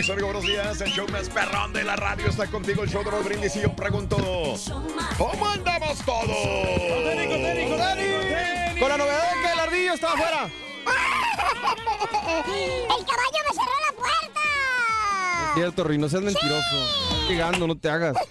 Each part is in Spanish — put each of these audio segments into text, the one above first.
Mis amigos. Buenos días. El show más perrón de la radio está contigo. El show de los brindis. Y yo pregunto: ¿Cómo andamos todos? Con la novedad de que el ardillo está afuera. ¡El caballo me cerró la puerta! Es cierto, Rey, no seas mentiroso. Estás llegando, no te hagas.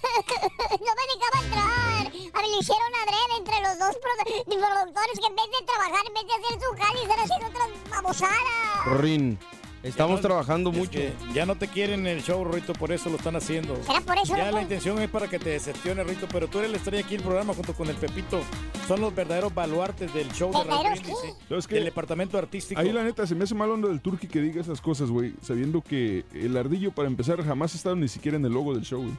No me dejaba entrar. A mí le hicieron adrede entre los dos produ- productores que en vez de trabajar, en vez de hacer su jale, están haciendo otras babosadas. Rin, estamos trabajando mucho. ya no te quieren en el show, Rito, por eso lo están haciendo. ¿Será por eso, Ya la intención es para que te decepcione, Rito, pero tú eres la estrella aquí del programa junto con el Pepito. Son los verdaderos baluartes del show de Raúl ¿Verdaderos Brindis, qué? sí. ¿Sabes qué? Del departamento artístico. Ahí la neta se me hace mal onda del turqui que diga esas cosas, güey, sabiendo que el ardillo para empezar jamás ha estado ni siquiera en el logo del show, güey.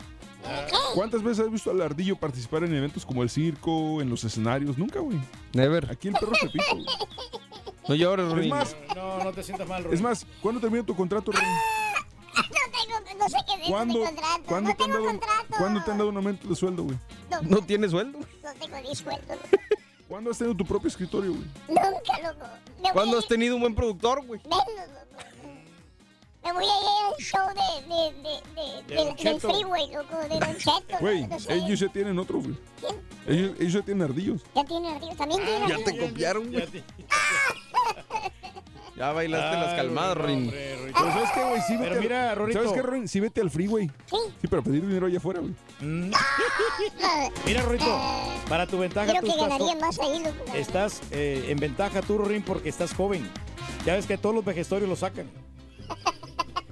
¿Cuántas veces has visto al ardillo participar en eventos como el circo, en los escenarios? Nunca, güey. Never. Aquí el perro Pepito. No llores, Es Rin. más, No, no te sientas mal, Rito. es más, ¿cuándo termina tu contrato, Rin? No tengo, no sé qué es mi ¿Cuándo, contrato. ¿cuándo no te tengo dado, contrato. ¿cuándo te han dado un aumento de sueldo, güey? No, ¿No tienes sueldo? no tengo ni sueldo. ¿Cuándo has tenido tu propio escritorio, güey? Nunca, loco. Me ¿Cuándo has tenido un buen productor, güey? Menos. Me voy a ir al show de, de, de, de, De del- freeway, loco, de Don Cheto. Güey, no sé. ellos ya tienen otro, güey. ¿Quién? Ellos, ellos ya tienen ardillos. Ya tiene ardillo. También tiene Ya ardillo. te copiaron, Ya güey. Ya bailaste las Ay, calmadas, Rin. Pero ¿sabes qué, güey? Sí, Pero vete al- mira, Rorito. ¿Sabes qué, Rin? Sí, vete al freeway. Sí. Sí, pero pedir dinero allá afuera, güey. Mm. Mira, Rito, para tu ventaja Creo tú que estás, ganaría más ahí, loco. estás eh, en ventaja tú, Rin, porque estás joven. Ya ves que todos los vejestorios lo sacan.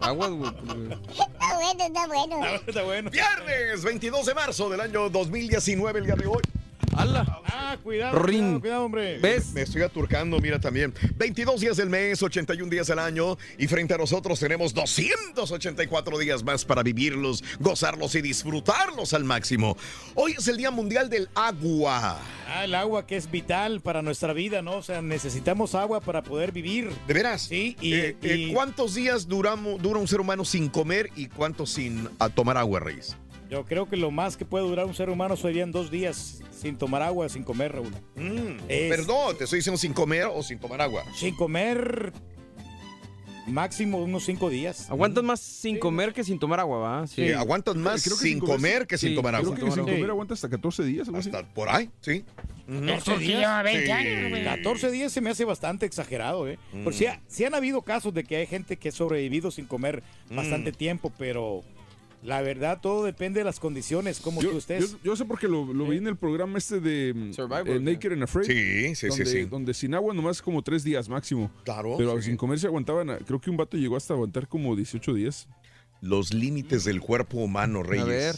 Aguas, güey. pues, Está bueno, está bueno. Está bueno. Viernes 22 de marzo del año 2019, el día de hoy. ¡Hala! Ah, cuidado, Rin. cuidado, cuidado, hombre. ¿Ves? Me estoy aturcando, mira también. 22 días del mes, 81 días al año. Y frente a nosotros tenemos 284 días más para vivirlos, gozarlos y disfrutarlos al máximo. Hoy es el Día Mundial del Agua. Ah, el agua que es vital para nuestra vida, ¿no? O sea, necesitamos agua para poder vivir. ¿De veras? Sí, y, Eh, eh, ¿Cuántos días duramos, dura un ser humano sin comer y cuántos sin tomar agua, Reyes? Yo creo que lo más que puede durar un ser humano serían dos días sin tomar agua, sin comer, Raúl. Mm, Es- Perdón, te estoy diciendo sin comer o sin tomar agua. Sin comer máximo unos cinco días. Aguantas más sin comer que sin tomar agua, ¿va? Sí. Eh, aguantas más creo que sin sin comer- comer que sin sí, tomar Creo agua. que sin agua. comer aguanta hasta 14 días, algo así. Hasta por ahí, sí. Ujú. 14 días. 20 Sí. años, güey. 14 días se me hace bastante exagerado, ¿eh? Por si, ha- sí han habido casos de que hay gente que ha sobrevivido sin comer bastante tiempo, pero la verdad todo depende de las condiciones, como Yo, tú estés. yo- yo sé porque lo, lo vi en el programa este de mm, Survivor, eh, Naked and Afraid. Sí, sí, donde, sí, sí. donde sin agua nomás como tres días máximo. Claro. Pero sí. sin comer se aguantaban, a- creo que un vato llegó hasta aguantar como 18 días. Los límites del cuerpo humano, Reyes. ver.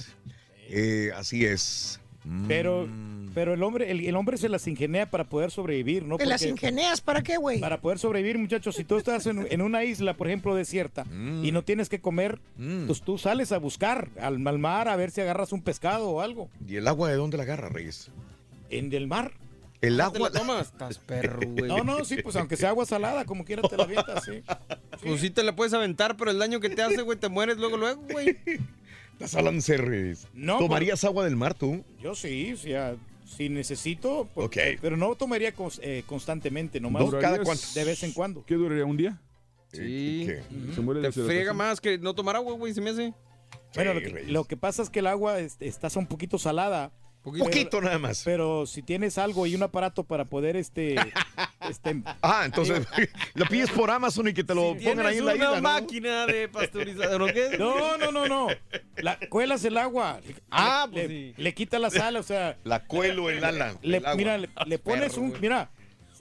Eh, así es. Pero, pero el hombre, el, el hombre se las ingenia para poder sobrevivir, ¿no? ¿Te las Porque- ingenias para qué, güey? Para poder sobrevivir, muchachos, si tú estás en, en una isla, por ejemplo, desierta, y no tienes que comer, pues tú sales a buscar al, al mar a ver si agarras un pescado o algo. ¿Y el agua de dónde la agarra, Reyes? En el mar. El ¿Te agua. la tomas? Estás perro, güey. No, no, sí, pues aunque sea agua salada, como quiera te la avientas, sí. Pues sí te la puedes aventar, pero el daño que te hace, güey, te mueres luego, luego, güey. Estás. No, ¿Tomarías agua del mar tú? Yo sí, o sea, si necesito, pues, Ok. pero no tomaría cons- eh, constantemente, nomás de vez en cuando. ¿Qué duraría un día? Sí. ¿Qué? Se muere de Te friega más que no tomar agua, güey, se me hace. Bueno, Sí, lo, que, Reyes. lo que pasa es que el agua este, está un poquito salada. Poquito. Poquito nada más. Pero si tienes algo y un aparato para poder este, este Ah, entonces lo pides por Amazon y que te lo pongan ahí en la una isla, ¿no? máquina de pasteurizador, ¿o qué? No, no, no, no. La, cuelas el agua. Le- Ah, le, pues le- sí. le quita la sal, o sea. La cuelo, el ala. le- el agua. mira, le, le pones Perro, un. güey. Mira.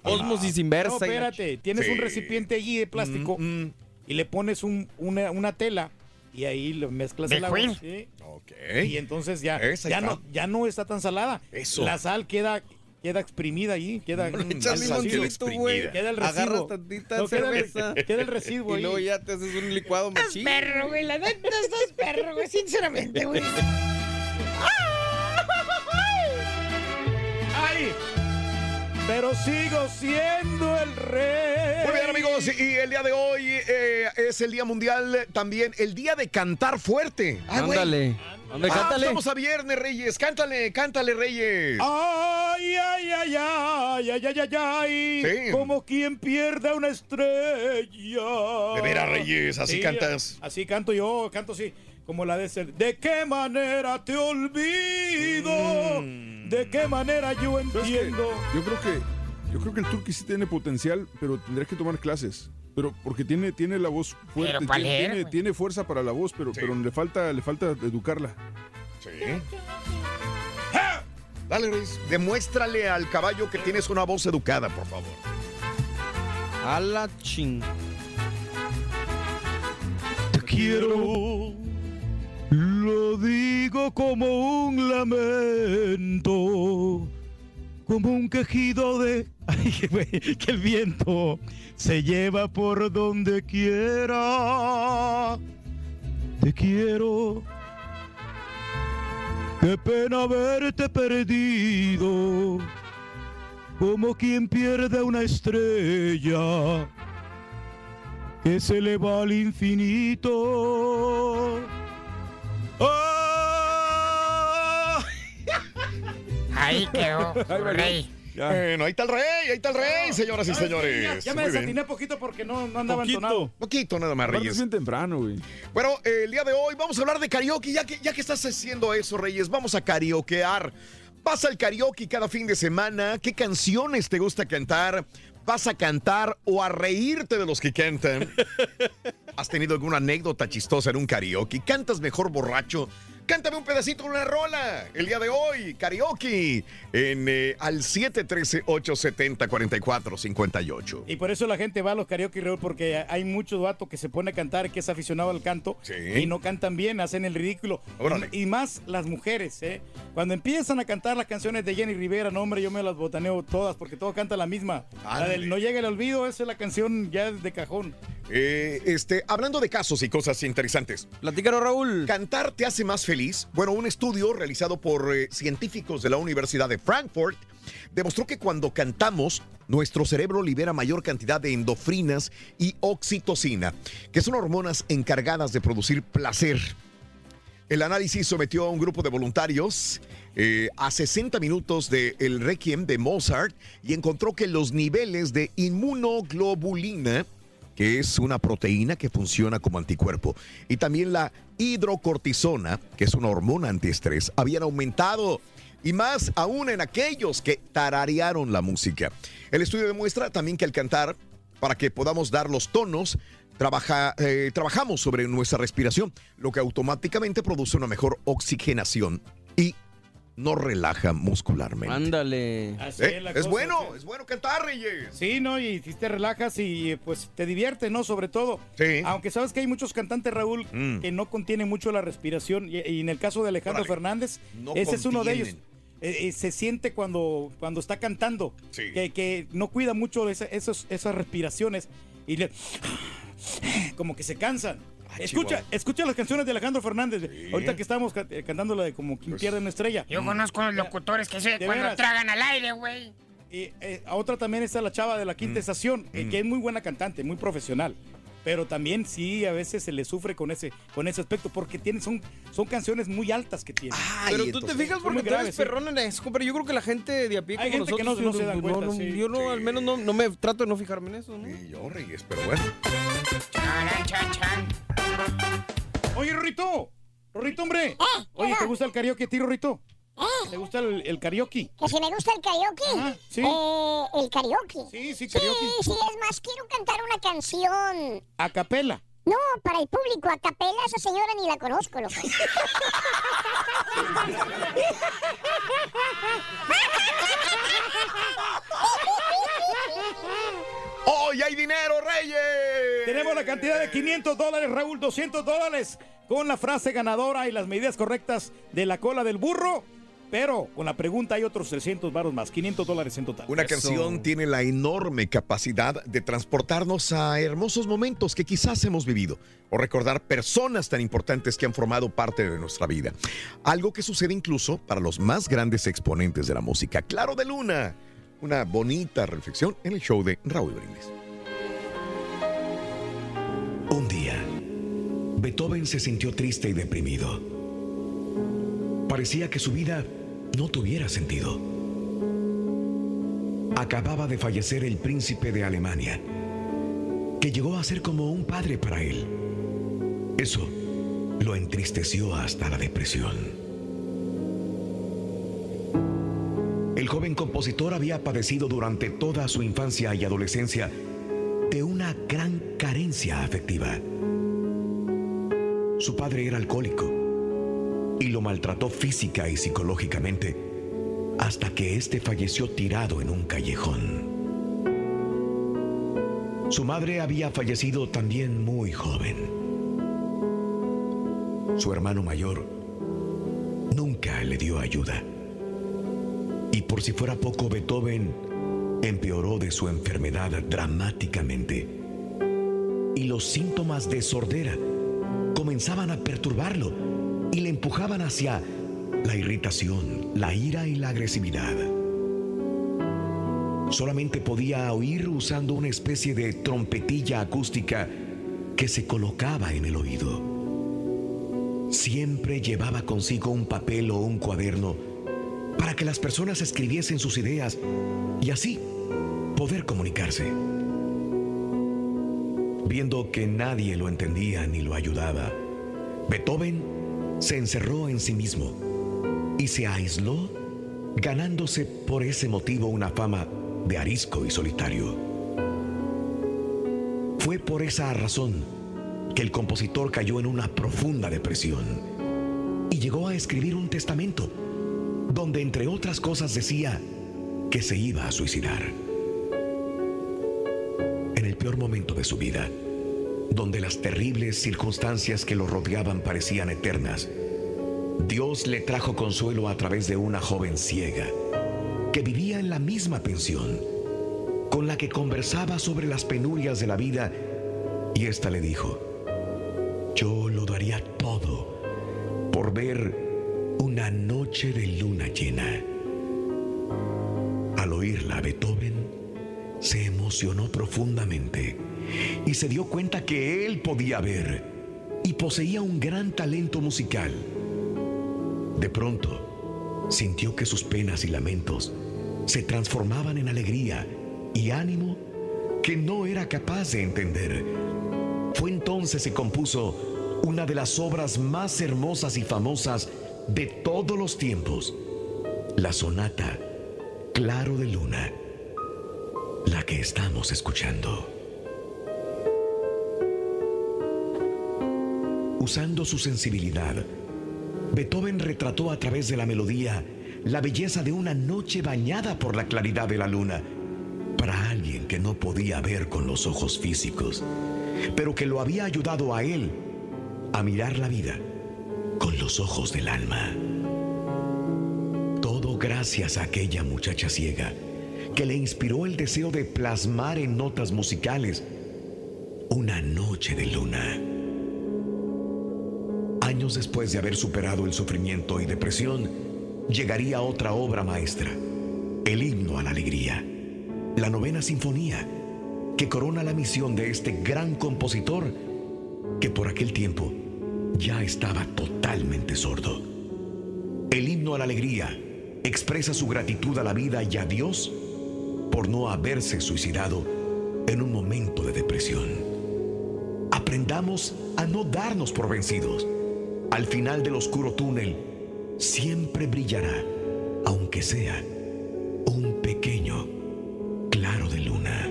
Osmosis No, inversa. la espérate. Tienes Sí. un recipiente allí de plástico Mm, mm. y le pones un, una, una tela y ahí lo mezclas el agua. ¿sí? Ok. Y entonces ya, Esa ya, está. no, ya no está tan salada. Eso. La sal queda, queda exprimida allí. Queda, Mm, Echas Esa limón sí chilito, exprimida. güey. Queda el residuo. Agarras tantita No, queda el- cerveza. queda el residuo Y luego ahí. ya te haces un licuado Estás machín. perro, güey. La neta estás perro, güey. Sinceramente, güey. ¡Ay! Pero sigo siendo el rey. Muy bien, amigos, y el día de hoy eh, es el Día Mundial, también el Día de Cantar Fuerte. Ah. Ándale. Ándale, Ah, cántale. estamos a viernes, Reyes. Cántale, cántale, Reyes. Ay, ay, ay, ay, ay, ay, ay, ay. Sí. Como quien pierde una estrella. De veras, Reyes, así Sí, cantas. Así canto yo, canto así. Como la de ser. ¿De qué manera te olvido? Mm. ¿De qué manera yo entiendo? Yo creo que yo creo que el Turqui sí tiene potencial, pero tendría que tomar clases. Pero porque tiene, tiene la voz fuerte, Pero tiene, leer, tiene, fuerza para la voz, pero, Sí. pero le falta, le falta educarla. Sí. Dale, Reyes. Demuéstrale al caballo que tienes una voz educada, por favor. A la ching. Te quiero. Lo digo como un lamento. Como un quejido de. Ay, que el viento se lleva por donde quiera. Te quiero. Qué pena verte perdido. Como quien pierde una estrella que se le va al infinito. Ahí quedó, rey. Bueno, ahí está el rey, ahí está el rey, señoras y señores. Ya, ya me Muy bien. desatiné poquito porque no, no andaba Poquito. entonado. Poquito nada más, Aparte es Reyes. bien temprano, güey. Bueno, eh, el día de hoy vamos a hablar de karaoke. Ya que, ya que estás haciendo eso, Reyes, vamos a karaokear. Pasa el karaoke cada fin de semana. ¿Qué canciones te gusta cantar? ¿Vas a cantar o a reírte de los que cantan? ¿Has tenido alguna anécdota chistosa en un karaoke? ¿Cantas mejor borracho? Cántame un pedacito de una rola. El día de hoy, karaoke, en, eh, al 713-870-4458. Y por eso la gente va a los karaoke Raúl, porque hay mucho vato que se pone a cantar, que es aficionado al canto, Sí. y no cantan bien, hacen el ridículo. Órale. Y, y más las mujeres, ¿eh? Cuando empiezan a cantar las canciones de Jenny Rivera, no, hombre, yo me las botaneo todas, porque todo canta la misma. La del No llega el olvido, esa es la canción ya de cajón. Eh, este, hablando de casos y cosas interesantes. Platícalo, Raúl. ¿Cantar te hace más feliz? Bueno, un estudio realizado por eh, científicos de la Universidad de Frankfurt demostró que cuando cantamos, nuestro cerebro libera mayor cantidad de endorfinas y oxitocina, que son hormonas encargadas de producir placer. El análisis sometió a un grupo de voluntarios eh, a 60 minutos del el Requiem de Mozart y encontró que los niveles de inmunoglobulina, que es una proteína que funciona como anticuerpo, y también la hidrocortisona, que es una hormona antiestrés, habían aumentado. Y más aún en aquellos que tararearon la música. El estudio demuestra también que al cantar, para que podamos dar los tonos, eh, trabajamos sobre nuestra respiración, lo que automáticamente produce una mejor oxigenación y nos relaja muscularmente. Ándale. Así Eh, la es cosa, bueno, sí. es bueno cantar, Reyes. Sí, ¿no? Y si te relajas y pues te divierte, ¿no? Sobre todo. Sí. Aunque sabes que hay muchos cantantes, Raúl, Mm. que no contienen mucho la respiración. Y, y en el caso de Alejandro Órale. Fernández, No ese es uno de ellos. eh, eh, se siente cuando, cuando está cantando, Sí. que, que no cuida mucho esa- esos, esas respiraciones y le- como que se cansan. Ay, Escucha, Chihuahua. escucha las canciones de Alejandro Fernández. Ahorita que estamos ca- eh, cantando la de como quien Pues, pierde una estrella. Yo conozco los locutores que se ¿De cuando veras? tragan al aire, güey. Y eh, a otra también está la chava de la Mm. quinta estación, eh, que es muy buena cantante, muy profesional. Pero también sí, a veces se le sufre con ese, con ese aspecto, porque tiene, son, son canciones muy altas que tiene. Ay, Pero tú te fijas porque tú eres sí. perrón en eso, pero yo creo que la gente de a pie Hay como gente que no- no se dan cuenta, sí. Yo no, Sí. al menos no, no me trato de no fijarme en eso, ¿no? Y yo, Reyes, pero bueno. Charan, chan, chan. Oye, Rorrito, Rorrito, hombre. Eh, Oye, ¿te gusta el karaoke, tío, Rorrito? ¿Te gusta el, el karaoke? Que si me gusta el karaoke. Ajá, sí. Eh, el karaoke. Sí, sí, Sí, karaoke. sí, es más, quiero cantar una canción. A capela. No, para el público, a capela, esa señora ni la conozco, loco. ¡Hoy hay dinero, Reyes! Tenemos la cantidad de 500 dólares, Raúl, 200 dólares, con la frase ganadora y las medidas correctas de la cola del burro. Pero con la pregunta hay otros 300 varos más, 500 dólares en total. Una Eso. canción tiene la enorme capacidad de transportarnos a hermosos momentos que quizás hemos vivido o recordar personas tan importantes que han formado parte de nuestra vida. Algo que sucede incluso para los más grandes exponentes de la música. Claro de Luna. Una bonita reflexión en el show de Raúl Brindis. Un día, Beethoven se sintió triste y deprimido. Parecía que su vida no tuviera sentido. Acababa de fallecer el príncipe de Alemania, que llegó a ser como un padre para él. Eso lo entristeció hasta la depresión. El joven compositor había padecido durante toda su infancia y adolescencia de una gran carencia afectiva. Su padre era alcohólico y lo maltrató física y psicológicamente hasta que éste falleció tirado en un callejón. Su madre había fallecido también muy joven. Su hermano mayor nunca le dio ayuda. Y por si fuera poco, Beethoven empeoró de su enfermedad dramáticamente. Y los síntomas de sordera comenzaban a perturbarlo y le empujaban hacia la irritación, la ira y la agresividad. Solamente podía oír usando una especie de trompetilla acústica que se colocaba en el oído. Siempre llevaba consigo un papel o un cuaderno para que las personas escribiesen sus ideas y así poder comunicarse. Viendo que nadie lo entendía ni lo ayudaba, Beethoven se encerró en sí mismo y se aisló, ganándose por ese motivo una fama de arisco y solitario. Fue por esa razón que el compositor cayó en una profunda depresión y llegó a escribir un testamento donde entre otras cosas decía que se iba a suicidar. En el peor momento de su vida, donde las terribles circunstancias que lo rodeaban parecían eternas, Dios le trajo consuelo a través de una joven ciega que vivía en la misma pensión, con la que conversaba sobre las penurias de la vida, y ésta le dijo, yo lo daría todo por ver una noche de luna llena. Al oírla, Beethoven se emocionó profundamente y se dio cuenta que él podía ver y poseía un gran talento musical. De pronto, sintió que sus penas y lamentos se transformaban en alegría y ánimo que no era capaz de entender. Fue entonces que compuso una de las obras más hermosas y famosas de todos los tiempos, la sonata Claro de Luna, la que estamos escuchando. Usando su sensibilidad, Beethoven retrató a través de la melodía la belleza de una noche bañada por la claridad de la luna para alguien que no podía ver con los ojos físicos, pero que lo había ayudado a él a mirar la vida con los ojos del alma. Todo gracias a aquella muchacha ciega que le inspiró el deseo de plasmar en notas musicales una noche de luna. Años después de haber superado el sufrimiento y depresión, llegaría otra obra maestra, el himno a la alegría, la novena sinfonía, que corona la misión de este gran compositor que por aquel tiempo ya estaba totalmente sordo. El himno a la alegría expresa su gratitud a la vida y a Dios por no haberse suicidado en un momento de depresión. Aprendamos a no darnos por vencidos. Al final del oscuro túnel siempre brillará, aunque sea un pequeño claro de luna.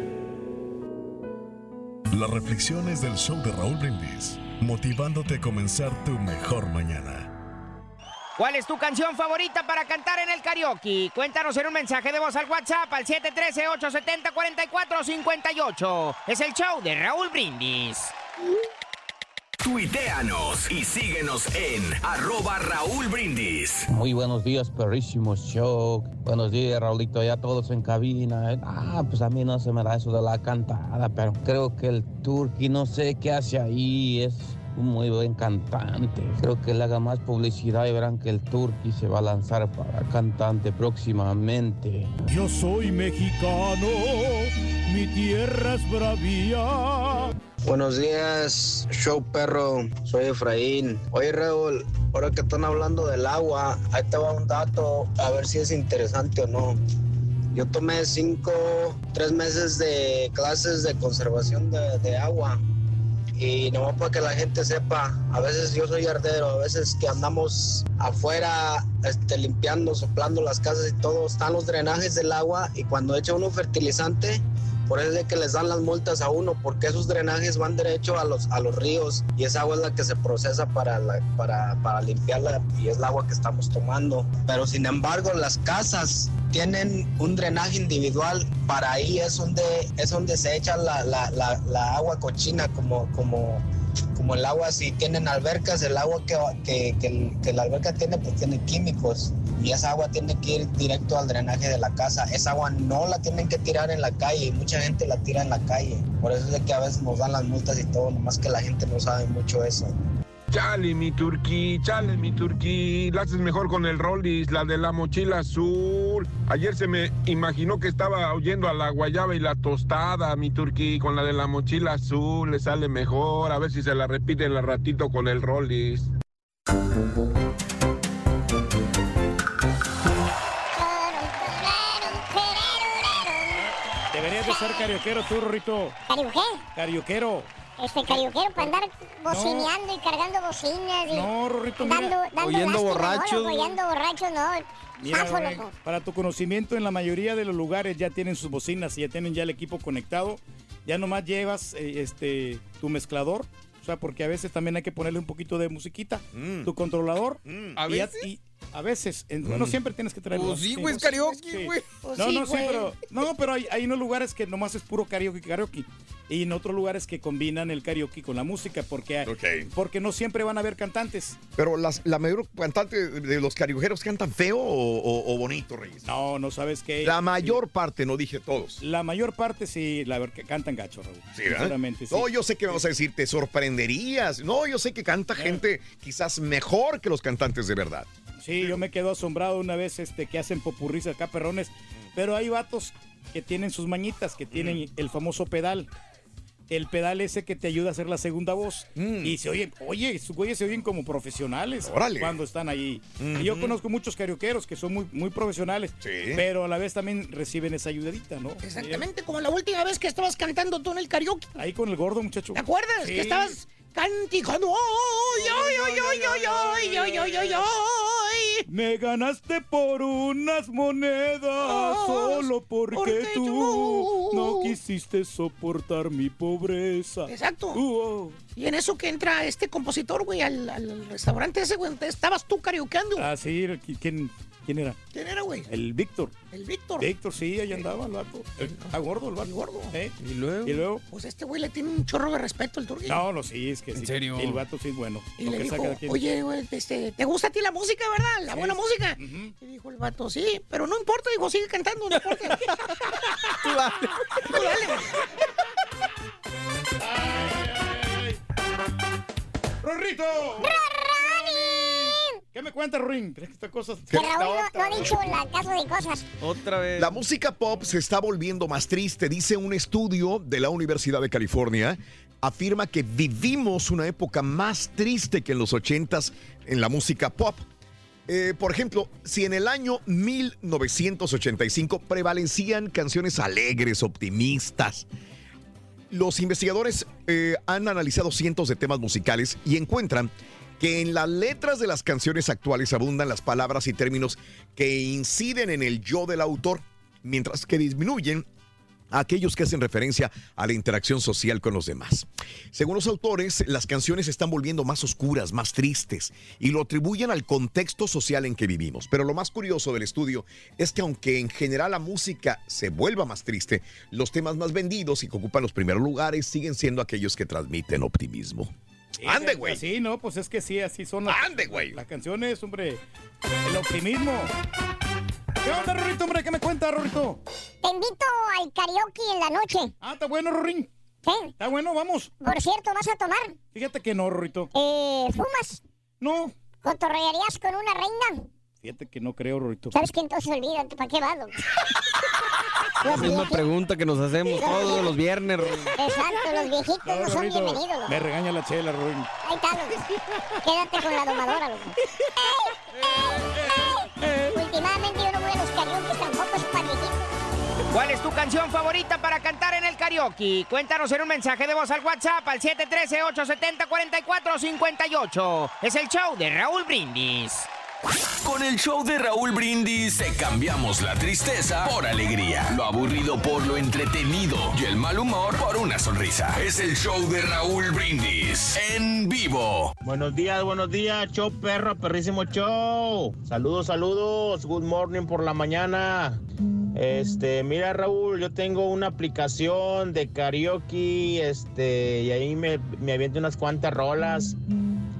Las reflexiones del show de Raúl Brindis, motivándote a comenzar tu mejor mañana. ¿Cuál es tu canción favorita para cantar en el karaoke? Cuéntanos en un mensaje de voz al WhatsApp al 713-870-4458. Es el show de Raúl Brindis. Tuiteanos y síguenos en arroba Raúl Brindis. Muy buenos días, perrísimo show. Buenos días, Raulito, ya todos en cabina. Ah, pues a mí no se me da eso de la cantada, pero creo que el Turqui no sé qué hace ahí, es un muy buen cantante. Creo que le haga más publicidad y verán que el Turqui se va a lanzar para cantante próximamente. Yo soy mexicano, mi tierra es bravía. Buenos días, show perro. Soy Efraín. Oye, Raúl, ahora que están hablando del agua, ahí te va un dato, a ver si es interesante o no. Yo tomé cinco, tres meses de clases de conservación de, de agua. Y nomás para que la gente sepa, a veces yo soy ardero, a veces que andamos afuera este, limpiando, soplando las casas y todo, están los drenajes del agua y cuando echa uno fertilizante, por eso es que les dan las multas a uno, porque esos drenajes van derecho a los, a los ríos y esa agua es la que se procesa para, la, para, para limpiarla y es el agua que estamos tomando. Pero sin embargo, las casas tienen un drenaje individual, para ahí es donde, es donde se echa la, la, la agua cochina, como, como, como el agua, si tienen albercas, el agua que, que, que, que la alberca tiene, pues tiene químicos y esa agua tiene que ir directo al drenaje de la casa. Esa agua no la tienen que tirar en la calle y mucha gente la tira en la calle. Por eso es de que a veces nos dan las multas y todo, nomás que la gente no sabe mucho eso. Chale, mi turquí, chale, mi turquí. La haces mejor con el Rollis, la de la mochila azul. Ayer se me imaginó que estaba oyendo a la guayaba y la tostada, mi turquí. Con la de la mochila azul le sale mejor. A ver si se la repiten al ratito con el Rollis. Deberías de ser carioquero tú. Carioquero. Este carioquero para andar bocineando y cargando bocinas y No, Rorrito, dando, mira. dando Oyendo borrachos, No, oyendo borrachos, no. Mira, Zafo, güey, loco. para tu conocimiento, en la mayoría de los lugares ya tienen sus bocinas y ya tienen ya el equipo conectado. Ya nomás llevas eh, este tu mezclador. O sea, porque a veces también hay que ponerle un poquito de musiquita. Tu controlador. ¿A y ya- veces? y a veces. en- no siempre tienes que traerlo. Pues sí, güey, es karaoke, güey. Pues no, sí, no, sí, güey. pero, no, pero hay, hay unos lugares que nomás es puro karaoke, karaoke. Y en otros lugares que combinan el karaoke con la música porque, porque no siempre van a haber cantantes. Pero las, la mayor cantante de los cariojeros cantan feo o, o- o bonito, Reyes. No, no sabes qué. La mayor parte, no dije todos. La mayor parte sí, la ver que cantan gacho, Raúl. Sí, ¿verdad? Sinceramente, sí. No, yo sé que vamos a decir, te sorprenderías. No, yo sé que canta gente quizás mejor que los cantantes de verdad. Sí, yo me quedo asombrado una vez este, que hacen popurris acá, perrones. Pero hay vatos que tienen sus mañitas, que tienen Mm. el famoso pedal. El pedal ese que te ayuda a hacer la segunda voz. Y se oyen, oye, estos güeyes se oyen como profesionales Mm. Órale. cuando están ahí. Y yo conozco muchos carioqueros que son muy, muy profesionales, pero a la vez también reciben esa ayudadita, ¿no? Exactamente, como la última vez que estabas cantando tú en el karaoke. Ahí con el gordo, muchacho. ¿Te acuerdas? Sí. Que estabas cántico no. Me ganaste por unas monedas solo porque, tú, no quisiste soportar mi pobreza. Exacto. Y en eso que entra este compositor, güey, al, restaurante ese, güey, estabas tú karaokeando. Ah, sí, ¿quién? ¿Quién era? ¿Quién era, güey? El Víctor. El Víctor. Víctor, sí, ahí andaba el vato. Está gordo el vato. gordo. ¿Eh? ¿Y luego? Y luego. Pues este güey le tiene un chorro de respeto al turqui. No, no, sí, es que ¿En sí. serio? El vato sí es bueno. Y Lo le que dijo, saca de aquí- oye, güey, este, ¿te gusta a ti la música, verdad? La Sí. buena música. Ujú. Y dijo el vato, sí, pero no importa, dijo, sigue cantando, no importa. Tú dale. Tú dale, güey. ¡Rorrito! ¿Qué me cuentas, Ruin? ¿Crees que esta cosa... Raúl no, no ha dicho la caso de cosas. Otra vez. La música pop se está volviendo más triste, dice un estudio de la Universidad de California. Afirma que vivimos una época más triste que en los 80s en la música pop. Eh, por ejemplo, si en el año 1985 prevalecían canciones alegres, optimistas, los investigadores eh, han analizado cientos de temas musicales y encuentran que en las letras de las canciones actuales abundan las palabras y términos que inciden en el yo del autor, mientras que disminuyen aquellos que hacen referencia a la interacción social con los demás. Según los autores, las canciones se están volviendo más oscuras, más tristes, y lo atribuyen al contexto social en que vivimos. Pero lo más curioso del estudio es que aunque en general la música se vuelva más triste, los temas más vendidos y que ocupan los primeros lugares siguen siendo aquellos que transmiten optimismo. ¡Ande, güey! Sí, no, pues es que sí, así son las... ¡Ande, güey! Las canciones, hombre. El optimismo. ¿Qué onda, Rorrito, hombre? ¿Qué me cuentas, Rorrito? Te invito al karaoke en la noche. Ah, está bueno, Rorín. ¿Qué? Está bueno, vamos. Por cierto, ¿vas a tomar? Fíjate que no, Rorrito. Eh, ¿Fumas? No. ¿Cotorrearías con una reina? Fíjate que no creo, Rorrito. ¿Sabes que entonces olvídate? ¿Para qué vas? don? La misma pregunta que nos hacemos todos los viernes. Ruin. Exacto, los viejitos no, son bienvenidos. loco. Me regaña la chela, Rorín. Ahí está, loco. Quédate con la domadora, loco. Últimamente yo no voy a los karaoke tampoco, es para viejitos. ¿Cuál es tu canción favorita para cantar en el karaoke? Cuéntanos en un mensaje de voz al WhatsApp al 713-870-4458. Es el show de Raúl Brindis. Con el show de Raúl Brindis te cambiamos la tristeza por alegría, lo aburrido por lo entretenido y el mal humor por una sonrisa. Es el show de Raúl Brindis en vivo. Buenos días, buenos días, show perro, perrísimo show. Saludos, saludos, good morning por la mañana. Este, mira Raúl, yo tengo una aplicación de karaoke, este, y ahí me, me aviento unas cuantas rolas.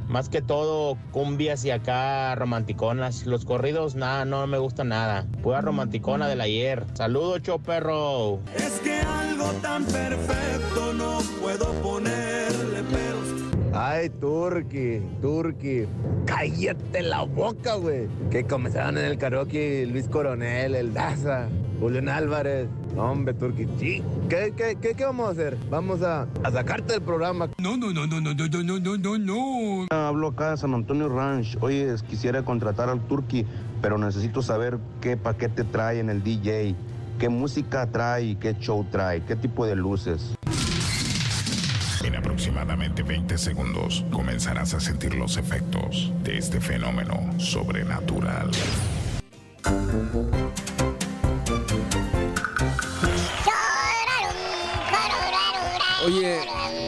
Más que todo cumbias y acá romanticonas. Los corridos, nada, no me gusta nada. Pura romanticona del ayer. Saludos, show perro. Es que algo tan perfecto no puedo ponerle peros. Ay, Turki, Turki, cállate la boca, güey. Que comenzaron en el karaoke Luis Coronel, el Daza, Julián Álvarez. Hombre, Turki, sí. ¿Qué, qué, qué, qué vamos a hacer? Vamos a, a sacarte del programa. No, no, no, no, no, no, no, no, no, no, no. Hablo acá de San Antonio Ranch. Oye, quisiera contratar al Turkey, pero necesito saber qué paquete trae en el DJ, qué música trae, qué show trae, qué tipo de luces. En aproximadamente 20 segundos comenzarás a sentir los efectos de este fenómeno sobrenatural. Oye,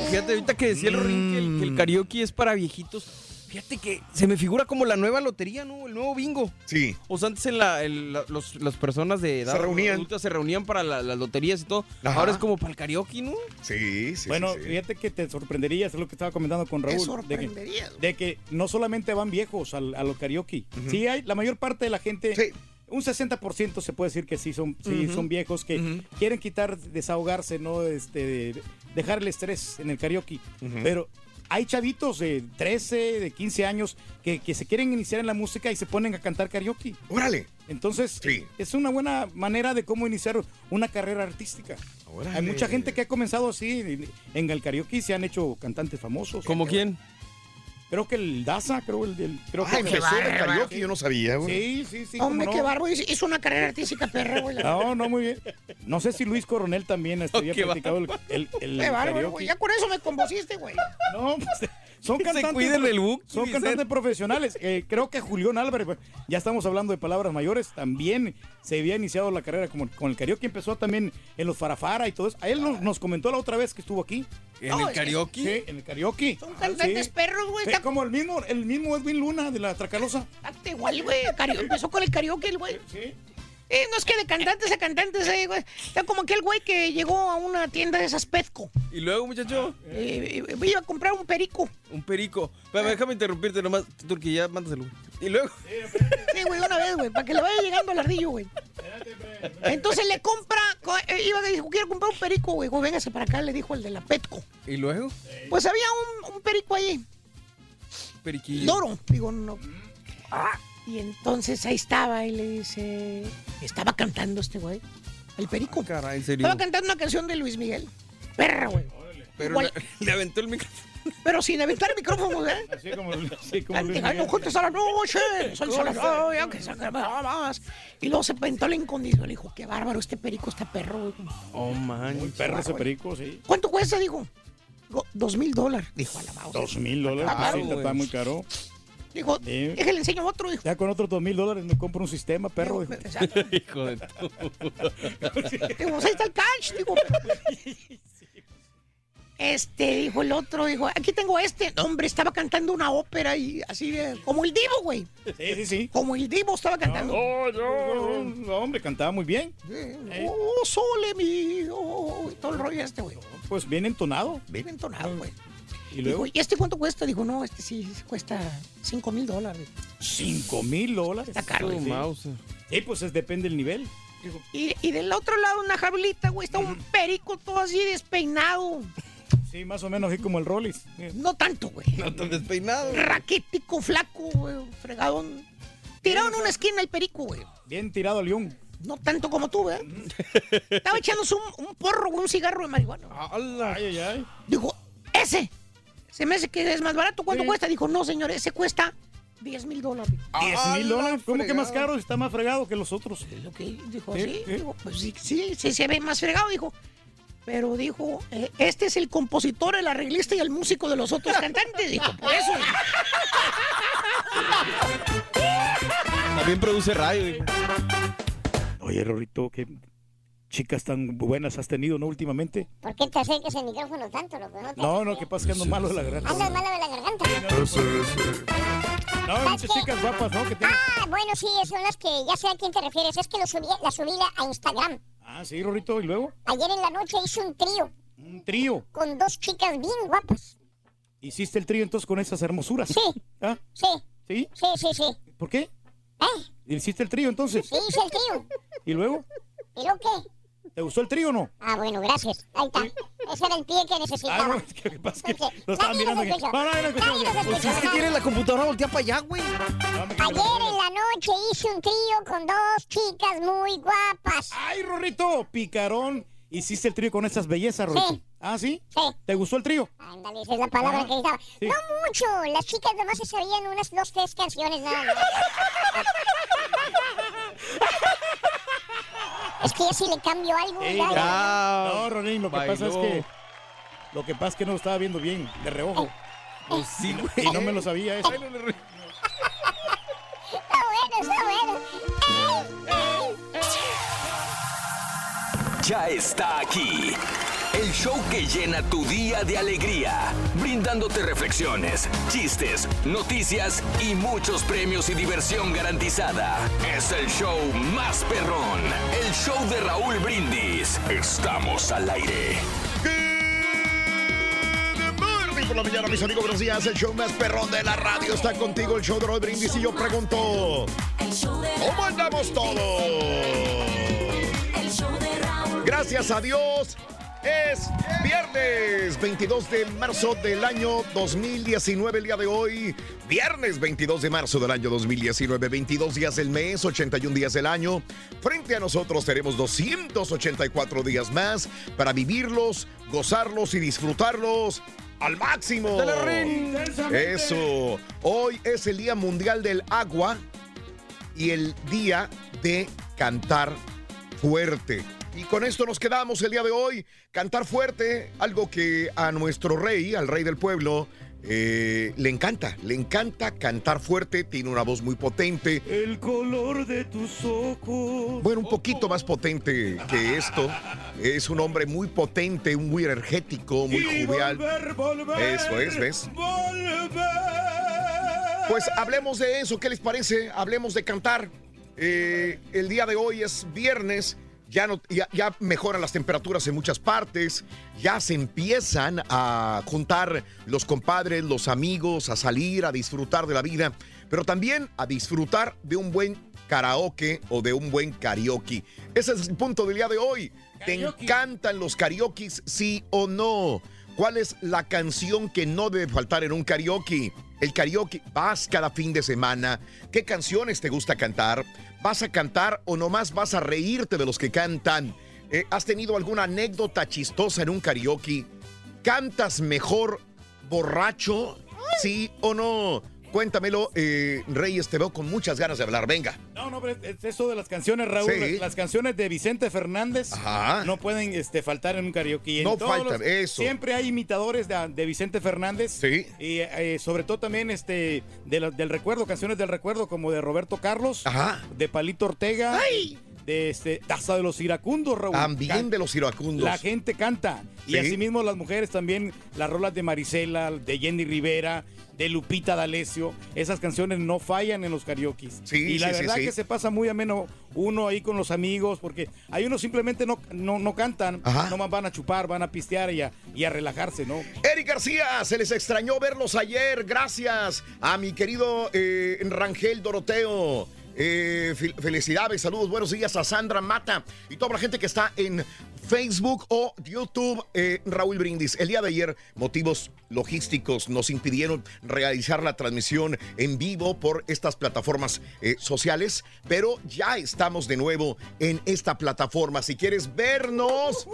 fíjate, ahorita que decía el Rorín que el, que el karaoke es para viejitos. Fíjate que se me figura como la nueva lotería, ¿no? El nuevo bingo. Sí. O sea, antes en la, el- la- los, las personas de edad Se reunían. adulta se reunían para la- las loterías y todo. Ajá. Ahora es como para el karaoke, ¿no? Sí, sí. bueno, sí, sí. fíjate que te sorprenderías, es lo que estaba comentando con Raúl. de que- sorprenderías? De que, no solamente van viejos al, a los karaoke. Sí, hay, la mayor parte de la gente, un 60% se puede decir que sí son, sí son viejos que quieren quitar, desahogarse, ¿no? Este, de- dejar el estrés en el karaoke. Pero hay chavitos de 13, de 15 años que, que se quieren iniciar en la música y se ponen a cantar karaoke. ¡Órale! Entonces, es una buena manera de cómo iniciar una carrera artística. Órale. Hay mucha gente que ha comenzado así en el karaoke y se han hecho cantantes famosos. ¿Como quién? Creo que el Daza, creo, el, el- creo Ah, que empezó el karaoke, yo no sabía, güey. Sí, sí, sí. Hombre, cómo qué no. barbo. Hizo una carrera artística perra, güey. No, no, muy bien. No sé si Luis Coronel también había qué practicado el, el, el Qué bárbaro, karaoke. güey. Ya con eso me convociste, güey. No, pues, Son cantantes, cuiden el book, son cantantes profesionales. Eh, creo que Julián Álvarez, ya estamos hablando de palabras mayores, también se había iniciado la carrera como, con el karaoke, empezó también en los farafara y todo eso. A él nos, nos comentó la otra vez que estuvo aquí. ¿En No, el karaoke? Sí, en el karaoke. Son cantantes Sí. perros, güey. Sí, como el mismo, el mismo Edwin Luna de la Tracalosa. Igual, güey. Empezó con el karaoke, el güey. Eh, no es que de cantantes a cantantes, eh, güey. Está como aquel güey que llegó a una tienda de esas Petco. Y luego, muchacho, Eh, eh, iba a comprar un perico. un perico. Pero déjame interrumpirte nomás, Turki, ya mándaselo. Y luego, Sí, güey, una vez, güey, para que le vaya llegando al ardillo, güey. Entonces le compra, co- iba y dijo, quiero comprar un perico, güey. Güey, véngase para acá, le dijo el de la Petco. y luego, Pues había un, un perico ahí, periquillo. loro, digo, no. Ah, y entonces ahí estaba y le dice, estaba cantando este güey, el perico. Caray, en serio. Estaba cantando una canción de Luis Miguel. Perra, güey. Pero Igual- le, le aventó el micrófono. Pero sin aventar el micrófono, ¿eh? Así como, así como Luis Llegando Miguel. juntos a la noche, sol a la noche, que se acaba más. Y luego se pintó la incondicional. Dijo, qué bárbaro, este perico está perro, güey. Oh, man. Muy perro ese perico, sí. ¿Cuánto cuesta? Dijo. Dos mil dólares. Dijo a la mouse. Dos mil dólares, Ah, está muy caro. Dijo, Sí. déjale enseño otro. Dijo. Ya con otros dos mil dólares me compro un sistema, perro. dijo. Exacto. Hijo de tu. Digo, pues ahí está el cash. Digo. Este, dijo el otro, dijo, aquí tengo este. No, hombre, estaba cantando una ópera y así, de- como el Divo, güey. Sí, sí, sí. Como el Divo estaba cantando. No, no, no, hombre, cantaba muy bien. Oh, sole mío. Todo el rollo este, güey. Pues bien entonado. Bien entonado, güey. ¿Y luego? Dijo, ¿y este cuánto cuesta? Dijo, no, este sí cuesta 5 mil dólares. ¿Cinco mil dólares? Está caro. Sí. Sí, pues es, depende del nivel. Y, y del otro lado, una jaulita, güey, está un perico todo así despeinado. Sí, más o menos así como el Rollis. No tanto, güey. No tan despeinado. Raquítico, flaco, güey, fregadón. Tirado en una esquina el perico, güey. Bien tirado león. No tanto como tú, ¿eh? Estaba echándose un, un porro, güey, un cigarro de marihuana. Ay, ay, ay. Dijo, ese. Se me hace que es más barato. ¿Cuánto cuesta? Dijo, no, señor, ese cuesta 10 mil dólares. ¿Diez Ah, mil la dólares? ¿Cómo que más caro? Está más fregado que los otros. Lo que dijo, Sí, sí. Digo, pues sí, sí, sí, se ve más fregado, dijo. Pero dijo, eh, este es el compositor, el arreglista y el músico de los otros cantantes. Dijo, por eso. También produce radio. Oye, Rorito, qué chicas tan buenas has tenido, ¿no? Últimamente. ¿Por qué te acercas el micrófono tanto, loco? No, te No, no, que pasa que ando malo de la garganta. Andas mala de la garganta. No, hay muchas chicas guapas, ¿no? Que tienen... Ah, bueno, sí, son las que ya sé a quién te refieres. Es que lo subí, la subí a Instagram. Ah, sí, Rorito, ¿y luego? Ayer en la noche hice un trío Un trío. con dos chicas bien guapas. ¿Hiciste el trío entonces con esas hermosuras? Sí. ¿Ah? Sí, ¿Sí? sí, sí, sí. ¿Por qué? ¿Eh? ¿Hiciste el trío entonces? Sí, hice el trío. ¿Y luego? ¿Y luego qué? ¿Te gustó el trío o no? Ah, bueno, gracias. Ahí está. Ese era el pie que necesitaba. Ah, no, es que pasa que lo estaba Nadie mirando. escucha. No, no, no. Pues es que tiene la computadora volteada para allá, güey. Ayer en la noche hice un trío con dos chicas muy guapas. ¡Ay, Rorrito! Picarón. ¿Hiciste el trío con esas bellezas, Rorrito? Sí. ¿Ah, sí? Sí. ¿Te gustó el trío? Ándale, esa es la palabra Ah, que necesitaba. sí. No mucho. Las chicas nomás se sabían unas dos, tres canciones nada más. es que ya si le cambio algo, Ey, ya, no, Ronín, lo que pasa es que... Lo que pasa es que no lo estaba viendo bien, de reojo. Pues sí. Y no me lo sabía eso. Está bueno, está bueno. ¡Ey, ey! Ya está aquí. El show que llena tu día de alegría, brindándote reflexiones, chistes, noticias y muchos premios y diversión garantizada. Es el show más perrón, el show de Raúl Brindis. Estamos al aire. Por la mañana, mis amigos. Buenos días. El show más perrón de la radio está contigo. El show de Roy Brindis. Y yo pregunto: ¿Cómo andamos todos? Gracias a Dios. Es viernes 22 de marzo del año 2019, el día de hoy. Viernes 22 de marzo del año 2019, 22 días del mes, 81 días del año. Frente a nosotros tenemos 284 días más para vivirlos, gozarlos y disfrutarlos al máximo. Eso. Hoy es el Día Mundial del Agua y el Día de Cantar Fuerte. Y con esto nos quedamos el día de hoy. Cantar fuerte, algo que a nuestro rey, al rey del pueblo, eh, le encanta, le encanta cantar fuerte, tiene una voz muy potente. El color de tus ojos. Bueno, un poquito más potente que esto. Es un hombre muy potente, muy energético, muy Y jovial. volver, volver, Eso es, ¿ves? Pues hablemos de eso, ¿qué les parece? Hablemos de cantar. Eh, el día de hoy es viernes, ya, no, ya, ya mejoran las temperaturas en muchas partes, ya se empiezan a juntar los compadres, los amigos, a salir, a disfrutar de la vida, pero también a disfrutar de un buen karaoke o de un buen karaoke. Ese es el punto del día de hoy. ¿Te encantan los karaokes, sí o no? ¿Cuál es la canción que no debe faltar en un karaoke? El karaoke, vas cada fin de semana. ¿Qué canciones te gusta cantar? ¿Vas a cantar o nomás vas a reírte de los que cantan? Eh, ¿Has tenido alguna anécdota chistosa en un karaoke? ¿Cantas mejor borracho? ¿Sí o no? Cuéntamelo, eh, Reyes, te veo con muchas ganas de hablar. Venga. No, no, pero es eso de las canciones, Raúl. Sí. Las, las canciones de Vicente Fernández Ajá. no pueden este, faltar en un karaoke. En No faltan, los- eso. Siempre hay imitadores de, de Vicente Fernández. Sí. Y eh, sobre todo también este, de la- del recuerdo, canciones del recuerdo, como de Roberto Carlos, Ajá. de Palito Ortega. De este, hasta de los iracundos, Raúl. También Can- de los iracundos. La gente canta. Y asimismo las mujeres también, las rolas de Marisela, de Jenny Rivera, de Lupita D'Alessio. Esas canciones no fallan en los karaoke. Sí, y la sí, verdad sí. que se pasa muy ameno uno ahí con los amigos, porque hay unos simplemente no, no, no cantan, nomás van a chupar, van a pistear y a, y a relajarse, ¿no? Eric García, se les extrañó verlos ayer. Gracias a mi querido eh, Rangel Doroteo. Eh, fel- felicidades, saludos, buenos días a Sandra Mata y toda la gente que está en Facebook o YouTube. eh, Raúl Brindis, el día de ayer, motivos logísticos nos impidieron realizar la transmisión en vivo por estas plataformas eh, sociales, pero ya estamos de nuevo en esta plataforma. Si quieres vernos,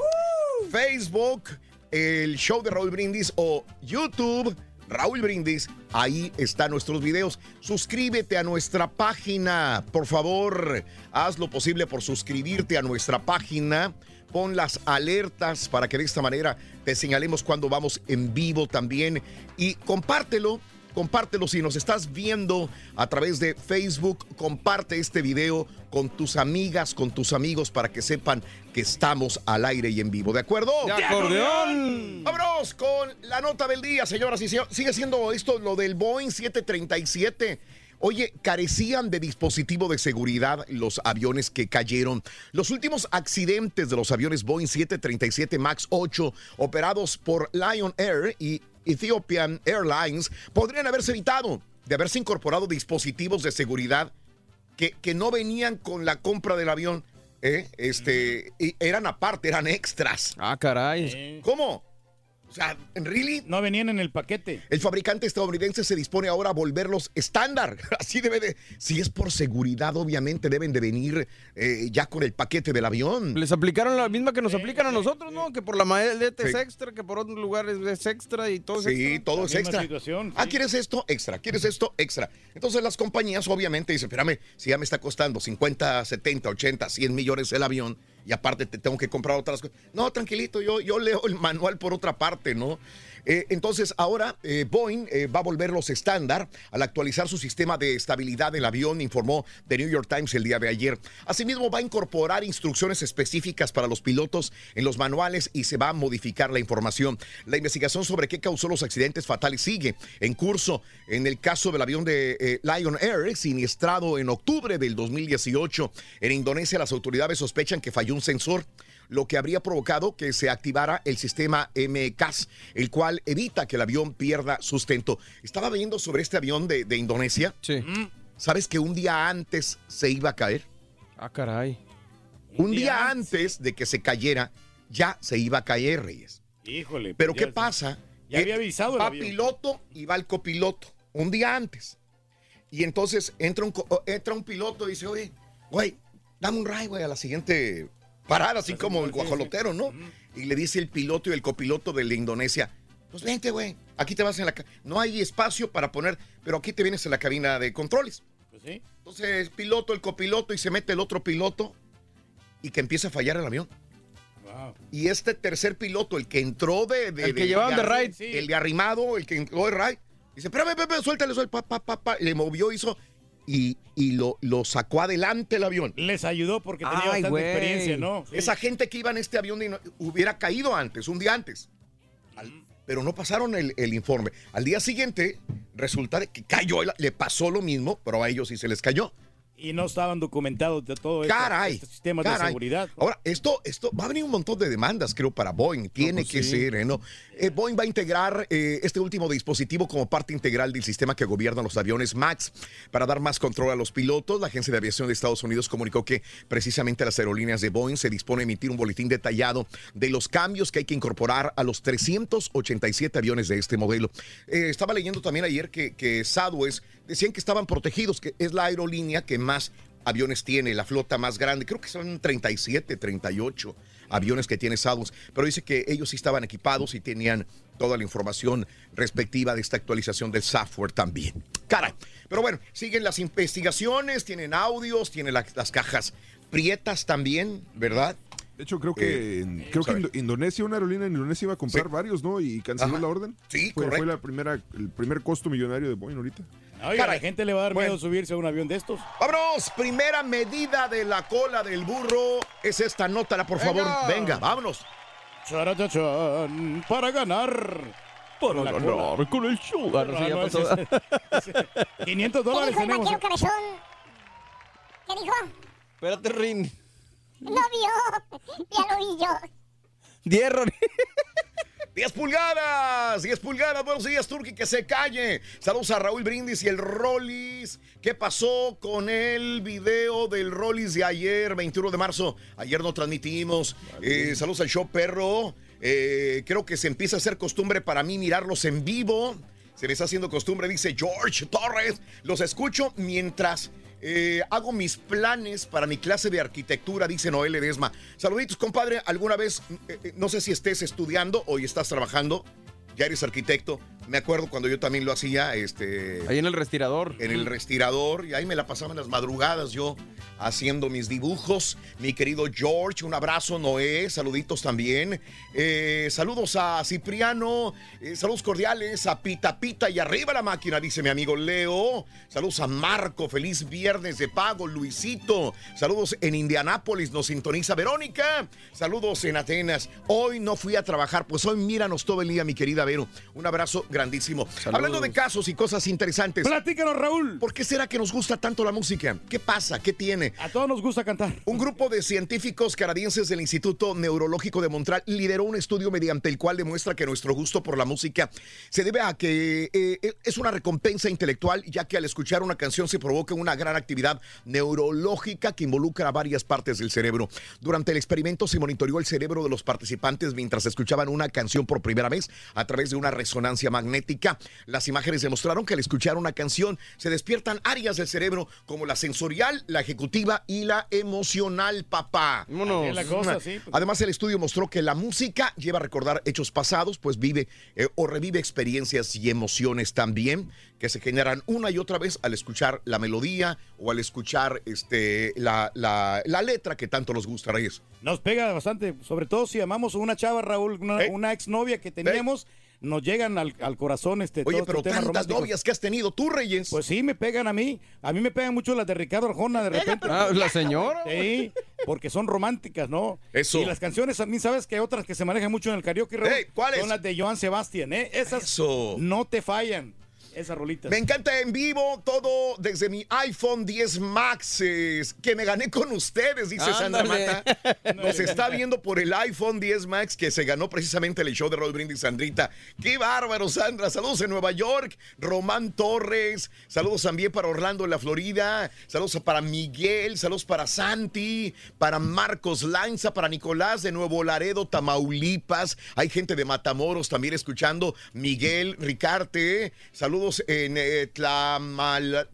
Facebook, el show de Raúl Brindis o YouTube. Raúl Brindis, ahí están nuestros videos. Suscríbete a nuestra página, por favor. Haz lo posible por suscribirte a nuestra página. Pon las alertas para que de esta manera te señalemos cuando vamos en vivo también. Y compártelo, compártelo si nos estás viendo a través de Facebook. Comparte este video con tus amigas, con tus amigos para que sepan que estamos al aire y en vivo. ¿De acuerdo? ¡De acordeón! Vámonos con la nota del día, señoras y señores. Sigue siendo esto lo del Boeing 737. Oye, carecían de dispositivo de seguridad los aviones que cayeron. Los últimos accidentes de los aviones Boeing 737 MAX 8 operados por Lion Air y Ethiopian Airlines podrían haberse evitado de haberse incorporado dispositivos de seguridad que, que no venían con la compra del avión. ¿eh? Este, y eran aparte, eran extras. Ah, caray. ¿Cómo? O sea, ¿really? No venían en el paquete. El fabricante estadounidense se dispone ahora a volverlos estándar. Así debe de. Si es por seguridad, obviamente deben de venir eh, ya con el paquete del avión. Les aplicaron la misma que nos aplican a nosotros, ¿no? Que por la maleta es Sí. extra, que por otros lugares es extra y todo es Sí, extra. todo es extra. Ah, ¿quieres esto? Extra. ¿Quieres esto? Extra. Entonces las compañías obviamente dicen, espérame, si ya me está costando 50, 70, 80, 100 millones el avión y aparte te tengo que comprar otras cosas. No, tranquilito, yo, yo leo el manual por otra parte, ¿no? Eh, entonces ahora eh, Boeing eh, va a volverlos estándar al actualizar su sistema de estabilidad del avión, informó The New York Times el día de ayer. Asimismo va a incorporar instrucciones específicas para los pilotos en los manuales y se va a modificar la información. La investigación sobre qué causó los accidentes fatales sigue en curso. En el caso del avión de Lion Air, siniestrado en octubre del 2018 en Indonesia, las autoridades sospechan que falló un sensor lo que habría provocado que se activara el sistema MCAS, el cual evita que el avión pierda sustento. Estaba viendo sobre este avión de, de Indonesia. Sí. ¿Sabes que un día antes se iba a caer? Ah, caray. Un día antes de que se cayera, ya se iba a caer, Reyes. Híjole. Pero pues ¿qué pasa? Ya había avisado el Va avión. piloto y va el copiloto, un día antes. Y entonces entra un, co- entra un piloto y dice, oye, güey, dame un ride, güey, a la siguiente parada, así como el guajolotero, ¿no? Y le dice el piloto y el copiloto de la Indonesia, pues vente, güey, aquí te vas en la... No hay espacio para poner, pero aquí te vienes en la cabina de controles. Pues sí. Entonces el piloto, el copiloto y se mete el otro piloto y que empieza a fallar el avión. Y este tercer piloto, el que entró de... de El que llevaban de ride. El de arrimado, el que entró de ride. Dice, espérame, espérame, suéltale, suéltale, pa, pa, pa, pa. Le movió, hizo... Y, y lo, lo sacó adelante el avión. Les ayudó porque tenía Ay, bastante experiencia, ¿no? Sí. Esa gente que iba en este avión no- hubiera caído antes, un día antes. Al- pero no pasaron el, el informe. Al día siguiente, resulta de que cayó, le pasó lo mismo, pero a ellos sí se les cayó. Y no estaban documentados de todo esto, Caray. estos sistemas de seguridad. Ahora, esto, esto va a venir un montón de demandas, creo, para Boeing. Tiene pues que sí. ser, ¿eh? ¿no? Eh, Boeing va a integrar eh, este último dispositivo como parte integral del sistema que gobierna los aviones MAX para dar más control a los pilotos. La Agencia de Aviación de Estados Unidos comunicó que precisamente las aerolíneas de Boeing se dispone a emitir un boletín detallado de los cambios que hay que incorporar a los 387 aviones de este modelo. Estaba leyendo también ayer que, que Southwest decían que estaban protegidos, que es la aerolínea que más aviones tiene, la flota más grande. Creo que son 37, 38 aviones que tiene Southwest, pero dice que ellos sí estaban equipados y tenían toda la información respectiva de esta actualización del software también. Caray. Pero bueno, siguen las investigaciones, tienen audios, tienen la- las cajas prietas también, ¿verdad? De hecho, creo que, Eh, en- creo que sorry. Indo- Indonesia, una aerolínea en Indonesia iba a comprar varios, ¿no? Y canceló Ajá. la orden. Sí, fue, correcto. Fue la primera, el primer costo millonario de Boeing ahorita. Oiga, a la gente le va a dar miedo subirse a un avión de estos. Vámonos, primera medida de la cola del burro. Es esta, nótala, por favor. Venga. Venga, vámonos. Charachachán, para ganar. Para La ganar cola. con el show. Ah, no, no, pasó. ese- ese- 500 ¿Qué dólares dijo el tenemos. vaquero cabezón? ¿Qué dijo? Espérate, Rin. No vio. Ya lo vi yo. Diez, Ron. 10 pulgadas, 10 pulgadas. Buenos días, Turki, que se calle. Saludos a Raúl Brindis y el Rollis. ¿Qué pasó con el video del Rollis de ayer, 21 de marzo? Ayer no transmitimos. Eh, saludos al show perro. Eh, creo que se empieza a hacer costumbre para mí mirarlos en vivo. Se me está haciendo costumbre, dice George Torres. Los escucho mientras eh, hago mis planes para mi clase de arquitectura, dice Noel Edesma. Saluditos, compadre. ¿Alguna vez, eh, eh, no sé si estés estudiando o estás trabajando? Ya eres arquitecto. Me acuerdo cuando yo también lo hacía, este... Ahí en el respirador. En el respirador, y ahí me la pasaba en las madrugadas yo haciendo mis dibujos. Mi querido George, un abrazo, Noé, saluditos también. Eh, saludos a Cipriano, eh, saludos cordiales a Pita Pita y arriba la máquina, dice mi amigo Leo. Saludos a Marco, feliz viernes de pago, Luisito. Saludos en Indianápolis, nos sintoniza Verónica. Saludos en Atenas. Hoy no fui a trabajar, pues hoy míranos todo el día, mi querida Vero. Un abrazo grandísimo. Hablando de casos y cosas interesantes. Platícanos, Raúl. ¿Por qué será que nos gusta tanto la música? ¿Qué pasa? ¿Qué tiene? A todos nos gusta cantar. Un grupo de científicos canadienses del Instituto Neurológico de Montreal lideró un estudio mediante el cual demuestra que nuestro gusto por la música se debe a que eh, es una recompensa intelectual, ya que al escuchar una canción se provoca una gran actividad neurológica que involucra varias partes del cerebro. Durante el experimento se monitoreó el cerebro de los participantes mientras escuchaban una canción por primera vez a través de una resonancia magnética. Las imágenes demostraron que al escuchar una canción se despiertan áreas del cerebro como la sensorial, la ejecutiva y la emocional, papá. Es la cosa, sí, pues. Además, el estudio mostró que la música lleva a recordar hechos pasados, pues vive eh, o revive experiencias y emociones también que se generan una y otra vez al escuchar la melodía o al escuchar este, la, la- la letra que tanto nos gusta, Reyes. Nos pega bastante, sobre todo si amamos a una chava, Raúl, una, una exnovia que teníamos, nos llegan al, al corazón este Oye, todos pero estos temas tantas románticos. novias que has tenido tú, Reyes. Pues sí, me pegan a mí. A mí me pegan mucho las de Ricardo Arjona de repente. Ah, ¿la señora? Sí, porque son románticas, ¿no? Eso. Y las canciones, a mí, ¿sabes que hay otras que se manejan mucho en el karaoke, Raúl? Ey, ¿cuáles? Son las de Joan Sebastián, ¿eh? Esas Eso. no te fallan, esas rolitas. Me encanta en vivo todo desde mi iPhone 10 Max, eh, que me gané con ustedes, dice Sandra. Mata. Nos está viendo por el iPhone 10 Max que se ganó precisamente el show de Roll Brindis Sandrita. ¡Qué bárbaro, Sandra! Saludos en Nueva York, Román Torres. Saludos también para Orlando, en la Florida. Saludos para Miguel. Saludos para Santi, para Marcos Lanza, para Nicolás de Nuevo Laredo, Tamaulipas. Hay gente de Matamoros también escuchando. Miguel, Ricarte. Saludos en eh, Tlaxmalac.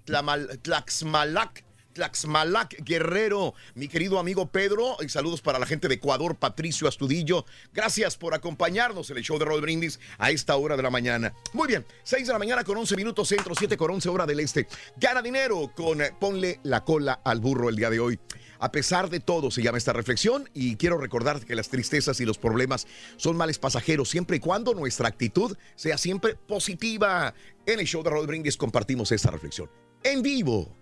Tlaxmalac Guerrero, mi querido amigo Pedro, y saludos para la gente de Ecuador, Patricio Astudillo. Gracias por acompañarnos en el show de Roll Brindis a esta hora de la mañana. Muy bien, 6 de la mañana con 11 minutos centro, 7 con 11 hora del este. Gana dinero con eh, Ponle la cola al burro el día de hoy. A pesar de todo, se llama esta reflexión y quiero recordarte que las tristezas y los problemas son males pasajeros siempre y cuando nuestra actitud sea siempre positiva. En el show de Roll Brindis compartimos esta reflexión en vivo.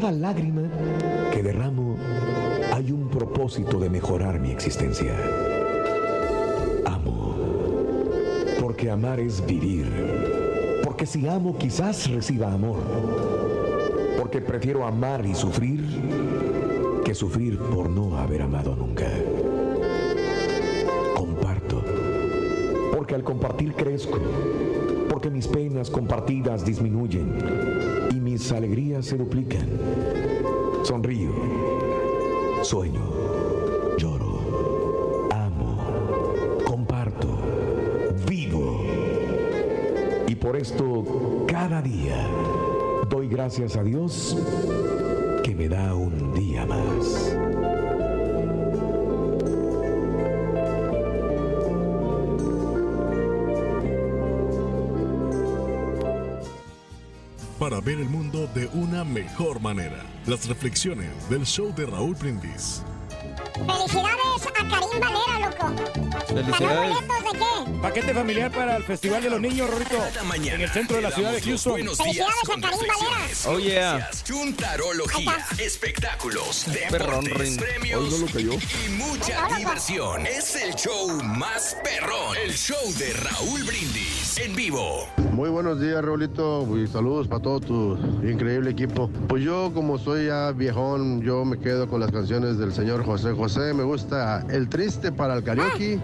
Cada lágrima que derramo hay un propósito de mejorar mi existencia. Amo. Porque amar es vivir. Porque si amo quizás reciba amor. Porque prefiero amar y sufrir que sufrir por no haber amado nunca. Comparto. Porque al compartir crezco. Porque mis penas compartidas disminuyen mis alegrías se duplican. Sonrío, sueño, lloro, amo, comparto, vivo. Y por esto cada día doy gracias a Dios que me da un día más. Ver el mundo de una mejor manera. Las reflexiones del show de Raúl Brindis. Felicidades a Karim Valera, loco. Felicidades. boletos de qué? Paquete familiar para el Festival de los Niños, Rorito. En el centro de la ciudad de Houston. Buenos días con reflexiones, Oh, yeah. noticias, chuntarología, espectáculos, Perrón, deportes, premios Hoy no lo cayó. y mucha diversión. Es el show más perrón, el show de Raúl Brindis en vivo. Muy buenos días, Raulito, y saludos para todo tu increíble equipo. Pues yo, como soy ya viejón, yo me quedo con las canciones del señor José José. Me gusta El Triste para el Karaoke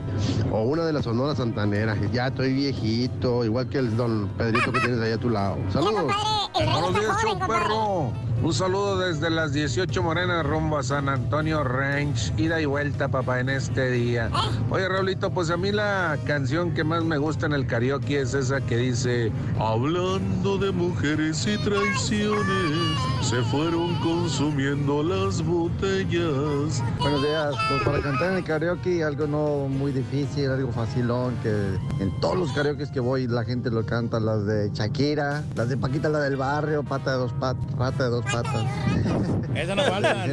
o una de las Sonoras Santaneras. Ya estoy viejito, igual que el don Pedrito que tienes ahí a tu lado. Saludos. Buenos días, show perro. Un saludo desde las 18 Morenas rumbo a San Antonio Range. Ida y vuelta, papá, en este día. Oye, Raulito, pues a mí la canción que más me gusta en el karaoke es esa que dice: Hablando de mujeres y traiciones, se fueron consumiendo las botellas. Buenos días, pues para cantar en el karaoke algo no muy difícil, algo facilón, que en todos los karaoke que voy la gente lo canta, las de Shakira, las de Paquita, la del barrio, pata de dos patas, pata de dos patas. Esa no falta.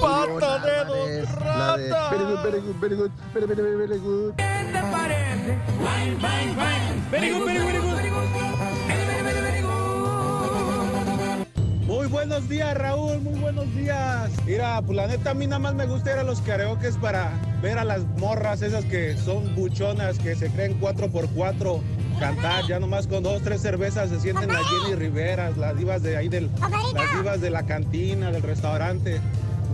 Pata de dos La de Very good, very good, very good, very, very, very, very good. Very good, very good, very Muy buenos días, Raúl, muy buenos días. Mira, pues la neta a mí nada más me gusta ir a los karaokes para ver a las morras esas que son buchonas, que se creen 4x4, cantar, ya nomás con dos, tres cervezas se sienten las Jenny Riveras, las divas de ahí del, las divas de la cantina, del restaurante.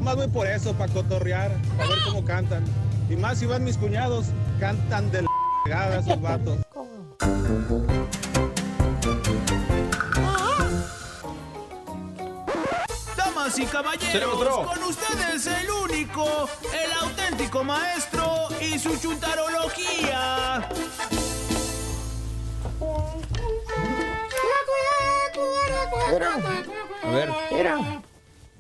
Más voy por eso, para cotorrear, para ver cómo cantan. Y más si van mis cuñados, cantan de la pegada esos vatos. Damas y caballeros, con ustedes el único, el auténtico maestro y su chuntarología. A ver. Mira.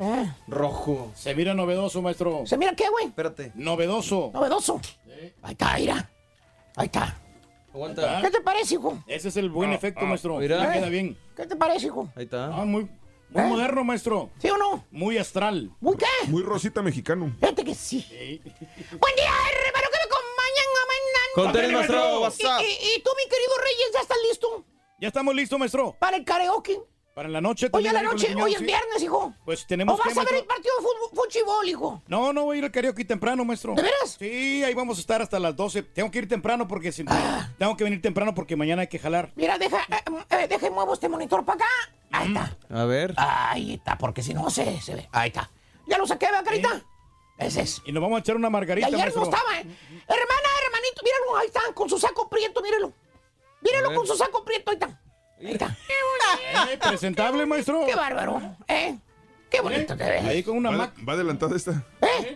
Eh, Rojo. Se mira novedoso, maestro. ¿Se mira qué, güey? Espérate. Novedoso. Novedoso. Ahí está, mira. Ahí está. Aguanta. ¿Qué te parece, hijo? Ese es el buen Ah, efecto, ah, maestro. mira. Queda bien. ¿Qué te parece, hijo? Ahí está. Ah, muy, muy moderno, maestro. ¿Sí o no? Muy astral. ¿Muy qué? Muy rosita mexicano. Fíjate que sí. Buen día, hermano, que me acompañan a mañana Con tenis, maestro, ¿Y, WhatsApp. y- y tú, mi querido Reyes, ya estás listo Ya estamos listos, maestro. para el karaoke? Para la noche Hoy también a la noche, hoy es viernes, hijo. Pues ¿O tenemos vas que, a ver el partido de fútbol, hijo? No, no voy a ir al karaoke temprano, maestro. ¿De veras? Sí, ahí vamos a estar hasta las 12. Tengo que ir temprano porque si- tengo que venir temprano porque mañana hay que jalar. Mira, deja, eh, eh, deja muevo este monitor para acá. Ahí está. A ver. Ahí está, porque si no se, se ve. Ahí está. ¿Ya lo saqué, ¿verdad, carita? Ese es. Y nos vamos a echar una Y margarita, ayer maestro. no estaba, ¿eh? Hermana, hermanito, míralo, ahí está, con su saco prieto, míralo. Míralo con su saco prieto, ahí está. Ahí está. Eh, presentable, maestro. Qué bárbaro, ¿eh? Qué bonito te ves. Ahí con una Va, mac. va adelantada esta.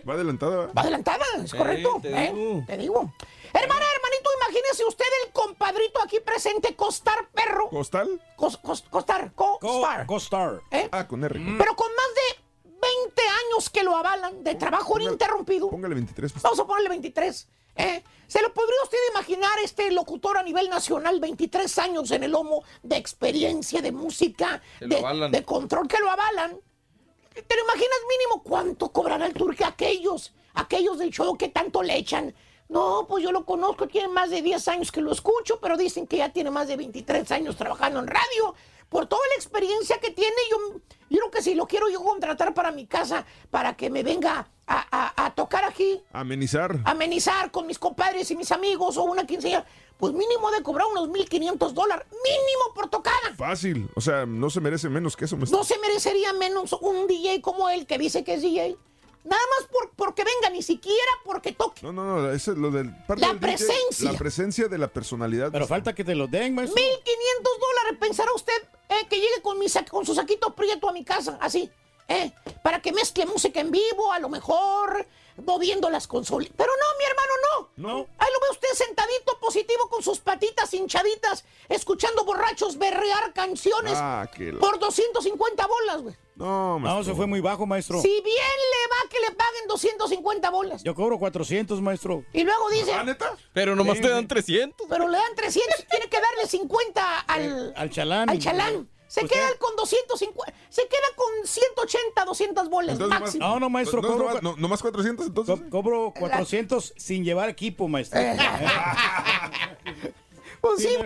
Va adelantada. ¿va? Va adelantada, es correcto. te ¿eh? digo. Te digo. Hermana, hermanito, imagínese usted el compadrito aquí presente, Costar Perro. ¿Costal? Cos- cos- costar, Costar. Costar. ¿Eh? Ah, con R. Pero con más de 20 años que lo avalan de trabajo ininterrumpido. Póngale 23. pues. Vamos a ponerle 23. ¿eh? ¿Se lo podría usted imaginar este locutor a nivel nacional? 23 años en el lomo de experiencia, de música, Que lo de, avalan. de control que lo avalan. ¿Te lo imaginas mínimo cuánto cobrará el turque aquellos, aquellos del show que tanto le echan? No, pues yo lo conozco, tiene más de 10 años que lo escucho, pero dicen que ya tiene más de 23 años trabajando en radio. Por toda la experiencia que tiene, yo, yo creo que si lo quiero yo contratar para mi casa, para que me venga a, a- a tocar aquí, Amenizar. amenizar con mis compadres y mis amigos o una quinceañera, pues mínimo de cobrar unos 1.500 dólares, mínimo por tocada. Fácil. O sea, no se merece menos que eso. No se merecería menos un DJ como él que dice que es DJ. Nada más por, porque venga, ni siquiera porque toque. No, no, no. Eso es lo del. parte La del DJ, presencia. la presencia de la personalidad. Pero falta que te lo den, maestro. 1.500 dólares, pensará usted eh, que llegue con, mi sa- con su saquito prieto a mi casa, así, eh, para que mezcle música en vivo, a lo mejor, moviendo las consolas. Pero no, mi hermano, no. No. Ahí lo ve usted sentadito, positivo, con sus patitas hinchaditas, escuchando borrachos berrear canciones Ah, la- por 250 bolas, güey. No, No, maestro. se fue muy bajo, maestro. Si bien le va que le paguen 250 bolas. Yo cobro 400, maestro. Y luego dice, ¿Ah, neta? Pero nomás te dan 300. pero le dan 300 y tiene que darle 50 al, Al chalán. al chalán. Se Usted- queda con 250, se queda con 180, 200 bolas Entonces, máximo. No, no, maestro, No, cobro, no, no, más 400 entonces. co- cobro 400 sin llevar equipo, maestro. Eh. Pues sí.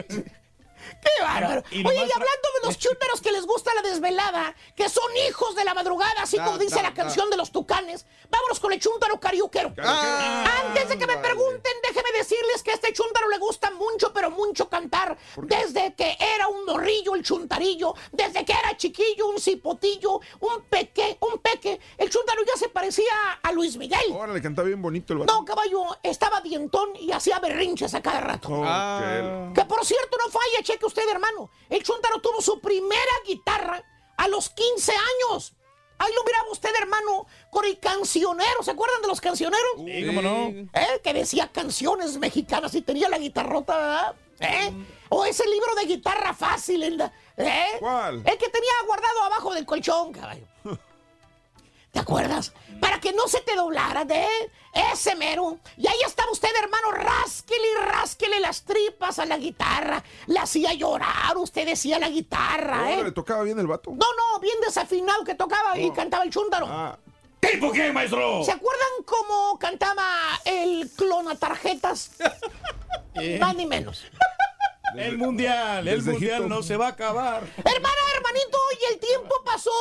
¡Qué bárbaro! Y Oye, y hablando de los chúteros que les gusta la desvelada, que son hijos de la madrugada, así como dice la canción de los tucanes, vámonos con el chúntaro cariuquero. Ah, Antes de que me pregunten, déjenme decirles que a este chúntaro le gusta mucho, pero mucho cantar. Desde que era un morrillo, el chuntarillo, desde que era chiquillo, un cipotillo, un peque, un peque, el chúntaro ya se parecía a Luis Miguel. Órale, canta bien bonito el. No, caballo, estaba dientón y hacía berrinches a cada rato. Que por cierto, no falla, cheque usted, hermano. El Chuntaro tuvo su primera guitarra a los 15 años. Ahí lo miraba usted, hermano, con el cancionero. ¿Se acuerdan de los cancioneros? Sí, cómo no. ¿Eh? Que decía canciones mexicanas y tenía la guitarrota, ¿verdad? ¿Eh? O ese libro de guitarra fácil, ¿eh? ¿Cuál? El que tenía guardado abajo del colchón, caballo. ¿Te acuerdas? Para que no se te doblara de ese mero. Y ahí estaba usted, hermano, rásquele y rásquele las tripas a la guitarra. La hacía llorar, usted decía la guitarra, ¿eh? Órale, tocaba bien el vato. No, no, bien desafinado que tocaba y cantaba el chúndaro. Ah, ¿Tipo qué, maestro? ¿Se acuerdan cómo cantaba el clonatarjetas? Eh. Más ni menos. El mundial, el desde mundial Egipto. no se va a acabar. Hermana, hermanito, y el tiempo pasó.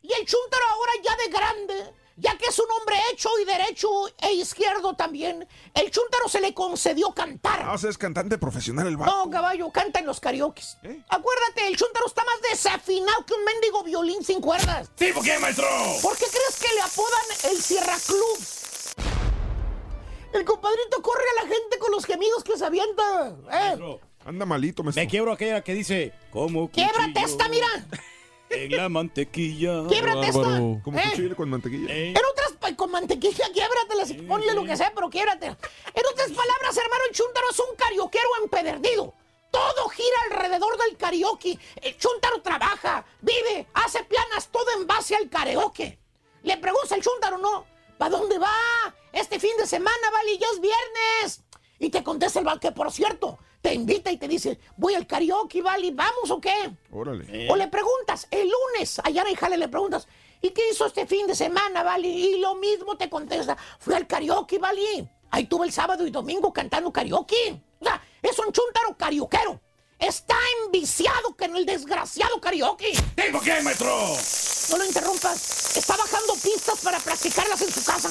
Y el chúntaro ahora ya de grande, ya que es un hombre hecho y derecho e izquierdo también, el chúntaro se le concedió cantar. ah, o sea, es cantante profesional el vato. No, caballo, canta en los karaokes. ¿Eh? Acuérdate, el chúntaro está más desafinado que un mendigo violín sin cuerdas. ¿Tipo qué, maestro? ¿Por qué crees que le apodan el Sierra Club? El compadrito corre a la gente con los gemidos que se avienta. ¿eh? Maestro, Anda malito, maestro. Me quiebro aquella que dice, ¿cómo ¡Quiebrate cuchillo esta, mira! En la mantequilla. ¡Quiebrate esta! Como ¿Eh? cuchillo con mantequilla. Eh, En otras, con mantequilla, quiébratela, si- ponle lo que sea, pero quiebrate. En otras palabras, hermano, el Chuntaro es un carioquero empedernido. Todo gira alrededor del karaoke. El Chuntaro trabaja, vive, hace planas, todo en base al karaoke. Le pregunta el Chuntaro, ¿no? ¿Para dónde va? Este fin de semana, vale, ya es viernes. Y te contesta el val que, por cierto, te invita y te dice, voy al karaoke, vale, ¿vamos o qué? Órale. O le preguntas, el lunes, allá en Jale le preguntas, ¿y qué hizo este fin de semana, Vali? Y lo mismo te contesta, fui al karaoke, Vali. Ahí tuve el sábado y domingo cantando karaoke. O sea, es un chuntaro carioquero. Está enviciado que en el desgraciado karaoke. ¿Tengo que, maestro? No lo interrumpas. Está bajando pistas para practicarlas en su casa.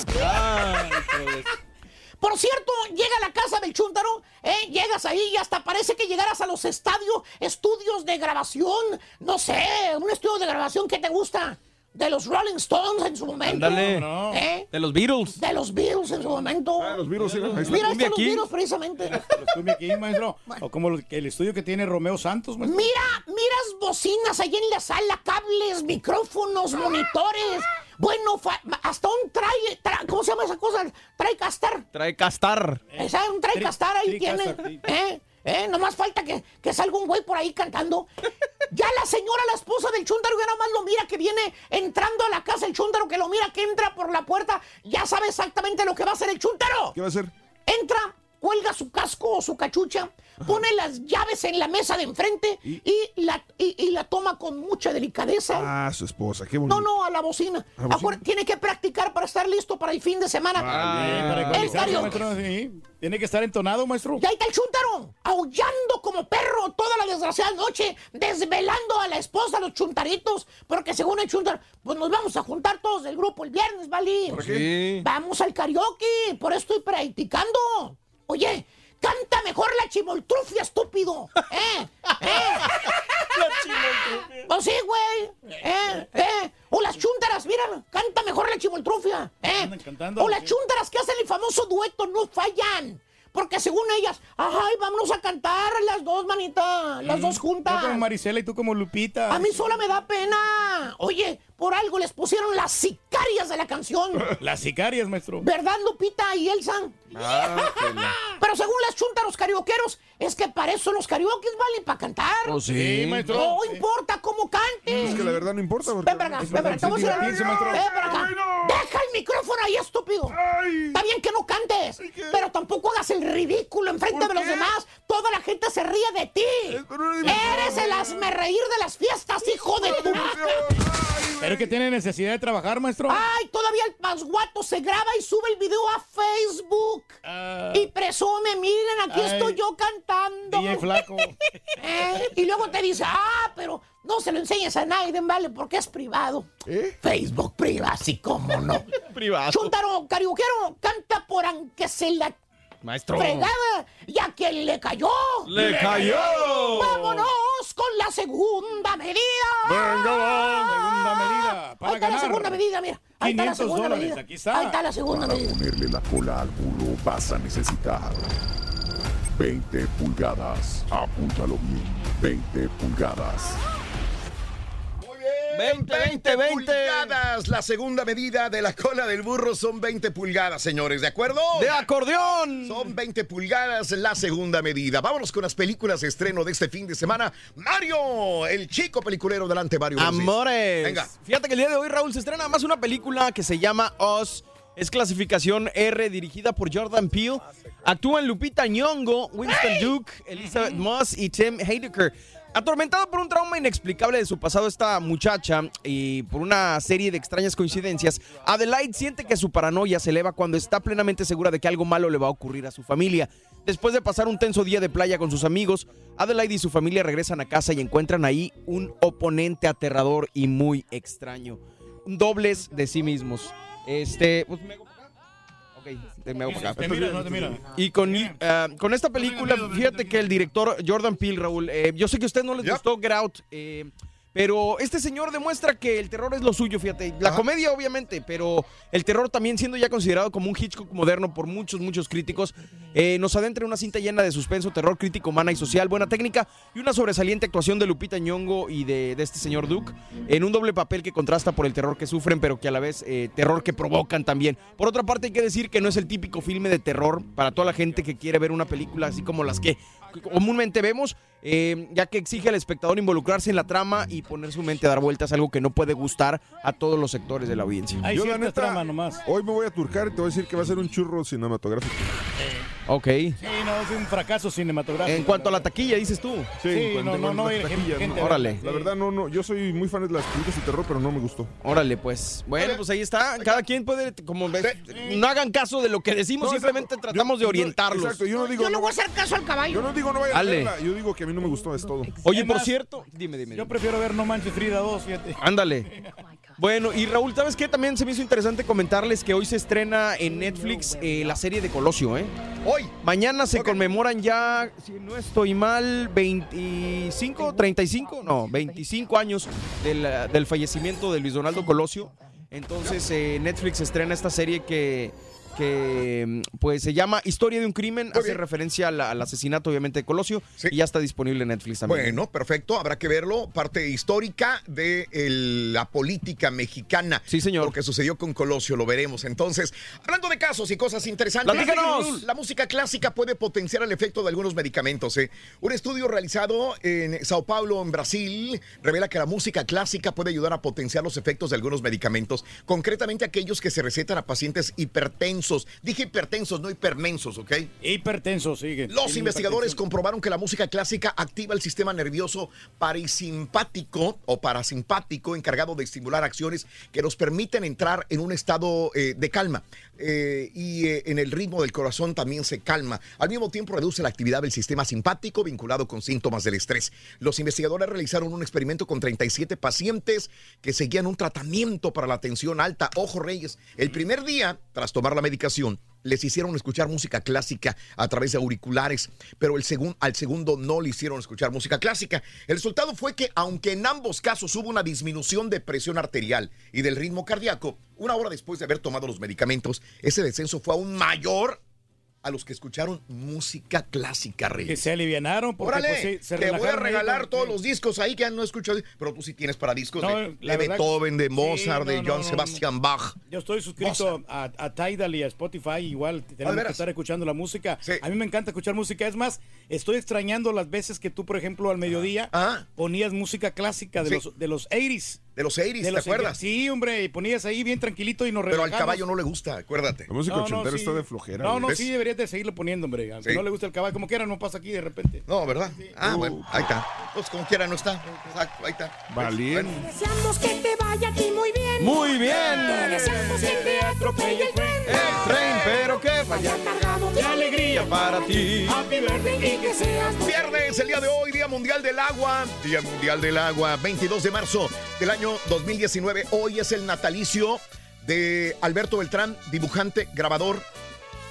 Por cierto, llega a la casa del chúntaro, ¿eh? llegas ahí y hasta parece que llegaras a los estadios, estudios de grabación, no sé, un estudio de grabación que te gusta. De los Rolling Stones en su momento. Ándale. ¿Eh? De los Beatles. De los Beatles en su momento. Ah, los Beatles, sí. Mira, ahí están los. Beatles precisamente. Los aquí, maestro. O como el estudio que tiene Romeo Santos, maestro. Mira, miras bocinas ahí en la sala, cables, micrófonos, monitores. Bueno, hasta un trae, tra- ¿cómo se llama esa cosa? TriCaster. Trae castar. Esa, un TriCaster ahí tiene. ¿Eh? ¿Eh? Nomás falta que, que salga un güey por ahí cantando. Ya la señora, la esposa del chúndaro, ya nada más lo mira que viene entrando a la casa el chúndaro, que lo mira que entra por la puerta. Ya sabe exactamente lo que va a hacer el chúndaro. ¿Qué va a hacer? Entra, cuelga su casco o su cachucha, pone las llaves en la mesa de enfrente y, la, y, y la toma con mucha delicadeza. Ah, su esposa, qué bonito. No, no, a la bocina. ¿A la bocina? Acuérdate, tiene que practicar para estar listo para el fin de semana. Para el maestro, sí. Tiene que estar entonado, maestro. Y ahí está el chúntaro, aullando como perro toda la desgraciada noche, desvelando a la esposa, a los chuntaritos, porque según el chúntaro, pues nos vamos a juntar todos del grupo el viernes, ¿vale? ¿Por qué? Sí. Vamos al karaoke, por eso estoy practicando. Oye, canta mejor la chimoltrufia, estúpido. ¿Eh? ¿Eh? Pues sí, güey. ¿Eh? ¿Eh? O las chúntaras, mira, canta mejor la chimoltrufia. ¿Eh? cantando, O las chúntaras que hacen el famoso dueto no fallan. Porque según ellas, ay, vámonos a cantar las dos, manita, las dos Yo juntas. como Marisela y tú como Lupita. A mí sola me da pena. Oye, por algo les pusieron las sicarias de la canción. Las sicarias, maestro. ¿Verdad, Lupita y Elsa? Ah, Pero según las chuntaros carioqueros, es que para eso los karaokes valen para cantar. Oh, sí. Sí, maestro. No Sí. importa cómo cantes. Es que la verdad no importa. Ven para acá, ven para acá. Ven para acá. Deja el micrófono ahí, estúpido. Está bien que no cantes, pero tampoco hagas el ridículo enfrente de los demás. Toda la gente se ríe de ti. Eres el hazme reír de las fiestas, hijo de tu... Pero es que tiene necesidad de trabajar, maestro. Ay, todavía el pasguato se graba y sube el video a Facebook. y presume, miren, aquí Ah. Ay. estoy yo cantando. DJ flaco. Eh, Y luego te dice, ah, pero no se lo enseñes a nadie, vale, porque es privado. Facebook privacy, cómo no. Privado. Chuntaro, cariuquero, canta por aunque se la Maestro. fregada y a quien le cayó. ¡Le cayó! Vámonos con la segunda medida. Venga, va. Segunda medida. Para Ahí está la ganar. segunda medida, mira. Ahí está la 500 segunda dólares, medida. aquí está. Ahí está la segunda Para medida. ponerle la cola al burro vas a necesitar 20 pulgadas. Apúntalo bien. 20 pulgadas. 20, 20, 20. pulgadas. La segunda medida de la cola del burro son 20 pulgadas, señores, ¿de acuerdo? ¡De acordeón! Son 20 pulgadas la segunda medida. Vámonos con las películas de estreno de este fin de semana. Mario, el chico peliculero. Delante, Mario. Amores. Venga. Fíjate que el día de hoy, Raúl, se estrena más una película que se llama Us. Es clasificación R, dirigida por Jordan Peele. Actúan Lupita Nyong'o, Winston Duke, Elizabeth Moss y Tim Heidecker. Atormentada por un trauma inexplicable de su pasado, esta muchacha y por una serie de extrañas coincidencias, Adelaide siente que su paranoia se eleva cuando está plenamente segura de que algo malo le va a ocurrir a su familia. Después de pasar un tenso día de playa con sus amigos, Adelaide y su familia regresan a casa y encuentran ahí un oponente aterrador y muy extraño. Dobles de sí mismos. Este, pues me hago para acá. Te mira, no te mira. Y con, ah, con esta película, fíjate que el director Jordan Peele, Raúl, eh, yo sé que a ustedes no les gustó Get Out, eh, pero este señor demuestra que el terror es lo suyo, fíjate. La comedia, obviamente, pero el terror también siendo ya considerado como un Hitchcock moderno por muchos, muchos críticos, eh, nos adentra en una cinta llena de suspenso, terror crítico, humana y social, buena técnica y una sobresaliente actuación de Lupita Nyong'o y de, de este señor Duke en un doble papel que contrasta por el terror que sufren, pero que a la vez eh, terror que provocan también. Por otra parte, hay que decir que no es el típico filme de terror para toda la gente que quiere ver una película así como las que comúnmente vemos, eh, ya que exige al espectador involucrarse en la trama y poner su mente a dar vueltas, algo que no puede gustar a todos los sectores de la audiencia. Yo, la neta, hoy me voy a turcar y te voy a decir que va a ser un churro cinematográfico. Ok. Sí, no, es un fracaso cinematográfico. En cuanto a la taquilla, dices tú. Sí, cuanto- no, no, no, gente- no. Órale. La verdad, no, no. Yo soy muy fan de las películas de terror, pero no me gustó. Órale, pues. Bueno, pues ahí está. Cada quien puede, como ves, no hagan caso de lo que decimos, No, simplemente exacto. tratamos Yo- de orientarlos. exacto, yo no digo. Yo le voy a hacer caso al caballo. Yo no digo no vayan a Ale. verla. Yo digo que a mí no me gustó, es todo. Oye, por cierto, dime, dime. Yo prefiero ver No Manches Frida 2, fíjate. Ándale. Bueno, y Raúl, ¿sabes qué? También se me hizo interesante comentarles que hoy se estrena en Netflix eh, la serie de Colosio, ¿eh? Hoy. Mañana se conmemoran ya, si no estoy mal, 25, 35, no, 25 años del, del fallecimiento de Luis Donaldo Colosio. Entonces eh, Netflix estrena esta serie que, que mm, pues se llama Historia de un crimen, hace referencia al, al asesinato obviamente de Colosio y ya está disponible en Netflix también. Bueno, perfecto, habrá que verlo. Parte histórica de el- la política mexicana. Sí, señor. Lo que sucedió con Colosio, lo veremos. Entonces, hablando de casos y cosas interesantes, ¡Platícanos! la música clásica puede potenciar el efecto de algunos medicamentos. ¿eh? Un estudio realizado en Sao Paulo, en Brasil, revela que la música clásica puede ayudar a potenciar los efectos de algunos medicamentos, concretamente aquellos que se recetan a pacientes hipertensos. Dije hipertensos, no hipermensos, ¿ok? Hipertenso, sigue. Los investigadores comprobaron que la música clásica activa el sistema nervioso parasimpático o parasimpático encargado de estimular acciones que nos permiten entrar en un estado eh, de calma. Eh, y eh, en el ritmo del corazón también se calma. Al mismo tiempo reduce la actividad del sistema simpático vinculado con síntomas del estrés. Los investigadores realizaron un experimento con 37 pacientes que seguían un tratamiento para la tensión alta. Ojo, Reyes, el primer día, tras tomar la medicación, les hicieron escuchar música clásica a través de auriculares, pero el segun- al segundo no le hicieron escuchar música clásica. El resultado fue que, aunque en ambos casos hubo una disminución de presión arterial y del ritmo cardíaco, una hora después de haber tomado los medicamentos, ese descenso fue aún mayor a los que escucharon música clásica, Reyes. Que se alivianaron porque Órale, pues, sí, se te voy a regalar todos los discos ahí que ya no escucho, pero tú sí tienes para discos No, de, Beethoven, de Sí, Mozart, no, de John no, Sebastian Bach. Yo estoy suscrito a, a Tidal y a Spotify, igual tenemos que estar escuchando la música. A mí me encanta escuchar música. Es más, estoy extrañando las veces que tú, por ejemplo, al mediodía ponías música clásica de los de los 80s. De los 80s, De ¿te los acuerdas? Sí, hombre, y ponías ahí bien tranquilito y nos Pero al caballo no le gusta, acuérdate. La música No, no, sí. está de flojera. No, no, ¿Ves? sí deberías de seguirlo poniendo, hombre. Aunque Sí. no le gusta el caballo, como quiera, no pasa aquí de repente. No, ¿verdad? Ah, bueno, ahí está. Pues como quiera no está. Exacto, ahí está. Valiente. Deseamos que te vaya a ti muy bien. Muy bien. Te deseamos que te atropelle el tren. El tren, pero que vaya cargado de alegría para ti. Happy birthday y que seas Viernes, el día de hoy, Día Mundial del Agua. Día Mundial del Agua, 22 de marzo del año 2019. Hoy es el natalicio de Alberto Beltrán, dibujante, grabador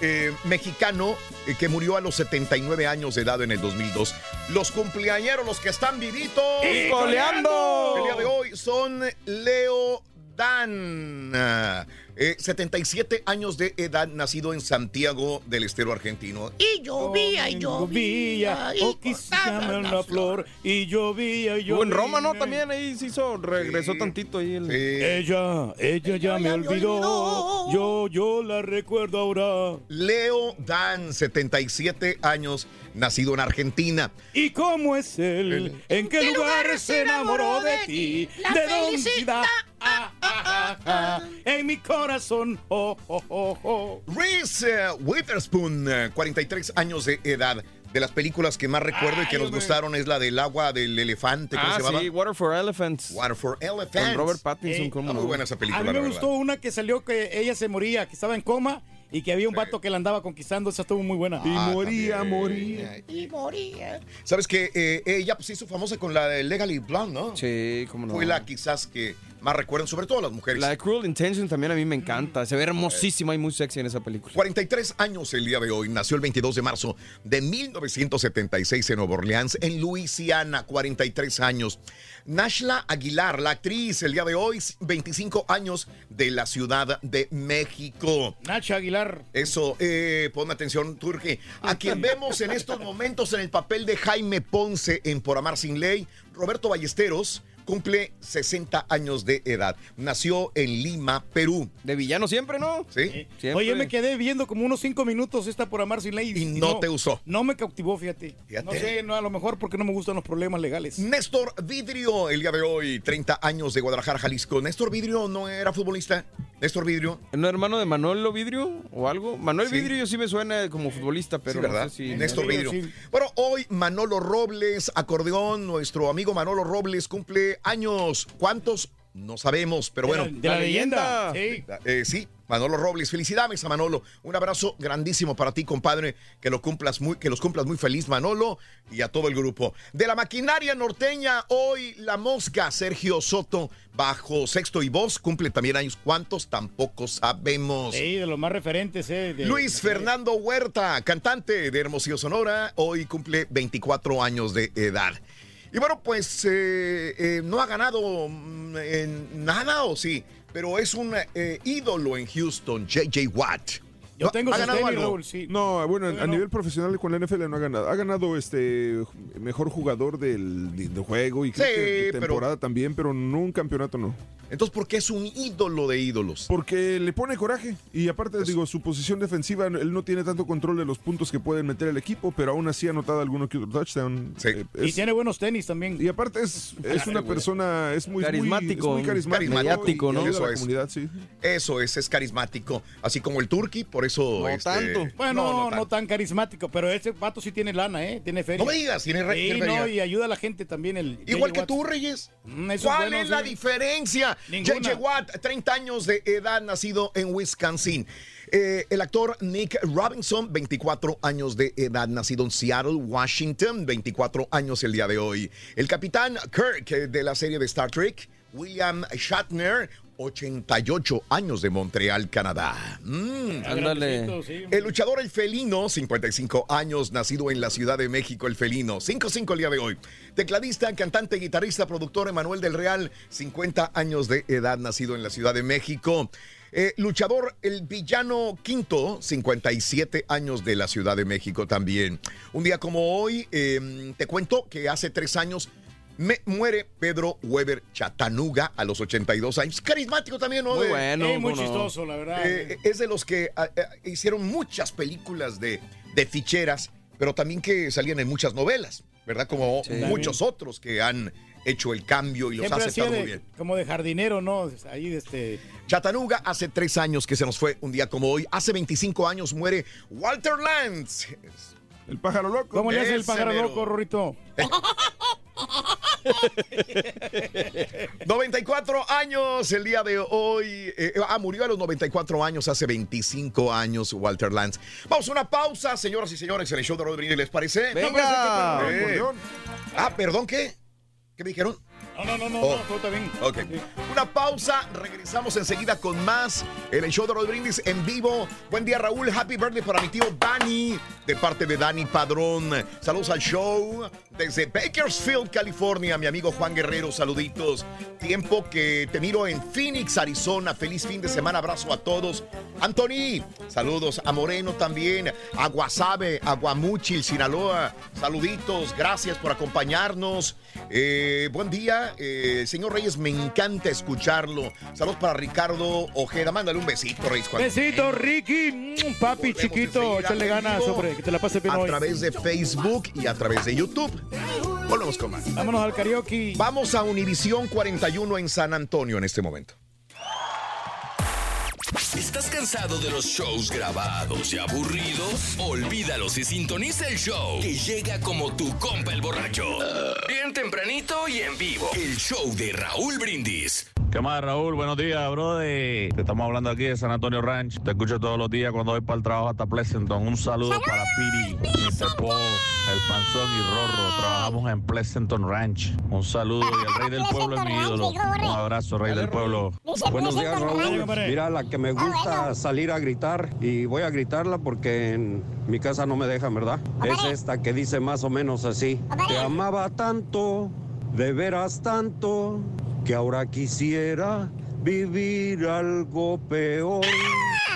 eh, mexicano eh, que murió a los 79 años de edad en el 2002. Los cumpleañeros, los que están vivitos. ¡Y coleando! El día de hoy son Leo Dan. ah, eh, 77 años de edad, nacido en Santiago del Estero argentino. Y llovía, y llovía. y o quizá la flor, y llovía, y llovía. Estuvo en Roma, ¿no? También ahí se hizo, regresó tantito ahí. El... Ella, ella ya me olvidó. Yo, yo la recuerdo ahora. Leo Dan, 77 años, nacido en Argentina. ¿Y cómo es él? ¿En qué lugar se enamoró de ti? La ¿De dónde felicidad. Ah, ah, ah, ah, en mi corazón. Oh, oh, oh, oh. Reese eh, Witherspoon, eh, 43 años de edad. De las películas que más recuerdo y que nos gustaron es la del agua del elefante. ¿Cómo Ah, se llamaba? sí, Water for Elephants. Water for Elephants. Con Robert Pattinson, Eh, ¿cómo Está no? muy buena esa película. A mí me la gustó una que salió que ella se moría, que estaba en coma y que había un vato que la andaba conquistando. Esa estuvo muy buena. Y Ah, moría, también. moría. Y moría. ¿Sabes que eh, ella pues, se hizo famosa con la de Legally Blonde, ¿no? Sí, cómo no. Fue la quizás que más recuerdan, sobre todo las mujeres. La de Cruel Intentions también a mí me encanta. Se ve hermosísima y muy sexy en esa película. 43 años el día de hoy. Nació el 22 de marzo de 1976 en Nueva Orleans, en Luisiana. 43 años. Nashla Aguilar, la actriz, el día de hoy, 25 años de la Ciudad de México. Nacha Aguilar. Eso, eh, pon atención, Turque. A quien vemos en estos momentos en el papel de Jaime Ponce en Por Amar Sin Ley, Roberto Ballesteros cumple 60 años de edad. Nació en Lima, Perú. De villano siempre, ¿no? Sí. Siempre. Oye, me quedé viendo como unos cinco minutos esta por amar sin ley. Y no te usó. No me cautivó, fíjate. Fíjate. No sé, no, a lo mejor porque no me gustan los problemas legales. Néstor Vidrio, el día de hoy, 30 años de Guadalajara, Jalisco. Néstor Vidrio no era futbolista. Néstor Vidrio. ¿No hermano de Manolo Vidrio o algo? Manuel Sí. Vidrio yo sí me suena como futbolista, pero sí, ¿verdad? no sé si... Néstor Vidrio. Bueno, hoy Manolo Robles, acordeón, nuestro amigo Manolo Robles cumple años. ¿Cuántos? No sabemos, pero De la- bueno. de la leyenda, sí. Eh, sí, Manolo Robles. Felicidades a Manolo. Un abrazo grandísimo para ti, compadre. Que lo cumplas muy, que los cumplas muy feliz, Manolo, y a todo el grupo. De la maquinaria norteña, hoy la mosca, Sergio Soto, bajo sexto y voz, cumple también años. ¿Cuántos? Tampoco sabemos. Sí, de los más referentes, ¿eh? de- Luis Fernando Huerta, cantante de Hermosillo Sonora, hoy cumple 24 años de edad. Y bueno, pues eh, eh, no ha ganado mm, en nada o sí, pero es un eh, ídolo en Houston, JJ Watt. Yo tengo ¿Ha ganado algo? Raúl, sí. No, bueno, a no. nivel profesional con la NFL no ha ganado. Ha ganado este mejor jugador del, del juego y creo Sí, que de pero- temporada también, pero no un campeonato no. Entonces, ¿por qué es un ídolo de ídolos? Porque le pone coraje y aparte digo, su posición defensiva, él no tiene tanto control de los puntos que pueden meter el equipo, pero aún así ha anotado alguno que otro touchdown. Eh, Y tiene buenos tenis también. y aparte es, es una persona, es muy Carismático, muy, es muy carismático, y ¿no? Eso la es. comunidad, sí. Eso es, es carismático. Así como el Turkey, por eso. No este, tanto. Bueno, no, no, no tanto. tan carismático, pero ese vato sí tiene lana, ¿eh? Tiene feria. No me digas, tiene re- Sí, tiene no, y ayuda a la gente también. El Igual que Watt. tú, Reyes. Mm, eso es ¿Cuál bueno, es la sí. diferencia? JJ Watt, 30 años de edad, nacido en Wisconsin. Eh, el actor Nick Robinson, 24 años de edad, nacido en Seattle, Washington, 24 años el día de hoy. El capitán Kirk eh, de la serie de Star Trek, William Shatner, 88 años de Montreal, Canadá. Mm. Ándale. grandecito, sí. El luchador El Felino, 55 años, nacido en la Ciudad de México, El Felino, 5-5 el día de hoy. Tecladista, cantante, guitarrista, productor Emanuel del Real, 50 años de edad, nacido en la Ciudad de México. Eh, luchador El Villano Quinto, 57 años de la Ciudad de México también. Un día como hoy, eh, te cuento que hace tres años me muere Pedro Weber Chatanuga a los 82 años. Carismático también, ¿no? Muy bueno. Eh, muy chistoso, la verdad. eh, es de los que ah, ah, hicieron muchas películas de, de ficheras, pero también que salían en muchas novelas, ¿verdad? Como Sí. muchos otros que han hecho el cambio y los Siempre ha aceptado de, muy bien. como de jardinero, ¿no? Ahí, este... Chattanooga hace tres años que se nos fue un día como hoy. Hace 25 años muere Walter Lantz. El pájaro loco. ¿Cómo le hace el pájaro mero. loco, Rorrito? 94 años el día de hoy. Eh, ah, murió a los 94 años, hace 25 años, Walter Lantz. Vamos a una pausa, señoras y señores, en el show de Rodríguez, ¿les parece? Venga. Eh. Ah, perdón, ¿qué? ¿Qué me dijeron? No, no, no, no, Oh. no, todo está bien. Ok. Una pausa, regresamos enseguida con más en el show de Rodríguez Brindis en vivo. Buen día, Raúl. Happy birthday para mi tío Dani, de parte de Dani Padrón. Saludos al show desde Bakersfield, California. Mi amigo Juan Guerrero, saluditos. Tiempo que te miro en Phoenix, Arizona. Feliz fin de semana. Abrazo a todos. Anthony, saludos a Moreno también, a Guasave, a Guamuchil, Sinaloa. Saluditos, gracias por acompañarnos. Eh, buen día, eh, señor Reyes, me encanta escucharlo. Saludos para Ricardo Ojeda. Mándale un besito, Reyes. cuando- Besito, Ricky. Mm, Papi Volvemos chiquito, échale ganas, hombre, que te la pase bien A hoy. través de Facebook y a través de YouTube. Volvemos con más. Vámonos al karaoke. Vamos a Univisión 41 en San Antonio en este momento. ¿Estás cansado de los shows grabados y aburridos? Olvídalos y sintoniza el show que llega como tu compa el borracho. Bien tempranito y en vivo. El show de Raúl Brindis. ¿Qué más, Raúl? Buenos días, brother. Te estamos hablando aquí de San Antonio Ranch. Te escucho todos los días cuando voy para el trabajo hasta Pleasanton. Un saludo para Piri, Mr. Paul, el Panzón y Rorro. Trabajamos en Pleasanton Ranch. Un saludo y el rey del pueblo es mi ídolo. Un abrazo, rey del pueblo. Buenos días, Raúl. Mira, la que me gusta salir a gritar y voy a gritarla porque en mi casa no me dejan, ¿verdad? Es esta que dice más o menos así. Te amaba tanto, de veras tanto, que ahora quisiera vivir algo peor.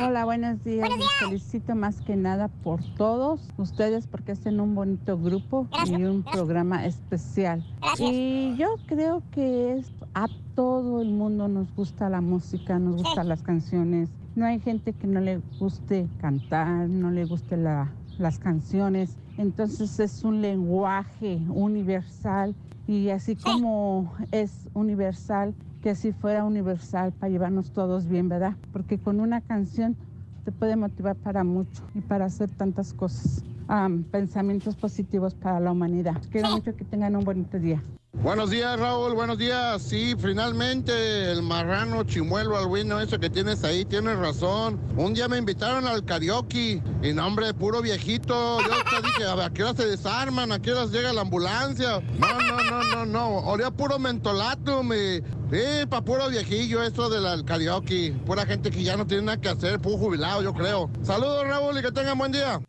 Hola, buenos días. Los felicito más que nada por todos ustedes porque hacen un bonito grupo y un programa especial. Y yo creo que es a todo el mundo nos gusta la música, nos gustan las canciones. No hay gente que no le guste cantar, no le guste la- las canciones. Entonces es un lenguaje universal y así como es universal que así fuera universal para llevarnos todos bien, ¿verdad? Porque con una canción te puede motivar para mucho y para hacer tantas cosas. Am, pensamientos positivos para la humanidad. Quiero mucho que tengan un bonito día. Buenos días, Raúl, buenos días. Sí, finalmente el marrano chimuelo albino ese que tienes ahí, tienes razón. Un día me invitaron al karaoke y no, hombre, puro viejito. Yo te dije, a ver, ¿a qué hora se desarman? ¿A qué horas llega la ambulancia? No, no, no, no, no. Olía puro mentolatum y... Sí, pa' puro viejillo eso del karaoke. Pura gente que ya no tiene nada que hacer, puro jubilado, yo creo. Saludos, Raúl, y que tengan buen día.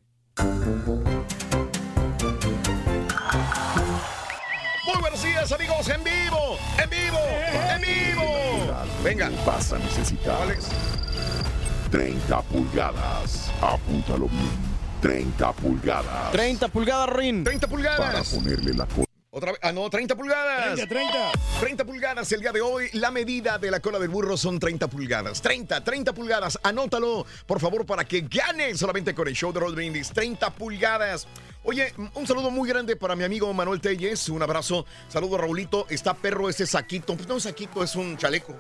Muy buenos días, amigos, en vivo, en vivo, en vivo. Venga. Vas a necesitar 30 pulgadas. Apúntalo bien. 30 pulgadas. 30 pulgadas, Rin. 30 pulgadas. Para ponerle la co- Otra vez, ah, no, 30 pulgadas. 30, 30. 30 pulgadas el día de hoy. La medida de la cola del burro son 30 pulgadas. 30, 30 pulgadas. Anótalo, por favor, para que gane solamente con el show de Roll Brindis. 30 pulgadas. Oye, un saludo muy grande para mi amigo Manuel Telles. Un abrazo. Saludo, Raulito. Está perro ese saquito. Pues no es saquito, es un chaleco.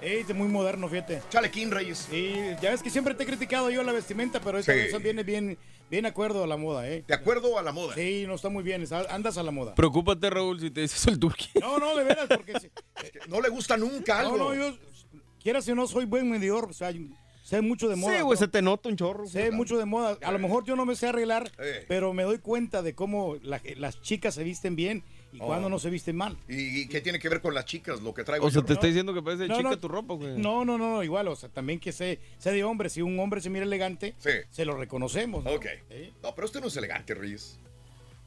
Ey, es muy moderno, fíjate. Chalequín, Reyes. Y ya ves que siempre te he criticado yo la vestimenta, pero esta Sí. vez viene bien, bien de acuerdo a la moda, ¿eh? De acuerdo a la moda. Sí, no está muy bien, andas a la moda. Preocúpate, Raúl, si te dices el turqui. No, no, de veras, porque si- No le gusta nunca algo. No, no, yo, quieras o no, soy buen medidor, o sea, sé mucho de moda. Sí, güey, ¿no? se te nota un chorro. Sé mucho de moda. A lo mejor yo no me sé arreglar, Eh. pero me doy cuenta de cómo la- las chicas se visten bien y Oh. cuando no se visten mal. ¿Y, y qué tiene que ver con las chicas? Lo que traigo O sea, yo? te está diciendo que parece No, chica no. tu ropa, güey. No, no, no, no, igual, o sea, también que sé, sé de hombre, si un hombre se mira elegante, se lo reconocemos. ¿no? Ok. No, pero usted no es elegante, Reyes.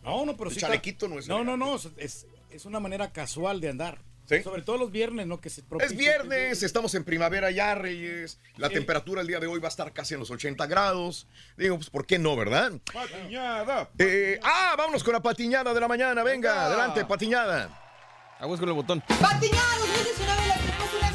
No, no, pero El sí. chalequito no es No, no, elegante. no, es, es una manera casual de andar. Sí. Sobre todo los viernes, ¿no? Que se Es viernes, estamos en primavera ya, Reyes. La Sí. temperatura el día de hoy va a estar casi en los 80 grados. Digo, pues, ¿por qué no, verdad? Patiñada. Eh, ah, vámonos con la patiñada de la mañana. Venga, Venga. adelante, patiñada. Aguas con el botón. Patiñada 2019 la tenemos una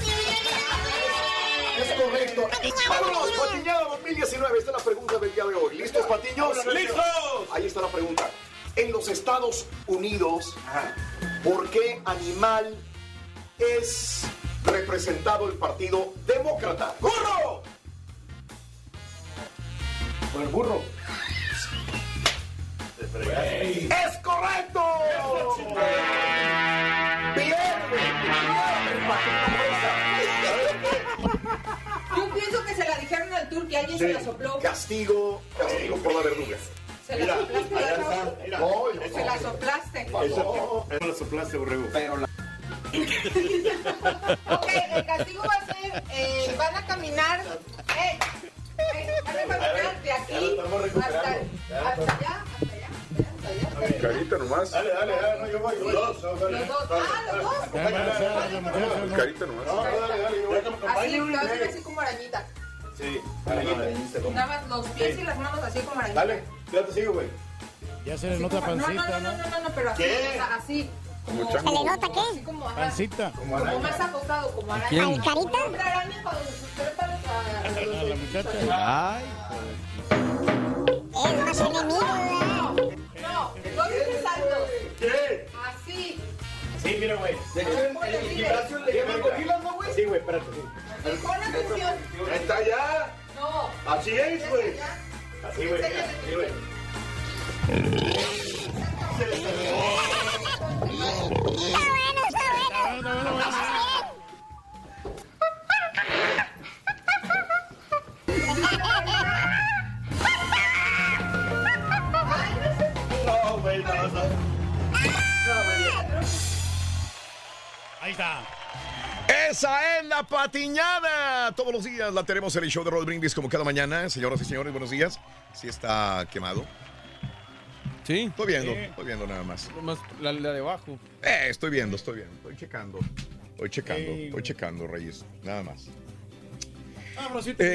Es correcto. Vámonos, patiñada 2019. Esta es la pregunta del día de hoy. ¿Listos, patiños? ¡Listos! Ahí está la pregunta. En los Estados Unidos, ¿por qué animal es representado el Partido Demócrata? ¡Burro! Por el burro. ¡Es correcto! ¡Bien! Yo pienso que se la dijeron al turqui, alguien se la sopló. Castigo, castigo por la verduga. Se la soplaste, Se la soplaste. No la soplaste, borrego. Ok, el castigo va a ser, eh, van a caminar, eh, eh, van a caminar de aquí hasta, hasta allá, hasta allá, hasta allá. Carita nomás. Dale, dale, dale, no, yo voy, yo voy. Los dos, ah, los dos. Carita nomás. Así, lo hacen así como arañita. Sí, Nada más los pies y las manos así como arañita. Dale, ya te sigo, güey. Ya se le Así nota como- no, no, pancita, no, ¿no? no, no, no, pero así, así. Como, ¿Se le nota qué? Así como, Pancita. como más acostado, como araña. quién? ¿Al carita? A- la muchacha. Ay. Es más enemigo, No, no saltos. ¿Qué? Así. Sí, mira, güey. De hecho, en el gimnasio le llaman gorilas, ¿no, güey? Sí, güey, espérate. sí. Pon atención. Está ya. No. Así es, güey. Así, güey. mira, Sí, güey. Esa es la patiñada. Todos los días la tenemos en el show de Roll Brindis como cada mañana. Señoras y señores, buenos días. Sí está quemado. Sí. Estoy viendo, Sí. estoy viendo nada más. Más la, la de abajo. Eh, estoy viendo, estoy viendo. Estoy checando. Estoy checando, Ey, estoy checando, Reyes. Nada más. Ya.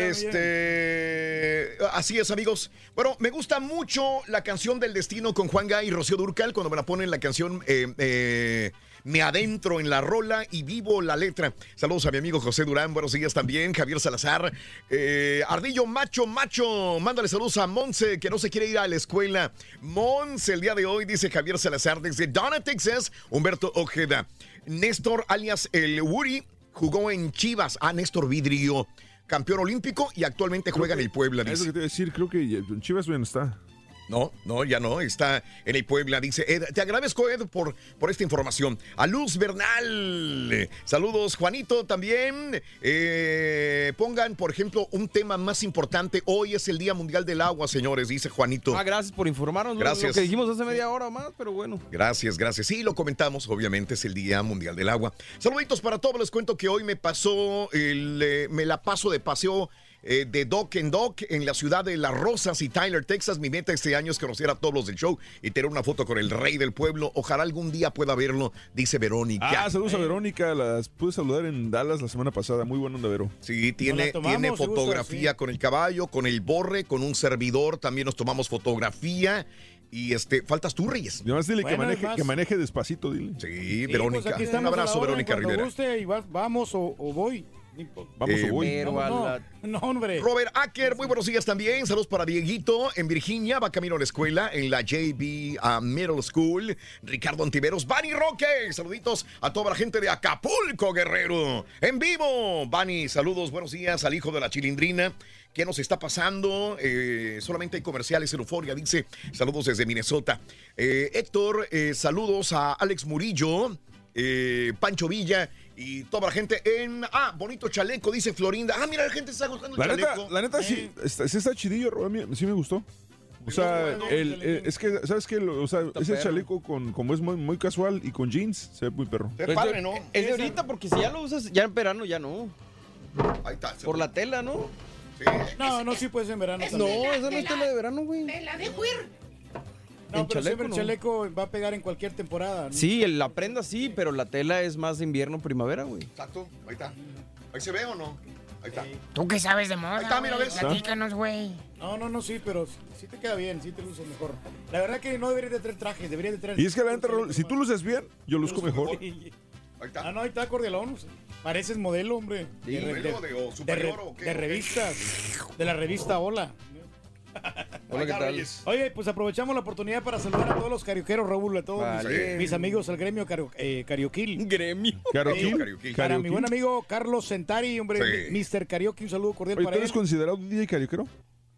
Este, así es, amigos. Bueno, me gusta mucho la canción del destino con Juan Gay y Rocío Durcal. Cuando me la ponen la canción, eh, eh, me adentro en la rola y vivo la letra. Saludos a mi amigo José Durán. Buenos días también. Javier Salazar. Eh, Ardillo Macho Macho. Mándale saludos a Monse, que no se quiere ir a la escuela. Monse, el día de hoy, dice Javier Salazar desde Donna, Texas. Humberto Ojeda. Néstor, alias el Woody. jugó en Chivas. Ah, Néstor Vidrio, campeón olímpico y actualmente juega en el Puebla, Es lo dice. que te iba a decir, creo que Chivas no está. No, no, ya no, está en el Puebla, dice Ed. Te agradezco, Ed, por, por esta información. A Luz Bernal, saludos, Juanito, también. Eh, pongan, por ejemplo, un tema más importante. Hoy es el Día Mundial del Agua, señores, dice Juanito. Ah, gracias por informarnos. ¿no? Gracias. Lo que dijimos hace media hora o más, pero bueno. Gracias, gracias. Sí, lo comentamos, obviamente es el Día Mundial del Agua. Saluditos para todos, les cuento que hoy me pasó, el, eh, me la paso de paseo eh, de Dock en Dock en la ciudad de Las Rosas y Tyler, Texas. Mi meta este año es conocer a todos los del show y tener una foto con el rey del pueblo. Ojalá algún día pueda verlo, dice Verónica. Ah, saludos a Verónica, las pude saludar en Dallas la semana pasada. Muy buena onda, Vero. Sí, tiene, tiene fotografía con el caballo, con el borre, con un servidor. También nos tomamos fotografía. Y este, faltas tú, Reyes. Además, dile que, maneje, que maneje despacito, dile. Sí, Sí, Verónica. pues aquí un abrazo, Verónica Rivera. guste y va- vamos o, o voy. Vamos Eh, voy. No, a no, hombre. Robert Acker, muy buenos días también. Saludos para Dieguito en Virginia, va camino a la escuela en la JB uh, Middle School. Ricardo Antiveros, Bani Roque, saluditos a toda la gente de Acapulco, Guerrero. En vivo, Bani, saludos, buenos días al hijo de la chilindrina. ¿Qué nos está pasando? Eh, solamente hay comerciales en Euforia, dice. Saludos desde Minnesota. Eh, Héctor, eh, saludos a Alex Murillo, Pancho Villa y toda la gente en... Ah, bonito chaleco, dice Florinda. Ah, mira, la gente está gustando el La neta, chaleco. la neta sí, está, sí está chidillo, sí me gustó. O sea, el- el- es que, ¿sabes qué? O sea, ese perro. chaleco con, como es muy, muy casual y con jeans, se ve muy perro. Es padre, ¿no? Es de ahorita porque si ya lo usas, ya en verano ya no. Ahí está. Por la tela, ¿no? Sí. No, no, sí puede ser en verano No, también. esa no es tela de verano, güey. Me la dejo ir. No, en pero siempre chaleco, el no. chaleco va a pegar en cualquier temporada. ¿no? Sí, el- la prenda sí, pero la tela es más de invierno, primavera, güey. Exacto, ahí está. ¿Ahí se ve o no? Ahí está. ¿Tú qué sabes de moda? Ahí está, mira, güey? ves. Platícanos, güey. No, no, no, sí, pero sí te queda bien, sí te luces mejor. La verdad que no deberías de traer traje, deberías de traer... Y es que la neta, Raúl, si tú luces bien, yo luzco mejor. Ahí está. Ah, no, ahí está cordialón. Pareces modelo, hombre. Sí, de, ¿modelo de- o superior re- o qué, de revistas. De la revista Hola. Hola, ¿qué tal? Oye, pues aprovechamos la oportunidad para saludar a todos los carioqueros, Raúl, a todos mis- Vale. mis, amigos del gremio cario, eh, Carioquil. Gremio. Carioquil. Carioquil. Para mi buen amigo Carlos Sentari, hombre, Sí. Mr. Karaoke, un saludo cordial Oye, para ¿tú eres él. considerado un DJ carioquero?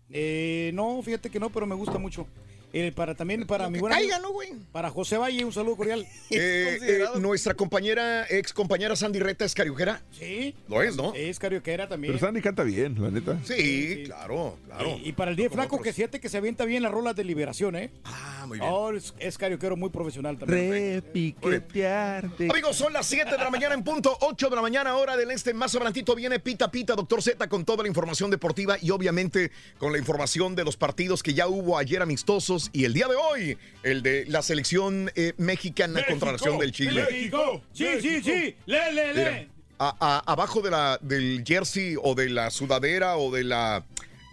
Eh, no, fíjate que no, pero me gusta mucho. Eh, para también para mi buen Caiga, amigo- ¿no, güey? para José Valle, un saludo cordial. Eh, eh, nuestra compañera, ex compañera Sandy Reta es cariojera. Sí. Lo es, ¿no? Es carioquera también. Pero Sandy canta bien, la neta. Sí, claro, claro. Y, y para el día Como flaco, otros. que fíjate que se avienta bien las rolas de liberación, ¿eh? Ah, muy bien. Oh, es, es carioquero muy profesional también. Repiquetearte. Amigos, son las 7 de la mañana en punto, 8 de la mañana, hora del este. Más adelantito viene Pita Pita, Doctor Z, con toda la información deportiva y obviamente con la información de los partidos que ya hubo ayer amistosos y el día de hoy, el de la selección eh, mexicana contra la nación del Chile. México. Sí, sí, sí. Le, le, Mira, le. a- a- abajo de la, del jersey o de la sudadera o de la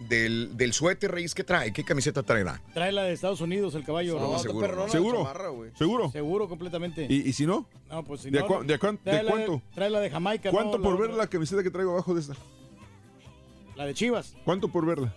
del, del suéter, Reyes, ¿qué trae? ¿Qué camiseta traerá? Trae la de Estados Unidos, el caballo. No, seguro, perrona ¿Seguro? chamarra. ¿Seguro? Seguro, completamente. ¿Y, y si no? No, pues si ¿De no, cua- de cuán- trae de la cuánto? trae la de Jamaica. ¿Cuánto no, por la ver otra. la camiseta que traigo abajo de esta? La de Chivas. ¿Cuánto por verla?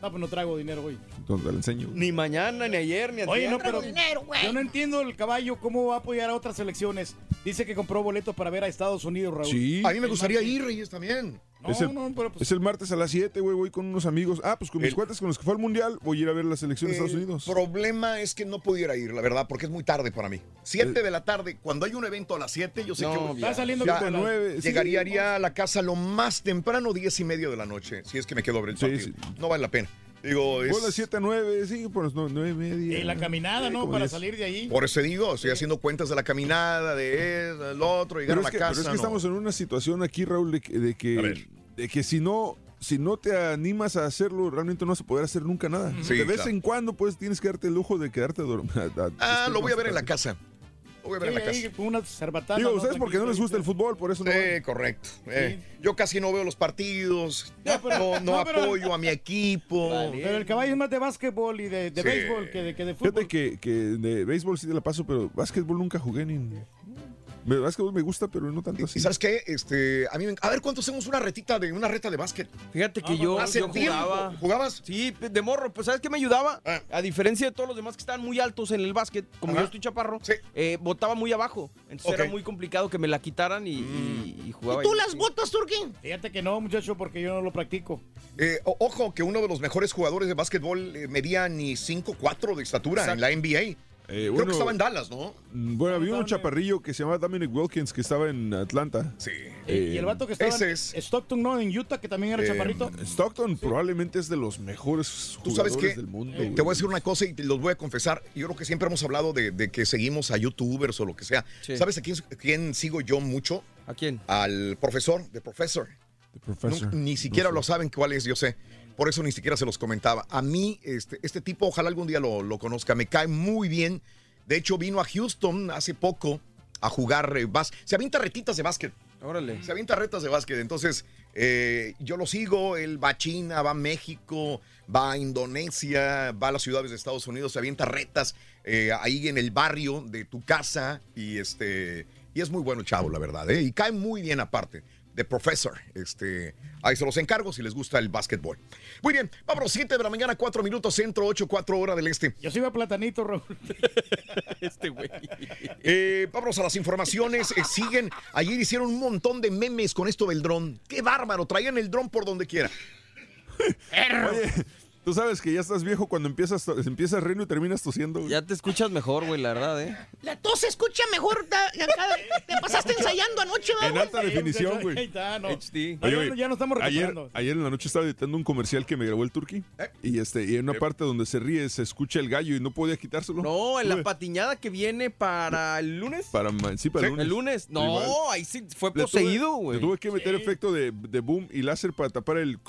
No, pues no traigo dinero hoy. Entonces te la enseño. Ni mañana, ni ayer, ni Oye, no, pero dinero, güey. yo no entiendo el caballo cómo va a apoyar a otras selecciones. Dice que compró boletos para ver a Estados Unidos, Raúl. Sí. A mí me gustaría ir, Reyes, también. No, es, el, no, pero pues es el martes a las 7, güey. Voy con unos amigos. Ah, pues con mis El- cuates con los que fue al mundial. Voy a ir a ver la selección de Estados El Unidos. problema es que no pudiera ir, la verdad, porque es muy tarde para mí. Siete de la tarde, cuando hay un evento a las 7, yo sé No, que ya. está saliendo Ya, como a las- nueve, sí. llegaría haría a la casa lo más temprano, diez y medio de la noche, si es que me quedo a ver el Sí, sí. No vale la pena. Digo, es... Las 7 a 9, sí, por las 9 y media. Y la caminada, ¿no? Para 10. salir de ahí. Por eso digo, estoy haciendo cuentas de la caminada, de eso, del otro, llegar Pero a la que, casa. pero es que no. estamos en una situación aquí, Raúl, de que, de que, ver. de que si no si no te animas a hacerlo, realmente no vas a poder hacer nunca nada. Sí, de vez claro. en cuando, pues, tienes que darte el lujo de quedarte dormido. Ah, lo voy a ver en la casa. En la casa. una cerbatana. Digo, ¿no? ustedes porque no les gusta el fútbol, por eso no Sí, correcto. Eh, Yo casi no veo los partidos, no, no, no, pero- apoyo a mi equipo. Pero el caballo es más de básquetbol y de, de Sí. béisbol que de, que de fútbol. Fíjate que, que de béisbol sí te la paso, pero básquetbol nunca jugué ni. Me, básquetbol me gusta, pero no tanto así. ¿Y sabes qué? Este, a mí me- a ver cuánto hacemos una retita de una reta de básquet. Fíjate que yo, Hace yo tiempo. jugaba. ¿Jugabas? Sí, de morro. Pues ¿sabes qué me ayudaba? Ah. A diferencia de todos los demás que estaban muy altos en el básquet, como Ajá. yo estoy chaparro, eh, botaba muy abajo. Entonces era muy complicado que me la quitaran y, y- y jugaba. ¿Tú ahí. las botas, Turki? Fíjate que no, muchacho, porque yo no lo practico. Eh, o- ojo que uno de los mejores jugadores de básquetbol eh, medía ni 5'4 de estatura en la NBA. Eh, Creo uno- que estaba en Dallas, ¿no? Mm, Bueno, había un chaparrillo que se llamaba Dominic Wilkins que estaba en Atlanta. Sí. y el vato que estaba en Stockton, ¿no? En Utah, que también era chaparrito. Stockton probablemente es de los mejores Tú sabes jugadores que del mundo. te güey. voy a decir una cosa y te los voy a confesar. Yo creo que siempre hemos hablado de, de que seguimos a youtubers o lo que sea. Sí. ¿Sabes a quién, quién sigo yo mucho? ¿A quién? Al profesor, de profesor. Professor. No, ni siquiera lo saben cuál es, yo sé. Por eso ni siquiera se los comentaba. A mí, este, este tipo, ojalá algún día lo, lo conozca, me cae muy bien. De hecho, vino a Houston hace poco a jugar eh, Se avienta retitas de básquet. Órale. Se avienta retas de básquet. Entonces, eh, yo lo sigo. Él va a China, va a México, va a Indonesia, va a las ciudades de Estados Unidos, se avienta retas eh, ahí en el barrio de tu casa. Y este. Y es muy bueno chavo, la verdad. ¿eh? Y cae muy bien aparte. De Professor. Este, ahí se los encargo si les gusta el básquetbol. Muy bien, vámonos, 7 de la mañana, 4 minutos centro, 8, 4 hora del este. Yo soy a platanito, Raúl. este güey. Eh, vámonos a las informaciones. eh, siguen. Ayer hicieron un montón de memes con esto del dron. ¡Qué bárbaro! Traían el dron por donde quiera. Oye, tú sabes que ya estás viejo cuando empiezas, empiezas riendo y terminas tosiendo. güey. Ya te escuchas mejor, güey, la verdad, ¿eh? La tos se escucha mejor. Te pasaste ensayando anoche, ¿verdad, En güey? alta definición, güey. Ahí está, no. HD. No, ya- no estamos ayer, recuperando. ayer en la noche estaba editando un comercial que me grabó el Turqui y este y en una parte donde se ríe se escucha el gallo y no podía quitárselo. No, en la patiñada que viene para el lunes. para sí, para el lunes. El lunes. No, Igual. ahí sí fue Le tuve- poseído, güey. Le tuve que meter efecto de, de boom y láser para tapar el.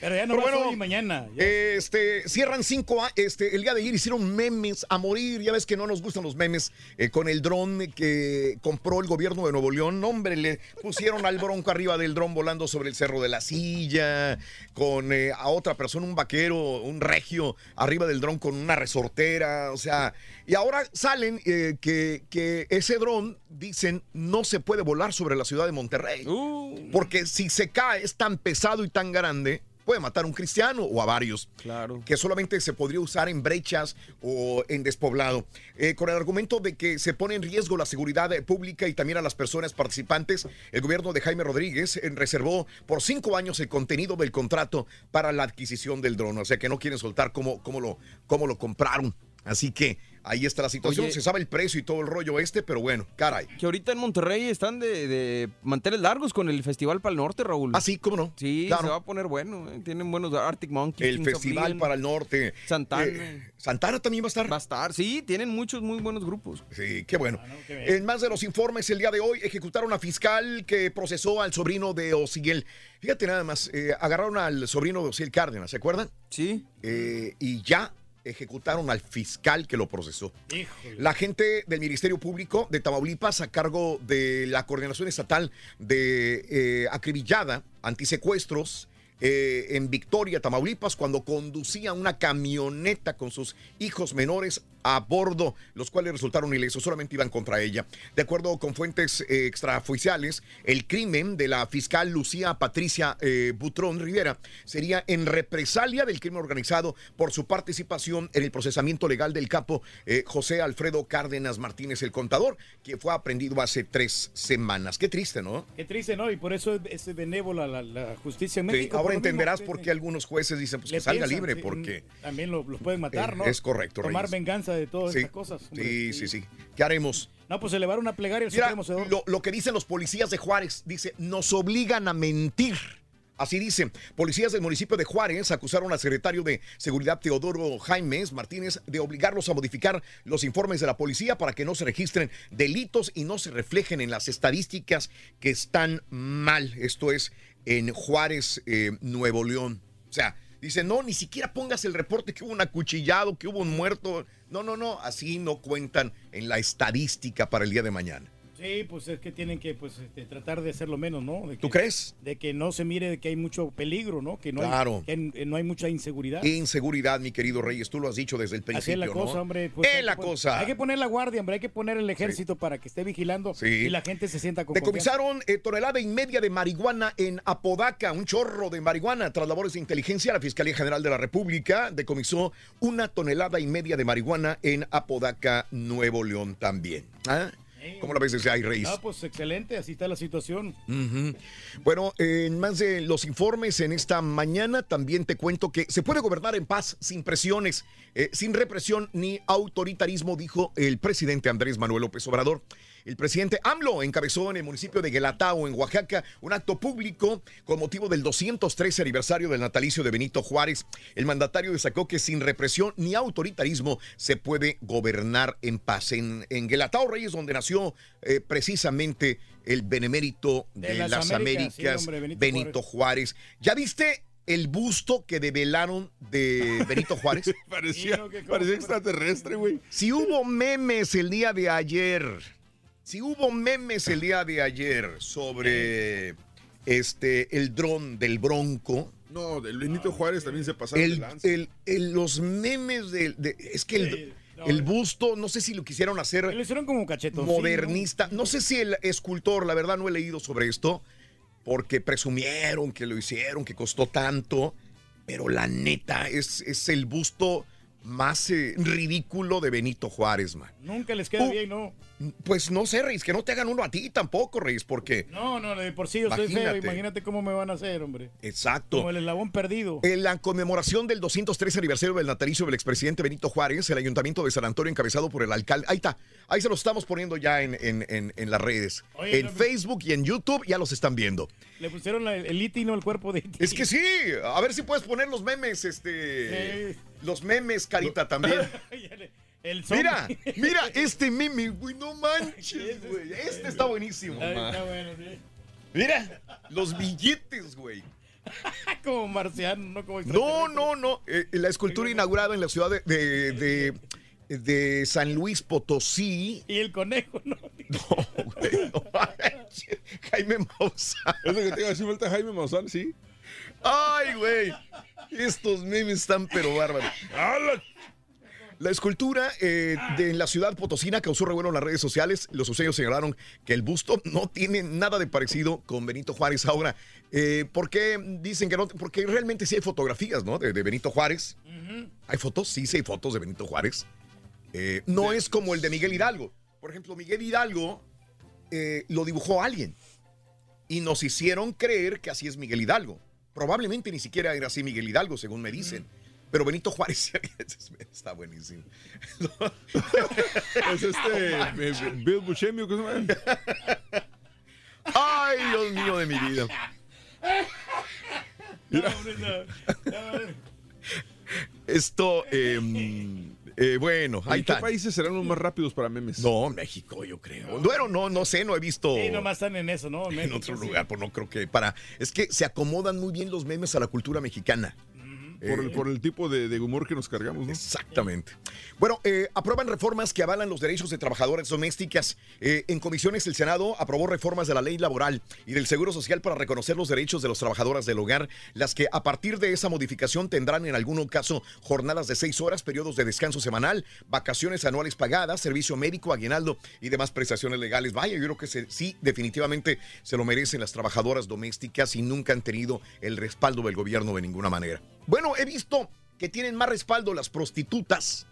Pero ya no Pero bueno, hoy y mañana. Ya. Este, cierran cinco, este, el día de ayer hicieron memes a morir, ya ves que no nos gustan los memes, eh, con el dron que compró el gobierno de Nuevo León, hombre, le pusieron al bronco arriba del dron volando sobre el Cerro de la Silla, con eh, a otra persona, un vaquero, un regio, arriba del dron con una resortera, o sea, y ahora salen eh, que, que ese dron, dicen, no se puede volar sobre la ciudad de Monterrey, porque si se cae es tan pesado y tan grande, puede matar a un cristiano o a varios. Claro. Que solamente se podría usar en brechas o en despoblado. Eh, con el argumento de que se pone en riesgo la seguridad eh, pública y también a las personas participantes, el gobierno de Jaime Rodríguez eh, reservó por cinco años el contenido del contrato para la adquisición del dron. O sea que no quieren soltar cómo, cómo, lo, cómo lo compraron. Así que ahí está la situación. Oye. se sabe el precio y todo el rollo este, pero bueno, caray. Que ahorita en Monterrey están de, de manteles largos con el Festival para el Norte, Raúl. Ah, sí, ¿cómo no? Sí, Claro. se va a poner bueno. ¿eh? Tienen buenos Arctic Monkeys. El Kings Festival Leon, para el Norte. Santana. Eh, Santana también va a estar. Va a estar, sí, tienen muchos muy buenos grupos. Sí, qué bueno. En más de los informes, el día de hoy ejecutaron a fiscal que procesó al sobrino de Osiel. Fíjate nada más, eh, agarraron al sobrino de Osiel Cárdenas, ¿se acuerdan? Sí. Eh, y ya ejecutaron al fiscal que lo procesó. Híjole. La gente del Ministerio Público de Tamaulipas, a cargo de la Coordinación Estatal de eh, Acribillada, Antisecuestros, eh, en Victoria, Tamaulipas, cuando conducía una camioneta con sus hijos menores a bordo, los cuales resultaron ilesos, solamente iban contra ella. De acuerdo con fuentes eh, extraoficiales, el crimen de la fiscal Lucía Patricia eh, Butrón Rivera sería en represalia del crimen organizado por su participación en el procesamiento legal del capo eh, José Alfredo Cárdenas Martínez, el contador, que fue aprendido hace tres semanas. Qué triste, ¿no? Qué triste, ¿no? Y por eso es, es benévola la, la justicia en Sí, ahora por lo mismo. entenderás por qué algunos jueces dicen pues, que salga piensan, libre, porque También lo- los pueden matar, Eh, ¿no? es correcto, Tomar Reyes. venganza de todas Sí. estas cosas. hombre. Sí, sí, sí. ¿Qué haremos? No, pues elevar una plegaria al Mira, Supremo lo que dicen los policías de Juárez, dice, nos obligan a mentir. Así dicen, policías del municipio de Juárez acusaron al secretario de Seguridad Teodoro Jaimes Martínez de obligarlos a modificar los informes de la policía para que no se registren delitos y no se reflejen en las estadísticas que están mal. Esto es en Juárez, eh, Nuevo León. O sea, dice, no, ni siquiera pongas el reporte que hubo un acuchillado, que hubo un muerto. No, no, no, así no cuentan en la estadística para el día de mañana. Sí, pues es que tienen que pues este, tratar de hacerlo menos, ¿no? De que, ¿Tú crees? De que no se mire de que hay mucho peligro, ¿no? Que no Claro. hay, que hay- no hay mucha inseguridad. Inseguridad, mi querido Reyes, tú lo has dicho desde el Así principio, es la cosa, ¿no? hombre. pues, es la cosa. Hay que poner la guardia, hombre. Hay que poner el ejército para que esté vigilando Sí. y la gente se sienta con. Decomisaron eh, tonelada y media de marihuana en Apodaca, un chorro de marihuana. Tras labores de inteligencia, la Fiscalía General de la República decomisó una tonelada y media de marihuana en Apodaca, Nuevo León también. ¿Ah? ¿Cómo la ves desde ahí, Reyes? Ah, pues excelente, así está la situación. Bueno, en más de los informes en esta mañana, también te cuento que se puede gobernar en paz, sin presiones, eh, sin represión ni autoritarismo, dijo el presidente Andrés Manuel López Obrador. El presidente AMLO encabezó en el municipio de Guelatao, en Oaxaca, un acto público con motivo del 213 aniversario del natalicio de Benito Juárez. El mandatario destacó que sin represión ni autoritarismo se puede gobernar en paz. En, en Guelatao, Reyes, donde nació eh, precisamente el benemérito de, De las, las Américas, Américas, sí, hombre, Benito Benito Juárez. ¿Ya viste el busto que develaron de Benito Juárez? parecía, parecía extraterrestre, güey. Si hubo memes el día de ayer, si hubo memes el día de ayer sobre este el dron del Bronco, No, del Benito Juárez también se pasaron de el, lanza. el- el- los memes de, de- es que el, el busto, no sé si lo quisieron hacer Lo hicieron como cachetón. modernista, no sé si el escultor, la verdad no he leído sobre esto, porque presumieron que lo hicieron, que costó tanto, pero la neta es, es el busto más eh, ridículo de Benito Juárez, man. Nunca les queda Uh, bien, ¿no? Pues no sé, Reis, que no te hagan uno a ti tampoco, Reis, porque... No, no, de por sí yo soy feo. Imagínate. Imagínate cómo me van a hacer, hombre. Exacto. Como el eslabón perdido. En la conmemoración del 203 aniversario del natalicio del expresidente Benito Juárez, el ayuntamiento de San Antonio, encabezado por el alcalde. Ahí está, ahí se los estamos poniendo ya en, en- en- en las redes. Oye, en no, Facebook y en YouTube ya los están viendo. Le pusieron la- el iti, no el cuerpo de iti. Es que sí, a ver si puedes poner los memes, este. Los memes, carita, también. El Mira, zombie. mira este meme, güey, no manches, güey. Este está buenísimo. Está bueno, sí. Mira, los billetes, güey. como marciano, no como No, no, no. Eh, la escultura inaugurada en la ciudad de, de- de- de San Luis Potosí. Y el conejo, ¿no? güey, no manches. Jaime Maussan. Es lo que te iba a decir, falta Jaime Maussan, sí. Ay, güey. Estos memes están pero bárbaros. La escultura eh, de la ciudad potosina causó revuelo en las redes sociales. Los usuarios señalaron que el busto no tiene nada de parecido con Benito Juárez. Ahora, eh, ¿por qué dicen que no? Porque realmente sí hay fotografías, ¿no? De, de Benito Juárez. ¿Hay fotos? Sí, sí hay fotos de Benito Juárez. Eh, no es como el de Miguel Hidalgo. Por ejemplo, Miguel Hidalgo lo dibujó alguien y nos hicieron creer que así es Miguel Hidalgo. Probablemente ni siquiera era así Miguel Hidalgo, según me dicen. Pero Benito Juárez está buenísimo. Es este eh, Bill Buscemi, ¿qué se llama? Ay, Dios mío de mi vida. Esto, eh, eh, bueno, ahí ¿En qué países serán los más rápidos para memes? No, México, yo creo. Bueno, no, no sé, no he visto Sí, nomás están en eso, ¿no? en otro sí. lugar, pues no creo que para. Es que se acomodan muy bien los memes a la cultura mexicana. Por, el, por el tipo de, de humor que nos cargamos, ¿no? Exactamente. Bueno, eh, aprueban reformas que avalan los derechos de trabajadoras domésticas. Eh, en comisiones, el Senado aprobó reformas de la ley laboral y del Seguro Social para reconocer los derechos de las trabajadoras del hogar, las que a partir de esa modificación tendrán en algún caso jornadas de seis horas, periodos de descanso semanal, vacaciones anuales pagadas, servicio médico, aguinaldo y demás prestaciones legales. Vaya, yo creo que se- sí, definitivamente se lo merecen las trabajadoras domésticas y nunca han tenido el respaldo del gobierno de ninguna manera. Bueno, he visto que tienen más respaldo las prostitutas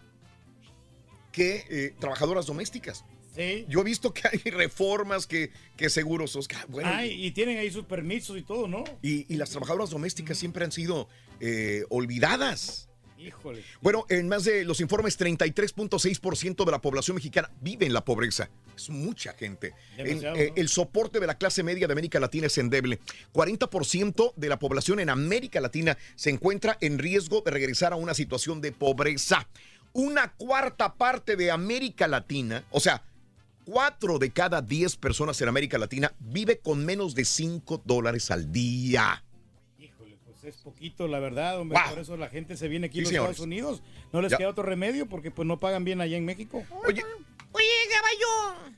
que eh, trabajadoras domésticas. Sí. Yo he visto que hay reformas que, que seguros. Bueno, Ay, y tienen ahí sus permisos y todo, ¿no? y, y las trabajadoras domésticas siempre han sido eh, olvidadas. Híjole. Bueno, en más de los informes, 33.6% de la población mexicana vive en la pobreza. Es mucha gente. En- eh. El soporte de la clase media de América Latina es endeble. 40% de la población en América Latina se encuentra en riesgo de regresar a una situación de pobreza. Una cuarta parte de América Latina, o sea, 4 de cada 10 personas en América Latina vive con menos de 5 dólares al día. Es poquito, la verdad, hombre. Wow. Por eso la gente se viene aquí Sí, a los señores. Estados Unidos. No les Ya. queda otro remedio porque pues no pagan bien allá en México. Oye, Oye, caballo.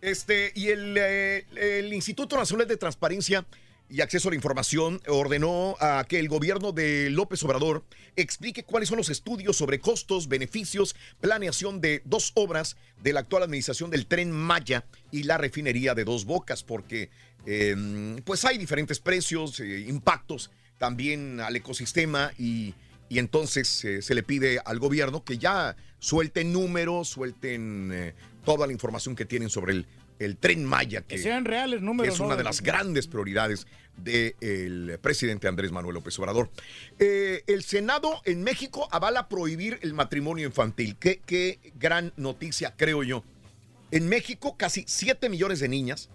Este, y el, eh, el Instituto Nacional de Transparencia y Acceso a la Información ordenó a que el gobierno de López Obrador explique cuáles son los estudios sobre costos, beneficios, planeación de dos obras de la actual administración del tren Maya y la refinería de Dos Bocas, porque eh, pues hay diferentes precios, eh, impactos también al ecosistema y, y entonces eh, se le pide al gobierno que ya suelten números, suelten eh, toda la información que tienen sobre el, el tren Maya, que, Que sean reales que es una de las grandes prioridades del presidente Andrés Manuel López Obrador. Eh, el Senado en México avala prohibir el matrimonio infantil. Qué, qué gran noticia, creo yo. En México, casi 7 millones de niñas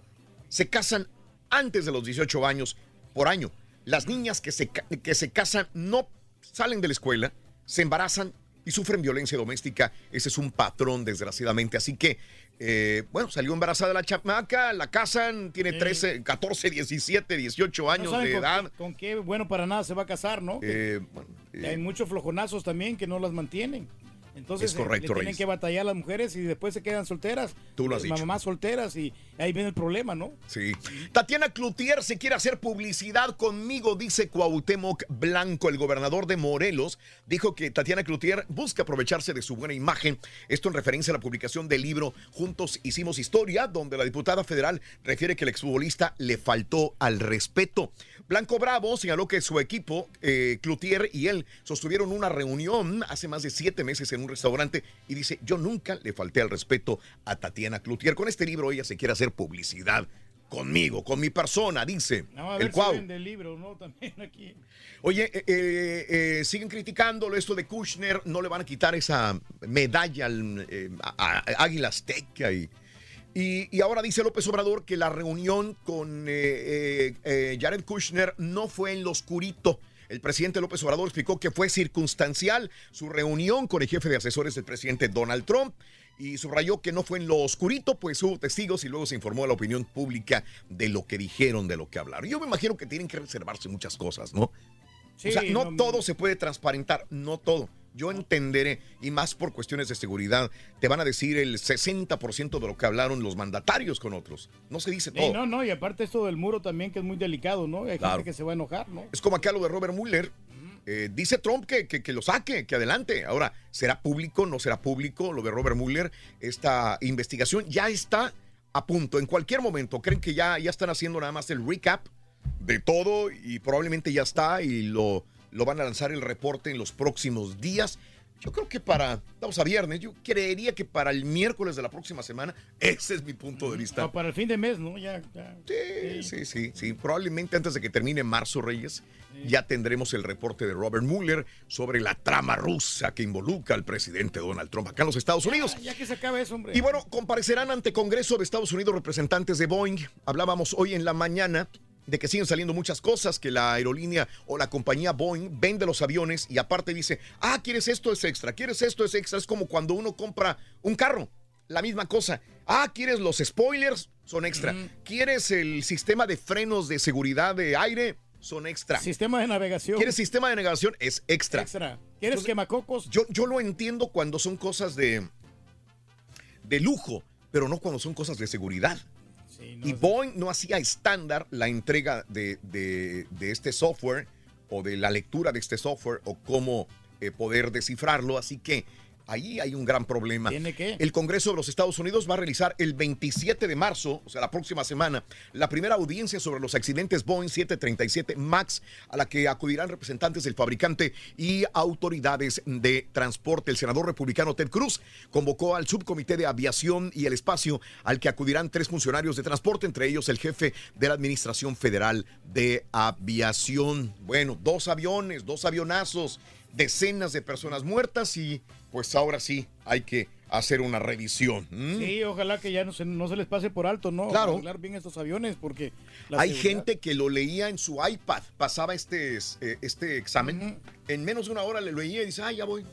se casan antes de los 18 años por año. Las niñas que se, que se casan no salen de la escuela, se embarazan y sufren violencia doméstica. Ese es un patrón, desgraciadamente. Así que, eh, bueno, salió embarazada la chamaca, la casan, tiene 13, 14, 17, 18 No años de con edad. qué- Con qué bueno para nada se va a casar, ¿no? Eh, bueno, hay muchos flojonazos también que no las mantienen. Entonces Es correcto, le tienen que batallar las mujeres y después se quedan solteras. Tú lo has Eh, dicho. Mamás solteras y ahí viene el problema, ¿no? Sí. Tatiana Cloutier se quiere hacer publicidad conmigo, dice Cuauhtémoc Blanco, el gobernador de Morelos. Dijo que Tatiana Cloutier busca aprovecharse de su buena imagen. Esto en referencia a la publicación del libro Juntos Hicimos Historia, donde la diputada federal refiere que el exfutbolista le faltó al respeto. Blanco Bravo señaló que su equipo, eh, Cloutier y él, sostuvieron una reunión hace más de siete meses en un restaurante y dice, yo nunca le falté al respeto a Tatiana Cloutier. Con este libro ella se quiere hacer publicidad conmigo, con mi persona, dice No, a el si Cuau. el libro, ¿no? También aquí. Oye, eh, eh, eh, siguen criticándolo esto de Kushner, no le van a quitar esa medalla al a- a- Águila Azteca y, y, y ahora dice López Obrador que la reunión con Jared Kushner no fue en lo oscurito. El presidente López Obrador explicó que fue circunstancial su reunión con el jefe de asesores del presidente Donald Trump y subrayó que no fue en lo oscurito, pues hubo testigos y luego se informó a la opinión pública de lo que dijeron, de lo que hablaron. Yo me imagino que tienen que reservarse muchas cosas, ¿no? Sí, o sea, no, no- todo se puede transparentar, no todo. Yo entenderé, y más por cuestiones de seguridad, te van a decir el 60% de lo que hablaron los mandatarios con otros. No se dice Sí, todo. no, no, y aparte esto del muro también que es muy delicado, ¿no? Hay Claro. gente que se va a enojar, ¿no? Es como acá lo de Robert Mueller. Eh, dice Trump que, que- que lo saque, que adelante. Ahora, ¿será público? ¿No será público lo de Robert Mueller? Esta investigación ya está a punto. En cualquier momento, creen que ya, ya están haciendo nada más el recap de todo y probablemente ya está y lo, lo van a lanzar el reporte en los próximos días. Yo creo que para, estamos a viernes, yo creería que para el miércoles de la próxima semana, ese es mi punto de vista. O para el fin de mes, ¿no? Ya, ya. Sí, sí, sí, sí. Probablemente antes de que termine marzo, Reyes, ya tendremos el reporte de Robert Mueller sobre la trama rusa que involucra al presidente Donald Trump acá en los Estados Unidos. Ya que se acabe eso, hombre. Y bueno, comparecerán ante Congreso de Estados Unidos representantes de Boeing. Hablábamos hoy en la mañana de que siguen saliendo muchas cosas, que la aerolínea o la compañía Boeing vende los aviones y aparte dice, ah, quieres esto es extra, quieres esto es extra. Es como cuando uno compra un carro, la misma cosa. Ah, quieres los spoilers, son extra. ¿Quieres el sistema de frenos de seguridad de aire? Son extra. Sistema de navegación. ¿Quieres sistema de navegación? Es extra. Extra. ¿Quieres quemacocos? Yo, yo lo entiendo cuando son cosas de, de lujo, pero no cuando son cosas de seguridad. Y Boeing no hacía estándar la entrega de, de- de este software o de la lectura de este software o cómo eh, poder descifrarlo. Así que ahí hay un gran problema. ¿Tiene qué? El Congreso de los Estados Unidos va a realizar el 27 de marzo, o sea, la próxima semana, la primera audiencia sobre los accidentes Boeing 737 MAX, a la que acudirán representantes del fabricante y autoridades de transporte. El senador republicano Ted Cruz convocó al subcomité de aviación y el espacio, al que acudirán tres funcionarios de transporte, entre ellos el jefe de la Administración Federal de Aviación. Bueno, dos aviones, dos avionazos, decenas de personas muertas y pues ahora sí hay que hacer una revisión. Sí, ojalá que ya no se, no se les pase por alto, ¿no? Claro. Arreglar bien estos aviones porque... Hay seguridad- gente que lo leía en su iPad, pasaba este, eh, este examen, en menos de una hora le leía y dice, ah, ya voy.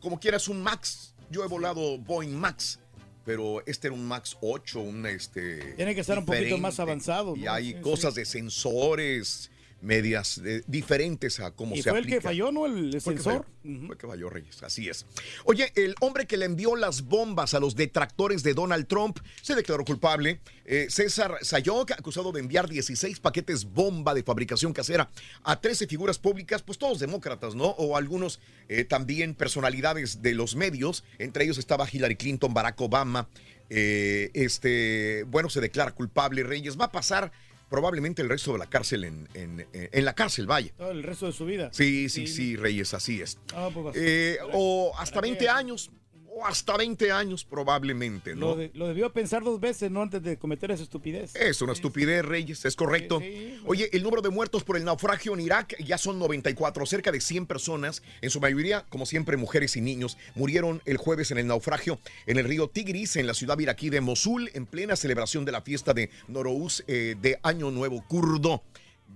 Como quieras un Max. Yo he volado Boeing Max, pero este era un Max 8, un este... Tiene que estar un poquito más avanzado, Y hay Sí, cosas de sensores, medias eh, diferentes a cómo Y se fue el que falló, ¿no? El Fue el que sensor. falló. Fue el que falló, Reyes. Así es. Oye, el hombre que le envió las bombas a los detractores de Donald Trump se declaró culpable. Eh, César Sayok, acusado de enviar 16 paquetes bomba de fabricación casera a 13 figuras públicas, pues todos demócratas, ¿no? O algunos eh, también personalidades de los medios. Entre ellos estaba Hillary Clinton, Barack Obama. Eh, este, bueno, se declara culpable Reyes. Va a pasar probablemente el resto de la cárcel en, en- en la cárcel, vaya. Todo el resto de su vida. Sí, sí, sí, Reyes, así es. Ah, pues, Eh, o hasta 20 años, o hasta 20 años probablemente, lo, ¿no? de- lo debió pensar dos veces, ¿no? Antes de cometer esa estupidez. Es una estupidez, Reyes, es correcto. Oye, el número de muertos por el naufragio en Irak ya son 94, cerca de 100 personas, en su mayoría, como siempre, mujeres y niños, murieron el jueves en el naufragio en el río Tigris, en la ciudad iraquí de Mosul, en plena celebración de la fiesta de Norouz eh, de Año Nuevo Kurdo.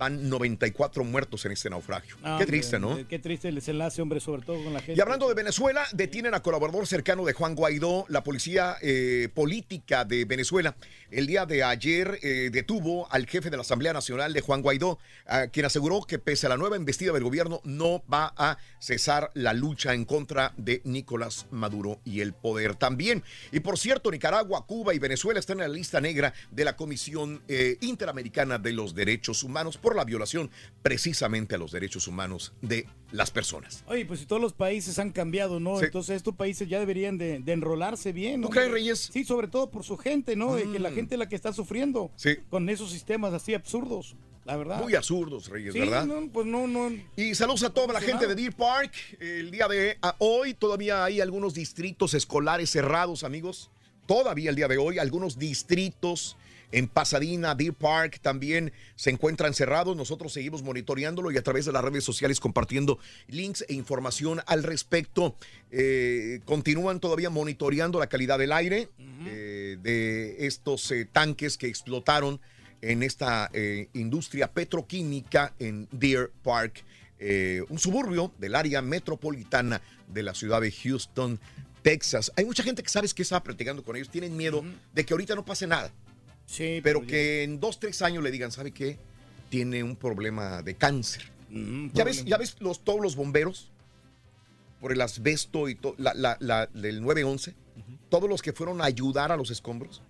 Van 94 muertos en este naufragio. Ah, Qué triste, ¿no? eh, Qué triste el desenlace, hombre, sobre todo con la gente. Y hablando de Venezuela, detienen a colaborador cercano de Juan Guaidó. La policía eh, política de Venezuela el día de ayer eh, detuvo al jefe de la Asamblea Nacional de Juan Guaidó, a quien aseguró que pese a la nueva investida del gobierno no va a cesar la lucha en contra de Nicolás Maduro y el poder también. Y por cierto, Nicaragua, Cuba y Venezuela están en la lista negra de la Comisión eh, Interamericana de los Derechos Humanos por la violación precisamente a los derechos humanos de las personas. Oye, pues si todos los países han cambiado, ¿no? Sí. Entonces estos países ya deberían de, de enrolarse bien. ¿no? ¿Tú crees, Reyes? Sí, sobre todo por su gente, ¿no? De que la Mm. gente es la que está sufriendo Sí. con esos sistemas así absurdos, la verdad. Muy absurdos, Reyes, Sí, ¿verdad? no, pues no, no. Y saludos a toda la gente de Deer Park. El día de a- hoy todavía hay algunos distritos escolares cerrados, amigos. Todavía el día de hoy, algunos distritos en Pasadena, Deer Park también se encuentran cerrados. Nosotros seguimos monitoreándolo y a través de las redes sociales compartiendo links e información al respecto. Eh, continúan todavía monitoreando la calidad del aire eh, de estos eh, tanques que explotaron en esta industria petroquímica en Deer Park, un suburbio del área metropolitana de la ciudad de Houston, Texas. Hay mucha gente que sabes que estaba platicando con ellos, tienen miedo de que ahorita no pase nada. Sí, pero que en dos, tres años le digan, ¿sabe qué? Tiene un problema de cáncer. ¿Ya ves, ya ves los, todos los bomberos por el asbesto y to- la, la- la- del 911? Todos los que fueron a ayudar a los escombros,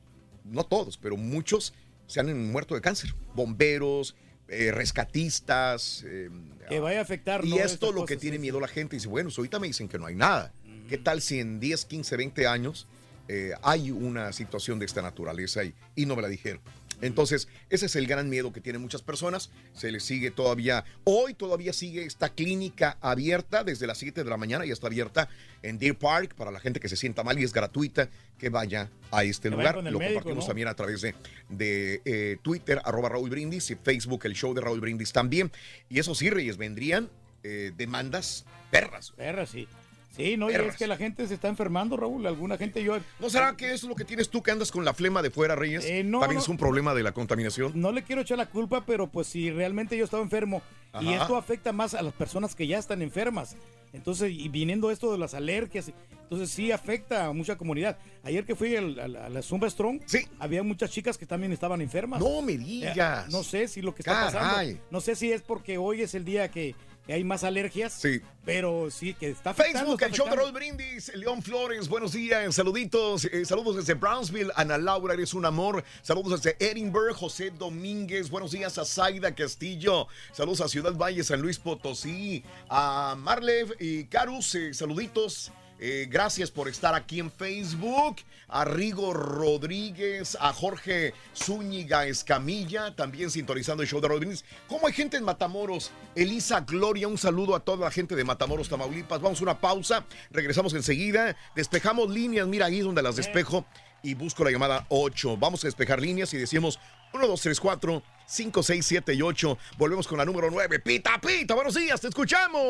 no todos, pero muchos se han muerto de cáncer. Bomberos, eh, rescatistas. eh, Que vaya a afectar, y ¿no? esto lo que tiene miedo la gente. Dice, bueno, ahorita me dicen que no hay nada. ¿Qué tal si en 10, 15, 20 años eh, hay una situación de esta naturaleza y, y no me la dijeron? Entonces, ese es el gran miedo que tienen muchas personas. Se les sigue todavía, hoy todavía sigue esta clínica abierta desde las 7 de la mañana, ya está abierta en Deer Park para la gente que se sienta mal y es gratuita que vaya a este Que lugar. Lo médico, compartimos ¿no? también a través de, de, eh, Twitter, arroba Raúl Brindis y Facebook, el show de Raúl Brindis también. Y eso sí, Reyes, vendrían eh, demandas perras. Perras, sí. Sí, no, y es que la gente se está enfermando, Raúl. Alguna gente yo. ¿No será que eso es lo que tienes tú que andas con la flema de fuera, Reyes? Eh, no, También no. es un problema de la contaminación. No le quiero echar la culpa, pero pues si realmente yo estaba enfermo y esto afecta más a las personas que ya están enfermas. Entonces, y viniendo esto de las alergias, entonces sí afecta a mucha comunidad. Ayer que fui al- al- a, la Zumba Strong, había muchas chicas que también estaban enfermas. No me digas. Eh, no sé si lo que está Caray. pasando. No sé si es porque hoy es el día que, que hay más alergias. Sí. Pero sí, que está afectando. Facebook, está el show de. Raúl Brindis, León Flores, buenos días, saluditos, eh, saludos desde Brownsville, Ana Laura, eres un amor, saludos desde Edinburgh, José Domínguez, buenos días a Zaida Castillo, saludos a Ciudad Valle, San Luis Potosí, a Marlev y Carus, eh, saluditos. eh, gracias por estar aquí en Facebook. A Rigo Rodríguez, a Jorge Zúñiga Escamilla, también sintonizando el show de Rodríguez. ¿Cómo hay gente en Matamoros? Elisa Gloria, un saludo a toda la gente de Matamoros, Tamaulipas. Vamos a una pausa, regresamos enseguida. Despejamos líneas, mira ahí donde las despejo y busco la llamada 8. Vamos a despejar líneas y decimos 1, 2, 3, 4, 5, 6, 7 y 8. Volvemos con la número 9. Pita, pita, buenos días, te escuchamos.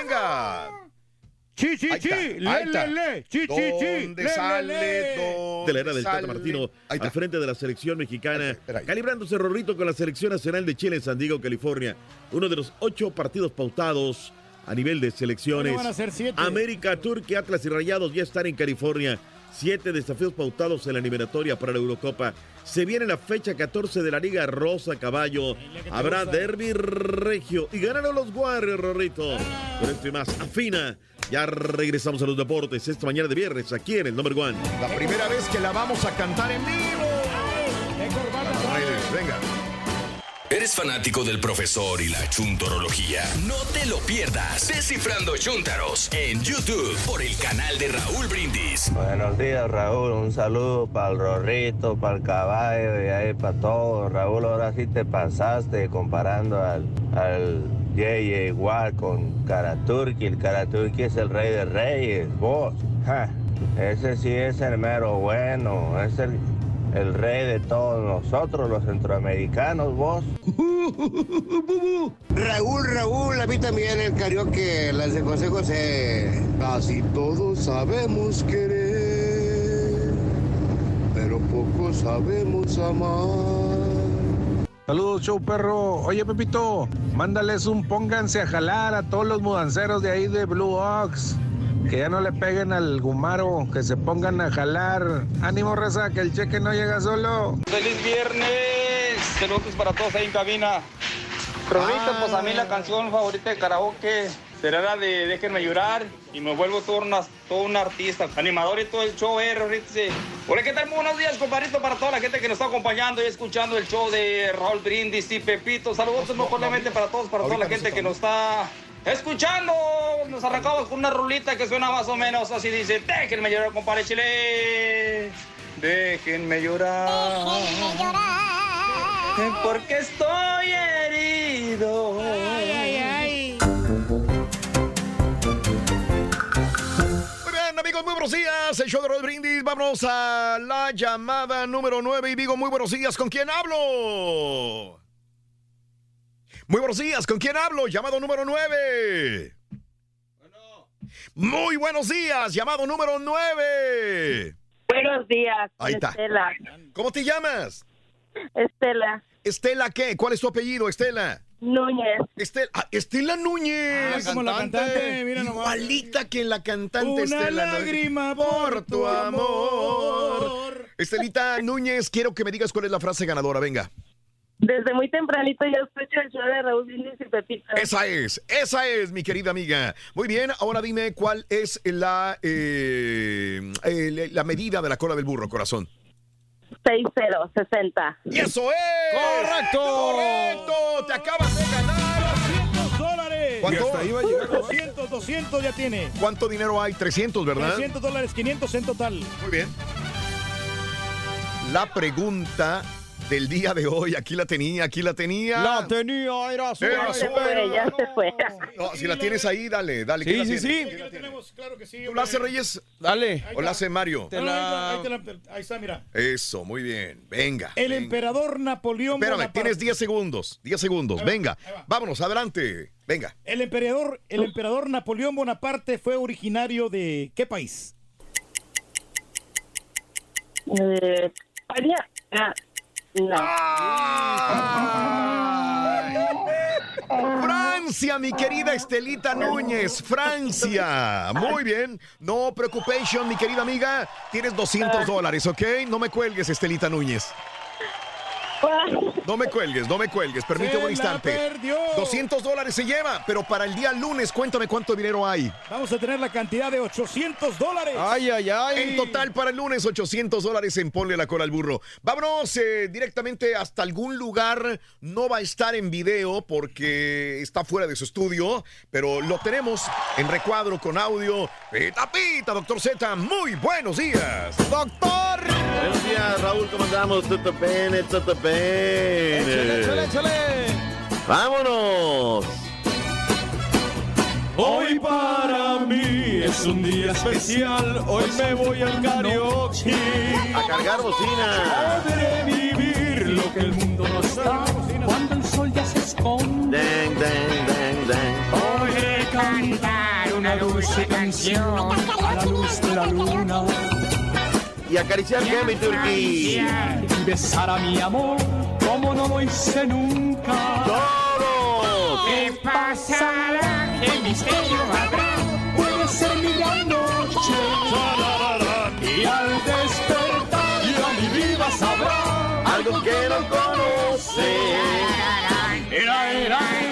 Venga. Ahí sí, está, le, le, le, sí, sí, ¿Dónde le, le, sale? le. ¿Dónde de la era del Tata? Martino al frente de la selección mexicana, calibrándose Rorrito con la selección nacional de Chile en San Diego, California. Uno de los ocho partidos pautados a nivel de selecciones. Bueno, van a ser siete. América, Turquía, Atlas y Rayados ya están en California. Siete desafíos pautados en la eliminatoria para la Eurocopa. Se viene la fecha 14 de la Liga Rosa Caballo. Habrá derby regio y ganaron los Warriors, Rorrito. Con esto y más, afina. Ya regresamos a los deportes esta mañana de viernes aquí en el Number One. La primera vez que la vamos a cantar en vivo. Venga. ¿Eres fanático del profesor y la chuntorología? No te lo pierdas. Descifrando Chuntaros en YouTube por el canal de Raúl Brindis. Buenos días, Raúl. Un saludo para el Rorrito, para el caballo y ahí para todos. Raúl, ahora sí te pasaste comparando al, al Yeye igual con Karaturki. El Karaturki es el rey de reyes. Vos, ese sí es el mero bueno. El rey de todos nosotros, los centroamericanos, vos. Raúl, Raúl, a mí también el karaoke, las de José José. Casi todos sabemos querer, pero poco sabemos amar. Saludos, show perro. Oye, Pepito, mándales un pónganse a jalar a todos los mudanceros de ahí de Blue Ox. Que ya no le peguen al gumaro, que se pongan a jalar. Ánimo, Reza, que el cheque no llega solo. ¡Feliz viernes! Saludos para todos ahí en cabina. Rorrito, pues a mí la canción favorita de karaoke será la de Déjenme llorar y me vuelvo todo, una- todo un artista, animador y todo el show, eh, sí. Hola, ¿qué tal? Muy buenos días, compadrito, para toda la gente que nos está acompañando y escuchando el show de Raúl Brindis y Pepito. Saludos muy cordialmente para todos, para toda la gente que nos está escuchando. Nos arrancamos con una rulita que suena más o menos así, dice, déjenme llorar, compadre Chile. Déjenme llorar. Porque estoy herido. Muy bien, amigos, muy buenos días. El show de Rod Brindis. Vámonos a la llamada número 9. Y digo, muy buenos días. ¿Con quién hablo? Muy buenos días. ¿Con quién hablo? Llamado número 9. Muy buenos días. Llamado número 9. Buenos días. Ahí está. Estela. ¿Cómo te llamas? Estela. ¿Estela qué? ¿Cuál es tu apellido, Estela? Núñez. Estela, ah, Estela Núñez. Ah, como la cantante, mira nomás. Igualita que la cantante Una Estela. Lágrima por tu amor. Estelita Núñez, quiero que me digas cuál es la frase ganadora. Venga. Desde muy tempranito ya escucho el show de Raúl Brindis y Pepito. Esa es, esa es, mi querida amiga. Muy bien, ahora dime cuál es la, eh, eh, la medida de la cola del burro, corazón. 6-0, 60. ¡Y eso es! ¡Correcto! ¡Correcto! ¡Te acabas de ganar! 200 dólares. ¿Cuánto? Hasta ahí va a llegar. 200, 200 ya tiene. ¿Cuánto dinero hay? 300, ¿verdad? 300 dólares, 500 en total. Muy bien. La pregunta del día de hoy, aquí la tenía, aquí la tenía. La tenía, era su. Era Ya se fue, ya se fue. No, si la tienes ahí, dale, dale. Sí, ¿quién la sí, sí. ¿Quién la? Tenemos, claro que sí. ¿Tú la haces, Reyes? Dale. ¿O la hace Mario? La- ahí, te la- ahí está, mira. Eso, muy bien. Venga. El venga. emperador Napoleón Espérame, Bonaparte. tienes 10 segundos. 10 segundos. Va, Venga. va. Vámonos, adelante. Venga. El emperador, el emperador Napoleón Bonaparte fue originario de ¿qué país? Eh, España. Francia, mi querida Estelita Núñez. Francia. Muy bien. No preocupación, mi querida amiga. Tienes 200 dólares, ¿ok? No me cuelgues, Estelita Núñez. No me cuelgues, no me cuelgues. Permíteme un instante. perdió. 200 dólares se lleva, pero para el día lunes, cuéntame cuánto dinero hay. Vamos a tener la cantidad de 800 dólares. Ay, ay, ay. En total para el lunes 800 dólares en Ponle la cola al burro. Vámonos eh, directamente hasta algún lugar. No va a estar en video porque está fuera de su estudio, pero lo tenemos en recuadro con audio. Pita pita, doctor Z. Muy buenos días. Doctor. Buenos días, Raúl, ¿cómo andamos? Todo todo Échale, échale, échale. ¡Vámonos! Hoy para mí es un día especial. Hoy me voy al karaoke. A cargar bocina. Podré vivir lo que el mundo nos da. Cuando el sol ya se esconde. Dang, dang, dang, dang. Podré cantar una dulce canción a la luz de la luna y acariciarme a mi turquía. Y besar a mi amor como no lo hice nunca. ¡Todo! ¿Qué pasará? ¿Qué misterio habrá? Puede ser mi gran noche. Y al despertar yo a mi vida sabrá algo que no conoce. Era era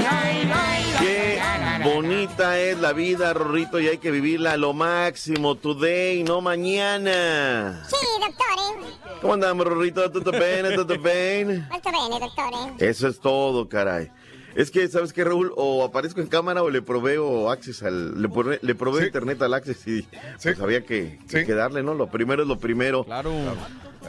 Bonita es la vida, Rorrito, y hay que vivirla a lo máximo, today, no mañana. Sí, dottore. ¿Cómo andamos, Rorrito? ¿Tutto bene? ¿Tutto bene? Molto bene, dottore. Eso es todo, caray. Es que, ¿sabes qué, Raúl? O aparezco en cámara o le proveo access al. Le, prove- le proveo internet al access y pues había que, que darle, ¿no? Lo primero es lo primero. Claro.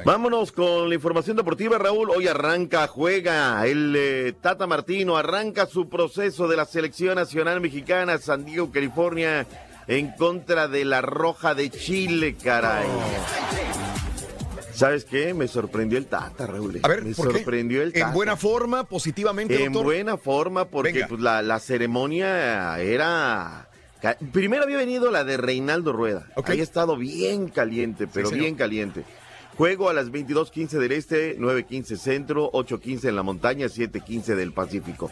Vámonos con la información deportiva, Raúl. Hoy arranca, juega el eh, Tata Martino, arranca su proceso de la selección nacional mexicana, San Diego, California, en contra de la Roja de Chile, caray. ¿Sabes qué? Me sorprendió el Tata, Raúl. A ver, me ¿por qué? sorprendió el Tata. En buena forma, positivamente, En doctor. buena forma, porque pues, la, la ceremonia era... Primero había venido la de Reinaldo Rueda. Había estado bien caliente, pero bien caliente. Juego a las 22.15 del Este, 9.15 Centro, 8.15 en la montaña, 7.15 del Pacífico.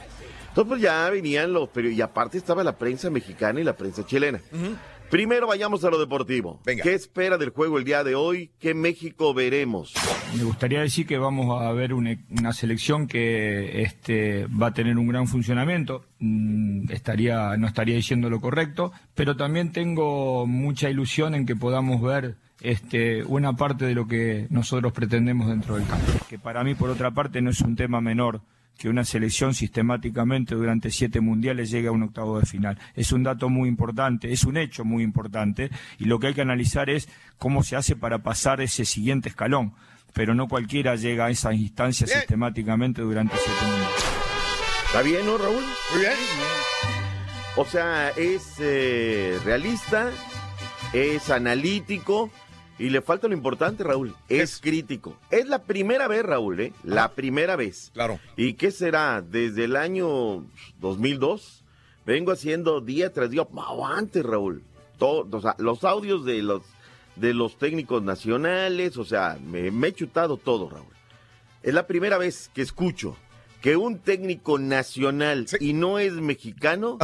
Entonces pues ya venían los periodistas, y aparte estaba la prensa mexicana y la prensa chilena. Primero vayamos a lo deportivo. ¿Qué espera del juego el día de hoy? ¿Qué México veremos? Me gustaría decir que vamos a ver una, una selección que este, va a tener un gran funcionamiento. Mm, estaría, no estaría diciendo lo correcto, pero también tengo mucha ilusión en que podamos ver este, una parte de lo que nosotros pretendemos dentro del campo. Que para mí, por otra parte, no es un tema menor que una selección sistemáticamente durante siete mundiales llegue a un octavo de final. Es un dato muy importante, es un hecho muy importante, y lo que hay que analizar es cómo se hace para pasar ese siguiente escalón. Pero no cualquiera llega a esas instancias sistemáticamente durante siete mundiales. ¿Está bien, no, Raúl? Muy bien. O sea, es eh, realista, es analítico y le falta lo importante, Raúl. Es, crítico. Es la primera vez, Raúl, ¿eh? La primera vez. Claro. ¿Y qué será? Desde el año 2002 vengo haciendo día tras día, antes, Raúl. Todo, o sea, los audios de los de los técnicos nacionales, o sea, me, me he chutado todo, Raúl. Es la primera vez que escucho que un técnico nacional y no es mexicano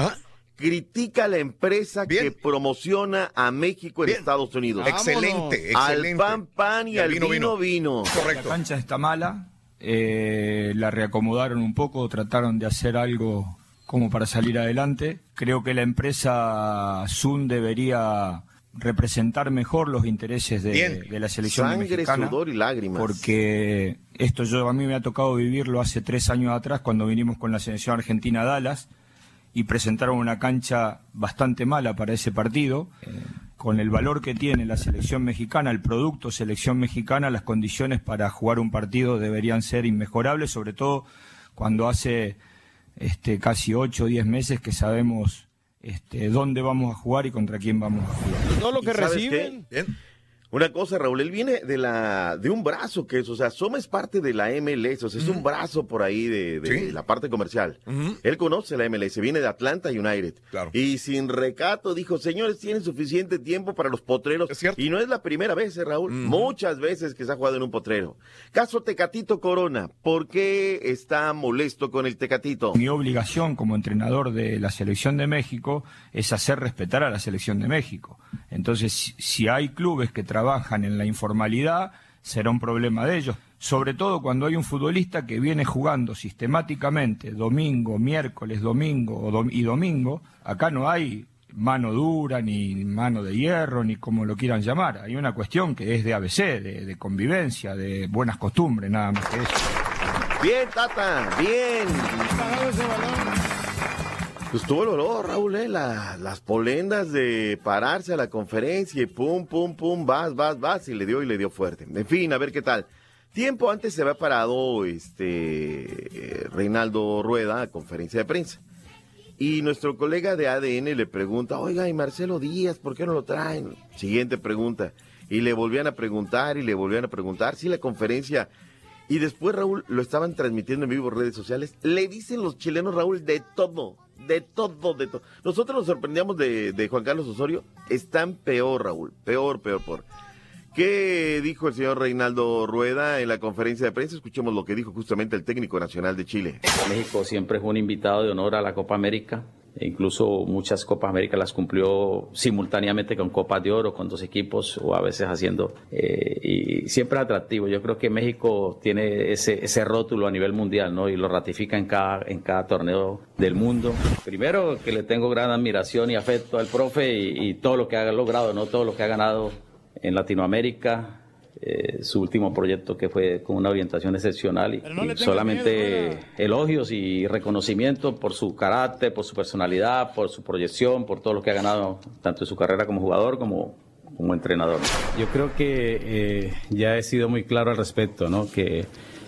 critica a la empresa que promociona a México en Estados Unidos. Excelente, Al excelente. pan pan y, al vino vino. La cancha está mala, eh, la reacomodaron un poco, trataron de hacer algo como para salir adelante. Creo que la empresa Zoom debería representar mejor los intereses de, la selección Sangre, mexicana. sudor y lágrimas. Porque esto yo a mí me ha tocado vivirlo hace tres años atrás cuando vinimos con la selección argentina a Dallas y presentaron una cancha bastante mala para ese partido. Eh, con el valor que tiene la selección mexicana, el producto selección mexicana, las condiciones para jugar un partido deberían ser inmejorables, sobre todo cuando hace este, casi ocho o diez meses que sabemos este, dónde vamos a jugar y contra quién vamos a jugar. Todo lo que ¿Y sabes reciben. qué? Una cosa, Raúl, él viene de la de un brazo que es, o sea, Soma es parte de la MLS, o sea, es un brazo por ahí de, de la parte comercial. Él conoce la MLS, viene de Atlanta United. Y sin recato dijo, señores, tienen suficiente tiempo para los potreros. Y no es la primera vez, ¿eh, Raúl. Muchas veces que se ha jugado en un potrero. Caso Tecatito Corona, ¿por qué está molesto con el Tecatito? Mi obligación como entrenador de la selección de México es hacer respetar a la selección de México. Entonces, si- si hay clubes que trabajan en la informalidad, será un problema de ellos. Sobre todo cuando hay un futbolista que viene jugando sistemáticamente domingo, miércoles, domingo o dom- y domingo. Acá no hay mano dura, ni mano de hierro, ni como lo quieran llamar. Hay una cuestión que es de ABC, de, de convivencia, de buenas costumbres, nada más que eso. Bien, Tata, bien. Pues tuvo el olor, Raúl, ¿eh? La- las polendas de pararse a la conferencia y pum, pum, pum, vas, vas, vas, y le dio y le dio fuerte. En fin, a ver qué tal. Tiempo antes se había parado este Reinaldo Rueda a conferencia de prensa. Y nuestro colega de ADN le pregunta, oiga, ¿y Marcelo Díaz, por qué no lo traen? Siguiente pregunta. Y le volvían a preguntar y le volvían a preguntar. Sí, la conferencia. Y después, Raúl, lo estaban transmitiendo en vivo redes sociales. Le dicen los chilenos, Raúl, de todo, de todo, de todo. Nosotros nos sorprendíamos de, de Juan Carlos Osorio. Están peor, Raúl, peor, peor, peor. ¿Qué dijo el señor Reinaldo Rueda en la conferencia de prensa? Escuchemos lo que dijo justamente el técnico nacional de Chile. México siempre es un invitado de honor a la Copa América. E incluso muchas Copas América las cumplió simultáneamente con Copas de Oro, con dos equipos o a veces haciendo. eh, y siempre atractivo. Yo creo que México tiene ese, ese rótulo a nivel mundial ¿no? y lo ratifica en cada, en cada torneo del mundo. Primero que le tengo gran admiración y afecto al profe y, y todo lo que ha logrado, ¿no? todo lo que ha ganado en Latinoamérica. Eh, su último proyecto que fue con una orientación excepcional y, no solamente elogios y reconocimiento por su carácter, por su personalidad, por su proyección, por todo lo que ha ganado tanto en su carrera como jugador como como entrenador. Yo creo que eh, ya he sido muy claro al respecto, ¿no? Que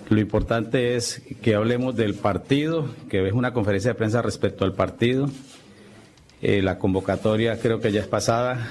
lo importante es que hablemos del partido, que es una conferencia de prensa respecto al partido. Eh, la convocatoria creo que ya es pasada.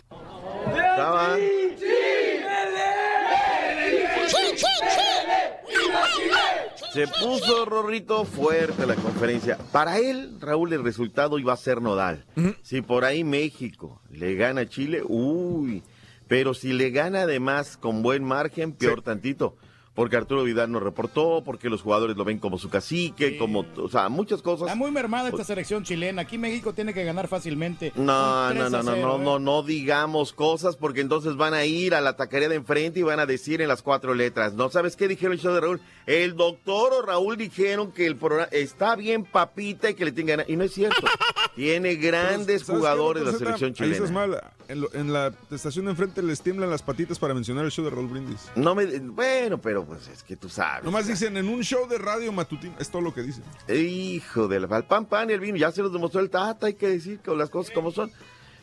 Se puso Rorrito fuerte la conferencia. Para él, Raúl, el resultado iba a ser nodal. Si por ahí México le gana a Chile, uy. Pero si le gana además con buen margen, peor tantito. Porque Arturo Vidal nos reportó, porque los jugadores lo ven como su cacique, como, o sea, muchas cosas. Está muy mermada esta selección chilena. Aquí México tiene que ganar fácilmente. No, no, 3 no, no, 0, no, ¿eh? no, no digamos cosas porque entonces van a ir a la taquería de enfrente y van a decir en las cuatro letras. ¿No sabes qué dijeron el show de Raúl? El doctor o Raúl dijeron que el programa está bien papita y que le tiene ganas. Y no es cierto. Tiene grandes ¿Sabes qué, jugadores la doctor Z? selección Ahí chilena. mal. En, lo- en la estación de enfrente les tiemblan las patitas para mencionar el show de Raúl Brindis. No me, bueno, pero pues es que tú sabes. Nomás dicen en un show de radio matutino. Es todo lo que dicen. Hijo del pan pan y el vino, ya se los demostró el Tata, hay que decir que las cosas como son.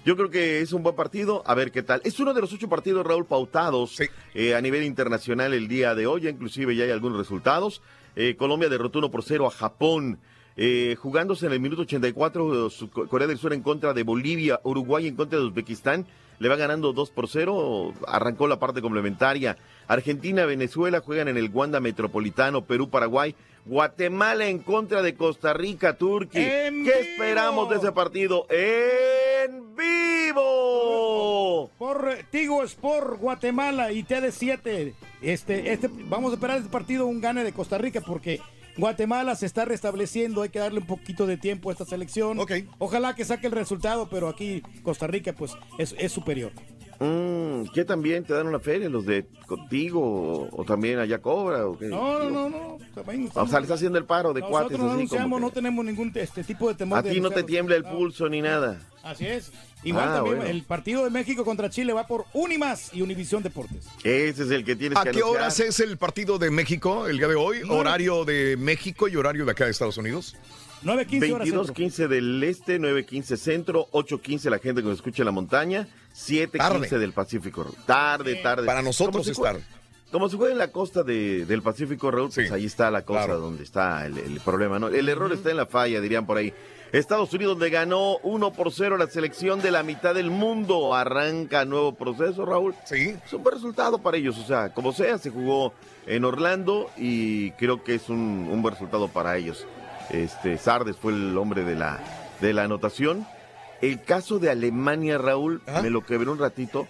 Yo creo que es un buen partido, a ver qué tal. Es uno de los ocho partidos, Raúl, pautados eh, a nivel internacional el día de hoy, ya inclusive ya hay algunos resultados. Eh, Colombia derrotó 1 por 0 a Japón. Eh, jugándose en el minuto 84, su- Corea del Sur en contra de Bolivia, Uruguay en contra de Uzbekistán, le va ganando 2 por 0, arrancó la parte complementaria. Argentina, Venezuela juegan en el Wanda Metropolitano, Perú, Paraguay, Guatemala en contra de Costa Rica, Turquía. ¿Qué esperamos de ese partido? ¡En vivo! Por Tigo Sport Guatemala y TD7. Este, este, vamos a esperar este partido un gane de Costa Rica porque Guatemala se está restableciendo. Hay que darle un poquito de tiempo a esta selección. Ojalá que saque el resultado, pero aquí Costa Rica pues es, es superior. Mm, ¿Qué también te dan una feria los de contigo o, o también allá cobra? O qué? No, no, no, no. También O sea, le está haciendo el paro de Nosotros cuates no así como que- no tenemos ningún este tipo de temor. A ti no te tiembla el pulso ni nada. Así es. Igual Ah, también bueno. el partido de México contra Chile va por Unimas y Univisión Deportes. Ese es el que tienes ¿A que qué anunciar. horas es el partido de México el día de hoy? ¿Horario de México y horario de acá de Estados Unidos? 9.15 horas centro. 22.15 del este, 9.15 centro, 8.15 la gente que nos escucha en la montaña, 7.15 Tarde. del Pacífico. Tarde, tarde. Para nosotros se es tarde. Como se juega en la costa de- del Pacífico, Raúl, pues ahí está la cosa claro. donde está el, el problema, ¿no? El error está en la falla, dirían por ahí. Estados Unidos le ganó 1 por 0 la selección de la mitad del mundo. Arranca nuevo proceso, Raúl. Sí. Es un buen resultado para ellos. O sea, como sea, se jugó en Orlando y creo que es un, un buen resultado para ellos. Este, Sardes fue el hombre de la, de la anotación. El caso de Alemania, Raúl, me lo quebré un ratito.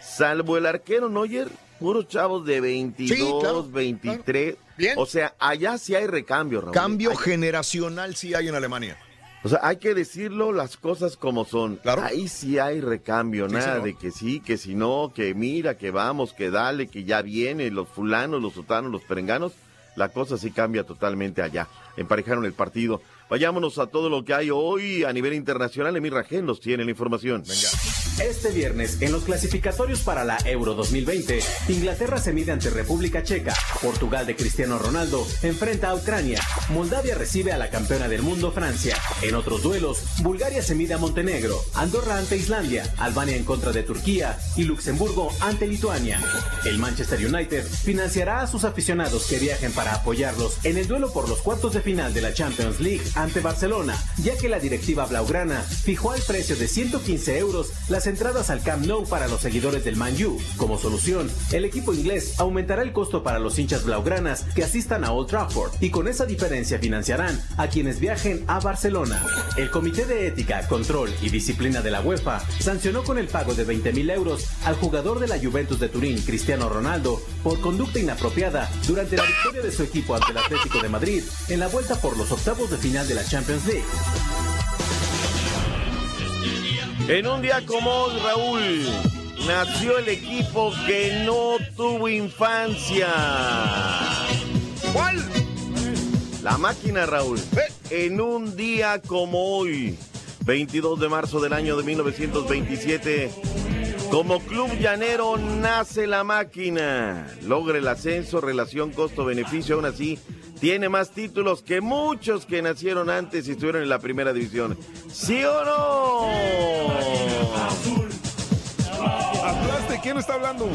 Salvo el arquero Neuer, puros chavos de 22, Sí, claro, 23. Bien. O sea, allá sí hay recambio, Raúl. Cambio Hay- generacional sí hay en Alemania. o sea, hay que decirlo las cosas como son. Ahí sí hay recambio, Sí, nada señor. de que sí, que si no, que mira, que vamos, que dale, que ya viene, los fulanos, los sotanos, los perenganos. La cosa sí cambia totalmente allá. Emparejaron el partido. Vayámonos a todo lo que hay hoy a nivel internacional. Emir Rajén nos tiene la información. Venga. Este viernes, en los clasificatorios para la Euro 2020, Inglaterra se mide ante República Checa, Portugal de Cristiano Ronaldo enfrenta a Ucrania, Moldavia recibe a la campeona del mundo Francia. En otros duelos, Bulgaria se mide a Montenegro, Andorra ante Islandia, Albania en contra de Turquía y Luxemburgo ante Lituania. El Manchester United financiará a sus aficionados que viajen para apoyarlos en el duelo por los cuartos de final de la Champions League ante Barcelona, ya que la directiva blaugrana fijó al precio de 115 euros las entradas al Camp Nou para los seguidores del Man U. Como solución, el equipo inglés aumentará el costo para los hinchas blaugranas que asistan a Old Trafford y con esa diferencia financiarán a quienes viajen a Barcelona. El Comité de Ética, Control y Disciplina de la UEFA sancionó con el pago de 20.000 euros al jugador de la Juventus de Turín, Cristiano Ronaldo, por conducta inapropiada durante la victoria de su equipo ante el Atlético de Madrid en la vuelta por los octavos de final de la Champions League. En un día como hoy, Raúl, nació el equipo que no tuvo infancia. ¿Cuál? La máquina, Raúl. En un día como hoy, 22 de marzo del año de 1927, como club llanero nace la máquina. Logra el ascenso, relación costo-beneficio, aún así tiene más títulos que muchos que nacieron antes y estuvieron en la primera división. ¿Sí o no? ¿Atlas de quién está hablando?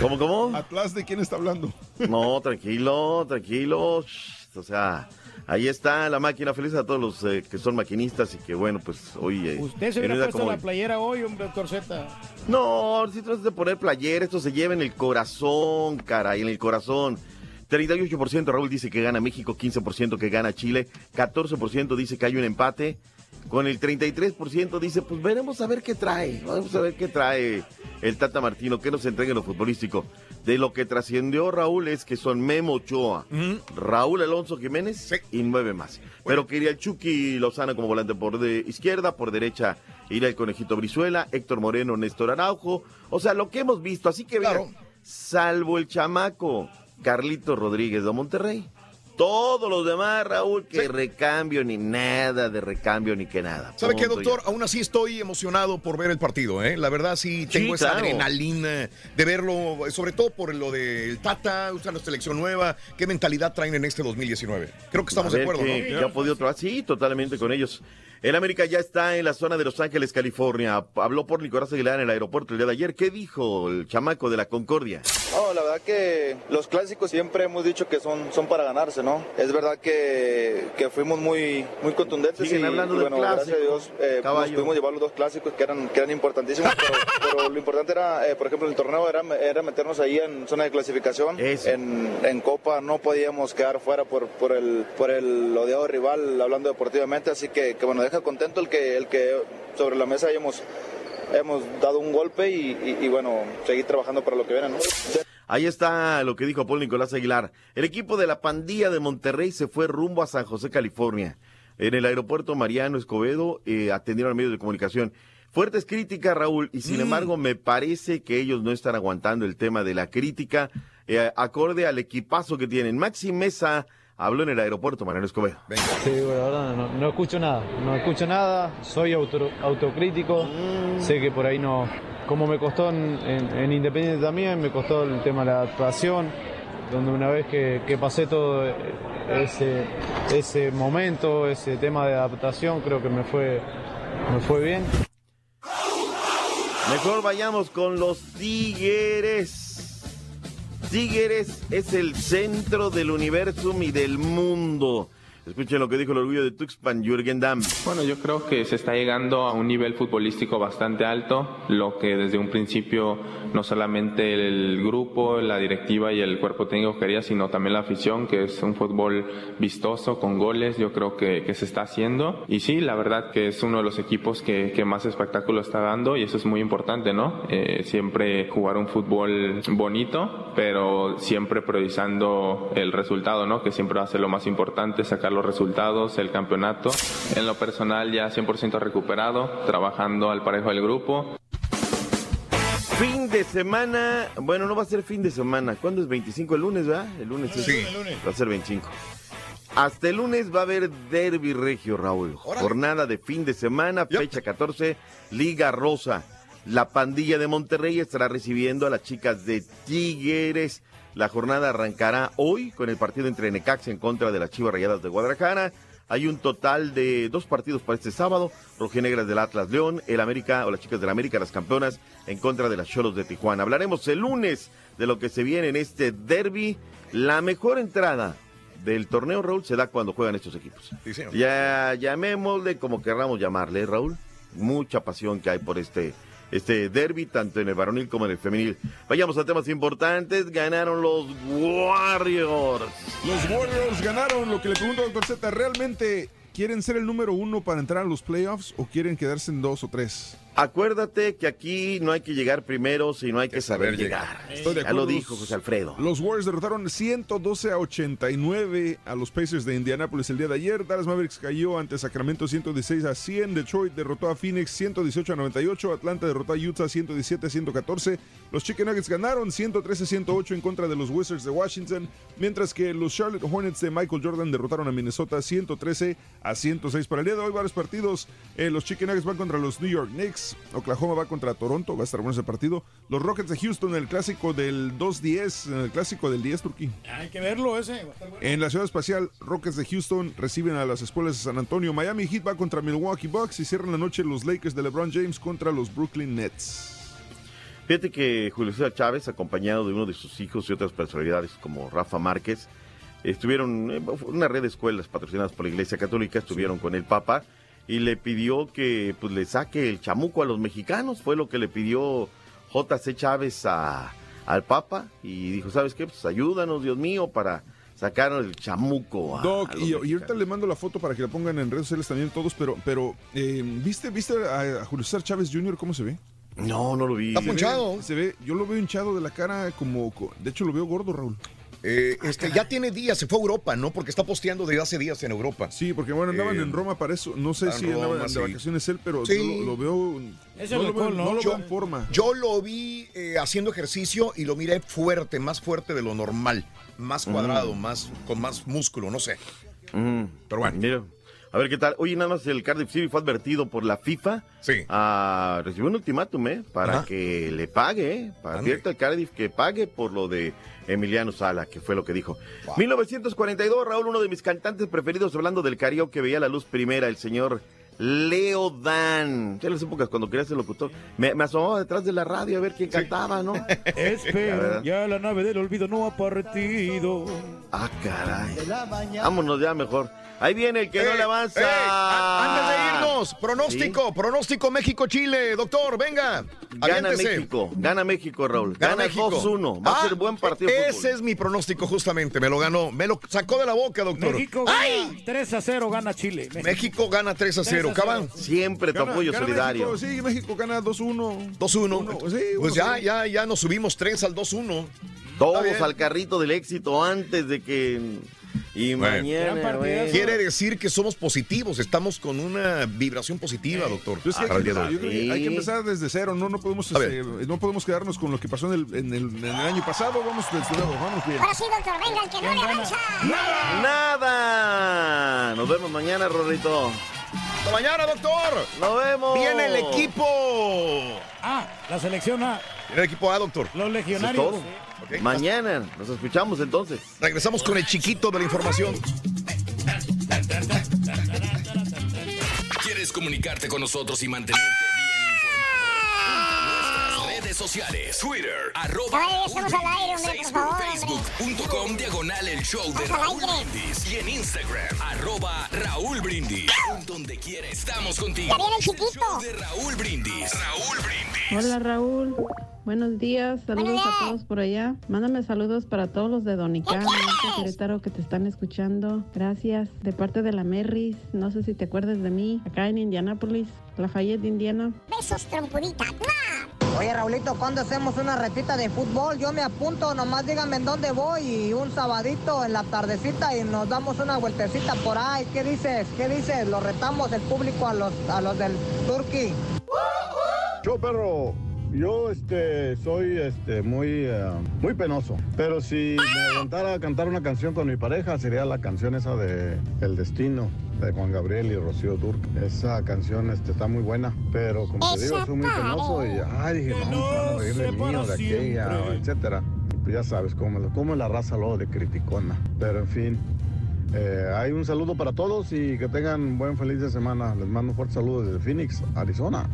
¿Cómo, cómo? ¿Atlas de quién está hablando? No, tranquilo, tranquilo. Shh, O sea, ahí está la máquina. Feliz a todos los eh, que son maquinistas y que, bueno, pues hoy. eh, Usted se hubiera puesto la hoy- playera hoy, hombre, doctor Z. No, si tratas de poner playera, esto se lleva en el corazón, caray, en el corazón. 38% Raúl dice que gana México, 15% que gana Chile, 14% dice que hay un empate. Con el 33% dice, pues veremos a ver qué trae, vamos a ver qué trae el Tata Martino, qué nos entrega en lo futbolístico. De lo que trascendió Raúl es que son Memo Ochoa, Raúl Alonso Jiménez y nueve más. Pero quería el Chucky Lozano como volante por de izquierda, por derecha irá el Conejito Brizuela, Héctor Moreno, Néstor Araujo. O sea, lo que hemos visto. Así que, mira, salvo el chamaco Carlito Rodríguez de Monterrey. Todos los demás, Raúl, que recambio ni nada de recambio ni que nada. ¿Sabe qué, doctor? Aún así estoy emocionado por ver el partido, ¿eh? La verdad sí tengo esa claro. adrenalina de verlo, sobre todo por lo del Tata, usa la selección nueva, qué mentalidad traen en este 2019. Creo que estamos de acuerdo, ¿no? que ha podido trabajar. Sí, totalmente con ellos. El América ya está en la zona de Los Ángeles, California. Habló por Nicolás Aguilar en el aeropuerto el día de ayer. ¿Qué dijo el chamaco de la Concordia? No, la verdad que los clásicos siempre hemos dicho que son, son para ganarse, ¿no? Es verdad que, que fuimos muy, muy contundentes Siguen y, hablando y del bueno, gracias a clásico, Dios eh, nos pudimos llevar los dos clásicos que eran, que eran importantísimos, pero, pero lo importante era, eh, por ejemplo, en el torneo era, era meternos ahí en zona de clasificación. En, en Copa no podíamos quedar fuera por, por, el, por el odiado rival, hablando deportivamente, así que, que bueno, deja contento el que, el que sobre la mesa hayamos, hemos dado un golpe y, y- y, bueno, seguir trabajando para lo que viene, ¿no? Ahí está lo que dijo Paul Nicolás Aguilar. El equipo de la pandilla de Monterrey se fue rumbo a San José, California. En el aeropuerto Mariano Escobedo eh, atendieron a medios de comunicación. Fuertes críticas, Raúl, y sin Mm. embargo me parece que ellos no están aguantando el tema de la crítica eh, acorde al equipazo que tienen. Maxi Mesa habló en el aeropuerto Mariano Escobedo. Sí, bueno, la verdad no, no escucho nada, no escucho nada, soy auto- autocrítico, sé que por ahí no, como me costó en, en- en Independiente también, me costó el tema de la adaptación, donde una vez que, que pasé todo ese, ese momento, ese tema de adaptación, creo que me fue, me fue bien. Mejor vayamos con los Tigres. Tigres es el centro del universo y del mundo. Escuchen lo que dijo el orgullo de Tuxpan, Jürgen Damm. Bueno, yo creo que se está llegando a un nivel futbolístico bastante alto, lo que desde un principio no solamente el grupo, la directiva y el cuerpo técnico quería, sino también la afición, que es un fútbol vistoso, con goles, yo creo que, que se está haciendo. Y sí, la verdad que es uno de los equipos que, que más espectáculo está dando y eso es muy importante, ¿no? Eh, siempre jugar un fútbol bonito, pero siempre priorizando el resultado, ¿no? Que siempre va a ser lo más importante, sacar los resultados, el campeonato. En lo personal ya 100% recuperado, trabajando al parejo del grupo. Fin de semana, bueno, no va a ser fin de semana. ¿Cuándo es 25? El lunes, ¿verdad? El lunes es- Sí. Va a ser 25. Hasta el lunes va a haber Derby Regio, Raúl. Jornada de fin de semana, fecha 14, Liga Rosa. La pandilla de Monterrey estará recibiendo a las chicas de Tigres. La jornada arrancará hoy con el partido entre Necaxa en contra de las Chivas Rayadas de Guadalajara. Hay un total de dos partidos para este sábado. Rojinegras del Atlas León, el América o las chicas del América, las campeonas, en contra de las Cholos de Tijuana. Hablaremos el lunes de lo que se viene en este derby. La mejor entrada del torneo, Raúl, se da cuando juegan estos equipos. Ya llamémosle como querramos llamarle, Raúl. Mucha pasión que hay por este, este derby, tanto en el varonil como en el femenil. Vayamos a temas importantes. Ganaron los Warriors. Los Warriors ganaron. Lo que le pregunto doctor Z, ¿realmente quieren ser el número uno para entrar a los playoffs o quieren quedarse en dos o tres? Acuérdate que aquí no hay que llegar primero, sino hay que saber, llegar. Estoy de Ya lo acuerdo. dijo José Alfredo. Los Warriors derrotaron 112 a 89 a los Pacers de Indianapolis el día de ayer. Dallas Mavericks cayó ante Sacramento 116 a 100. Detroit derrotó a Phoenix 118 a 98. Atlanta derrotó a Utah 117 a 114. Los Chicken Nuggets ganaron 113 a 108 en contra de los Wizards de Washington. Mientras que los Charlotte Hornets de Michael Jordan derrotaron a Minnesota 113 a 106. Para el día de hoy, varios partidos. Eh, los Chicken Nuggets van contra los New York Knicks. Oklahoma va contra Toronto. Va a estar bueno ese partido. Los Rockets de Houston, el clásico del 2-10. El clásico del 10 turquí. Hay que verlo ese. va a estar bueno. En la ciudad espacial, Rockets de Houston reciben a las escuelas de San Antonio. Miami Heat va contra Milwaukee Bucks y cierran la noche los Lakers de LeBron James contra los Brooklyn Nets. Fíjate que Julio César Chávez, acompañado de uno de sus hijos y otras personalidades como Rafa Márquez, estuvieron en una red de escuelas patrocinadas por la Iglesia Católica, estuvieron con el Papa y le pidió que pues, le saque el chamuco a los mexicanos. Fue lo que le pidió JC Chávez a- al Papa y dijo, ¿sabes qué? Pues ayúdanos, Dios mío, para sacar el chamuco. a- Doc, a los y, y ahorita le mando la foto para que la pongan en redes sociales también todos, pero, pero eh, ¿viste, ¿viste a, a Julio César Chávez Jr. cómo se ve? No, no lo vi. Está Se ve- punchado. Se ve, yo lo veo hinchado de la cara como, co- de hecho lo veo gordo, Raúl. Eh, este, ya tiene días, se fue a Europa, ¿no? Porque está posteando desde hace días en Europa. Sí, porque bueno, andaban Eh, en Roma para eso. No sé si andaban de vacaciones él, pero Sí. yo lo, lo veo. Es no el lo veo, ¿no? no lo Yo- veo en forma. Yo lo vi eh, haciendo ejercicio y lo miré fuerte, más fuerte de lo normal, más cuadrado, más con más músculo, no sé. Mm, Pero bueno. mira, a ver qué tal. Oye, nada más el Cardiff City fue advertido por la FIFA. Sí. a recibió un ultimátum, ¿eh? Para Ajá. que le pague, ¿eh? Para al Cardiff que pague por lo de Emiliano Sala, que fue lo que dijo. 1942, Raúl, uno de mis cantantes preferidos, hablando del karaoke, veía la luz primera, el señor Leo Dan. Ya las épocas cuando quería ser locutor. Me, me asomaba detrás de la radio a ver quién cantaba, ¿no? Espera, ya la nave del olvido no ha partido. Ah, caray. Vámonos ya mejor. Ahí viene el que no Eh, le avanza. eh, a- antes de irnos, pronóstico, pronóstico México-Chile, doctor, venga. Gana aviéntese. México, gana México, Raúl. Gana Gana, México. 2-1. Va a Ah, ser buen partido. Ese fútbol. es mi pronóstico justamente, me lo ganó, me lo sacó de la boca, doctor. México gana 3 a 0, gana Chile. México gana 3 a 0, 3 a 0. Cabán. Siempre tu apoyo solidario. México, sí, México gana 2-1. 2-1. Uno, sí, pues ya, ya, ya nos subimos 3 al 2-1. Todos al carrito del éxito antes de que. Y Bueno. Mañana. Quiere decir que somos positivos, estamos con una vibración positiva, doctor. Yo, es que hay, que empezar, hoy. yo creo que hay que Sí. empezar desde cero, no, no podemos, este, no podemos quedarnos con lo que pasó en el, en el, en el año pasado, vamos desde nuevo, vamos bien. Ahora sí, doctor, venga, el que no le avanza. ¡Nada! Nos vemos mañana, Rorrito. Hasta mañana, doctor. ¡Nos vemos! Viene el equipo. Ah, la selección A, Viene el equipo A, doctor. los legionarios. Mañana nos escuchamos entonces. Regresamos con el chiquito de la información. ¿Quieres comunicarte con nosotros y mantenerte bien informado? Nuestras redes sociales. Twitter, arroba Ay, estamos al aire, hombre, por favor. Facebook.com, diagonal el show de Raúl. Brindis. Y en Instagram, arroba Raúl Brindis. Donde quiera estamos contigo. El show de Raúl Brindis. Raúl Brindis. Hola Raúl, buenos días, saludos Buenos días. a todos por allá. Mándame saludos para todos los de Donicán, de Querétaro que te están escuchando. Gracias. De parte de la Merris, no sé si te acuerdas de mí, acá en Indianápolis, Lafayette, Indiana. Besos, trompudita. Oye, Raulito, ¿cuándo hacemos una retita de fútbol? Yo me apunto, nomás díganme en dónde voy y un sabadito en la tardecita y nos damos una vueltecita por ahí. ¿Qué dices? ¿Qué dices? Lo retamos el público a los, a los del Turkey. Yo, perro, yo este, soy este, muy, eh, muy penoso. Pero si me aventara a cantar una canción con mi pareja, sería la canción esa de El Destino, de Juan Gabriel y Rocío Durk. Esa canción este, está muy buena, pero como te digo, soy muy penoso y, ay, dije, no, me van a reír de mí o de aquella, etcétera. Y pues ya sabes, cómo, cómo es la raza luego de criticona. Pero en fin. Eh, hay un saludo para todos y que tengan buen feliz de semana. Les mando un fuerte saludo desde Phoenix, Arizona.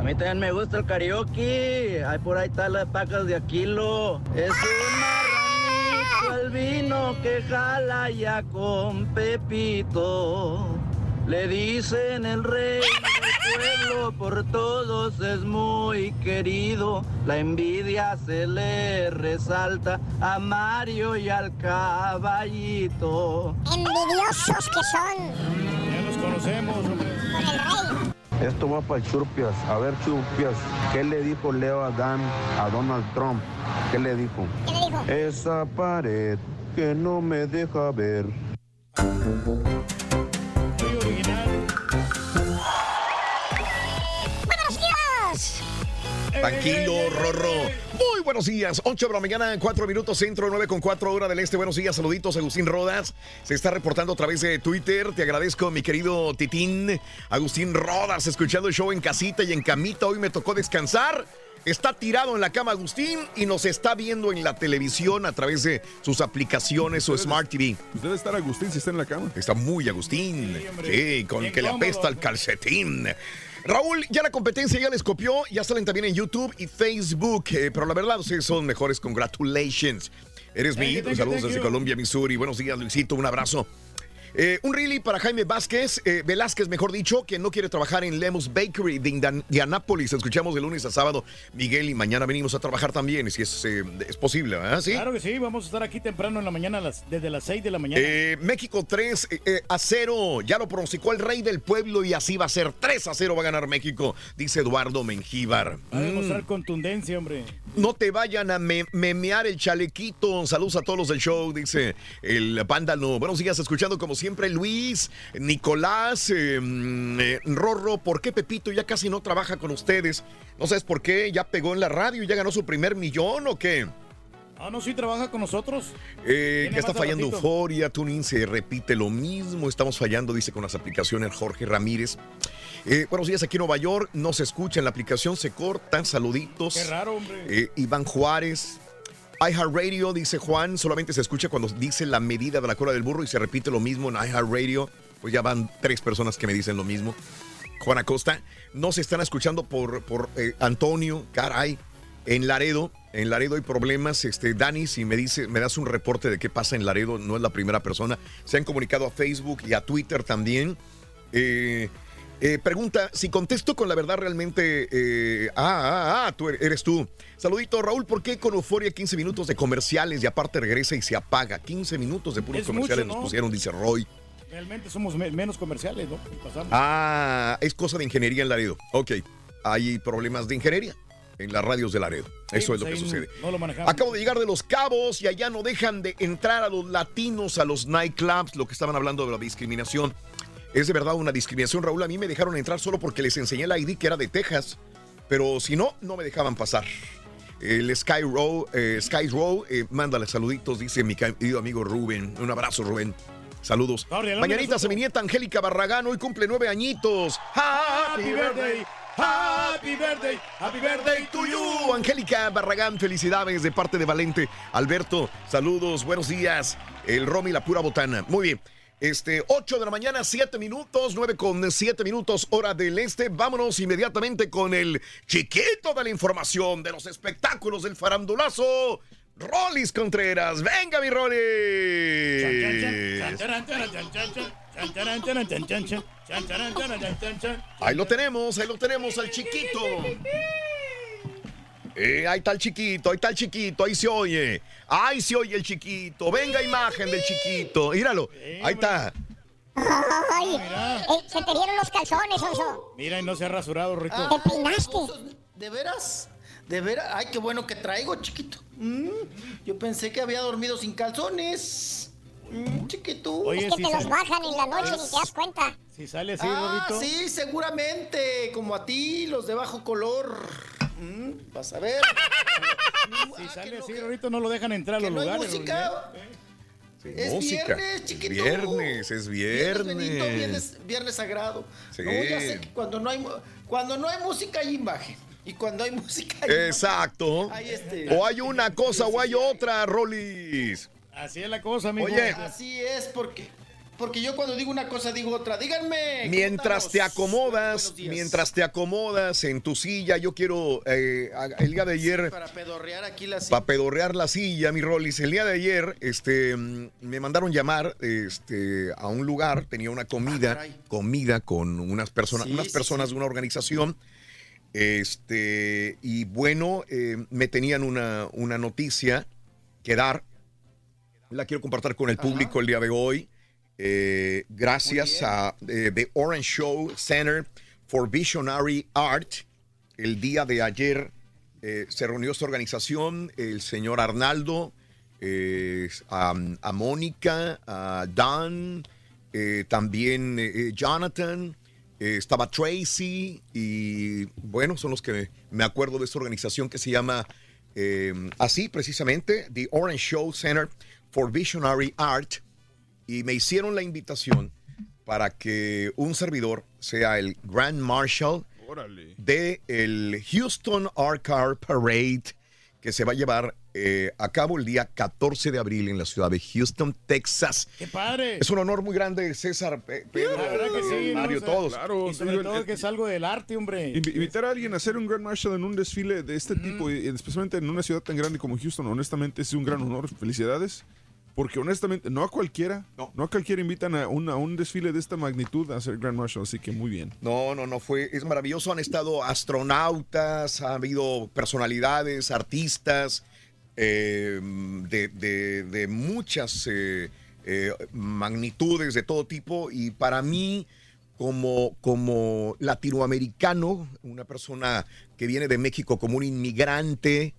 A mí también me gusta el karaoke. Ahí por ahí está las pacas de Aquilo. Es un marranito el vino que jala ya con Pepito. Le dicen el rey del pueblo, por todos es muy querido. La envidia se le resalta a Mario y al caballito. Envidiosos que son. Ya los conocemos, hombre. Con el rey. Esto va para Churpias. A ver, Churpias, ¿qué le dijo Leo Adán a Donald Trump? ¿Qué le dijo? ¿Qué le dijo? Esa pared que no me deja ver. Tranquilo, Rorro. Muy buenos días. 8 de la mañana, 4 minutos centro, 9 con 4 hora del este. Buenos días, saluditos. Agustín Rodas se está reportando a través de Twitter. Te agradezco, mi querido Titín. Agustín Rodas, escuchando el show en casita y en camita. Hoy me tocó descansar. Está tirado en la cama Agustín y nos está viendo en la televisión a través de sus aplicaciones o Smart TV. Debe estar Agustín si está en la cama. Está muy Agustín. Sí, con que le apesta el calcetín. Raúl, ya la competencia ya les copió, ya salen también en YouTube y Facebook, eh, pero la verdad ustedes son mejores, congratulations. Eres mi ídolo, saludos desde. Colombia, Missouri. Buenos días, Luisito, un abrazo. Eh, un really para Jaime Vázquez, eh, Velázquez, mejor dicho, que no quiere trabajar en Lemus Bakery de Indian- Indianápolis. Escuchamos de lunes a sábado, Miguel, y mañana venimos a trabajar también, si es, eh, es posible, ¿verdad? ¿Sí? Claro que sí, vamos a estar aquí temprano en la mañana, las- desde las 6 de la mañana. Eh, México 3 eh, a 0. Ya lo pronosticó el rey del pueblo y así va a ser. 3 a 0 va a ganar México, dice Eduardo Mengíbar. Va a demostrar Mm. contundencia, hombre. No te vayan a me- memear el chalequito. Saludos a todos los del show, dice el pándalo. Buenos días, escuchando como siempre Luis, Nicolás, eh, mm, eh, Rorro. ¿Por qué Pepito ya casi no trabaja con ustedes? No sabes por qué, ya pegó en la radio, ya ganó su primer millón o qué. Ah, no, sí trabaja con nosotros. Eh, que está fallando. Euforia, Tuning se repite lo mismo, estamos fallando, dice con las aplicaciones Jorge Ramírez. Eh, buenos días aquí en Nueva York, no se escucha en la aplicación, se cortan, saluditos. Qué raro, hombre. Eh, Iván Juárez. iHeartRadio, dice Juan, solamente se escucha cuando dice la medida de la cola del burro y se repite lo mismo en iHeartRadio. Pues ya van tres personas que me dicen lo mismo. Juan Acosta, no se están escuchando por, por eh, Antonio, caray. En Laredo, en Laredo hay problemas. Este, Dani, si me dice, me das un reporte de qué pasa en Laredo, no es la primera persona. Se han comunicado a Facebook y a Twitter también. Eh, eh, pregunta, si contesto con la verdad realmente... eh, ah, ah, ah, tú er- eres tú. Saludito, Raúl, ¿por qué con Euforia 15 minutos de comerciales y aparte regresa y se apaga? 15 minutos de puros Es comerciales mucho, nos ¿no? pusieron, dice Roy. Realmente somos me- menos comerciales, ¿no? Pasamos. Ah, es cosa de ingeniería en Laredo. Ok, hay problemas de ingeniería en las radios de Laredo. Eso Sí, es lo pues que sucede. No lo manejamos. Acabo de llegar de Los Cabos y allá no dejan de entrar a los latinos a los nightclubs, lo que estaban hablando de la discriminación. Es de verdad una discriminación, Raúl. A mí me dejaron entrar solo porque les enseñé el ID que era de Texas, pero si no, no me dejaban pasar. El Sky Row, eh, Sky Row, eh, mándale saluditos, dice mi querido amigo Rubén. Un abrazo, Rubén. Saludos. Mañanita se mi nieta Angélica Barragán, hoy cumple nueve añitos. Happy birthday, happy birthday, happy birthday to you. Angélica Barragán, felicidades de parte de Valente. Alberto, saludos, buenos días. El Romy, la pura botana. Muy bien. Este, 8 de la mañana, 7 minutos, 9 con 7 minutos, hora del este. Vámonos inmediatamente con el chiquito de la información de los espectáculos del farandulazo. Rolis Contreras. Venga, mi Rolis. Ahí lo tenemos, ahí lo tenemos al chiquito. Eh, ahí está el chiquito, ahí está el chiquito, ahí se oye. Ahí se oye el chiquito. Venga imagen del chiquito. Míralo. Ahí está. Ay, eh, se te dieron los calzones, Oso. Mira, y no se ha rasurado, Rito. Te peinaste. ¿De veras? ¿De veras? Ay, qué bueno que traigo, chiquito. Mm, yo pensé que había dormido sin calzones. Mm, chiquito. es que te los bajan en la noche ni te das cuenta. Si sale así, Ah, Rorrito. sí, seguramente. Como a ti, los de bajo color. Mm, vas a ver. Si sale así, Rorrito, no lo dejan entrar a los no hay lugares. música. Es Música. viernes, chiquito. Viernes, es Viernes, viernes. Benito, viernes, viernes sagrado. Sí. No, ya sé que cuando no hay, cuando no hay música hay imagen. Y cuando hay música hay Exacto. Hay este- O hay una cosa o hay otra, Rolis. Así es la cosa, amigo. Oye. Así es, porque, porque yo cuando digo una cosa digo otra. Díganme. ¿cómo Mientras te acomodas, mientras te acomodas en tu silla, yo quiero, eh, el día de ayer, Para pedorrear aquí la para pedorrear la silla, mi Rolis, el día de ayer, este, mm, me mandaron llamar, este, a un lugar, tenía una comida, comida con unas personas, Sí, unas sí, personas de una organización, este, y bueno, eh, me tenían una, una noticia que dar, la quiero compartir con el público el día de hoy. Eh, gracias a eh, The Orange Show Center for Visionary Art. El día de ayer eh, se reunió esta organización, el señor Arnaldo, a, a Mónica, a Dan, también Jonathan, estaba Tracy y bueno, son los que me acuerdo de esta organización que se llama así precisamente, The Orange Show Center for Visionary Art y me hicieron la invitación para que un servidor sea el Grand Marshal Órale. de el Houston Art Car Parade que se va a llevar eh, a cabo el día 14 de abril en la ciudad de Houston, Texas. ¡Qué padre! Es un honor muy grande, César, Pe- Pedro, La verdad que sí, ¿no? Mario, O sea, todos. y sobre digo, todo el- que es algo del arte, hombre. Invi- Invitar a alguien a hacer un Grand Marshal en un desfile de este tipo, y especialmente en una ciudad tan grande como Houston, honestamente es un gran honor. Felicidades. Porque honestamente, no a cualquiera, no, a cualquiera invitan a un, a un desfile de esta magnitud a hacer Grand Marshal, así que muy bien. No, no, no fue, es maravilloso. Han estado astronautas, ha habido personalidades, artistas eh, de, de- de muchas eh, eh, magnitudes de todo tipo. Y para mí, como, como latinoamericano, una persona que viene de México como un inmigrante,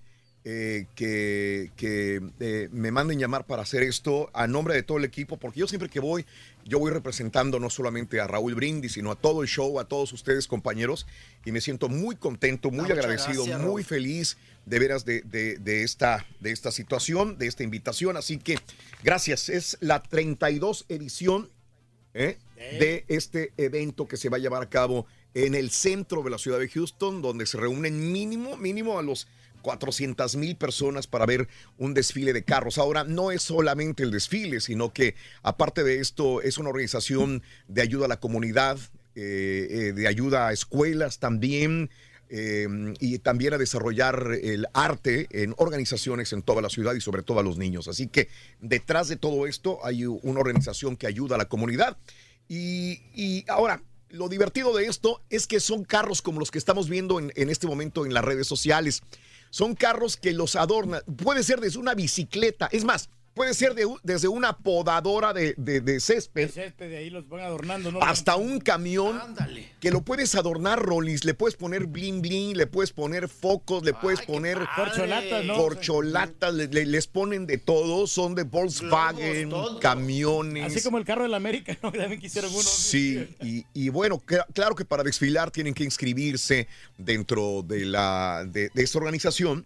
eh, que, que, eh, me manden llamar para hacer esto a nombre de todo el equipo, porque yo siempre que voy, yo voy representando no solamente a Raúl Brindis, sino a todo el show, a todos ustedes compañeros, y me siento muy contento, muy Ah, muchas agradecido, gracias, muy feliz de veras de, de- de esta, de esta situación, de esta invitación. Así que gracias, es la 32 edición ¿eh? de este evento que se va a llevar a cabo en el centro de la ciudad de Houston, donde se reúnen mínimo, mínimo a los 400 mil personas para ver un desfile de carros. Ahora, no es solamente el desfile, sino que aparte de esto es una organización de ayuda a la comunidad, eh, eh, de ayuda a escuelas también. eh, y también a desarrollar el arte en organizaciones en toda la ciudad y sobre todo a los niños. Así que detrás de todo esto hay una organización que ayuda a la comunidad. Y, ahora, lo divertido de esto es que son carros como los que estamos viendo en, en este momento en las redes sociales. Son carros que los adornan. Puede ser desde una bicicleta. Es más, puede ser de desde una podadora de, de- de césped El césped de ahí los van adornando, ¿no? hasta un camión que lo puedes adornar, Rollins. Le puedes poner bling bling, le puedes poner focos, le puedes poner Corcholatas, ¿no? corcholatas, le- le- les ponen de todo. Son de Volkswagen, camiones. Así como el carro de la América, ¿no? También quisieron uno. Sí, y, y bueno, cl- claro que para desfilar tienen que inscribirse dentro de, la, de, de esta organización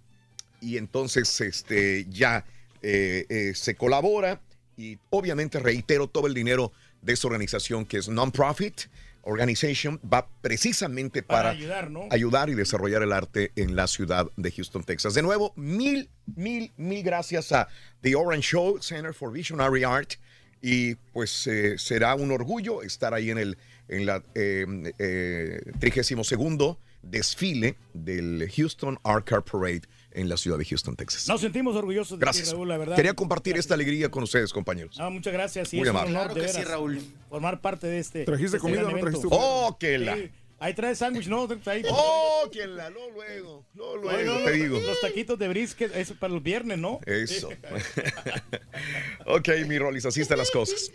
y entonces este, ya eh, eh, se colabora y obviamente reitero todo el dinero de esta organización que es non-profit organization va precisamente Para para, ayudar, ¿no? ayudar y desarrollar el arte en la ciudad de Houston, Texas. De nuevo, mil, mil, mil gracias a The Orange Show Center for Visionary Art y pues eh, será un orgullo estar ahí en el en la eh, eh, 32 desfile del Houston Art Car Parade en la ciudad de Houston, Texas. Nos sentimos orgullosos de ti, Gracias. Raúl, la verdad. Quería compartir esta alegría con ustedes, compañeros. Ah, muchas gracias. Sí, Muy es un amable. honor, Claro de que sí, Raúl. Formar parte de este. ¿Trajiste este comida o no trajiste comida? Oh, que la- Sí. Ahí trae sándwich, ¿no? Ahí. Oh, que la, no, luego, no, luego, Oye, no, te digo. Los taquitos de brisket, eso para los viernes, ¿no? Eso. ok, mi Rolis, así están las cosas.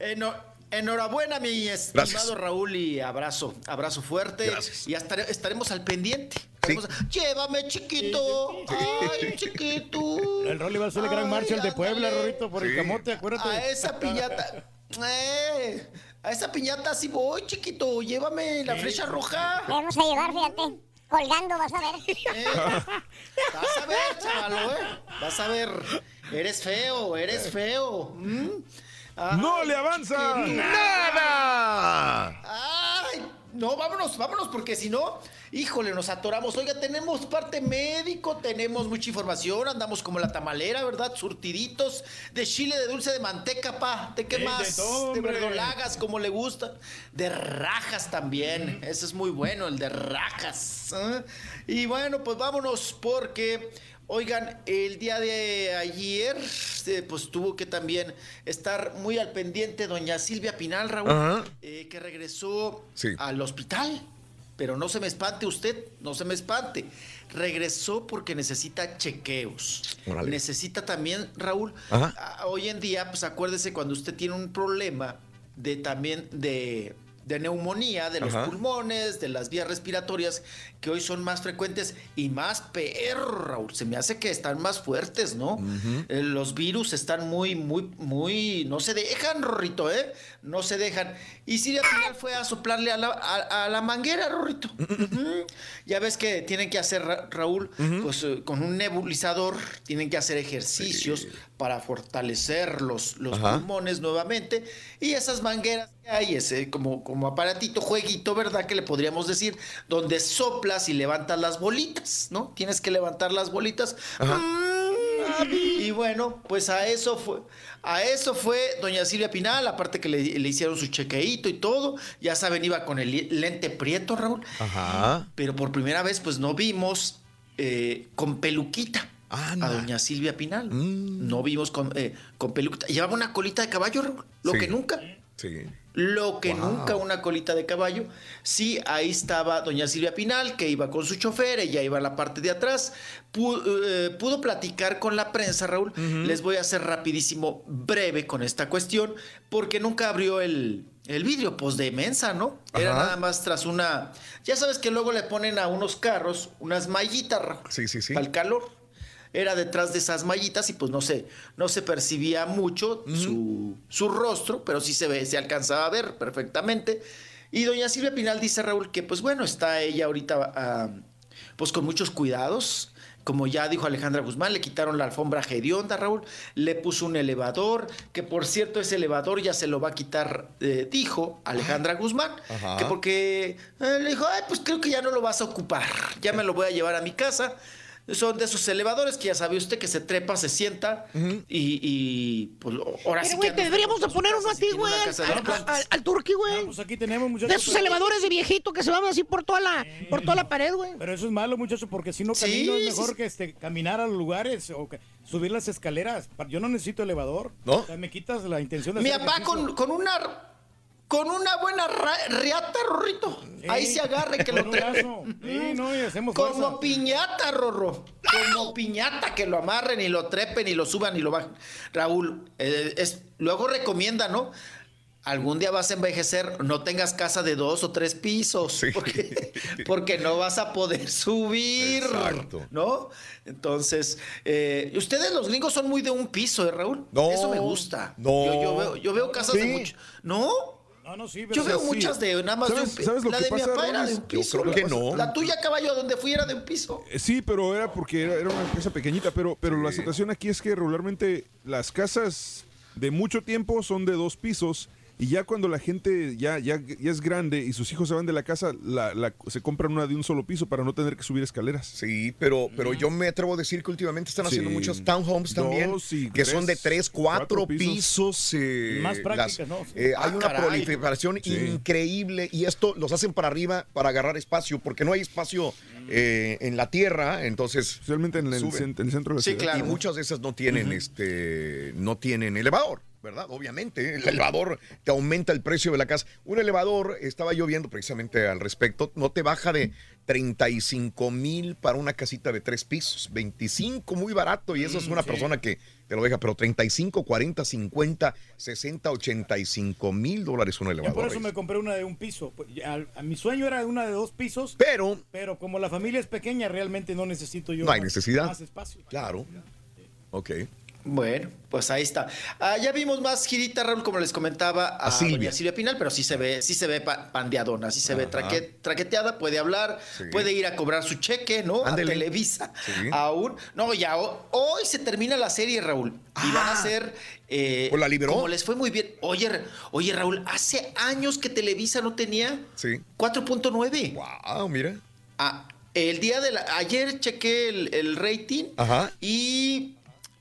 Eno- enhorabuena, mi estimado Gracias. Raúl, y abrazo, abrazo fuerte. Gracias. Y ya estare- estaremos al pendiente. Llévame, chiquito. Ay, chiquito. El Rolly va a ser el gran Ay, Marshall de Puebla. Rorito, por el camote, acuérdate. A esa piñata. Eh, a esa piñata sí voy, chiquito. Llévame la flecha roja. Vamos a llevar, fíjate. Colgando, vas a ver. Vas a ver, chavalo, ¿eh? Vas a ver. Eres feo, eres feo. ¿Mm? Ay, ¡No le avanza nada! ¡Ay! No, vámonos, vámonos, porque si no, híjole, nos atoramos. Oiga, tenemos parte médico, tenemos mucha información, andamos como la tamalera, ¿verdad? Surtiditos de chile, de dulce, de manteca, pa. ¿De qué de más? todo, de verdolagas, como le gusta. De rajas también. Mm. Ese es muy bueno, el de rajas. ¿eh? Y bueno, pues vámonos, porque. Oigan, el día de ayer, eh, pues tuvo que también estar muy al pendiente doña Silvia Pinal, Raúl, eh, que regresó Sí. al hospital. Pero no se me espante usted, no se me espante. Regresó porque necesita chequeos. Necesita también, Raúl, a- hoy en día, pues acuérdese cuando usted tiene un problema de también de de neumonía, de los Ajá. pulmones, de las vías respiratorias, que hoy son más frecuentes y más peor, Raúl. Se me hace que están más fuertes, ¿no? Eh, los virus están muy, muy, muy. No se dejan, Rorrito, ¿eh? No se dejan. Y Silvia Pinal fue a soplarle a la, a- a la manguera, Rorrito. Ujú. Ya ves que tienen que hacer, Ra- Raúl, pues eh, con un nebulizador, tienen que hacer ejercicios para fortalecer los, los pulmones nuevamente. Y esas mangueras hay, ese como, como aparatito, jueguito, ¿verdad? Que le podríamos decir, donde soplas y levantas las bolitas, ¿no? Tienes que levantar las bolitas. Mm, Y bueno, pues a eso fue, a eso fue doña Silvia Pinal, aparte que le, le hicieron su chequeíto y todo, ya saben, iba con el lente prieto, Raúl, Ajá. pero por primera vez pues no vimos eh, con peluquita a doña Silvia Pinal. Mm. No vimos con, eh, con peluquita. Llevaba una colita de caballo, Raúl, lo Sí. que nunca. Sí. Lo que Wow. nunca una colita de caballo. Sí, ahí estaba doña Silvia Pinal, que iba con su chofer, ella iba a la parte de atrás. Pu- eh, Pudo, platicar con la prensa, Raúl. Les voy a hacer rapidísimo, breve con esta cuestión, porque nunca abrió el, el vidrio, pues de mensa, ¿no? Era Ajá. nada más tras una... Ya sabes que luego le ponen a unos carros unas mallitas, Raúl. Sí, sí, sí. Para el calor era detrás de esas mallitas y pues no sé, no se percibía mucho su, su rostro, pero sí se ve, se alcanzaba a ver perfectamente. Y doña Silvia Pinal dice, Raúl, que pues bueno, está ella ahorita ah, pues con muchos cuidados. Como ya dijo Alejandra Guzmán, le quitaron la alfombra hedionda, Raúl, le puso un elevador, que por cierto ese elevador ya se lo va a quitar, eh, dijo Alejandra Guzmán, Ajá. que porque eh, le dijo, ay, pues creo que ya no lo vas a ocupar, ya me lo voy a llevar a mi casa. Son de esos elevadores que ya sabe usted que se trepa, se sienta y, y, pues ahora sí Pero, güey, que te anda deberíamos de poner uno a ti, güey, al, al, al- turqui, güey. Pues aquí tenemos, muchachos. De esos elevadores de viejito que se van así por toda la, por toda la pared, güey. Pero eso es malo, muchachos, porque si no Sí, camino es sí, mejor sí. que este, caminar a los lugares o que- subir las escaleras. Yo no necesito elevador. ¿No? O sea, me quitas la intención de Mi hacer papá con, con una con una buena riata, Rorrito. Ahí Ey, se agarre que lo brazo. Sí, no, y hacemos Como fuerza. piñata, Rorro. Como piñata, que lo amarren y lo trepen y lo suban y lo bajen. Raúl, eh, es, luego recomienda, ¿no? Algún día vas a envejecer, no tengas casa de dos o tres pisos, porque, porque no vas a poder subir, Exacto. ¿no? Entonces, eh, ustedes los gringos son muy de un piso, ¿eh, Raúl? No, Eso me gusta. no. Yo, yo veo, yo veo casas de Sí. mucho. ¿No? No, no, sí, pero Yo veo sí. muchas de nada más de un ¿Sabes- sabes lo La que de mi papá era de un Yo piso. creo la que no. La tuya, caballo, donde fui era de un piso. Eh, Sí, pero era porque era, era una casa pequeñita, pero, pero la situación aquí es que regularmente las casas de mucho tiempo son de dos pisos y ya cuando la gente ya, ya, ya es grande y sus hijos se van de la casa, la, la- se compran una de un solo piso para no tener que subir escaleras. Sí, pero, pero yo me atrevo a decir que últimamente están haciendo Sí. muchos townhomes también, Dos y que son de tres, cuatro, cuatro pisos. pisos. eh, Más prácticas, ¿no? eh, Ah, hay una caray. proliferación Sí. increíble y esto los hacen para arriba para agarrar espacio, porque no hay espacio eh, en la tierra, entonces Especialmente en el, en el centro de la Sí, ciudad. claro. y muchas de esas no tienen este no tienen elevador ¿Verdad? Obviamente, el elevador te aumenta el precio de la casa. Un elevador, estaba yo viendo precisamente al respecto, no te baja de 35 mil para una casita de tres pisos. 25, muy barato, y eso es una persona que te lo deja, pero 35, 40, 50, 60, 85 mil dólares un Yo elevador. por eso me compré una de un piso. Pues, A, mi sueño era una de dos pisos. Pero, Pero como la familia es pequeña, realmente no necesito yo No hay más- necesidad. más espacio. claro. Ok. Bueno, pues ahí está. Ah, ya vimos más girita, Raúl, como les comentaba a, A Silvia. doña Silvia Pinal, pero sí se ve, sí se ve pa- pandeadona, sí se ve traque- traqueteada, puede hablar, Sí. puede ir a cobrar su cheque, ¿no? Ándele. A Televisa. Sí. Aún. No, ya ho- hoy se termina la serie, Raúl. Y van a ser. eh, ¿Pues la liberó? Como les fue muy bien. Oye, oye, Raúl, hace años que Televisa no tenía Sí. 4.9. Wow, mira. Ah, el día de la. Ayer chequé el, el rating. Ajá. Y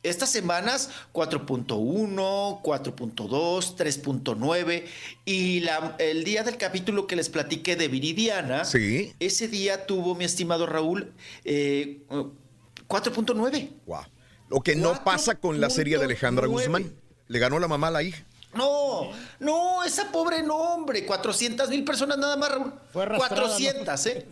estas semanas 4.1, 4.2, 3.9 y la- el día del capítulo que les platiqué de Viridiana, Sí. ese día tuvo mi estimado Raúl eh, 4.9. Wow. Lo que no pasa con la serie de Alejandra. Guzmán. Le ganó la mamá a la hija. No, no, esa pobre no, hombre, 400 mil personas nada más, Raúl. Fue arrastrada, 400, ¿eh?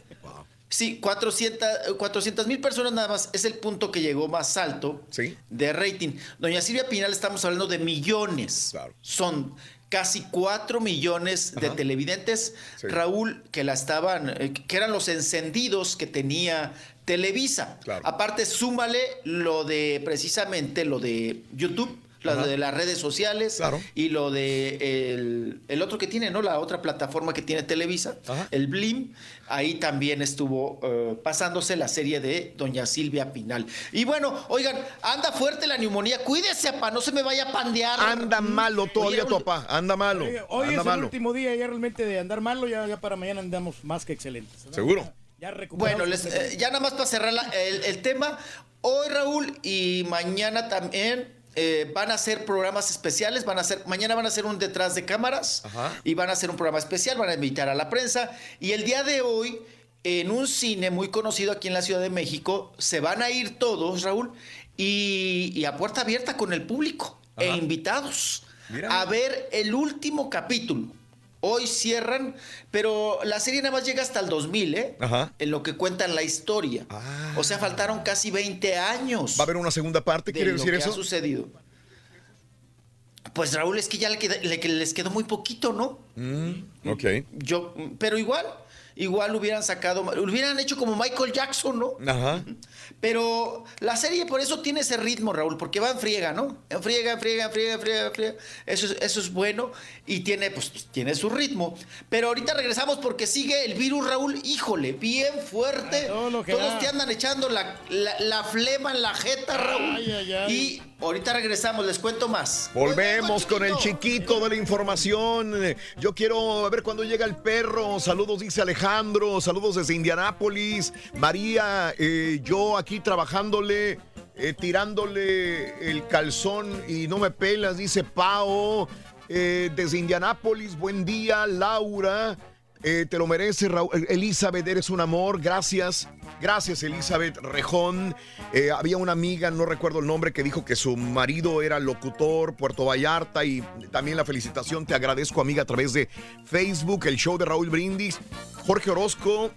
Sí, 400 mil personas nada más. Es el punto que llegó más alto Sí. de rating. Doña Silvia Pinal, estamos hablando de millones. Claro. Son casi 4 millones de televidentes, Sí. Raúl, que la estaban, eh, que eran los encendidos que tenía Televisa. Aparte, súmale lo de precisamente lo de YouTube. Lo Ajá. de las redes sociales y lo de el, el otro que tiene, ¿no? La otra plataforma que tiene Televisa, el Blim, ahí también estuvo eh, pasándose la serie de Doña Silvia Pinal. Y bueno, oigan, anda fuerte la neumonía, cuídese, pa, no se me vaya a pandear. Anda malo todavía tu papá, anda malo. Oye, Hoy anda es el malo. último día ya realmente de andar malo, ya, ya para mañana andamos más que excelentes. ¿no? ¿Seguro? Ya Bueno, les- eh, ya nada más para cerrar la- el, el tema, hoy Raúl y mañana también eh, van a hacer programas especiales, van a hacer, mañana van a hacer un detrás de cámaras y van a hacer un programa especial, van a invitar a la prensa. Y el día de hoy en un cine muy conocido aquí en la Ciudad de México se van a ir todos, Raúl, y, y a puerta abierta con el público e invitados a ver el último capítulo. Hoy cierran, pero la serie nada más llega hasta el 2000, ¿eh? Ajá. En lo que cuentan la historia. O sea, faltaron casi 20 años. ¿Va a haber una segunda parte? de ¿Quiere lo decir que eso? ha sucedido. Pues Raúl, es que ya le queda- le- les quedó muy poquito, ¿no? Mm, ok. Yo, pero igual, igual hubieran sacado, hubieran hecho como Michael Jackson, ¿no? Ajá. Pero la serie por eso tiene ese ritmo, Raúl, porque va en friega, ¿no? En friega, en friega, en friega, en friega, en friega. Eso es, eso es bueno y tiene, pues, tiene su ritmo. Pero ahorita regresamos porque sigue el virus, Raúl, híjole, bien fuerte. que Todos da. te andan echando la, la- la flema en la jeta, Raúl. Y ahorita regresamos, les cuento más. Volvemos con el chiquito de la información. Yo quiero ver cuándo llega el perro. Saludos, dice Alejandro. Saludos desde Indianápolis. María, eh, yo aquí trabajándole, eh, tirándole el calzón y no me pelas, dice Pao. Eh, desde Indianápolis, buen día, Laura. Eh, te lo merece, Raúl. Elizabeth, eres un amor. Gracias. Gracias, Elizabeth Rejón. Eh, había una amiga, no recuerdo el nombre, que dijo que su marido era locutor, Puerto Vallarta, y también la felicitación. Te agradezco, amiga, a través de Facebook, el show de Raúl Brindis. Jorge Orozco.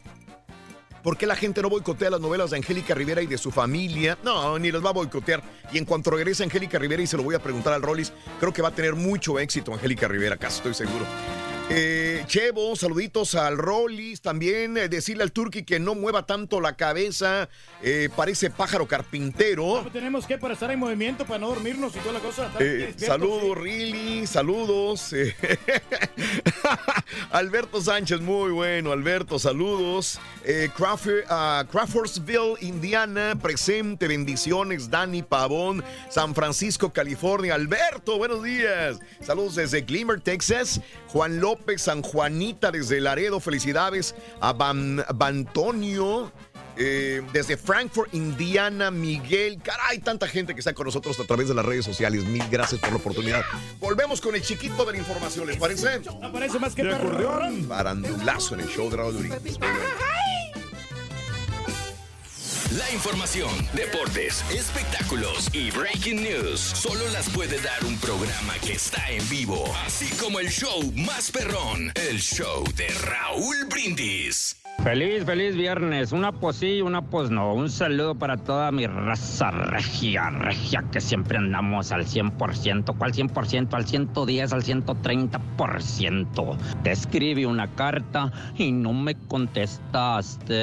¿Por qué la gente no boicotea las novelas de Angélica Rivera y de su familia? No, ni las va a boicotear. Y en cuanto regrese Angélica Rivera, y se lo voy a preguntar al Rollis, creo que va a tener mucho éxito Angélica Rivera, casi estoy seguro. Eh, Chevo, saluditos al Rollis. También eh, decirle al Turqui que no mueva tanto la cabeza. eh, parece pájaro carpintero. Tenemos que para estar en movimiento, para no dormirnos y toda la cosa. Eh, saludos, Rilly, saludos. Alberto Sánchez, muy bueno. Alberto, saludos. Crawford- ah, Crawfordsville, Indiana, presente. Bendiciones, Dani Pavón, San Francisco, California. Alberto, buenos días. Saludos desde Glimmer, Texas. Juan López, San Juanita, desde Laredo. Felicidades a Ban Bantonio. Eh, desde Frankfurt, Indiana, Miguel. Caray, tanta gente que está con nosotros a través de las redes sociales. Mil gracias por la oportunidad. Volvemos con el chiquito de la información, ¿les parece? No parece más que acordeón. Barandulazo en el show de Raúl Brindis. La información, deportes, espectáculos y breaking news solo las puede dar un programa que está en vivo, así como el show más perrón, el show de Raúl Brindis. Feliz, feliz viernes. Una pues sí, una pues no. Un saludo para toda mi raza regia, regia, que siempre andamos al 100%. ¿Cuál 100%? Al 110, al 130%. Te escribí una carta y no me contestaste.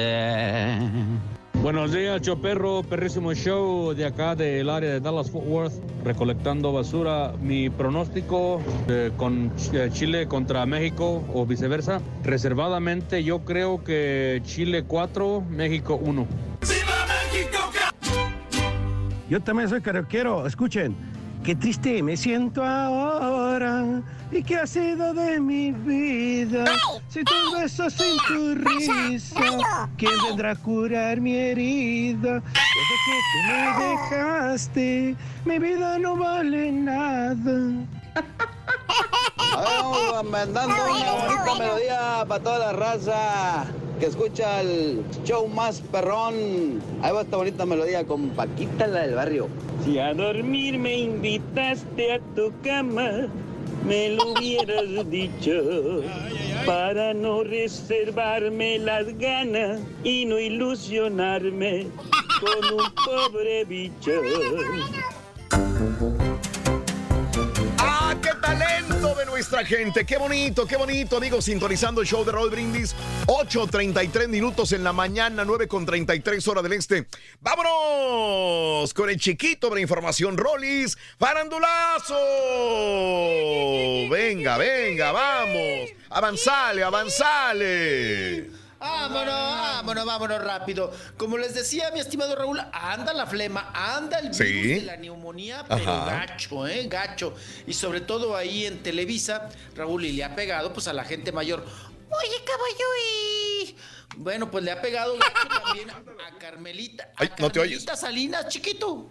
Buenos días, Choperro, perrísimo show de acá del área de Dallas Fort Worth, recolectando basura. Mi pronóstico eh, con eh, Chile contra México o viceversa, reservadamente yo creo que Chile 4, México 1. Yo también soy karaoquero. Escuchen, qué triste me siento ahora. ¿Y qué ha sido de mi vida? Si tus besos sin tu risa, ¿quién vendrá a curar mi herida? Desde que tú me dejaste, mi vida no vale nada. Vamos mandando una bonita melodía para toda la raza que escucha el show más perrón. Ahí va esta bonita melodía con Paquita, la del barrio. Si a dormir me invitaste a tu cama, me lo hubieras dicho. Para no reservarme las ganas y no ilusionarme con un pobre bicho. ¡Ah, qué talento! de nuestra gente. Qué bonito, qué bonito, amigos, sintonizando el show de Raúl Brindis. 8.33 minutos en la mañana, 9 con 33 hora del este. Vámonos con el chiquito de la información, Rollis. Farandulazo. Venga, venga, vamos. Avanzale, avanzale. Vámonos, vámonos, vámonos rápido. Como les decía, mi estimado Raúl, anda la flema, anda el virus Sí. de la neumonía, pero Ajá. gacho, ¿eh? Gacho. Y sobre todo ahí en Televisa, Raúl, y le ha pegado pues a la gente mayor. Oye, caballo, y... Bueno, pues le ha pegado gacho también a Carmelita. a Ay, no te oyes. Carmelita Salinas, chiquito.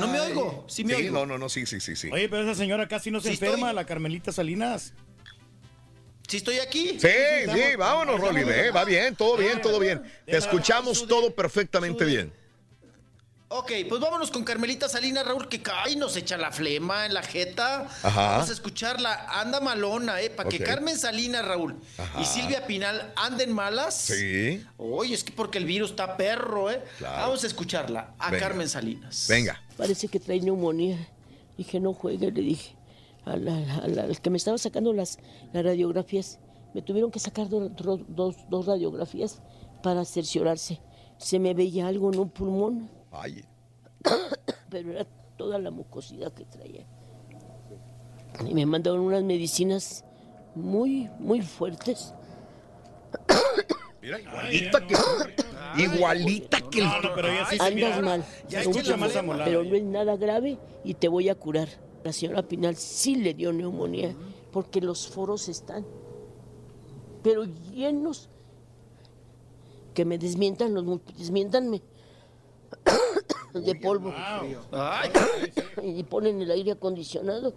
no me oigo, sí me oigo. no, no, no, sí, sí, sí, sí. Oye, pero esa señora casi no se Sí enferma, la Carmelita Salinas. Sí estoy aquí. Sí, sí, vámonos, Rolly. eh, Va bien, todo bien, todo bien. Te escuchamos todo perfectamente bien. Ok, pues vámonos con Carmelita Salinas, Raúl, que cae, nos echa la flema en la jeta. Ajá. Vamos a escucharla. Anda malona, ¿eh? Para que Carmen Salinas, Raúl, Ajá. y Silvia Pinal anden malas. Sí. Oye, es que porque el virus está perro, ¿eh? Claro. Vamos a escucharla a Venga. Carmen Salinas. Venga. Parece que trae neumonía. Dije, no juegue, le dije. Al, al- al- al que me estaba sacando las, las radiografías, me tuvieron que sacar do- do- dos, dos radiografías para cerciorarse. Se me veía algo en un pulmón, Ay. pero era toda la mucosidad que traía. Y me mandaron unas medicinas muy, muy fuertes. Mira, igualita que. Igualita que el. No, no, pero ella sí se Andas mal, Ya pero no es nada grave y te voy a curar. La señora Pinal sí le dio neumonía porque los foros están, pero llenos. Que me desmientan, los desmientanme de polvo. Y ponen el aire acondicionado.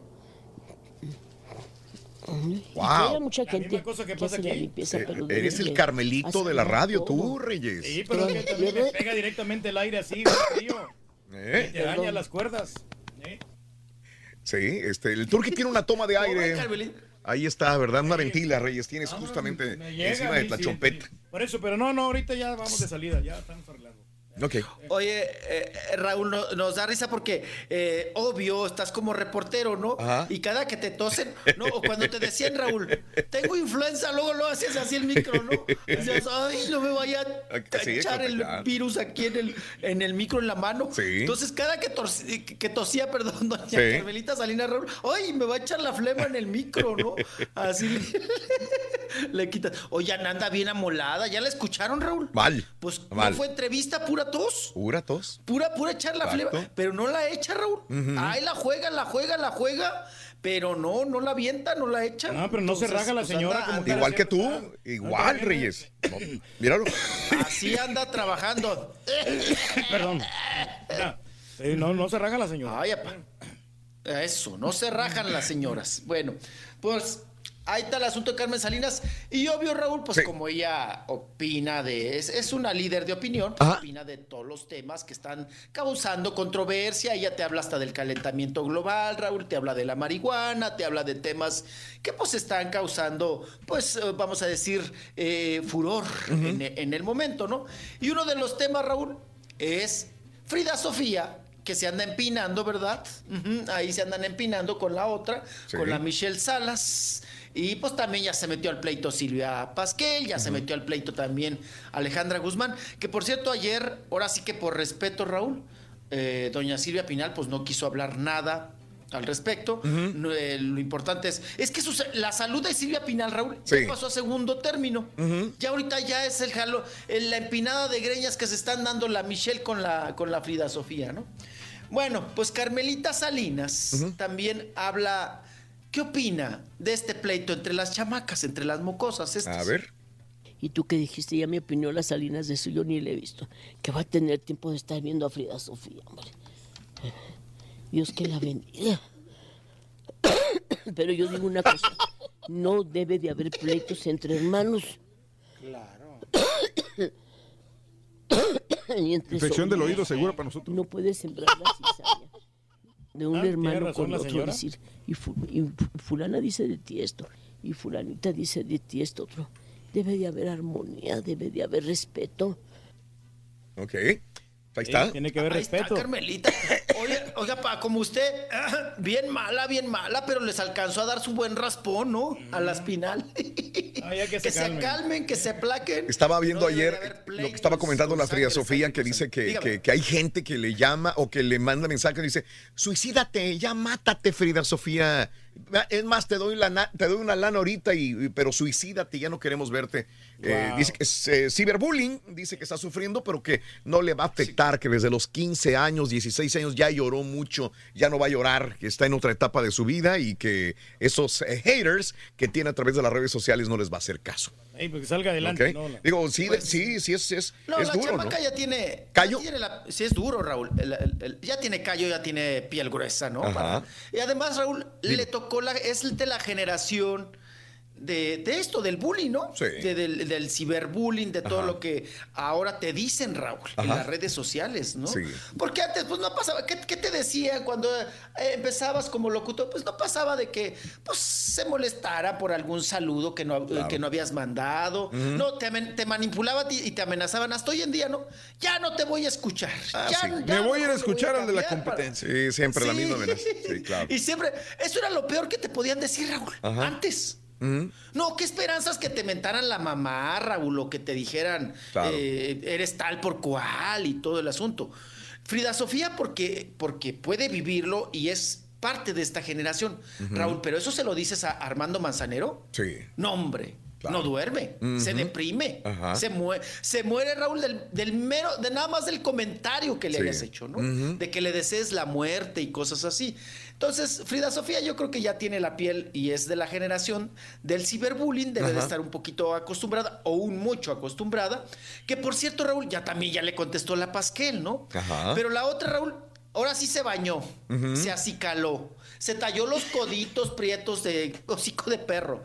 Y Wow. hay mucha gente cosa que que pasa aquí. limpieza, Eh, pero Eres el. Carmelito de la radio, todo. tú, Reyes. Sí, pero que también le pega directamente el aire así, frío. ¿Eh? Te daña las cuerdas. Sí, este, el Turqui tiene una toma de aire. Ahí está, ¿verdad? Una ventila, Reyes. Tienes justamente Me llega encima de la chompeta. Por eso, pero no, no, ahorita ya vamos de salida, ya estamos arreglando. Ok. Oye, eh, eh, Raúl, no- nos da risa porque, eh, obvio, estás como reportero, ¿no? Ajá. Y cada que te tosen, ¿no? O cuando te decían, Raúl, tengo influenza, luego lo hacías así el micro, ¿no? Decías, ay, no me vaya a Sí, echar el virus aquí en el, en el micro, en la mano. Sí. Entonces, cada que, tos- que tosía, perdón, doña Sí. Carmelita Salinas, Raúl, ay, me va a echar la flema en el micro, ¿no? Así le, le quitas. Oye, anda bien amolada, ¿ya la escucharon, Raúl? Mal. Pues Mal. no fue entrevista, pura tos. Pura tos. Pura, pura echar la flema, pero no la echa, Raúl. Ujú. Ay, la juega, la juega, la juega, pero no, no la avienta, no la echa. No, pero no se raja la señora como Igual que tú. siempre Igual, Reyes. No, míralo. Así anda trabajando. Perdón. Eh, no, no se raja la señora. Ay, apa. Eso, no se rajan las señoras. Bueno, pues ahí está el asunto de Carmen Salinas. Y obvio, Raúl, pues como ella opina de. Es, es una líder de opinión, pues, opina de todos los temas que están causando controversia. Ella te habla hasta del calentamiento global, Raúl, te habla de la marihuana, te habla de temas que pues están causando, pues eh, vamos a decir, eh, furor en, en el momento, ¿no? Y uno de los temas, Raúl, es Frida Sofía, que se anda empinando, ¿verdad? Ahí se andan empinando con la otra, Sí. con la Michelle Salas. Y pues también ya se metió al pleito Silvia Pasquel, ya se metió al pleito también Alejandra Guzmán, que por cierto ayer, ahora sí que por respeto Raúl, eh, doña Silvia Pinal pues no quiso hablar nada al respecto. Eh, lo importante es, es que su- la salud de Silvia Pinal, Raúl, ya pasó a segundo término. Ya ahorita ya es el jalo, el- la empinada de greñas que se están dando la Michelle con la, con la Frida Sofía, ¿no? Bueno, pues Carmelita Salinas también habla, ¿qué opina de este pleito entre las chamacas, entre las mocosas? estas? A ver. Y tú que dijiste, ya me opinó las Salinas de eso, yo ni le he visto. Que va a tener tiempo de estar viendo a Frida Sofía, hombre. Dios que la bendiga. Pero yo digo una cosa, no debe de haber pleitos entre hermanos. Claro. Infección del oído segura para nosotros. No puedes sembrar la cizaña de un Ah, hermano razón con otro. Decir, y, fu- y fulana dice de ti esto, y fulanita dice de ti esto otro. Debe de haber armonía, debe de haber respeto. Ok. Ahí está. tiene que haber Ahí respeto. está, Carmelita. Oye, oiga, pa, como usted, bien mala, bien mala, pero les alcanzó a dar su buen raspón, ¿no? A la espinal. que se, calmen. calmen, que se aplaquen. Estaba viendo No ayer lo que estaba comentando la Frida sangre, Sofía, que dice que, que- que hay gente que le llama o que le manda mensajes y dice, suicídate, ya mátate, Frida Sofía. Es más, te doy, la te doy una lana ahorita, y, pero suicídate, ya no queremos verte. Eh, dice que es eh, ciberbullying, dice que está sufriendo, pero que no le va a afectar, que desde los 15 años, 16 años ya lloró mucho, ya no va a llorar, que está en otra etapa de su vida y que esos eh, haters que tiene a través de las redes sociales no les va a hacer caso. Ey, porque salga adelante, Digo, sí, sí, sí, es, es, No, es la duro, ¿no? chamaca ya tiene. ¿Callo? ya tiene la- sí, es duro, Raúl. El- el- el- ya tiene callo, ya tiene piel gruesa, ¿no? Para- y además, Raúl, le tocó la. Es de la generación. De, de esto, del bullying, ¿no? Sí. De- del, del ciberbullying, de todo Ajá. lo que ahora te dicen, Raúl, en las redes sociales, ¿no? Sí. Porque antes, pues no pasaba. ¿Qué, qué te decían cuando eh, empezabas como locutor? Pues no pasaba de que pues, se molestara por algún saludo que no, Claro. que no habías mandado. No, te, te manipulaban y te amenazaban hasta hoy en día, ¿no? Ya no te voy a escuchar. Ah, Ya- sí. ya Me voy a ir a escuchar al de la para- competencia. Sí, siempre la misma amenaza. Sí, claro. Y siempre, eso era lo peor que te podían decir, Raúl, Ajá. antes. No, qué esperanzas que te mentaran la mamá, Raúl, o que te dijeran, Claro. eh, eres tal por cual y todo el asunto. Frida Sofía, porque, porque puede vivirlo y es parte de esta generación. Raúl, pero eso se lo dices a Armando Manzanero. Sí. No, hombre. No duerme, se deprime, Ajá. se muere, se muere Raúl del, del mero, de nada más del comentario que le Sí. hayas hecho, ¿no? De que le desees la muerte y cosas así. Entonces, Frida Sofía yo creo que ya tiene la piel y es de la generación del ciberbullying, debe de estar un poquito acostumbrada o un mucho acostumbrada, que por cierto Raúl ya también ya le contestó la Pasquel, ¿no? Ajá. Pero la otra Raúl ahora sí se bañó, se acicaló, se talló los coditos prietos de hocico de perro.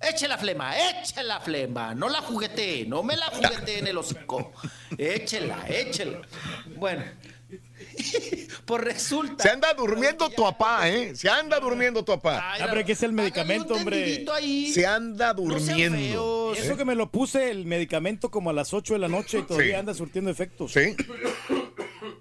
Eche la flema, eche la flema, no la juguete, no me la juguete en el hocico. Échela, échela. Bueno, pues resulta. Se anda durmiendo tu papá, ¿eh? Se anda durmiendo tu papá. Ah, pero que es el medicamento, hombre. Se anda durmiendo. Eso que me lo puse el medicamento como a las 8 de la noche y todavía Sí. anda surtiendo efectos. Sí.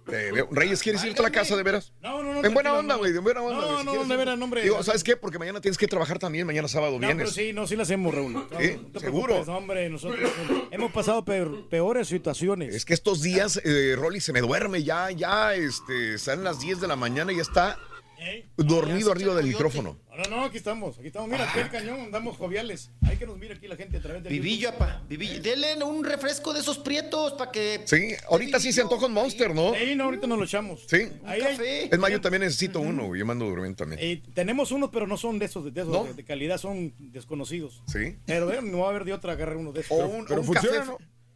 Te veo. Reyes, ¿quieres irte a la casa de veras? No, no, no. En buena onda, güey, en buena onda. No, no, de veras, hombre. Digo, ¿sabes qué? Porque mañana tienes que trabajar también, mañana sábado No, pero vienes. sí, no, sí lo hacemos, Raúl. Sí, seguro. hombre, nosotros hemos pasado peor- peores situaciones. Es que estos días, eh, Rolly se me duerme ya, ya, este, están las 10 de la mañana y ya está dormido arriba del micrófono. No, no, aquí estamos, aquí estamos. Mira, aquí el cañón, andamos joviales. Hay que nos mire aquí la gente a través del Vivillo, apa, vivillo. Denle un refresco de esos prietos para que. Sí, ahorita sí se antoja un Monster, ¿no? Sí, no, ahorita nos lo echamos. Sí. Ahí hay- Es más, yo también necesito uno, güey, yo mando durmiendo también. eh, tenemos unos, pero no son de esos, de, esos ¿No? de, de calidad, son desconocidos. Sí. Pero eh, no va a haber de otra agarrar uno de esos. O un, o un café,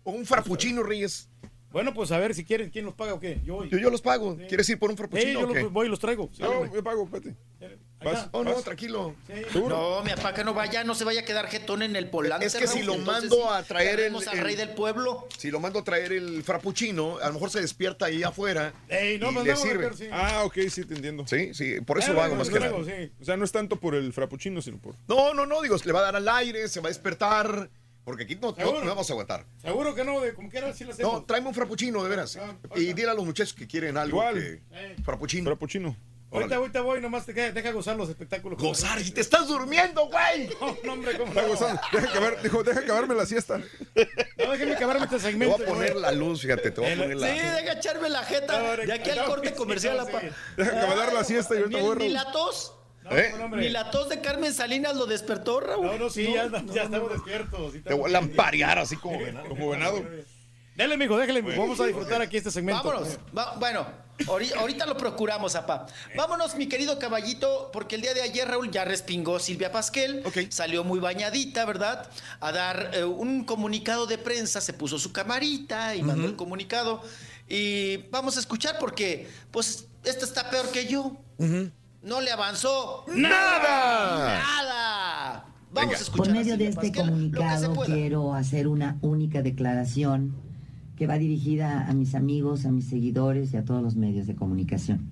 o un frappuccino, Reyes. Bueno, pues a ver si quieren, ¿quién los paga o qué? Yo voy. Yo, yo los pago. ¿Quieres ir por un frappuccino Sí, yo o qué? los voy y los traigo. Sí, No, yo pago, vete. Acá. Oh, no, vas. tranquilo. No, mi papá que no vaya, no se vaya a quedar jetón en el polante. Es que si lo mando a traer el, al rey del pueblo. Si lo mando a traer el frappuccino, a lo mejor se despierta ahí afuera Ey, no, y le sirve. sí. Ah, ok, sí, te entiendo. Sí, sí, por eso Eh, lo hago más que nada. sí. O sea, no es tanto por el frappuccino, sino por... No, no, no, digo, le va a dar al aire, se va a despertar, porque aquí no, no, vamos a aguantar. Seguro que no, de como quiera sí lo hacemos. No, tráeme un frappuccino, de veras. Ah, Y dile a los muchachos que quieren algo. Igual. que- Eh. Frappuccino. Frappuccino. Ahorita, ahorita voy, nomás te queda- deja gozar los espectáculos. Gozar, si te estás durmiendo, güey. No, no, hombre, ¿cómo Está no? gozando. Deja acabar, dijo, deja acabarme la siesta. No, déjeme acabarme este Te segmento. voy a poner la luz, fíjate, te voy a poner Sí, la deja echarme la jeta. De aquí al corte sí, comercial, no, apa. sí. Deja acabar la siesta y ahorita voy, ni la tos. No, ¿Eh? hombre. Ni la tos de Carmen Salinas lo despertó, Raúl. No, no, sí, ya, ya estamos despiertos. Te voy a lamparear así como venado. Como venado. Dale, mijo, déjale, mijo. Vamos a disfrutar aquí este segmento. Vámonos. Va- bueno, ahori- ahorita lo procuramos, apá. Vámonos, mi querido caballito, porque el día de ayer Raúl ya respingó Silvia Pasquel. Ok. Salió muy bañadita, ¿verdad? A dar eh, un comunicado de prensa, se puso su camarita y mandó el comunicado. Y vamos a escuchar porque, pues, esta está peor que yo. No le avanzó. ¡Nada! ¡Nada! Vamos Venga. a escuchar. Por a medio de este comunicado quiero hacer una única declaración que va dirigida a mis amigos, a mis seguidores y a todos los medios de comunicación.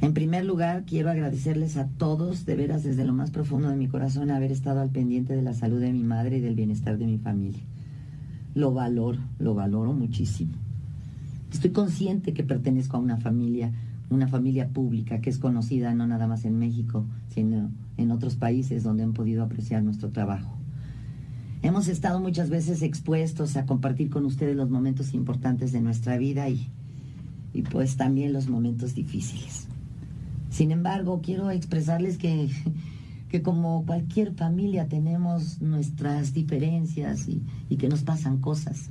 En primer lugar, quiero agradecerles a todos, de veras desde lo más profundo de mi corazón, haber estado al pendiente de la salud de mi madre y del bienestar de mi familia. Lo valoro, lo valoro muchísimo. Estoy consciente que pertenezco a una familia una familia pública que es conocida no nada más en México, sino en otros países donde han podido apreciar nuestro trabajo. Hemos estado muchas veces expuestos a compartir con ustedes los momentos importantes de nuestra vida y, y pues también los momentos difíciles. Sin embargo, quiero expresarles que, que como cualquier familia tenemos nuestras diferencias y, y que nos pasan cosas.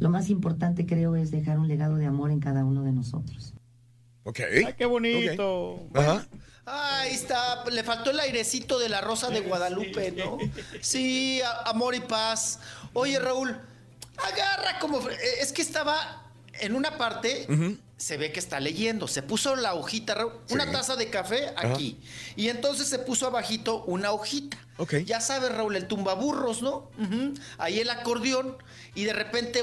Lo más importante creo es dejar un legado de amor en cada uno de nosotros. Ok. Ay, qué bonito. Ajá. Ahí está, le faltó el airecito de la rosa de Guadalupe, ¿no? Sí, amor y paz. Oye, Raúl, agarra como... eh, Es que estaba en una parte, se ve que está leyendo. Se puso la hojita, Raúl, una taza de café aquí. Y entonces se puso abajito una hojita. Ya sabes, Raúl, el tumbaburros, ¿no? Ahí el acordeón. Y de repente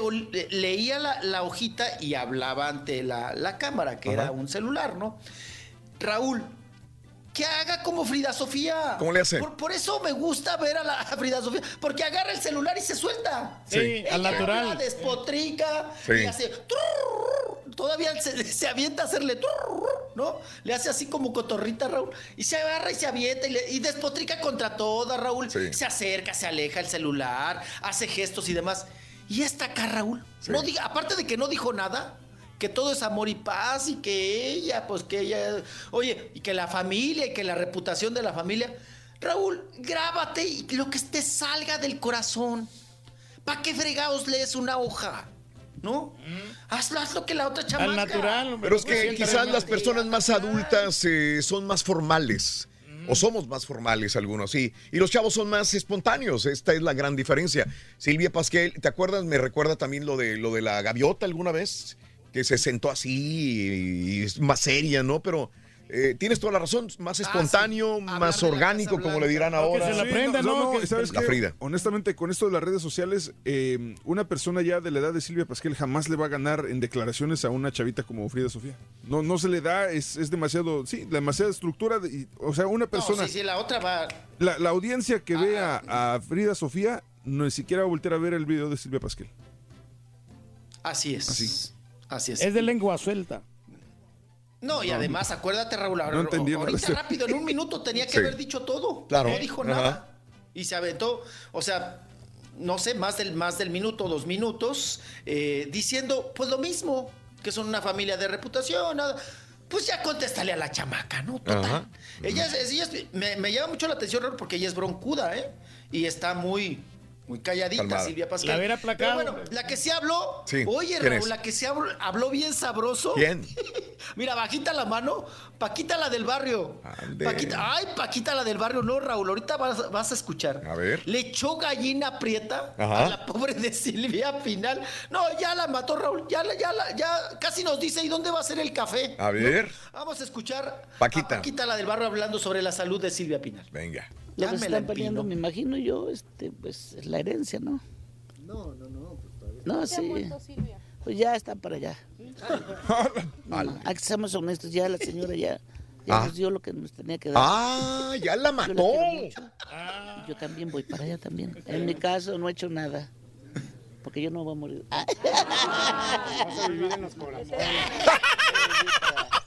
leía la, la hojita y hablaba ante la, la cámara, que era un celular, ¿no? Raúl, que haga como Frida Sofía. ¿Cómo le hace? Por, por eso me gusta ver a la a Frida Sofía, porque agarra el celular y se suelta. Sí, Ella al natural. habla, despotrica Sí. y hace trrr, todavía se, se avienta a hacerle trrr, ¿no? Le hace así como cotorrita Raúl y se agarra y se avienta y, le- y despotrica contra toda Raúl. Se acerca, se aleja el celular, hace gestos y demás. Y esta acá Raúl, no diga, aparte de que no dijo nada, que todo es amor y paz y que ella, pues que ella, oye, y que la familia y que la reputación de la familia. Raúl, grábate y lo que te salga del corazón. ¿Para qué fregados lees una hoja? ¿No? Hazlo, haz lo que la otra chamaca. Pero es que quizás las personas más adultas eh, son más formales. O somos más formales algunos, sí. Y los chavos son más espontáneos. Esta es la gran diferencia. Silvia Pasquel, ¿te acuerdas? Me recuerda también lo de, lo de la gaviota alguna vez, que se sentó así y, y es más seria, ¿no? Pero eh, tienes toda la razón, más espontáneo, más orgánico, como le dirán ahora. Sí, ¿y ¿sabes La qué? Frida. Honestamente, con esto de las redes sociales, eh, una persona ya de la edad de Silvia Pasquel jamás le va a ganar en declaraciones a una chavita como Frida Sofía. No, no se le da, es, es demasiado, sí, demasiada estructura. de- y- o sea, una No, persona, sí, sí, la otra va. la, la audiencia que ve a, a Frida Sofía, no ni siquiera va a voltear a ver el video de Silvia Pasquel. Así es. Así. Así es. Es de lengua suelta. No, y además, acuérdate, Raúl, No entendí nada. ahorita rápido, en un minuto tenía que Sí. haber dicho todo. Claro. No dijo Ajá. nada. Y se aventó, o sea, no sé, más del, más del minuto, dos minutos, eh, diciendo, pues lo mismo, que son una familia de reputación, nada. Pues ya contéstale a la chamaca, ¿no? Total. Ella, es- ella es- me, me llama mucho la atención, Raúl, porque ella es broncuda, ¿eh? Y está muy, muy calladita, Calmada. Silvia Pascal. La hubiera aplacado. Pero bueno, la que sí habló, Sí, oye, ¿quién Raúl, es? la que sí habló, habló bien sabroso. ¿Quién? Mira, bajita la mano, Paquita la del barrio. Paquita, ay, Paquita la del barrio, no, Raúl, ahorita vas, vas a escuchar. A ver. Le echó gallina prieta Ajá. a la pobre de Silvia Pinal. No, ya la mató, Raúl, ya, la- ya, la- ya casi nos dice, ¿y dónde va a ser el café? A ver. ¿No? Vamos a escuchar Paquita. a Paquita la del barrio hablando sobre la salud de Silvia Pinal. Venga. Lo Ya que están peleando, me imagino yo, este, pues es la herencia, ¿no? No, no, no, pues todavía. No, sí. Pues ya está para allá. No, aquí somos honestos, ya la señora ya, ya Ah. nos dio lo que nos tenía que dar. Ah, ya la mató. Yo también voy para allá también. En mi caso no he hecho nada. Porque yo no voy a morir. Ah. Vas a vivir en los corazones.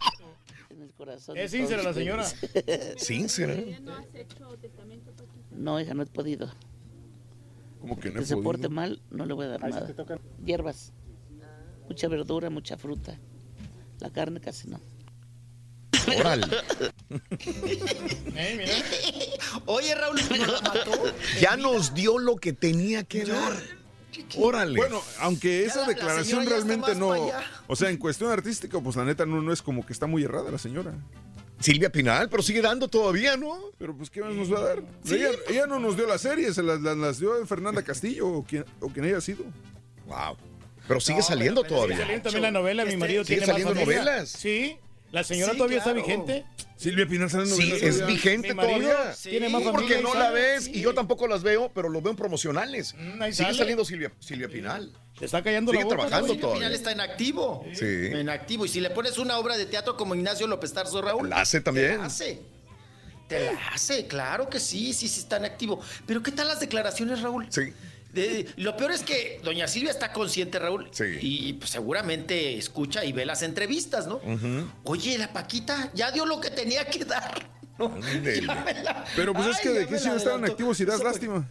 Corazón. Es sincera la señora. Sincera. No, hija, no he podido. Como que no Que he se podido? porte mal, no le voy a dar nada. te tocan. Hierbas. Mucha verdura, mucha fruta. La carne casi no. Órale. Oye, Raúl, ¿no la mató? Ya nos dio lo que tenía que dar. Órale. Bueno, aunque esa la- la declaración realmente no. O sea, en cuestión artística, pues la neta no, no es como que está muy errada la señora. Silvia Pinal, pero sigue dando todavía, ¿no? Pero pues, ¿qué más nos va a dar? Sí. Ella, ella no nos dio las series, se las, las- las dio Fernanda Castillo o quien, o quien haya sido. Wow. Pero sigue saliendo Sigue todavía. saliendo también la novela, mi marido Sigue tiene saliendo novelas. Sí. La señora Sí, todavía claro. está vigente. Silvia Pinal sale en Sí, es vigente todavía. tiene más familia porque no sale. la ves y yo tampoco las veo, pero lo veo en promocionales. Mm, Sigue sale. saliendo Silvia, Silvia Pinal. Le está callando Sigue la boca. trabajando Raúl. Silvia Pinal está en activo. Sí. En activo. Y si le pones una obra de teatro como Ignacio López Tarso, Raúl. La hace también. Te la hace. Te la hace, claro que sí, sí, sí está en activo. Pero ¿qué tal las declaraciones, Raúl? Sí. De- lo peor es que doña Silvia está consciente, Raúl, y pues, seguramente escucha y ve las entrevistas, ¿no? Oye, la Paquita ya dio lo que tenía que dar. ¿no? La- Pero pues es que de qué si no estaban activos y das lástima.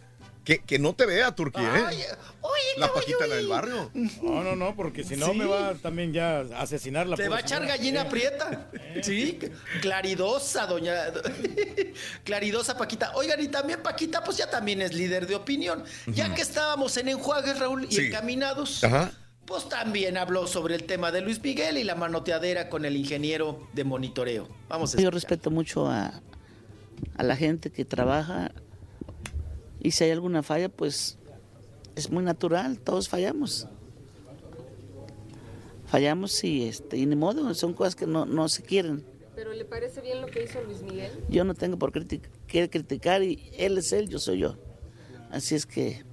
Que, que no te vea, Turquía, ¿eh? Ay, oye, La Paquita, la del barrio. No, no, no, porque si no Sí. me va también ya a asesinar la Te va a echar gallina prieta. Sí, claridosa, doña. claridosa, Paquita. Oigan, y también Paquita, pues ya también es líder de opinión. Ya que estábamos en enjuagues, Raúl, y Sí. encaminados. Ajá. Pues también habló sobre el tema de Luis Miguel y la manoteadera con el ingeniero de monitoreo. Vamos a Yo escuchar. respeto mucho a, a la gente que trabaja y si hay alguna falla, pues es muy natural, todos fallamos. Fallamos y, este, y ni modo, son cosas que no, no se quieren. ¿Pero le parece bien lo que hizo Luis Miguel? Yo no tengo por qué criti- qué criticar y él es él, yo soy yo. Así es que,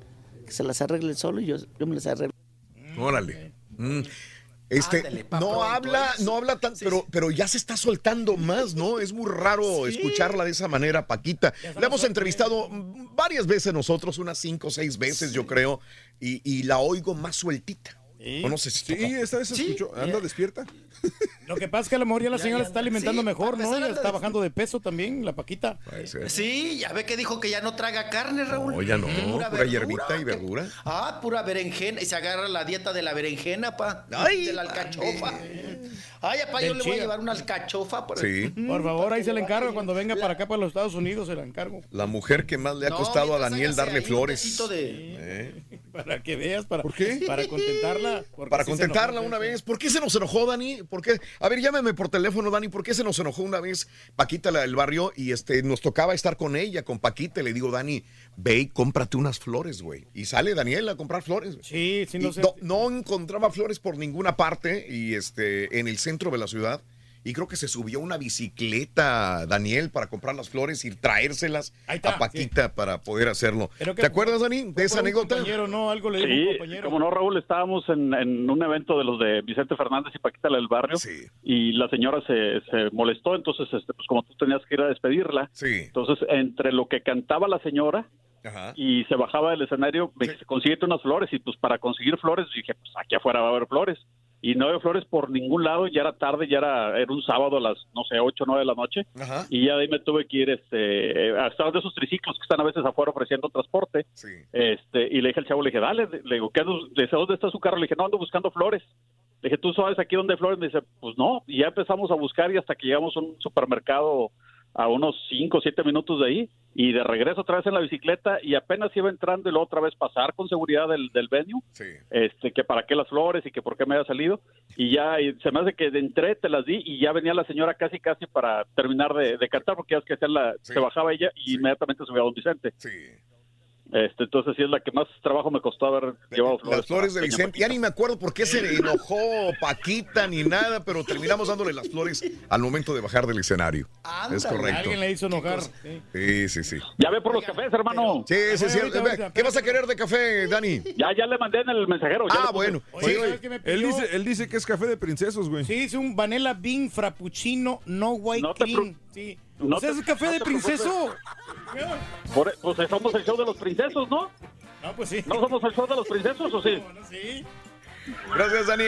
que se las arregle solo y yo, yo me las arreglo. Órale. Mm. Este, no habla, no habla tan, pero, pero ya se está soltando más, ¿no? Es muy raro escucharla de esa manera, Paquita. La hemos entrevistado varias veces nosotros, unas cinco o seis veces, yo creo, y, y la oigo más sueltita. ¿O no sé si Sí, esta vez se escuchó. ¿Anda despierta? Lo que pasa es que a lo mejor ya la señora ya, está alimentando sí, mejor, ¿no? Ya está bajando de peso también, la Paquita. Sí, ya ve que dijo que ya no traga carne, Raúl. No, ya no, pura verdura, hierbita y que- verdura. Ah, pura berenjena. Y se agarra la dieta de la berenjena, pa. Ay, de la alcachofa. Ay, papá, yo le voy a llevar una alcachofa. Por, Sí. Por favor, ahí se le encargo cuando venga para acá, para los Estados Unidos, se la encargo. La mujer que más le ha No, costado a Daniel darle flores. de- Eh. Para que veas, para, ¿Por qué? para contentarla. Para sí contentarla enojó, una vez. ¿Por qué se nos enojó, Dani? ¿Por qué? A ver, llámeme por teléfono, Dani. ¿Por qué se nos enojó una vez Paquita la del barrio y este nos tocaba estar con ella, con Paquita? Le digo, Dani, ve y cómprate unas flores, güey. Y sale Daniel a comprar flores. güey. Sí, sí, no sé. no, no encontraba flores por ninguna parte y este en el centro de la ciudad. Y creo que se subió una bicicleta, Daniel, para comprar las flores y traérselas a Paquita para poder hacerlo. ¿Te acuerdas, Dani, de esa anécdota? compañero, ¿no? Algo le dijo un Sí, compañero. como no, Raúl, estábamos en, en un evento de los de Vicente Fernández y Paquita la del barrio y la señora se, se molestó, entonces, este, pues como tú tenías que ir a despedirla, entonces entre lo que cantaba la señora y se bajaba del escenario, me consíguete unas flores y pues para conseguir flores dije, pues aquí afuera va a haber flores. Y no había flores por ningún lado, ya era tarde, ya era, era un sábado a las, no sé, 8 o 9 de la noche. Y ya de ahí me tuve que ir este, a estar de esos triciclos que están a veces afuera ofreciendo transporte. Este, y le dije al chavo, le dije, dale, le digo, ¿qué, andas- le dije, ¿dónde está su carro? Le dije, no, ando buscando flores. Le dije, ¿tú sabes aquí dónde hay flores? Me dice, pues no. Y ya empezamos a buscar y hasta que llegamos a un supermercado a unos 5 o 7 minutos de ahí. Y de regreso otra vez en la bicicleta y apenas iba entrando y luego otra vez pasar con seguridad del, del venue. Este, que para qué las flores y que por qué me había salido. Y ya y se me hace que de entré, te las di y ya venía la señora casi casi para terminar de, de cantar porque ya es que hacía la, se bajaba ella y inmediatamente subía a don Vicente. Este, entonces sí es la que más trabajo me costó haber llevado flores. Las flores de Vicente. Ya ni me acuerdo por qué se enojó Paquita ni nada, pero terminamos dándole las flores al momento de bajar del escenario. es correcto. Alguien le hizo enojar. sí. Sí, sí. Ya ve por los cafés, hermano. Sí, sí, sí. ahorita, Ve, ahorita, ¿Qué vas a querer de café, Dani? Ya, ya le mandé en el mensajero. ya Ah, bueno. Oye, Sí, ¿sabes oye. qué me Él dice, él dice que es café de princesos, güey. Sí, es un vanilla bean frappuccino no white No te cream. Sí. no te- es café no de princeso. Por- pues somos el show de los princesos, ¿no? No, pues sí. ¿No somos el show de los princesos o sí? Sí. Gracias, Dani.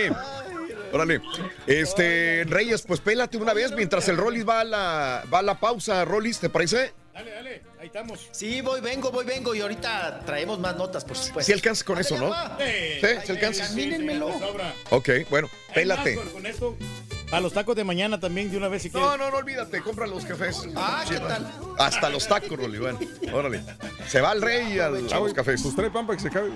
Órale. Este, Reyes, pues pélate una vez mientras el Rollis va a la, va a la pausa, Rollis, ¿te parece? Dale, dale, ahí estamos. Sí, voy, vengo, voy, vengo. Y ahorita traemos más notas, por supuesto. Si alcanzas con eso, ¿no? Sí, Sí, se alcanza. Examínenmelo. Ok, bueno, pélate. Con, con esto, a los tacos de mañana también de una vez si quieres. No, no, no olvídate, compra los cafés. Ah, ¿qué tal? Hasta los tacos, Rolly, bueno, órale. Se va el rey a, a los cafés. Pues trae pan para que se acabe.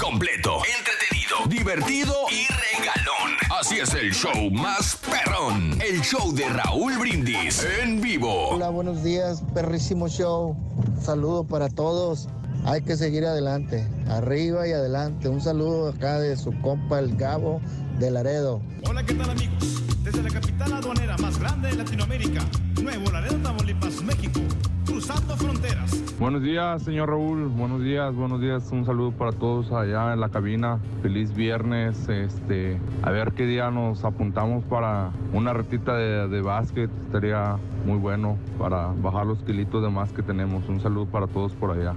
Completo, entretenido, divertido y regalón. Así es el show más perrón. El show de Raúl Brindis en vivo. Hola, buenos días, perrísimo show. Saludo para todos. Hay que seguir adelante, arriba y adelante. Un saludo acá de su compa el Gabo de Laredo. Hola, ¿qué tal amigos? Desde la capital aduanera más grande de Latinoamérica, Nuevo Laredo, Tamaulipas, México, cruzando fronteras. Buenos días, señor Raúl. Buenos días, buenos días. Un saludo para todos allá en la cabina. Feliz viernes. Este, a ver qué día nos apuntamos para una retita de, de básquet. Estaría muy bueno para bajar los kilitos de más que tenemos. Un saludo para todos por allá.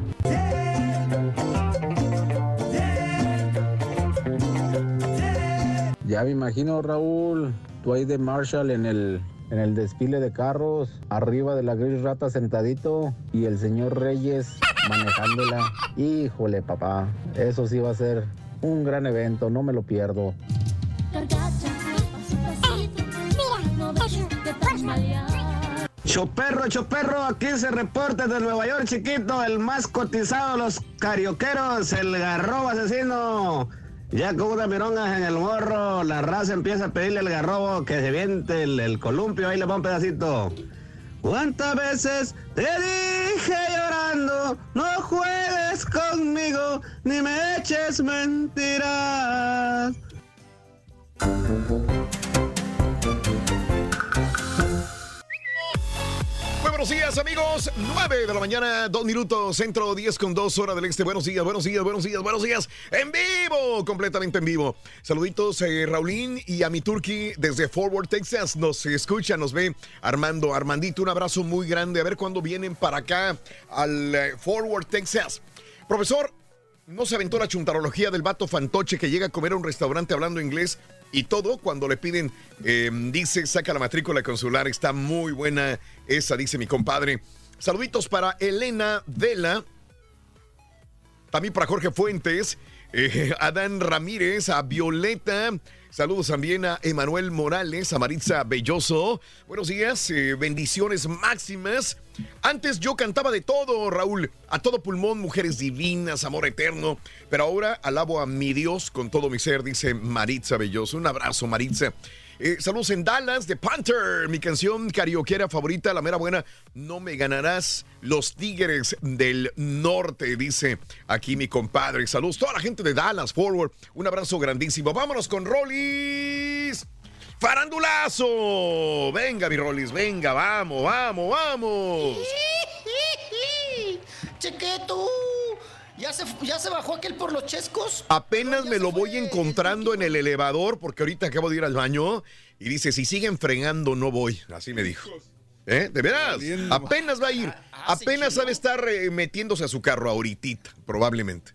Ya me imagino, Raúl, ahí de Marshall en el, en el desfile de carros, arriba de la gris rata sentadito y el señor Reyes manejándola. Híjole, papá, eso sí va a ser un gran evento, no me lo pierdo. Choperro, choperro, aquí se reporta de Nueva York, chiquito, el más cotizado de los carioqueros, el garrobo asesino. Ya con unas mirongas en el morro, la raza empieza a pedirle al garrobo que se viente el, el columpio, ahí le va un pedacito. ¿Cuántas veces te dije llorando, no juegues conmigo, ni me eches mentiras? Buenos días, amigos. 9 de la mañana, 2 minutos, centro 10 con 2 horas del este. Buenos días, buenos días, buenos días, buenos días. En vivo, completamente en vivo. Saluditos, eh, Raulín y a mi Turkey desde Forward, Texas. Nos escucha, nos ve Armando. Armandito, un abrazo muy grande. A ver cuándo vienen para acá al eh, Forward, Texas. Profesor, no se aventó la chuntarología del vato fantoche que llega a comer a un restaurante hablando inglés y todo cuando le piden, eh, dice, saca la matrícula consular. Está muy buena esa, dice mi compadre. Saluditos para Elena Vela. También para Jorge Fuentes, eh, Adán Ramírez, a Violeta. Saludos también a Emanuel Morales, a Maritza Belloso. Buenos días, eh, bendiciones máximas. Antes yo cantaba de todo, Raúl, a todo pulmón, mujeres divinas, amor eterno. Pero ahora alabo a mi Dios con todo mi ser, dice Maritza Belloso. Un abrazo, Maritza. Eh, saludos en Dallas de Panther, mi canción carioquera favorita, la mera buena. No me ganarás los Tigres del Norte, dice aquí mi compadre. Saludos toda la gente de Dallas, Forward. Un abrazo grandísimo. Vámonos con Rollis. Farandulazo. Venga, mi Rollis, venga, vamos, vamos, vamos. Chequeto. ¿Ya se, ¿Ya se bajó aquel por los chescos? Apenas me lo voy encontrando en el elevador porque ahorita acabo de ir al baño y dice, si siguen fregando no voy. Así me dijo. ¿Eh? ¿De veras? Apenas va a ir. Apenas sabe estar eh, metiéndose a su carro ahorita, probablemente.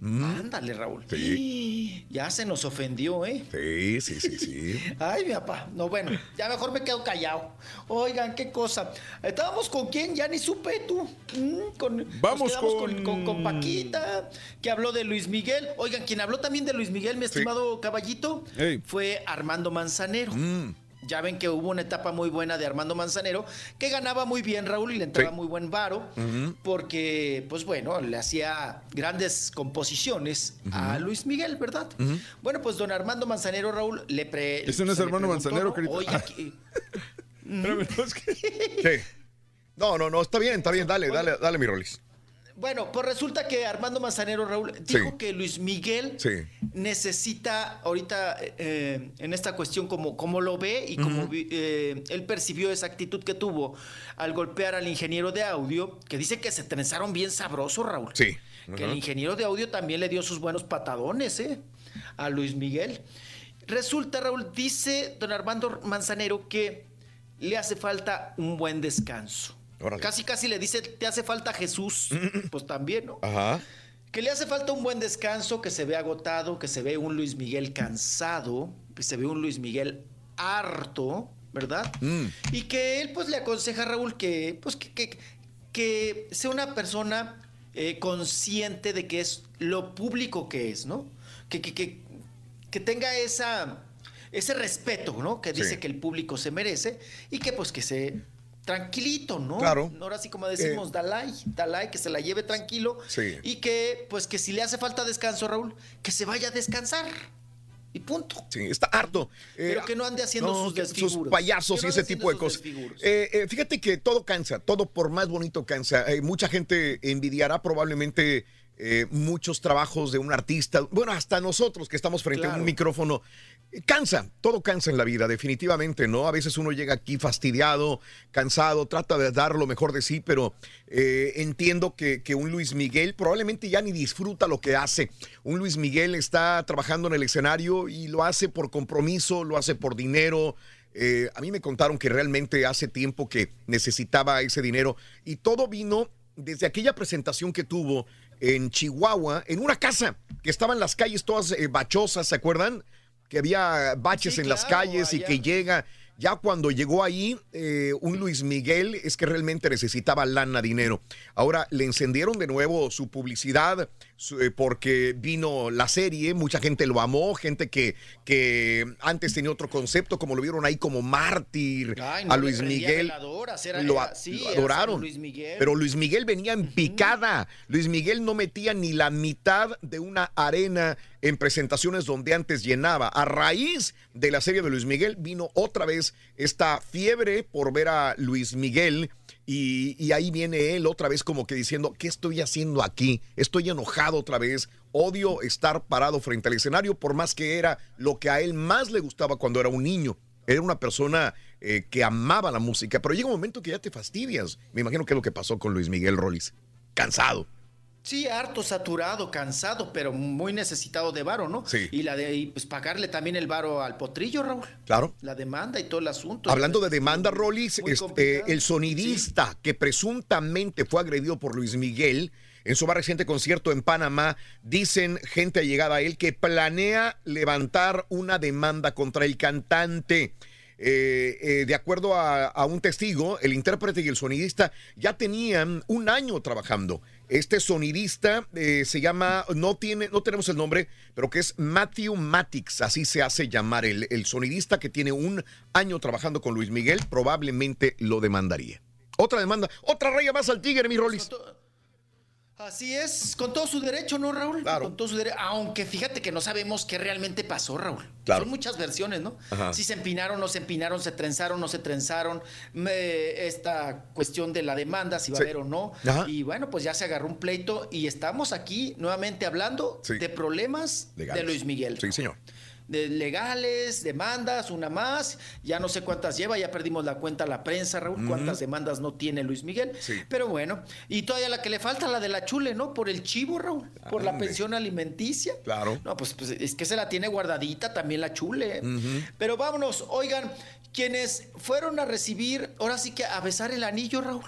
Mm. Ándale, Raúl. Sí. Ya se nos ofendió, ¿eh? Sí, sí, sí, sí. Ay, mi papá. No, bueno, ya mejor me quedo callado. Oigan, qué cosa. ¿Estábamos con quién? Ya ni supe tú. Mm, con, Vamos con- con... con Paquita, que habló de Luis Miguel. Oigan, quien habló también de Luis Miguel, mi estimado caballito, Ey. fue Armando Manzanero. Ya ven que hubo una etapa muy buena de Armando Manzanero, que ganaba muy bien Raúl y le entraba Sí. muy buen varo, porque, pues bueno, le hacía grandes composiciones a. Luis Miguel, ¿verdad? Bueno, pues don Armando Manzanero, Raúl, le pre. Ese no es Armando Manzanero, ¿no? querido. Oye, aquí- Sí. No, no, no, está bien, está bien. Dale, dale, dale, mi Rollis. Bueno, pues resulta que Armando Manzanero, Raúl, dijo Sí. que Luis Miguel Sí. necesita ahorita eh, en esta cuestión como, como lo ve y como eh, él percibió esa actitud que tuvo al golpear al ingeniero de audio, que dice que se trenzaron bien sabroso, Raúl. Sí. Que el ingeniero de audio también le dio sus buenos patadones, ¿eh? A Luis Miguel. Resulta, Raúl, dice don Armando Manzanero que le hace falta un buen descanso. Órale. Casi, casi le dice, te hace falta Jesús. pues también, ¿no? Ajá. Que le hace falta un buen descanso, que se ve agotado, que se ve un Luis Miguel cansado, que se ve un Luis Miguel harto, ¿verdad? Mm. Y que él pues le aconseja a Raúl que, pues, que, que- que sea una persona eh, consciente de que es lo público que es, ¿no? Que, que, que, tenga esa, ese respeto, ¿no? Que dice Sí. que el público se merece y que pues que se tranquilito, ¿no? Claro. Ahora sí como decimos, Eh. Dalai, Dalai, que se la lleve tranquilo Sí. y que pues que si le hace falta descanso, Raúl, que se vaya a descansar. Y punto. Sí, está harto. Eh, Pero que no ande haciendo sus desfiguros. payasos Que y ese tipo de cosas. sus. Eh, eh, fíjate que todo cansa, todo por más bonito cansa. Eh, mucha gente envidiará probablemente eh, muchos trabajos de un artista. Bueno, hasta nosotros que estamos frente a un micrófono. Eh, Cansa, todo cansa en la vida, definitivamente, ¿no? A veces uno llega aquí fastidiado, cansado, trata de dar lo mejor de sí, pero eh, entiendo que, que un Luis Miguel probablemente ya ni disfruta lo que hace. Un Luis Miguel está trabajando en el escenario y lo hace por compromiso, lo hace por dinero. Eh, a mí me contaron que realmente hace tiempo que necesitaba ese dinero y todo vino desde aquella presentación que tuvo en Chihuahua, en una casa que estaba en las calles todas eh, bachosas, ¿se acuerdan? que había baches en las calles y que llega. Ya cuando llegó ahí, eh, un Luis Miguel es que realmente necesitaba lana, dinero. Ahora le encendieron de nuevo su publicidad su- eh, porque vino la serie, mucha gente lo amó, gente que, que antes tenía otro concepto, como lo vieron ahí como mártir Ay, a no Luis Miguel. veladoras, era- lo, era- a- sí, lo era adoraron. Luis Miguel. Pero Luis Miguel venía en picada. Luis Miguel no metía ni la mitad de una arena en presentaciones donde antes llenaba. A raíz de la serie de Luis Miguel vino otra vez esta fiebre por ver a Luis Miguel. Y, ahí viene él otra vez como que diciendo, ¿qué estoy haciendo aquí? Estoy enojado otra vez. Odio estar parado frente al escenario por más que era lo que a él más le gustaba cuando era un niño. Era una persona eh, que amaba la música, pero llega un momento que ya te fastidias. Me imagino que es lo que pasó con Luis Miguel Rollis. Cansado. Sí, harto, saturado, cansado, pero muy necesitado de varo, ¿no? Sí. Y la de y, pues pagarle también el varo al potrillo, Raúl. Claro. La demanda y todo el asunto. Hablando de demanda, Rollis, este, el sonidista que presuntamente fue agredido por Luis Miguel en su más reciente concierto en Panamá, dicen gente allegada a él que planea levantar una demanda contra el cantante. Eh, eh, de acuerdo a, a un testigo, el intérprete y el sonidista ya tenían un año trabajando. Este sonidista eh, se llama, no tiene, no tenemos el nombre, pero que es Matthew Matix, así se hace llamar el, el sonidista que tiene un año trabajando con Luis Miguel, probablemente lo demandaría. Otra demanda, otra raya más al tigre, mi Rolis. Así es, con todo su derecho, ¿no, Raúl? Con todo su derecho. Aunque fíjate que no sabemos qué realmente pasó, Raúl. Claro. Son muchas versiones, ¿no? Ajá. Si se empinaron, no se empinaron, se trenzaron, no se trenzaron. me- esta cuestión de la demanda, si va Sí. a haber o no. Ajá. Y bueno, pues ya se agarró un pleito y estamos aquí nuevamente hablando Sí. de problemas Legales. de Luis Miguel. Sí, señor. De legales, demandas, una más, ya no sé cuántas lleva, ya perdimos la cuenta a la prensa, Raúl, cuántas demandas no tiene Luis Miguel. Sí. Pero bueno, y todavía la que le falta, la de la chule, ¿no? Por el chivo, Raúl, por la pensión alimenticia. Claro. No, pues, pues, es que se la tiene guardadita también la chule. Pero vámonos, oigan, quienes fueron a recibir, ahora sí que a besar el anillo, Raúl.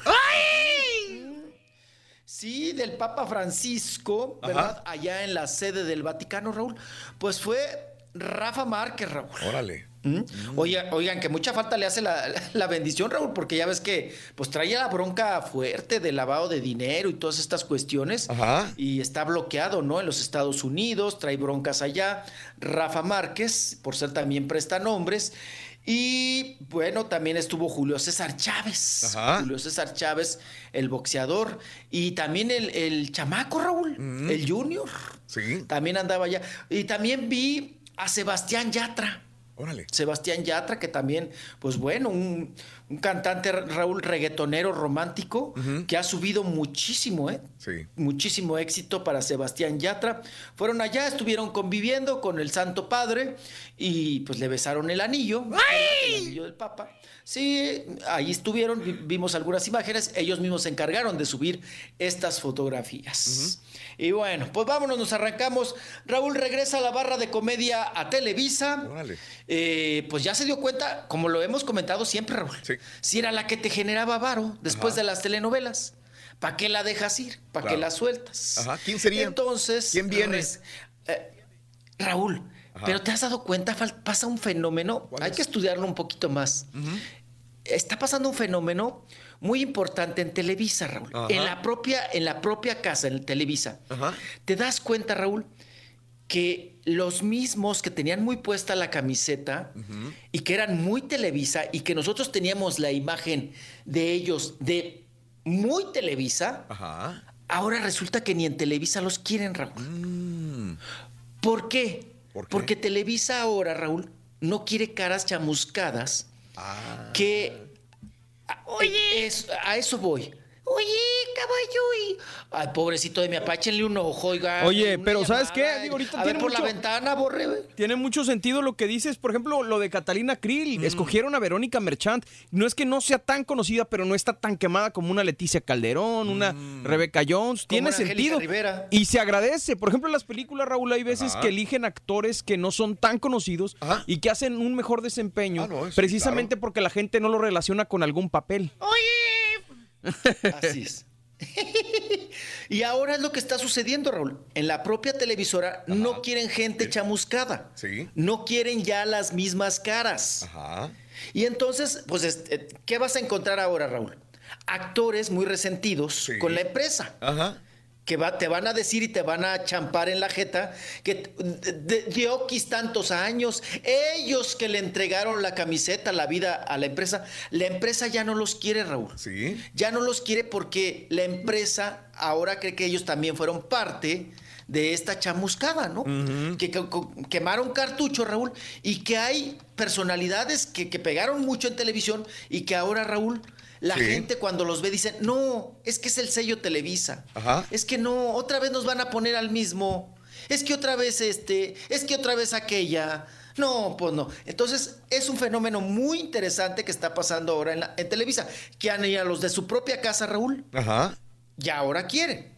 Sí, del Papa Francisco, ¿verdad? Allá en la sede del Vaticano, Raúl. Pues fue Rafa Márquez, Raúl. Órale. ¿Mm? Oigan, oigan, que mucha falta le hace la, la bendición, Raúl, porque ya ves que pues traía la bronca fuerte de lavado de dinero y todas estas cuestiones. Ajá. Y está bloqueado, ¿no? En los Estados Unidos, trae broncas allá. Rafa Márquez, por ser también prestanombres. Y bueno, también estuvo Julio César Chávez. Ajá. Julio César Chávez, el boxeador. Y también el, el chamaco, Raúl, el Junior. Sí. También andaba allá. Y también vi a Sebastián Yatra. Órale. Sebastián Yatra, que también, pues bueno, un, un cantante, Raúl, reggaetonero romántico, que ha subido muchísimo, ¿eh? Sí. Muchísimo éxito para Sebastián Yatra. Fueron allá, estuvieron conviviendo con el Santo Padre y pues le besaron el anillo, ¿verdad? el anillo del Papa. Sí, ahí estuvieron, vi- vimos algunas imágenes, ellos mismos se encargaron de subir estas fotografías. Y bueno, pues vámonos, nos arrancamos. Raúl regresa a la barra de comedia a Televisa. Órale. Eh, pues ya se dio cuenta, como lo hemos comentado siempre, Raúl, si era la que te generaba varo después de las telenovelas. ¿Para qué la dejas ir? ¿Para qué la sueltas? Ajá. ¿Quién sería? Entonces. ¿Quién viene? eh, Raúl, Ajá. pero te has dado cuenta, pasa un fenómeno, hay que estudiarlo un poquito más. Está pasando un fenómeno muy importante en Televisa, Raúl. Ajá. En la propia, en la propia casa, en Televisa. Ajá. ¿Te das cuenta, Raúl, que los mismos que tenían muy puesta la camiseta y que eran muy Televisa y que nosotros teníamos la imagen de ellos de muy Televisa, Ajá. ahora resulta que ni en Televisa los quieren, Raúl. ¿Por qué? Porque Televisa ahora, Raúl, no quiere caras chamuscadas que... Oye, a eso voy. Oye, caballo. y- Ay, pobrecito de mi apáchenle un ojo, oiga. Oye, pero ¿sabes qué? Digo, ahorita a tiene ver por mucho- la ventana, borre. güey. Tiene mucho sentido lo que dices. Por ejemplo, lo de Catalina Krill. Escogieron a Verónica Merchant. No es que no sea tan conocida, pero no está tan quemada como una Leticia Calderón, una Rebeca Jones. Tiene sentido. Rivera. Y se agradece. Por ejemplo, en las películas, Raúl, hay veces Ajá. que eligen actores que no son tan conocidos y que hacen un mejor desempeño. precisamente porque la gente no lo relaciona con algún papel. Así es. Y ahora es lo que está sucediendo, Raúl. En la propia televisora no quieren gente chamuscada. Sí. No quieren ya las mismas caras. Ajá. Y entonces, pues, este, ¿qué vas a encontrar ahora, Raúl? Actores muy resentidos con la empresa. Ajá. Que va, te van a decir y te van a champar en la jeta que dio tantos años, ellos que le entregaron la camiseta, la vida a la empresa, la empresa ya no los quiere, Raúl. Sí. Ya no los quiere porque la empresa ahora cree que ellos también fueron parte de esta chamuscada, ¿no? que, que- que- quemaron cartucho, Raúl, y que hay personalidades que, que pegaron mucho en televisión y que ahora, Raúl, la Sí. gente cuando los ve dice, no, es que es el sello Televisa. Ajá. Es que no, otra vez nos van a poner al mismo. Es que otra vez este, es que otra vez aquella. No, pues no. Entonces, es un fenómeno muy interesante que está pasando ahora en, la- en Televisa, que han ido a los de su propia casa, Raúl, Ajá. ya ahora quieren.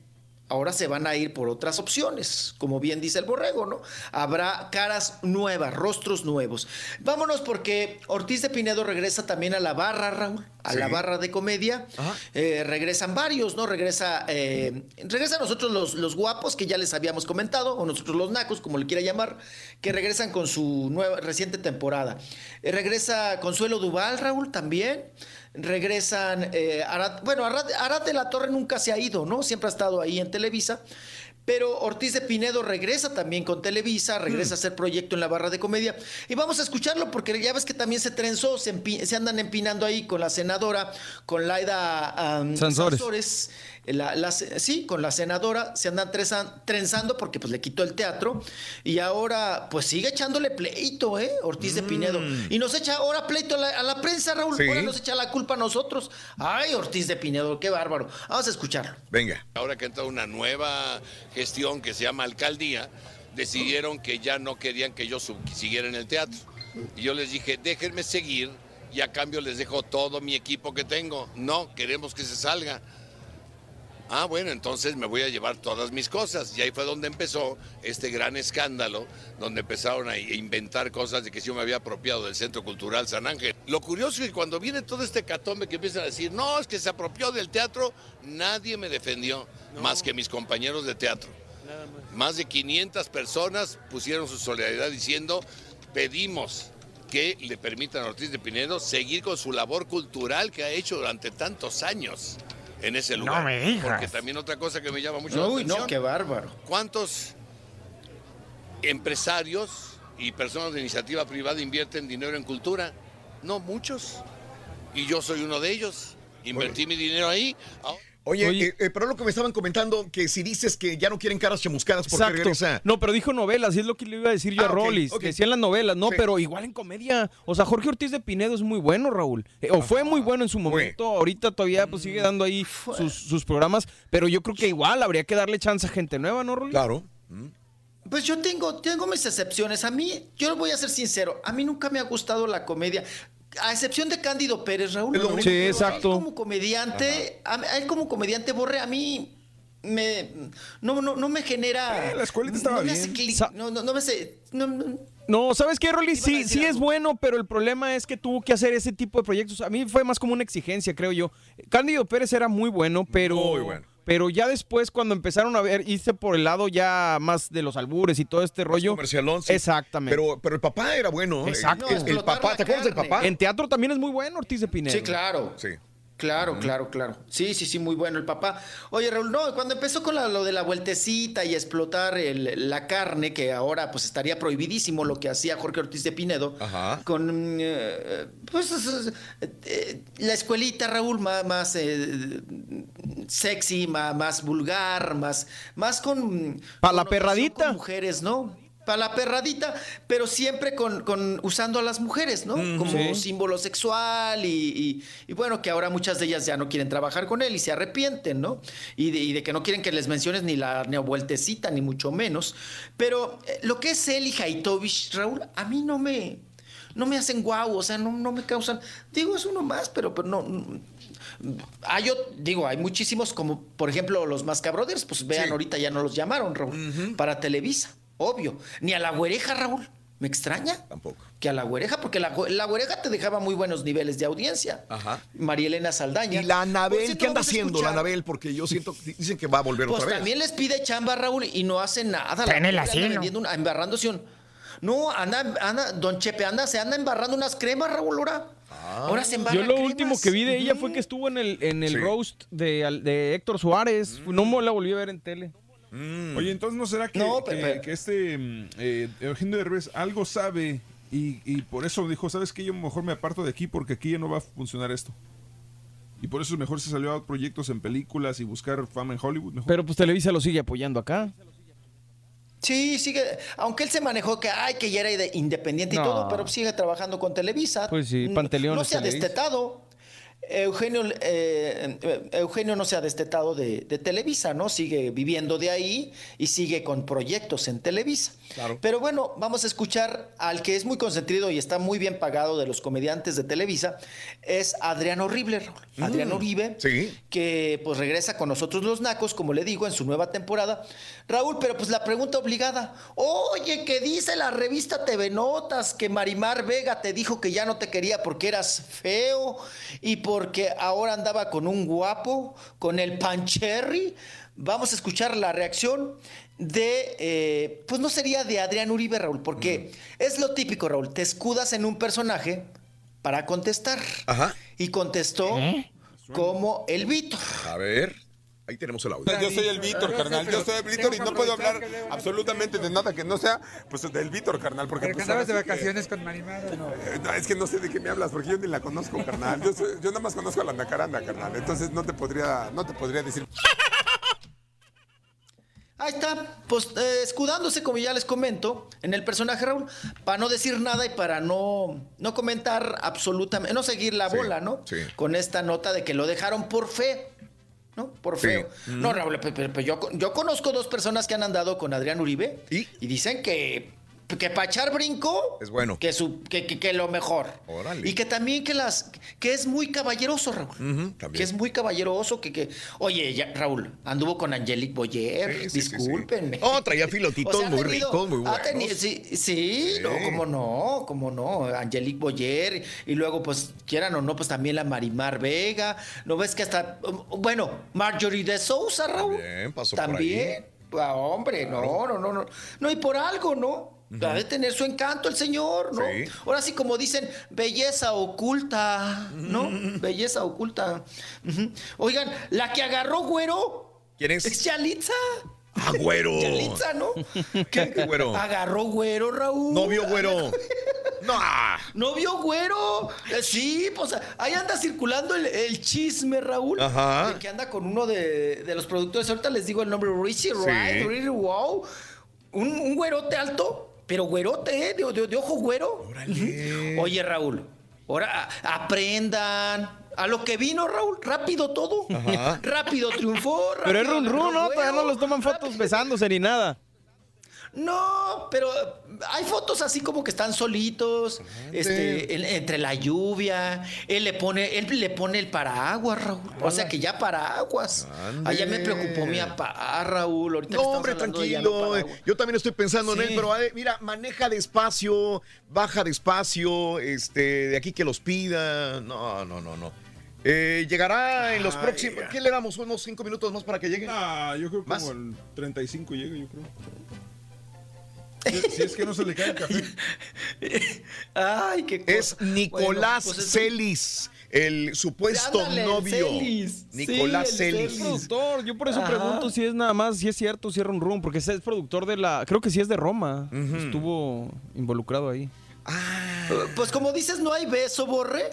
Ahora se van a ir por otras opciones, como bien dice el borrego, ¿no? Habrá caras nuevas, rostros nuevos. Vámonos porque Ortiz de Pinedo regresa también a la barra, Raúl, a Sí. la barra de comedia. Eh, regresan varios, ¿no? Regresa, eh, regresan nosotros los, los guapos, que ya les habíamos comentado, o nosotros los nacos, como le quiera llamar, que regresan con su nueva, reciente temporada. Eh, regresa Consuelo Duval, Raúl, también. Regresan, eh, Arad- bueno, Arad, Arad de la Torre nunca se ha ido, ¿no? Siempre ha estado ahí en Televisa. Pero Ortiz de Pinedo regresa también con Televisa, regresa a hacer proyecto en la barra de comedia. Y vamos a escucharlo porque ya ves que también se trenzó, se, empi- se andan empinando ahí con la senadora, con Laida Sansores. Sansores, la- la- sí, con la senadora, se andan trenzan- trenzando porque pues le quitó el teatro. Y ahora pues sigue echándole pleito, ¿eh? Ortiz de Pinedo. Y nos echa ahora pleito a la, a la prensa, Raúl. Sí. Ahora nos echa la culpa a nosotros. Ay, Ortiz de Pinedo, qué bárbaro. Vamos a escucharlo. Venga. Ahora que entra una nueva gestión que se llama alcaldía, decidieron que ya no querían que yo sub- siguiera en el teatro. Y yo les dije, déjenme seguir y a cambio les dejo todo mi equipo que tengo. No, queremos que se salga. Ah, bueno, entonces me voy a llevar todas mis cosas. Y ahí fue donde empezó este gran escándalo, donde empezaron a inventar cosas de que yo me había apropiado del Centro Cultural San Ángel. Lo curioso es que cuando viene todo este catombe que empiezan a decir, no, es que se apropió del teatro, nadie me defendió, más que mis compañeros de teatro. Más de 500 personas pusieron su solidaridad diciendo, pedimos que le permitan a Ortiz de Pinedo seguir con su labor cultural que ha hecho durante tantos años en ese lugar. me digas. Porque también otra cosa que me llama mucho la Uy, atención. no, qué bárbaro. ¿Cuántos empresarios y personas de iniciativa privada invierten dinero en cultura? No, muchos. Y yo soy uno de ellos. Invertí mi dinero ahí. Ahora- Oye, eh, eh, pero lo que me estaban comentando, que si dices que ya no quieren caras chamuscadas, ¿por qué Exacto. regresa? No, pero dijo novelas, y es lo que le iba a decir yo Ah, a Rollis. ok. Que decían las novelas, no, Sí. pero igual en comedia. O sea, Jorge Ortiz de Pinedo es muy bueno, Raúl. Eh, o fue muy bueno en su momento. Ahorita todavía pues, sigue dando ahí sus, sus programas. Pero yo creo que igual habría que darle chance a gente nueva, ¿no, Rollis? Claro. Pues yo tengo, tengo mis excepciones. A mí, yo voy a ser sincero, a mí nunca me ha gustado la comedia. A excepción de Cándido Pérez, Raúl. Lo. Sí, a él exacto. como comediante, a, a él como comediante Borre, a mí me no, no, no me genera. la escuelita estaba no me hace no, no, no me hace. no- no- No, ¿sabes qué, Rolly? Sí, sí es bueno, pero el problema es que tuvo que hacer ese tipo de proyectos. A mí fue más como una exigencia, creo yo. Cándido Pérez era muy bueno, pero... Muy bueno. Pero ya después, cuando empezaron a ver, irse por el lado ya más de los albures y todo este rollo. comercialón, sí. Exactamente. Pero, pero el papá era bueno. Exacto. El, el papá, ¿te acuerdas del papá? En teatro también es muy bueno Ortiz de Pinedo. Sí, claro. Sí. Claro, claro, claro. Sí, sí, sí, muy bueno el papá. Oye, Raúl, no, cuando empezó con la- lo de la vueltecita y explotar el- la carne, que ahora pues estaría prohibidísimo lo que hacía Jorge Ortiz de Pinedo, con eh, pues eh, la escuelita, Raúl, más, más eh, sexy, más, más vulgar, más, más con... Pa' la perradita. con mujeres, ¿no? Para la perradita, pero siempre con, con usando a las mujeres, ¿no? Mm, Como sí. símbolo sexual y, y- y bueno, que ahora muchas de ellas ya no quieren trabajar con él y se arrepienten, ¿no? Y de, y de que no quieren que les menciones ni la neovueltecita, ni mucho menos. Pero eh, lo que es él y Haitovich, Raúl, a mí no me, no me hacen guau, o sea, no, no me causan. Digo, es uno más, pero, pero no. no- Hay, digo, hay muchísimos, como por ejemplo los Mascabrothers, pues vean, ahorita ya no los llamaron, Raúl, para Televisa, obvio. Ni a la güereja, Raúl. Me extraña Tampoco. que a la güereja, porque la, la güereja te dejaba muy buenos niveles de audiencia. Ajá. María Elena Saldaña. ¿Y la Anabel cierto, qué anda haciendo, la Anabel? Porque yo siento, dicen que va a volver Pues otra vez. también les pide chamba, Raúl, y no hace nada. Está en el asilo. vendiendo una- embarrándose un... No, anda, anda, don Chepe anda, se anda embarrando unas cremas, Raúl, ahora. Ahora se embarra Yo lo cremas. último que vi de ella fue que estuvo en el, en el Sí. roast de, al- de Héctor Suárez. No me la volví a ver en tele. Oye, entonces ¿no será que, No, que- este mm, eh, Eugenio Derbez algo sabe y, y por eso dijo, ¿sabes qué? Yo mejor me aparto de aquí porque aquí ya no va a funcionar esto. Y por eso mejor se salió a proyectos en películas y buscar fama en Hollywood. Mejor. Pero pues Televisa lo sigue apoyando acá. Sí, sigue, aunque él se manejó que, ay, que ya era de- independiente No. y todo, pero sigue trabajando con Televisa. Pues sí, Panteleón No se ha Televisa. destetado. Eugenio, eh, Eugenio no se ha destetado de, de Televisa, ¿no? Sigue viviendo de ahí y sigue con proyectos en Televisa. Pero bueno, vamos a escuchar al que es muy consentido y está muy bien pagado de los comediantes de Televisa, es Adriano Rible, Raúl. Mm. Adriano Uribe, que pues regresa con nosotros los Nacos, como le digo, en su nueva temporada. Raúl, pero pues la pregunta obligada, oye, ¿qué dice la revista TV Notas que Marimar Vega te dijo que ya no te quería porque eras feo y porque ahora andaba con un guapo, con el Pancherry? Vamos a escuchar la reacción de, eh, pues no sería de Adrián Uribe, Raúl, porque es lo típico, Raúl, te escudas en un personaje para contestar. Ajá. Y contestó como el Vito. A ver, ahí tenemos el audio. Yo soy el Víctor, carnal. Yo soy el Víctor y no puedo hablar absolutamente de nada que no sea pues del Víctor, carnal. Porque ¿Pero que pues, andabas de que- vacaciones con Marimar o no? Eh, no, es que no sé de qué me hablas porque yo ni la conozco, carnal. Yo, soy- yo nada más conozco a la Nacaranda, carnal. Entonces no te podría, no te podría decir. Ahí está, pues eh, escudándose, como ya les comento, en el personaje Raúl, para no decir nada y para no, no comentar absolutamente, no seguir la Sí, bola, ¿no? sí. Con esta nota de que lo dejaron por fe, ¿no? Por feo. No, Raúl, yo, yo conozco dos personas que han andado con Adrián Uribe y, dicen que, que para echar brinco, Es bueno. que, su, que, que- que lo mejor. Órale. Y que también que las que es muy caballeroso, Raúl. También. Que es muy caballeroso, que, que oye, ya, Raúl, anduvo con Angelique Boyer, Sí, sí, sí, sí. discúlpenme. Oh, traía filotitos O sea, ha muy ricos, muy buenos. tenido- sí, sí, no, cómo no, cómo no, Angelique Boyer, y luego, pues, quieran o no, pues también la Marimar Vega, ¿no ves que hasta, bueno, Marjorie de Sousa, Raúl? También pasó por También, Ah, hombre, no, no, no, no, no, y por algo, ¿no? Ha de tener su encanto el señor, ¿no? Sí. Ahora sí, como dicen, belleza oculta, ¿no? Belleza oculta. Oigan, la que agarró güero. ¿Quién es? Es Yalitza. Ah, güero. Yalitza, ¿no? ¿Qué? güero? Agarró güero, Raúl. No vio güero. No. ¿No vio güero? Eh, sí, pues ahí anda circulando el, el chisme, Raúl. Ajá. De que anda con uno de, de los productores. Ahorita les digo el nombre, Richie Sí. Wright, Richie Wow. Un, un güerote alto, pero güerote, ¿eh? De, de- de ojo güero. Oye, Raúl, ahora aprendan. A lo que vino, Raúl, rápido todo. Ajá. Rápido triunfó. Pero es rápido run run, ¿no? Todavía no los toman fotos besándose ni nada. No, pero hay fotos así como que están solitos, este, en- entre la lluvia. Él le pone, él le pone el paraguas, Raúl. O sea que ya paraguas. Allá me preocupó mi papá, Raúl. Ahorita No, hombre, no tranquilo. paraguas. Yo también estoy pensando en él, pero eh, mira, maneja despacio, baja despacio, este, de aquí que los pida. No, no, no, no. Eh, llegará en los Ay, próximos. ¿Qué le damos? ¿Unos cinco minutos más para que llegue? Ah, yo creo que ¿Más? como el 35 llega, yo creo. Si, si es que no se le cae el café. Ay, qué cosa. Es Nicolás Bueno, pues es- Celis, el supuesto Ándale, novio. Celis. Nicolás Sí, el Celis. Celis. productor. Yo por eso Ajá. pregunto si es nada más, si es cierto, si es run run, porque ese es productor de la. Creo que sí es de Roma. Estuvo involucrado ahí. Pues como dices, no hay beso, borre.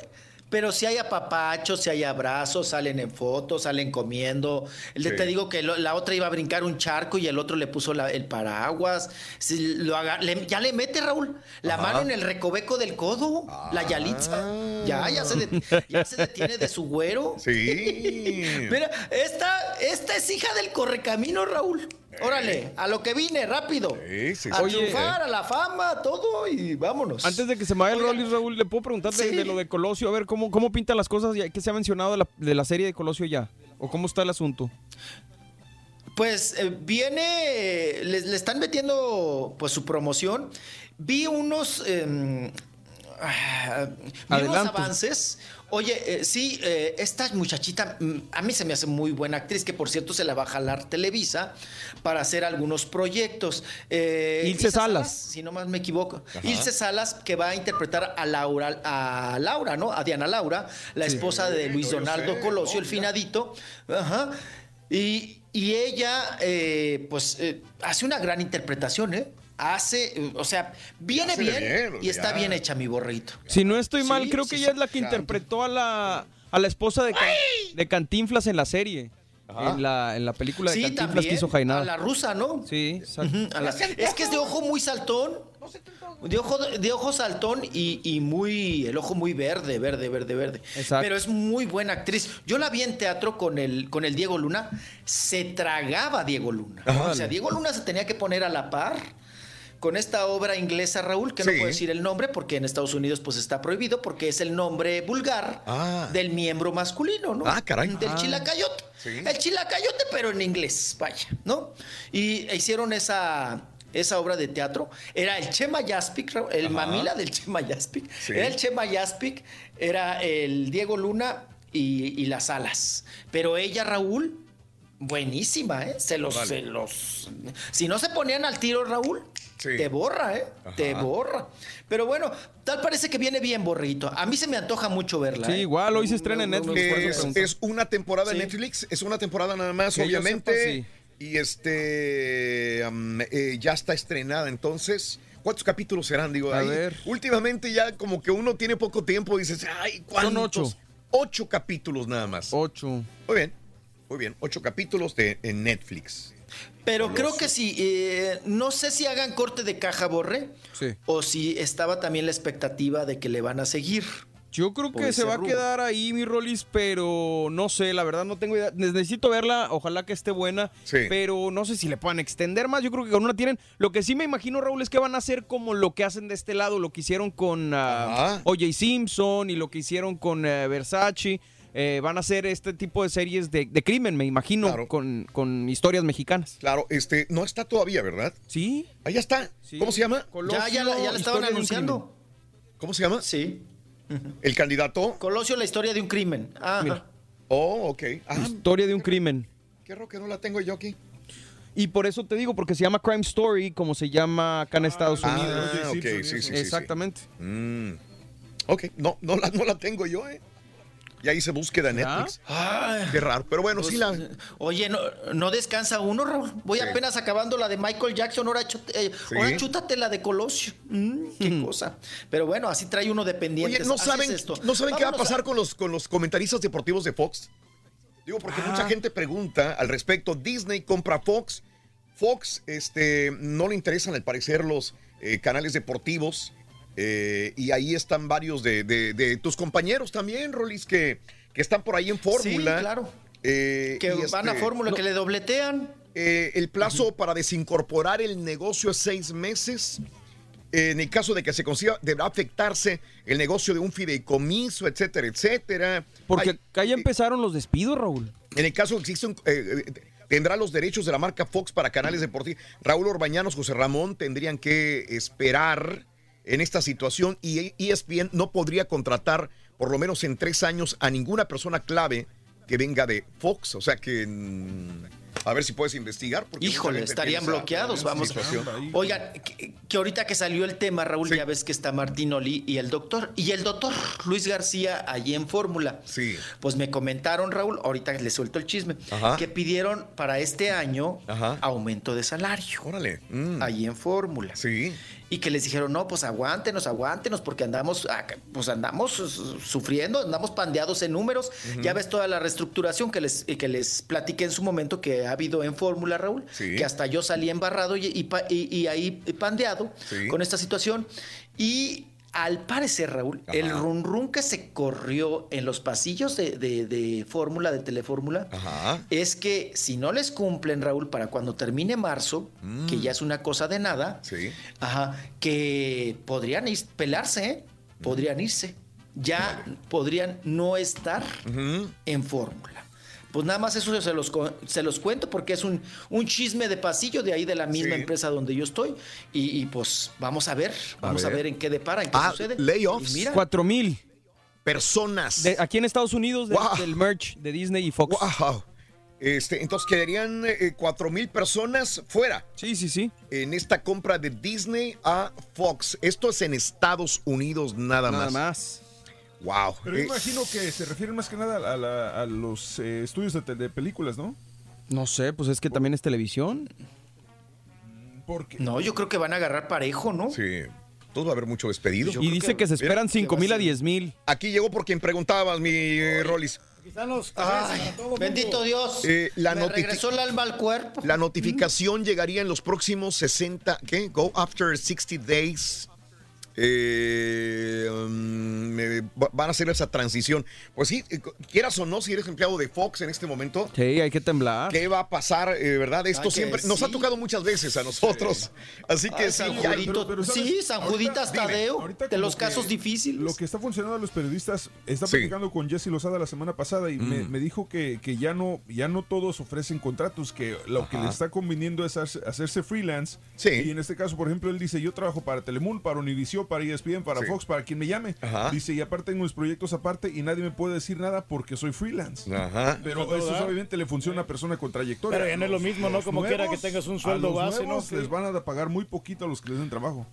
Pero si hay apapachos, si hay abrazos, salen en fotos, salen comiendo. Sí. te digo que lo- la otra iba a brincar un charco y el otro le puso la- el paraguas. Si lo haga- le- ya le mete, Raúl, la Ajá. mano en el recoveco del codo, la Yalitza. Ya, ya se, de- ya se detiene de su güero. Sí. Mira, esta, esta es hija del correcamino, Raúl. Órale, a lo que vine, rápido. Sí, sí, A sí. triunfar, a la fama, todo y vámonos. Antes de que se me vaya el Rollis, Raúl, ¿le puedo preguntar de, Sí. de lo de Colosio? A ver, ¿cómo, cómo pintan las cosas ya que se ha mencionado de la, de la serie de Colosio ya? ¿O cómo está el asunto? Pues eh, viene, le, le están metiendo pues su promoción. Vi unos, ah, vi unos avances. Oye, eh, sí, eh, esta muchachita, mm, a mí se me hace muy buena actriz, que por cierto se la va a jalar Televisa para hacer algunos proyectos. Eh, Ilse Salas. si no más me equivoco. Ajá. Ilse Salas, que va a interpretar a Laura, a Laura, ¿no? A Diana Laura, la Sí. esposa de Luis Donaldo sé, Colosio, no, el finadito. Ajá. Y, y ella, eh, pues, eh, hace una gran interpretación, ¿eh? Hace, o sea, viene Hace bien, bien, y está bien hecha mi borrito. Si no estoy mal, Sí, creo sí, que sí. ella es la que interpretó a la, a la esposa de, Can- de Cantinflas en la serie. En la, en la película de Sí, Cantinflas también, que hizo Jainada. a la rusa, ¿no? Sí, exacto. A la- es que es de ojo muy saltón. De ojo, de ojo saltón y, y muy. El ojo muy verde, verde, verde, verde. Exacto. Pero es muy buena actriz. Yo la vi en teatro con el, con el Diego Luna. Se tragaba Diego Luna. O sea, Diego Luna se tenía que poner a la par con esta obra inglesa, Raúl, que no puedo decir el nombre porque en Estados Unidos pues está prohibido porque es el nombre vulgar Ah. del miembro masculino, ¿no? Ah, caray. Del Ah. chilacayote. El chilacayote, pero en inglés, vaya, ¿no? Y hicieron esa, esa obra de teatro. Era el Chema Yaspic, el Ajá. mamila del Chema Yaspic. Sí. Era el Chema Yaspic, era el Diego Luna y, y las alas. Pero ella, Raúl, buenísima, ¿eh? Se los, se los. Si no se ponían al tiro, Raúl, Sí. te borra, ¿eh? Ajá. Te borra. Pero bueno, tal parece que viene bien, borrito. A mí se me antoja mucho verla. Sí, ¿eh? igual, hoy se estrena en Netflix. Es, una temporada en Sí. Netflix, es una temporada nada más, Que obviamente. sepa, Y este eh, ya está estrenada, entonces. ¿Cuántos capítulos serán? Digo, A ahí, ver. Últimamente ya como que uno tiene poco tiempo y dices, ay, ¿cuántos? Son ocho. Ocho capítulos nada más. Ocho. Muy bien, muy bien. Ocho capítulos de, en Netflix. Pero creo que sí, eh, no sé si hagan corte de caja, Borre, Sí. o si estaba también la expectativa de que le van a seguir. Yo creo que se va a quedar ahí, mi Rolis, pero no sé, la verdad no tengo idea. Necesito verla, ojalá que esté buena, Sí. pero no sé si le puedan extender más. Yo creo que con una tienen. Lo que sí me imagino, Raúl, es que van a hacer como lo que hacen de este lado, lo que hicieron con ah. O.J. Simpson y lo que hicieron con eh, Versace. Eh, van a hacer este tipo de series de, de crimen, me imagino, Claro. con, con historias mexicanas. Claro, este, no está todavía, ¿verdad? Sí. Ahí ya está. Sí. ¿Cómo se llama? Colosio, ya, ya, la- ya la estaban anunciando. ¿Cómo se llama? Sí. El candidato. Colosio, la historia de un crimen. Ajá. Mira. Oh, ok. Ah, Historia de un crimen. qué raro que no la tengo yo aquí. Y por eso te digo, porque se llama Crime Story, como se llama acá en Estados Ah, Unidos. ok, sí, sí, sí, sí. Exactamente. Mm. Ok, no, no la, no la tengo yo, ¿eh? Y ahí se búsqueda en ¿Ya? Netflix. Ay, Qué raro, pero bueno, sí la... pues, Oye, no, no descansa uno, Raúl. Voy Sí. apenas acabando la de Michael Jackson, ahora, chut- eh, Sí. ahora chútate la de Colosio. Mm, qué cosa. Pero bueno, así trae uno de pendientes. Oye, ¿no Así saben, es esto. ¿no saben qué va a pasar con los, con los comentaristas deportivos de Fox? Digo, porque Ah. mucha gente pregunta al respecto. Disney compra Fox. Fox este, no le interesan, al parecer, los eh, canales deportivos. Eh, y ahí están varios de, de- de tus compañeros también, Rolis, que, que están por ahí en Fórmula. Sí, claro. Eh, Que van a este, Fórmula, no, que le dobletean. eh, el plazo para desincorporar el negocio es seis meses. Eh, en el caso de que se consiga, deberá afectarse el negocio de un fideicomiso, etcétera, etcétera. Porque Ay, acá ya empezaron los despidos, Raúl. en el caso de que exista un- tendrá los derechos de la marca Fox para canales deportivos. Raúl Orbañanos, José Ramón tendrían que esperar en esta situación y ESPN no podría contratar por lo menos en tres años a ninguna persona clave que venga de Fox. O sea que mm, a ver si puedes investigar. porque Híjole, estarían bloqueados, vamos. situación. Oigan, que, que ahorita que salió el tema, Raúl, Sí. ya ves que está Martín Oli y el doctor. Y el doctor Luis García allí en Fórmula. Sí. Pues me comentaron, Raúl, ahorita les suelto el chisme, Ajá. que pidieron para este año Ajá. aumento de salario. Órale. mm, Allí en Fórmula. Sí. Y que les dijeron, no, pues aguántenos, aguántenos, porque andamos, pues andamos su- sufriendo, andamos pandeados en números. Ya ves toda la reestructuración que les, que les platiqué en su momento que ha habido en Fórmula, Raúl, Sí. que hasta yo salí embarrado y, ahí pandeado Sí. con esta situación. Y al parecer, Raúl, Ajá. el run run que se corrió en los pasillos de, de- de Fórmula, de Telefórmula, Ajá. es que si no les cumplen, Raúl, para cuando termine marzo, Mm. que ya es una cosa de nada, Sí. Ajá, que podrían ir, pelarse, ¿eh? podrían irse. Ya podrían no estar en fórmula. Pues nada más eso se los, co- se los cuento porque es un, un chisme de pasillo de ahí de la misma Sí. empresa donde yo estoy. Y, y, pues vamos a ver, vamos a ver. ver, en qué depara, en qué Ah, sucede. layoffs. Mira, Cuatro mil. Personas. De- aquí en Estados Unidos de- del merch de Disney y Fox. Wow. Este, entonces quedarían eh, cuatro mil personas fuera. Sí, sí, sí. En esta compra de Disney a Fox. Esto es en Estados Unidos nada, Nada más. más. Wow. Pero yo Eh, imagino que se refieren más que nada a, la- a los eh, estudios de, películas, ¿no? No sé, pues es que también es televisión. Porque no, yo creo que van a agarrar parejo, ¿no? Sí. Entonces va a haber mucho despedido. y dice que, se esperan Mira, 5 mil a 10 mil. Aquí llegó por quien preguntabas, mi eh, los Ay, todo mundo. bendito Dios. Eh, la Me regresó el alma al cuerpo. La notificación llegaría en los próximos 60, ¿qué? Go after 60 days. Eh, um, va- van a hacer esa transición. Pues sí, eh, quieras o no, si eres empleado de Fox en este momento, Sí, hay que temblar. ¿qué va a pasar, eh, verdad? Esto Ay, siempre nos ha tocado muchas veces a nosotros. Así que Ay, sí, San Judito. sí, San Juditas Ahorita- Tadeo, de los casos difíciles. Lo que está funcionando a los periodistas, está Sí. platicando con Jesse Lozada la semana pasada y me, Mm. me dijo que, que ya no ya no todos ofrecen contratos, que lo que le está conveniendo es hacerse, hacerse freelance. Sí. Y en este caso, por ejemplo, él dice, yo trabajo para Telemundo, para Univision, para ESPN, para Sí. Fox, para quien me llame. Ajá. Dice, y aparte tengo mis proyectos aparte y nadie me puede decir nada porque soy freelance. Ajá. Pero eso obviamente le funciona a una persona con trayectoria. Pero ya no es lo mismo, ¿no? Como quiera que tengas un a sueldo los base, ¿no? nuevos. Les van a pagar muy poquito a los que les den trabajo.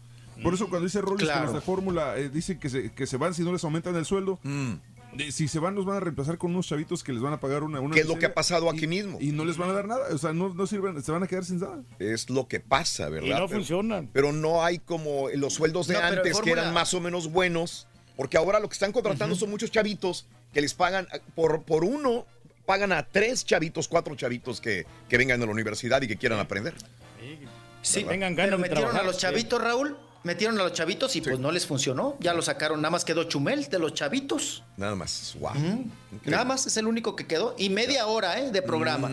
Por eso cuando dice Rollis que los de fórmula eh, dicen que se, que se van si no les aumentan el sueldo, Mm. Si se van los van a reemplazar con unos chavitos que les van a pagar una... una ¿Qué es lo que ha pasado aquí y- mismo? Y no les van a dar nada, o sea, no, no sirven, se van a quedar sin nada. Es lo que pasa, ¿verdad? Y no Pero- funcionan. Pero no hay como los sueldos de No, antes que eran más o menos buenos, porque ahora lo que están contratando son muchos chavitos que les pagan por, por uno, pagan a tres chavitos, cuatro chavitos que, que vengan de la universidad y que quieran aprender. Sí, Tengan ganas pero de metieron trabajar, a los chavitos, Raúl. Metieron a los chavitos y pues no les funcionó. Ya lo sacaron, nada más quedó Chumel de los chavitos. Nada más, wow. Nada más es el único que quedó. Y media hora, ¿eh? De programa.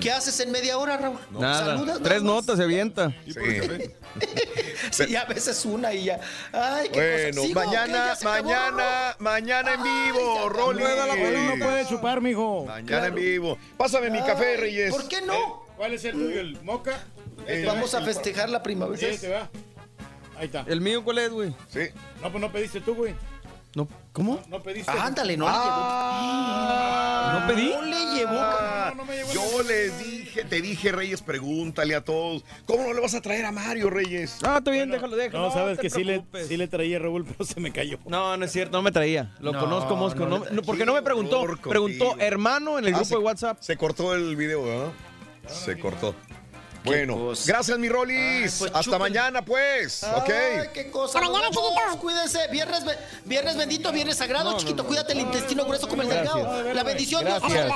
¿Qué haces en media hora, Raúl? Nada. Saludas, Tres nada notas se avienta. Sí. Sí, a veces una y ya. Ay, qué Bueno, mañana, ¿Ya se acabó, mañana, mañana en vivo, Ay, Rolly. No puede chupar, mijo. Mañana en vivo. Pásame mi café, Reyes. ¿Por qué no? ¿Cuál es el tuyo? ¿El moca? Eh, Vamos a festejar la primavera. Sí, te va. Ahí está. ¿El mío cuál es, güey? Sí. No, pues no pediste tú, güey. No, ¿Cómo? No pediste. Ándale, no ¿No pedí? le llevó. No le llevó. Ah, No, no me yo les dije, te dije, Reyes, pregúntale a todos. ¿Cómo no le vas a traer a Mario, Reyes? Ah, está bien, déjalo, déjalo. No, sabes que sí le, sí le traía Raúl, pero se me cayó. No, no es cierto, no me traía. Lo No, conozco, Mosco. no No, no, porque no me preguntó. Preguntó contigo. hermano en el Ah, grupo se- de WhatsApp. Se cortó el video, ¿verdad? Se cortó. Bueno, cosa. gracias, mi Rolis. Ay, pues, Hasta chupen. mañana, pues. ok. Ay, qué cosa. Hasta mañana, chiquito. Cuídense. Viernes, be- viernes bendito, viernes sagrado, No, chiquito. no, no. Cuídate el intestino grueso como el delgado. La bendición de Dios Gracias.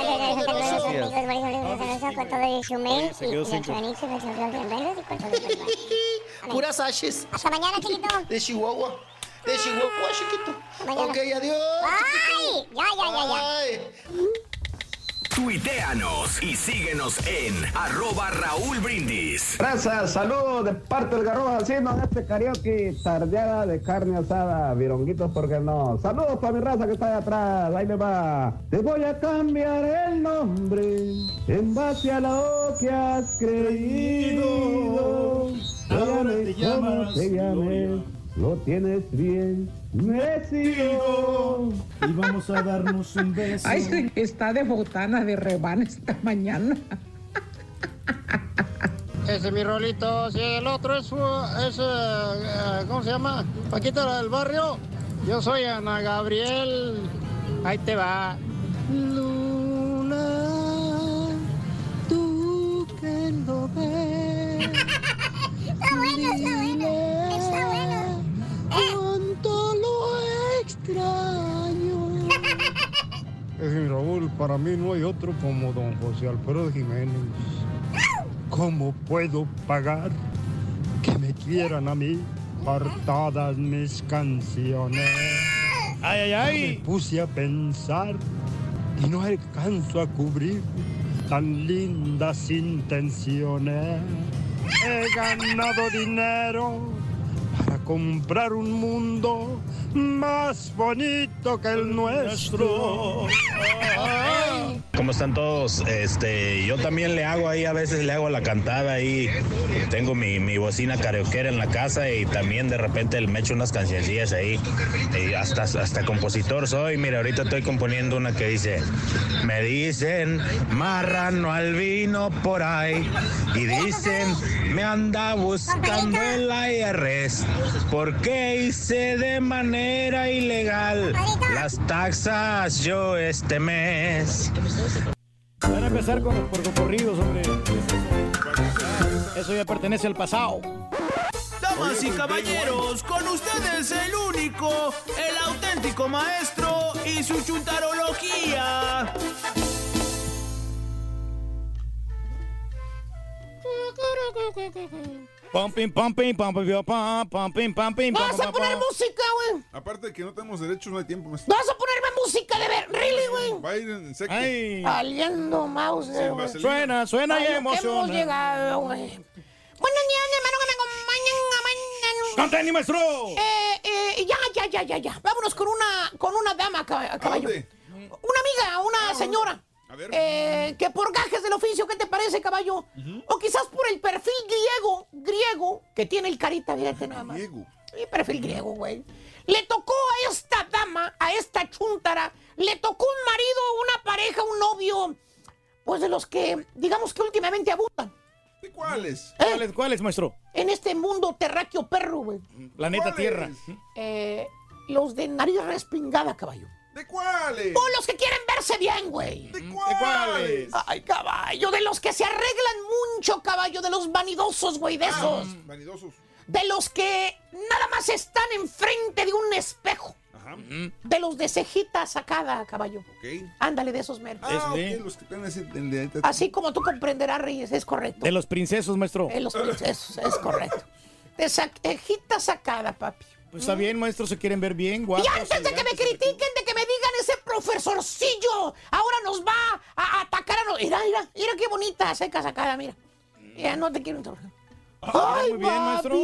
Puras ashes. Hasta mañana, chiquito. De Chihuahua. De Chihuahua, chiquito. Ok, adiós. ¡Ay! Ya, ya, ya, ya. Tuiteanos y síguenos en arroba Raúl Brindis. Raza, saludos de parte del garrobo haciendo en este karaoke tardeada de carne asada, vironguitos, ¿por qué no? Saludos para mi raza que está ahí atrás, ahí le va. Te voy a cambiar el nombre en base a lo que has creído. Ahora te llamas te llames, lo tienes bien merecido. Y vamos a darnos un beso. Ay, está de botana de rebana esta mañana. Ese es mi rolito, si el otro es, es eh, ¿cómo se llama? Paquita del barrio. Yo soy Ana Gabriel. Ahí te va. Luna, tú que lo ves. Está bueno, está bueno. Está bueno. Cuánto lo extraño. Es mi Raúl, para mí no hay otro como don José Alfredo Jiménez. ¿Cómo puedo pagar que me quieran a mí por todas mis canciones? Ay, ay, Me ay. puse a pensar y no alcanzo a cubrir tan lindas intenciones. He ganado dinero comprar un mundo más bonito que el nuestro. ¿Cómo están todos? Este, yo también le hago ahí, a veces le hago la cantada ahí. Tengo mi, mi bocina karaokeera en la casa y también de repente me echo unas cancioncillas ahí. Y hasta, hasta compositor soy. Mira, ahorita estoy componiendo una que dice, me dicen marrano al vino por ahí. Y dicen, me anda buscando el IRS. Porque hice de manera ilegal las taxas yo este mes. Van a empezar con los porcocorridos, hombre. Eso ya pertenece al pasado. Damas y caballeros, con ustedes el único, el auténtico maestro y su chuntarología. Pumping, pumping, pumping, pum, pumping, pumping. Vas a poner música, güey. Aparte de que no tenemos derechos, no hay tiempo. Vas a ponerme música de ver. Really, güey. Va a ir en seco. Aliendo mouse, güey. Suena, suena y emociona. hemos llegado, güey. Buenos días, hermano, que me acompañan. mañana. ¡Conteni, maestro! Eh, eh, ya, ya, ya, ya, ya. Vámonos con una, con una dama, cab- caballo. dónde? Una amiga, una señora. A ver. Eh, que por gajes del oficio, ¿qué te parece, caballo? O quizás por el perfil griego, griego, que tiene el carita, fíjate nada más. Griego. Y perfil griego, güey. Le tocó a esta dama, a esta chuntara, le tocó un marido, una pareja, un novio, pues de los que, digamos que últimamente abundan. ¿De cuáles? ¿Cuáles, cuáles, maestro? En este mundo terráqueo perro, güey. Planeta Tierra. Eh, los de nariz respingada, caballo. ¿De cuáles? O los que quieren verse bien, güey. ¿De cuáles? Ay, caballo, de los que se arreglan mucho, caballo, de los vanidosos, güey, de esos. Ah, Vanidosos. De los que nada más están enfrente de un espejo. Ajá. De los de cejita sacada, caballo. Ok. Ándale, de esos meros. Ah, sí. ok, los que están así. en- en- Así como tú comprenderás, Reyes, es correcto. De los princesos, maestro. De los princesos, es correcto. De cejita sacada, papi. Pues está bien, maestro, se quieren ver bien, guapos. Y antes de que me critiquen, de que me digan ese profesorcillo, ahora nos va a atacar a nosotros. Mira, mira, mira qué bonita, seca sacada, mira. Ya no te quiero interrumpir. Ay, muy bien, maestro.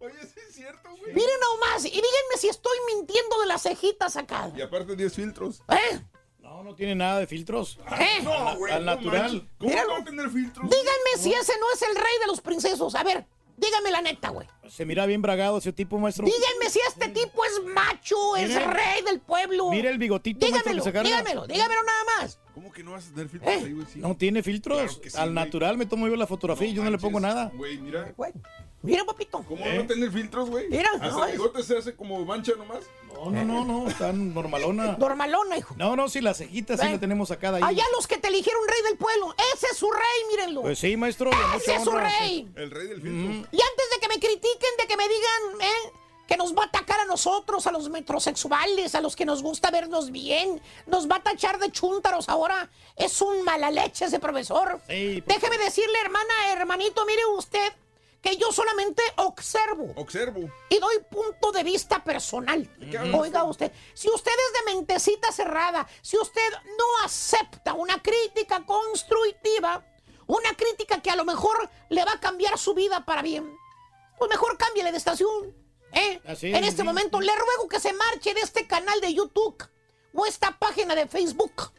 Oye, sí es cierto, güey. Miren nomás, y díganme si estoy mintiendo de la cejita sacada. Y aparte 10 filtros. ¿Eh? No, no tiene nada de filtros. ¿Eh? No, güey. Al no natural. manches. ¿Cómo Míralo. no va a tener filtros? Díganme si ese no es el rey de los princesos. A ver, díganme la neta, güey. Se mira bien bragado ese tipo, maestro. Díganme si este tipo es macho, es Mire. rey del pueblo. Mira el bigotito, maestro, que se carga. díganmelo, díganmelo nada más. ¿Cómo que no vas a tener filtros ¿Eh? ahí, güey? Sí. No tiene filtros. Claro que sí, Al güey. natural me tomo yo la fotografía y yo no le pongo nada. Güey, mira. Güey, Mira, papito. ¿Cómo no va a tener filtros, güey? Mira, Hasta no, el bigote se hace como mancha nomás. No, no, no, no, tan normalona. Normalona, hijo. No, no, sí, la cejita sí la tenemos sacada ahí. Allá los que te eligieron rey del pueblo. Ese es su rey, mírenlo. Pues sí, maestro, Ese mucha es su honra. rey. El rey del filtro. Y antes de que me critiquen, de que me digan, ¿eh? Que nos va a atacar a nosotros, a los metrosexuales, a los que nos gusta vernos bien. Nos va a tachar de chúntaros ahora. Es un mala leche ese profesor. Sí, pues. Déjeme decirle, hermana, hermanito, mire usted que yo solamente observo Observo. y doy punto de vista personal. Oiga usted, si usted es de mentecita cerrada, si usted no acepta una crítica constructiva, una crítica que a lo mejor le va a cambiar su vida para bien, pues mejor cámbiale de estación. ¿eh? Así en es, este sí. momento le ruego que se marche de este canal de YouTube o esta página de Facebook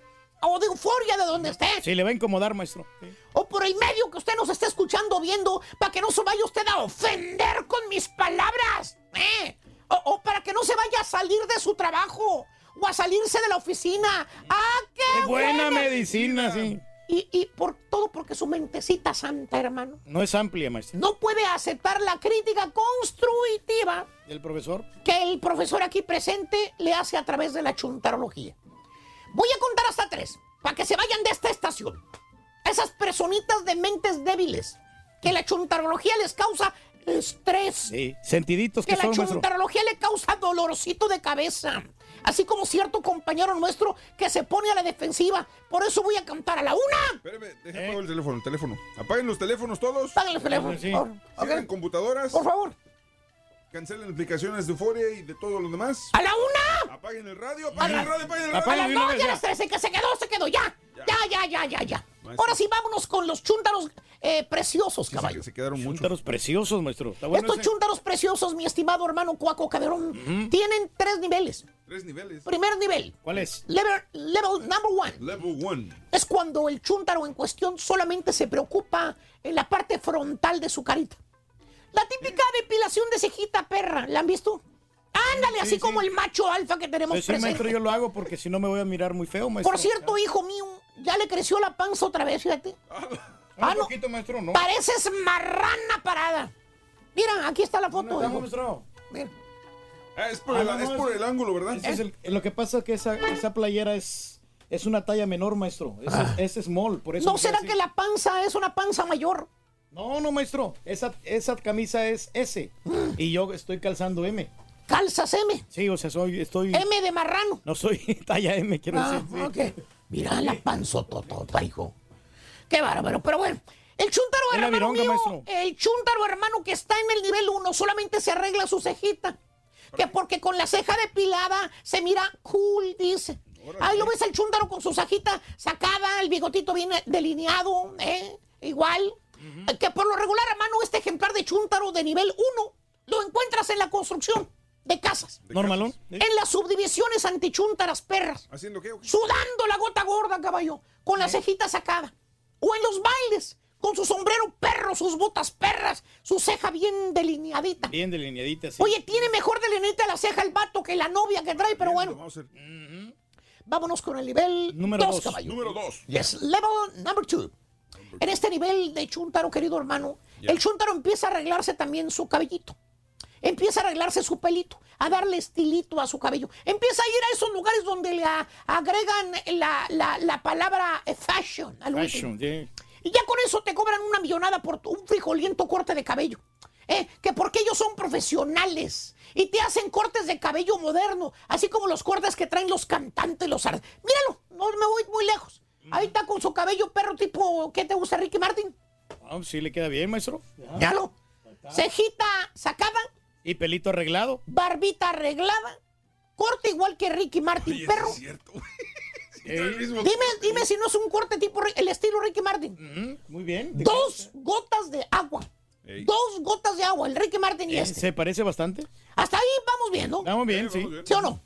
o de Euforia de donde esté. Sí, le va a incomodar, maestro. Sí. O por el medio que usted nos esté escuchando, viendo, para que no se vaya usted a ofender con mis palabras. ¿eh? O, o para que no se vaya a salir de su trabajo o a salirse de la oficina. ¡Ah, qué, Qué buena medicina, sí. Y, y por todo porque su mentecita santa, hermano, No es amplia, maestro. no puede aceptar la crítica constructiva ¿El profesor? que el profesor aquí presente le hace a través de la chuntarología. Voy a contar hasta tres, para que se vayan de esta estación. Esas personitas de mentes débiles, que la chuntarología les causa estrés, Sí. Sentiditos que que la son, maestro. chuntarología le causa dolorcito de cabeza. Así como cierto compañero nuestro que se pone a la defensiva. Por eso voy a cantar a la una. Espérame, apagar el teléfono, el teléfono. Apaguen los teléfonos todos. Apaguen los teléfonos, Sí. por computadoras. Por favor. Cancelen aplicaciones de Euforia y de todo lo demás. ¡A la una! Apaguen el radio, apaguen el radio, apaguen el radio. A Apaguen las dos y a ya. las tres, se quedó, se quedó, ya. Ya, ya, ya, ya, ya. Ahora sí, vámonos con los chúntaros eh, preciosos, Sí, caballo. se, se quedaron muchos. Chúntaros preciosos, maestro. Está bueno Estos ese. chúntaros preciosos, mi estimado hermano Cuaco Caderón, tienen tres niveles. Tres niveles. Primer nivel. ¿Cuál es? Level, level number one. Level one. Es cuando el chúntaro en cuestión solamente se preocupa en la parte frontal de su carita. La típica depilación de cejita perra, ¿la han visto? Ándale, así como el macho alfa que tenemos Pues sí, maestro, presente. yo lo hago porque si no me voy a mirar muy feo, maestro. Por cierto, hijo mío, ya le creció la panza otra vez, fíjate. Ah, Un poquito, maestro, ¿no? Pareces marrana parada. Mira, aquí está la foto. ¿Dónde hijo. está, maestro? Mira. Ah, es por, Ah, el, no, es no, por es- el ángulo, ¿verdad? Ese es el- lo que pasa es que esa, esa playera es, es una talla menor, maestro. Es, es small, por eso. ¿No será así. que la panza es una panza mayor? No, no, maestro. Esa, esa camisa es S. Y yo estoy calzando M. ¿Calzas M? Sí, o sea, soy, estoy... M de marrano. No soy talla M, quiero Ah, decir. sí. ok. Mira la panzototota, hijo. Qué bárbaro, pero bueno. El la hermano vironga, mío, maestro. el chúntaro hermano que está en el nivel 1 solamente se arregla su cejita. Que porque con la ceja depilada se mira cool, dice. Ahí lo ves al chúntaro con su cejita sacada, el bigotito bien delineado, ¿eh? Igual. Que por lo regular, hermano, este ejemplar de chúntaro de nivel 1 lo encuentras en la construcción de casas. ¿Normalón? En las subdivisiones antichúntaras perras. ¿Haciendo qué? o qué? Sudando la gota gorda, caballo. Con la cejita sacada. O en los bailes. Con su sombrero perro, sus botas perras, su ceja bien delineadita. Bien delineadita, sí. Oye, tiene mejor delineadita la ceja el vato que la novia que trae, pero bueno. Vámonos con el nivel Número 2, dos. caballo. Número dos. Yes, level number two. En este nivel de Chuntaro, querido hermano, el Chuntaro empieza a arreglarse también su cabellito. Empieza a arreglarse su pelito, a darle estilito a su cabello. Empieza a ir a esos lugares donde le a- agregan la, la- la palabra eh, fashion. al. Fashion, sí. Y ya con eso te cobran una millonada por un frijoliento corte de cabello. Eh, que porque ellos son profesionales y te hacen cortes de cabello moderno, así como los cortes que traen los cantantes, los Míralo, no me voy muy lejos. Ahí está con su cabello perro tipo, ¿qué te gusta, Ricky Martin? Ah, sí le queda bien, maestro. Míralo. Cejita sacada, Y pelito arreglado. barbita arreglada, corte igual que Ricky Martin, Oye, perro. es cierto. Eh, Dime, dime si no es un corte tipo el estilo Ricky Martin. Muy bien. Dos gotas de agua. Ey. Dos gotas de agua, el Ricky Martin y Eh, este. ¿Se parece bastante? Hasta ahí vamos viendo. Vamos bien, Sí, sí. vamos bien. ¿Sí o no?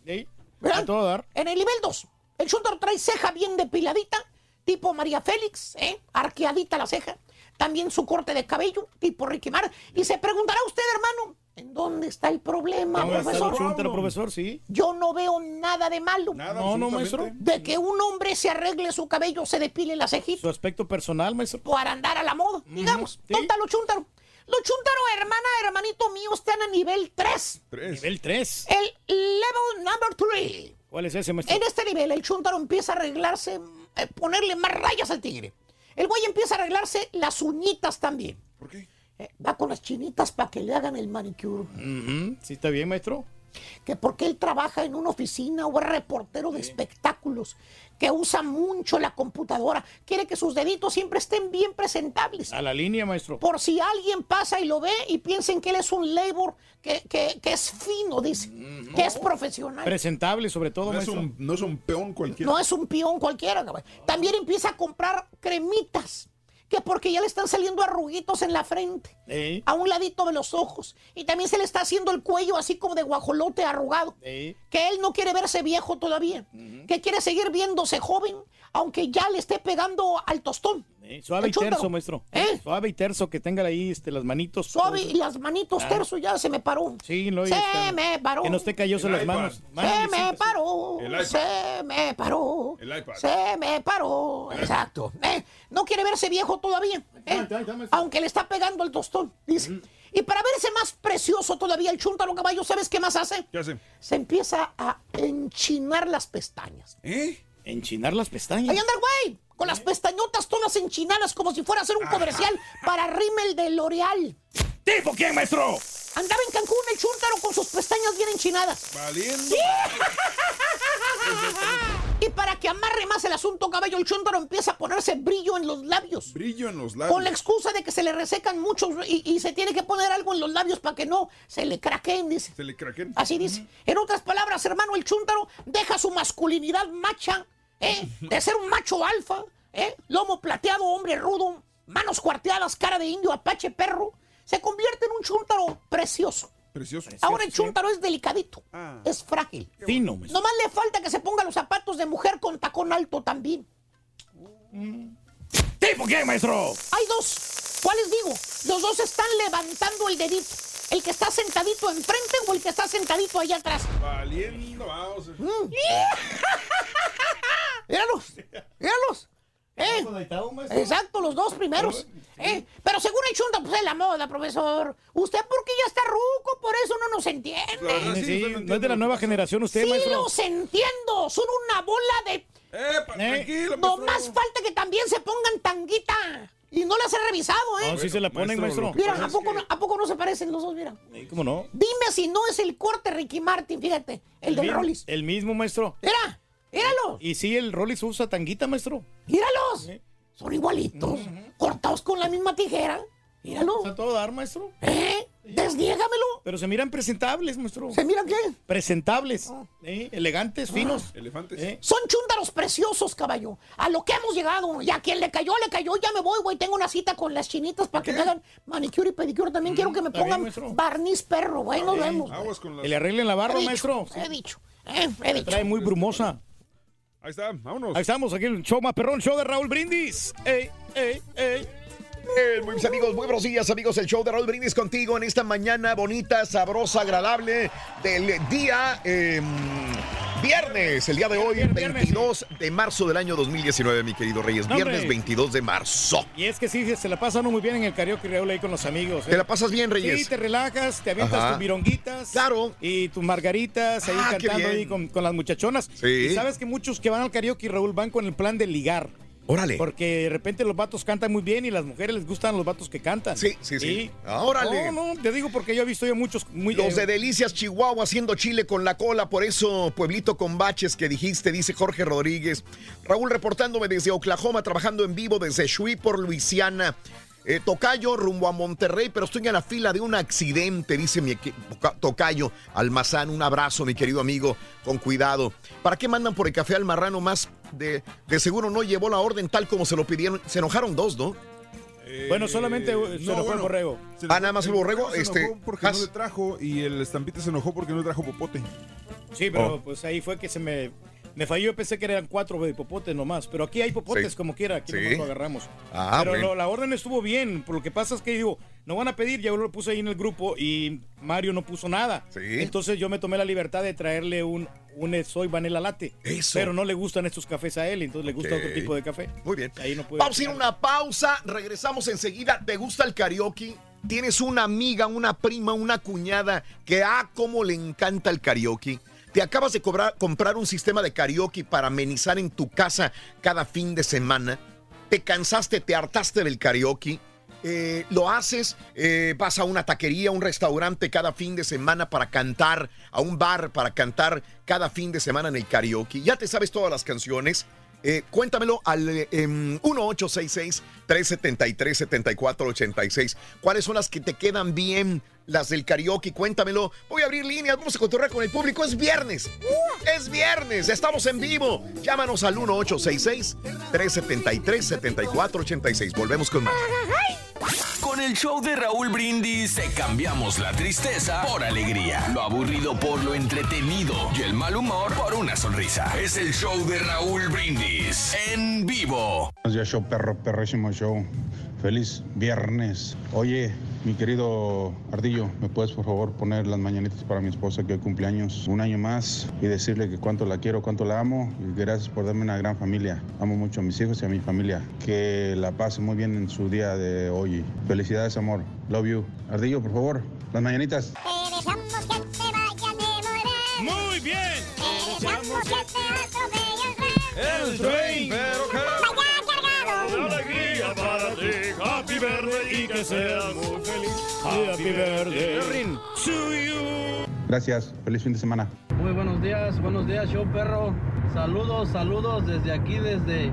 ¿Verdad? A todo dar. En el nivel 2, el Chuntaro trae ceja bien depiladita, tipo María Félix, ¿eh? arqueadita la ceja. También su corte de cabello, tipo Ricky Mar. Y se preguntará usted, hermano, ¿en dónde está el problema, ¿Cómo está el profesor? chúntaro, profesor? Sí. Yo no veo nada de malo. Nada, No, no, maestro. De que un hombre se arregle su cabello, se depile la cejita Su aspecto personal, maestro. para andar a la moda, digamos. sí. ¿Dónde está los chúntaros? Los chúntaros, hermana, hermanito mío, están a nivel 3. Tres. Nivel 3. El level number 3. ¿Cuál es ese, maestro? En este nivel, el chúntaro empieza a arreglarse, eh, ponerle más rayas al tigre. El güey empieza a arreglarse las uñitas también. ¿Por qué? Eh, va con las chinitas para que le hagan el manicure. Ujú, Sí, está bien, maestro. Que porque él trabaja en una oficina o es reportero de espectáculos, que usa mucho la computadora, quiere que sus deditos siempre estén bien presentables. A la línea, maestro. Por si alguien pasa y lo ve y piensen que él es un labor, que, que- que es fino, dice, que es profesional. Presentable, sobre todo, No es, un, no es un peón cualquiera. No es un peón cualquiera, cabrón. También empieza a comprar cremitas. Que porque ya le están saliendo arruguitos en la frente. Ey, A un ladito de los ojos. Y también se le está haciendo el cuello así como de guajolote arrugado. ey. Que él no quiere verse viejo todavía. Que quiere seguir viéndose joven. Aunque ya le esté pegando al tostón. ey. Suave y terso, maestro. ¿Eh? Suave y terso, que tenga ahí este, las manitos. Suave y las manitos terso ya se me paró. Sí, y se está- me paró. Que no esté calloso las manos. Se me paró, se me paró, El iPad. se me paró, exacto. Eh, no quiere verse viejo todavía, eh, aunque le está pegando el tostón, dice. Y para verse más precioso todavía el chúntaro caballo, ¿sabes qué más hace? ¿Qué hace? Se empieza a enchinar las pestañas. ¿Eh? Enchinar las pestañas. Ahí anda güey, con las pestañotas todas enchinadas como si fuera a hacer un comercial para Rimmel de L'Oreal. ¿Tipo quién, maestro? Andaba en Cancún el chúntaro con sus pestañas bien enchinadas. Valiendo. Y para que amarre más el asunto, caballo, el chúntaro empieza a ponerse brillo en los labios. Brillo en los labios. Con la excusa de que se le resecan muchos y, y se tiene que poner algo en los labios para que no se le craqueen, dice. Se le craqueen. Así dice. En otras palabras, hermano, el chúntaro deja su masculinidad macha, ¿eh? de ser un macho alfa, ¿eh? lomo plateado, hombre rudo, manos cuarteadas, cara de indio, apache, perro. Se convierte en un chúntaro precioso. Precioso. Ahora el chúntaro es delicadito, es frágil. Fino, maestro. Nomás le falta que se ponga los zapatos de mujer con tacón alto también. ¿Tipo qué, maestro? Hay dos. ¿Cuáles digo? Los dos están levantando el dedito. El que está sentadito enfrente o el que está sentadito allá atrás. Valiendo, vamos. Mm. Míralos, míralos. ¿Eh? Exacto, los dos primeros. ¿Eh? Pero según el chunta, pues es la moda, profesor. Usted porque ya está ruco, por eso no nos entiende. Sí, sí, no es de la nueva generación usted, sí maestro. los entiendo. Son una bola de... tranquilo, No más falta que también se pongan tanguita. Y no las he revisado, ¿eh? No, sí se la ponen, maestro. Mira, ¿a poco, no, ¿a poco no se parecen los dos? Mira. ¿Cómo no? Dime si no es el corte Ricky Martin, fíjate. El del mi- Rollis. El mismo, maestro. Mira, míralo. Y sí, el Rollis usa tanguita, maestro. Míralos. Son igualitos. Cortados con la misma tijera. Míralo. A todo dar, maestro. ¿Eh? Desniégamelo. Pero se miran presentables, maestro. ¿Se miran qué? Presentables. ¿eh? Elegantes, finos. Elefantes. ¿eh? Son chúntaros preciosos, caballo. A lo que hemos llegado. Y a quien le cayó, le cayó. Ya me voy, güey. Tengo una cita con las chinitas para que me hagan manicure y pedicure. También quiero que me está bien, pongan barniz perro, güey. Nos vemos. Aguas con Que le arreglen la barba, He dicho, maestro. He dicho. eh, he dicho. Trae muy brumosa. Ahí está, vámonos. Ahí estamos, aquí el show más perrón, show de Raúl Brindis. Ey, ey, ey. Eh, muy bien, amigos, muy buenos días, amigos. El show de Raúl Brindis contigo en esta mañana bonita, sabrosa, agradable del día eh, viernes, el día de hoy, 22 de marzo del año 2019, mi querido Reyes. No, Viernes hombre. 22 de marzo. Y es que sí, se la pasa uno muy bien en el karaoke Raúl ahí con los amigos. ¿eh? ¿Te la pasas bien, Reyes? Sí, te relajas, te avientas Ajá. tus vironguitas. Claro. Y tus margaritas ahí Ah, cantando ahí con, con las muchachonas. Sí. Y sabes que muchos que van al karaoke Raúl van con el plan de ligar. Órale. Porque de repente los vatos cantan muy bien y las mujeres les gustan los vatos que cantan. Sí, sí, sí. Y- Ah, órale. No, no, te digo porque yo he visto yo muchos muy Los de eh, Delicias, Chihuahua, haciendo chile con la cola. Por eso, pueblito con baches que dijiste, dice Jorge Rodríguez. Raúl reportándome desde Oklahoma, trabajando en vivo desde Shreveport, Luisiana. Eh, tocayo rumbo a Monterrey, pero estoy en la fila de un accidente, dice mi Tocayo Almazán. Un abrazo, mi querido amigo, con cuidado. ¿Para qué mandan por el café al marrano más? De, de seguro no llevó la orden tal como se lo pidieron. Se enojaron dos, ¿no? Bueno, solamente se no, enojó el borrego. Se Ah, nada más el borrego, Se este, enojó porque Has- no le trajo y el estampita se enojó porque no le trajo popote. Sí, pero Oh. pues ahí fue que se me, me falló. Yo pensé que eran cuatro de popotes nomás. Pero aquí hay popotes Sí. como quiera. Aquí Sí. nomás lo agarramos. Ah, pero bueno. lo- la orden estuvo bien. Por lo que pasa es que digo, no van a pedir. Ya yo lo puse ahí en el grupo y Mario no puso nada. Sí. Entonces yo me tomé la libertad de traerle un, un soy vanilla latte. Eso. Pero no le gustan estos cafés a él. Entonces le gusta otro tipo de café. Muy bien. Ahí no Vamos a ir a una pausa, regresamos enseguida. ¿Te gusta el karaoke? ¿Tienes una amiga, una prima, una cuñada que ah, cómo le encanta el karaoke? ¿Te acabas de comprar un sistema de karaoke para amenizar en tu casa cada fin de semana? ¿Te cansaste, te hartaste del karaoke? Eh, lo haces, eh, vas a una taquería, un restaurante cada fin de semana para cantar, a un bar para cantar cada fin de semana en el karaoke. Ya te sabes todas las canciones. Eh, cuéntamelo al eh, em, 1866-373-7486. ¿Cuáles son las que te quedan bien? Las del karaoke, cuéntamelo. Voy a abrir líneas, vamos a cotorrear con el público. Es viernes. Es viernes, estamos en vivo. Llámanos al 1866-373-7486. Volvemos con más. Con el show de Raúl Brindis te cambiamos la tristeza por alegría, lo aburrido por lo entretenido y el mal humor por una sonrisa. Es el show de Raúl Brindis en vivo. Buenos días, show perro, perrísimo show. Feliz viernes. Oye, mi querido Ardillo, ¿me puedes por favor poner las mañanitas para mi esposa que hoy cumpleaños un año más y decirle que cuánto la quiero, cuánto la amo y que gracias por darme una gran familia. Amo mucho a mis hijos y a mi familia. Que la pase muy bien en su día de hoy. Felicidades, amor. Love you. Ardillo, por favor, las mañanitas. Muy bien. El tren, pero que Happy birthday y que seas muy feliz. Happy. Gracias. Feliz fin de semana. Muy buenos días, buenos días, show perro. Saludos, saludos desde aquí, desde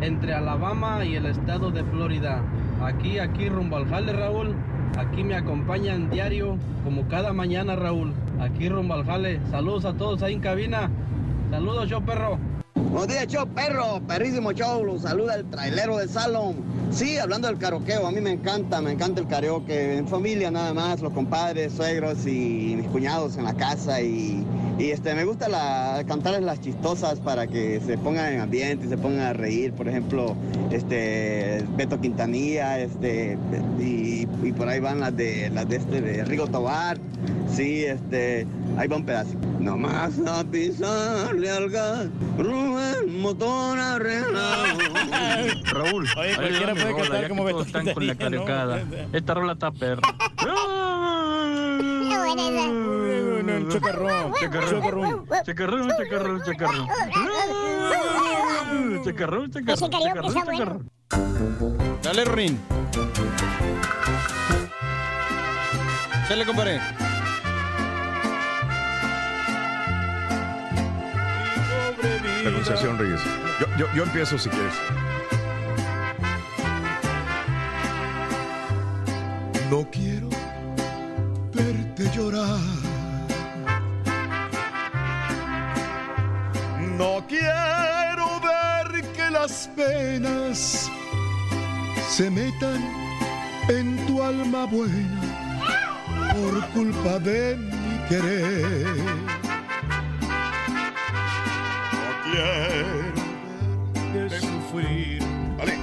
entre Alabama y el estado de Florida. Aquí, aquí rumbo al jale, Raúl. Aquí me acompañan diario, como cada mañana, Raúl. Aquí rumbo al jale. Saludos a todos ahí en cabina. Saludos, show perro. Buenos días, show, perro, perrísimo show, los saluda el trailero de Salom. Sí, hablando del karaokeo, a mí me encanta, me encanta el karaoke, en familia nada más, los compadres, suegros y mis cuñados en la casa. Y, y, este, me gusta la, cantarles las chistosas para que se pongan en ambiente y se pongan a reír, por ejemplo, este, Beto Quintanilla, este, y, por ahí van las de, las de este, de Rigo Tobar, sí, este, ahí va un pedacito. No más a pisarle al gas, Rubén motor arreglado. Raúl, Oye, cualquiera puede rola, cantar ya como Beto están con la Quintanilla, ¿no? Esta rola está perra. Un chocarrón, chocarrón. Chacarrón, chacarrón, chacarrón. Chacarrón. Dale, Rorín. Dale, compadre. Anunciación Reyes. Yo, yo, yo empiezo si quieres. No quiero verte llorar. No quiero ver que las penas se metan en tu alma buena por culpa de mi querer. No quiero verte sufrir. Vale.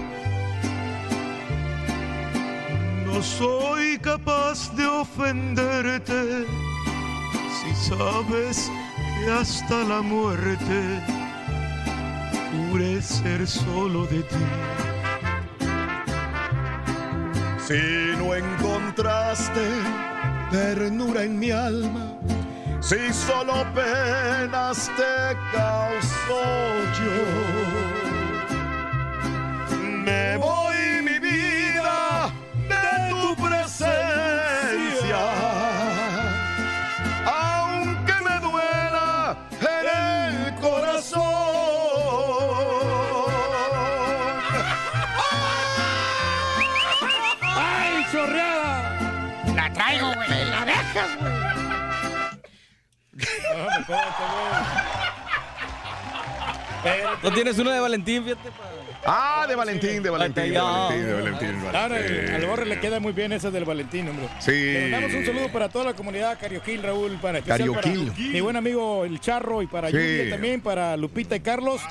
No soy capaz de ofenderte si sabes que hasta la muerte juré ser solo de ti. Si no encontraste ternura en mi alma, si solo penas te causó yo, me voy ¿No tienes una de Valentín, fíjate? pa? Ah, de Valentín, de Valentín, de. Valentín, de Valentín. de Claro, Valentín. al Borre le queda muy bien esa del Valentín, hombre. Sí. Le mandamos un saludo para toda la comunidad Carioquil, Raúl, para Carioquil. mi buen amigo El Charro y para Sí. Julia también, para Lupita y Carlos,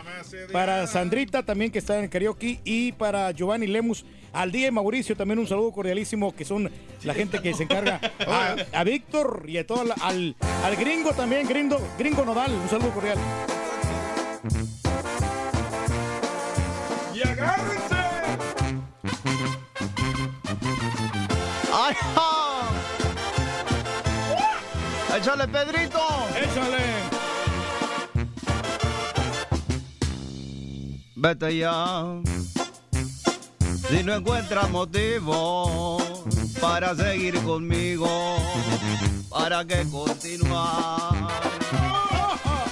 para Sandrita también que está en el karaoke y para Giovanni Lemus, al día Mauricio también un saludo cordialísimo que son la gente que se encarga a, a Víctor y a todo al, al gringo también, gringo, gringo Nodal, un saludo cordial. ¡Y agárrense! ¡Ay, ja! ¡Échale, Pedrito! ¡Échale! Vete ya. Si no encuentras motivo para seguir conmigo, para que continuar.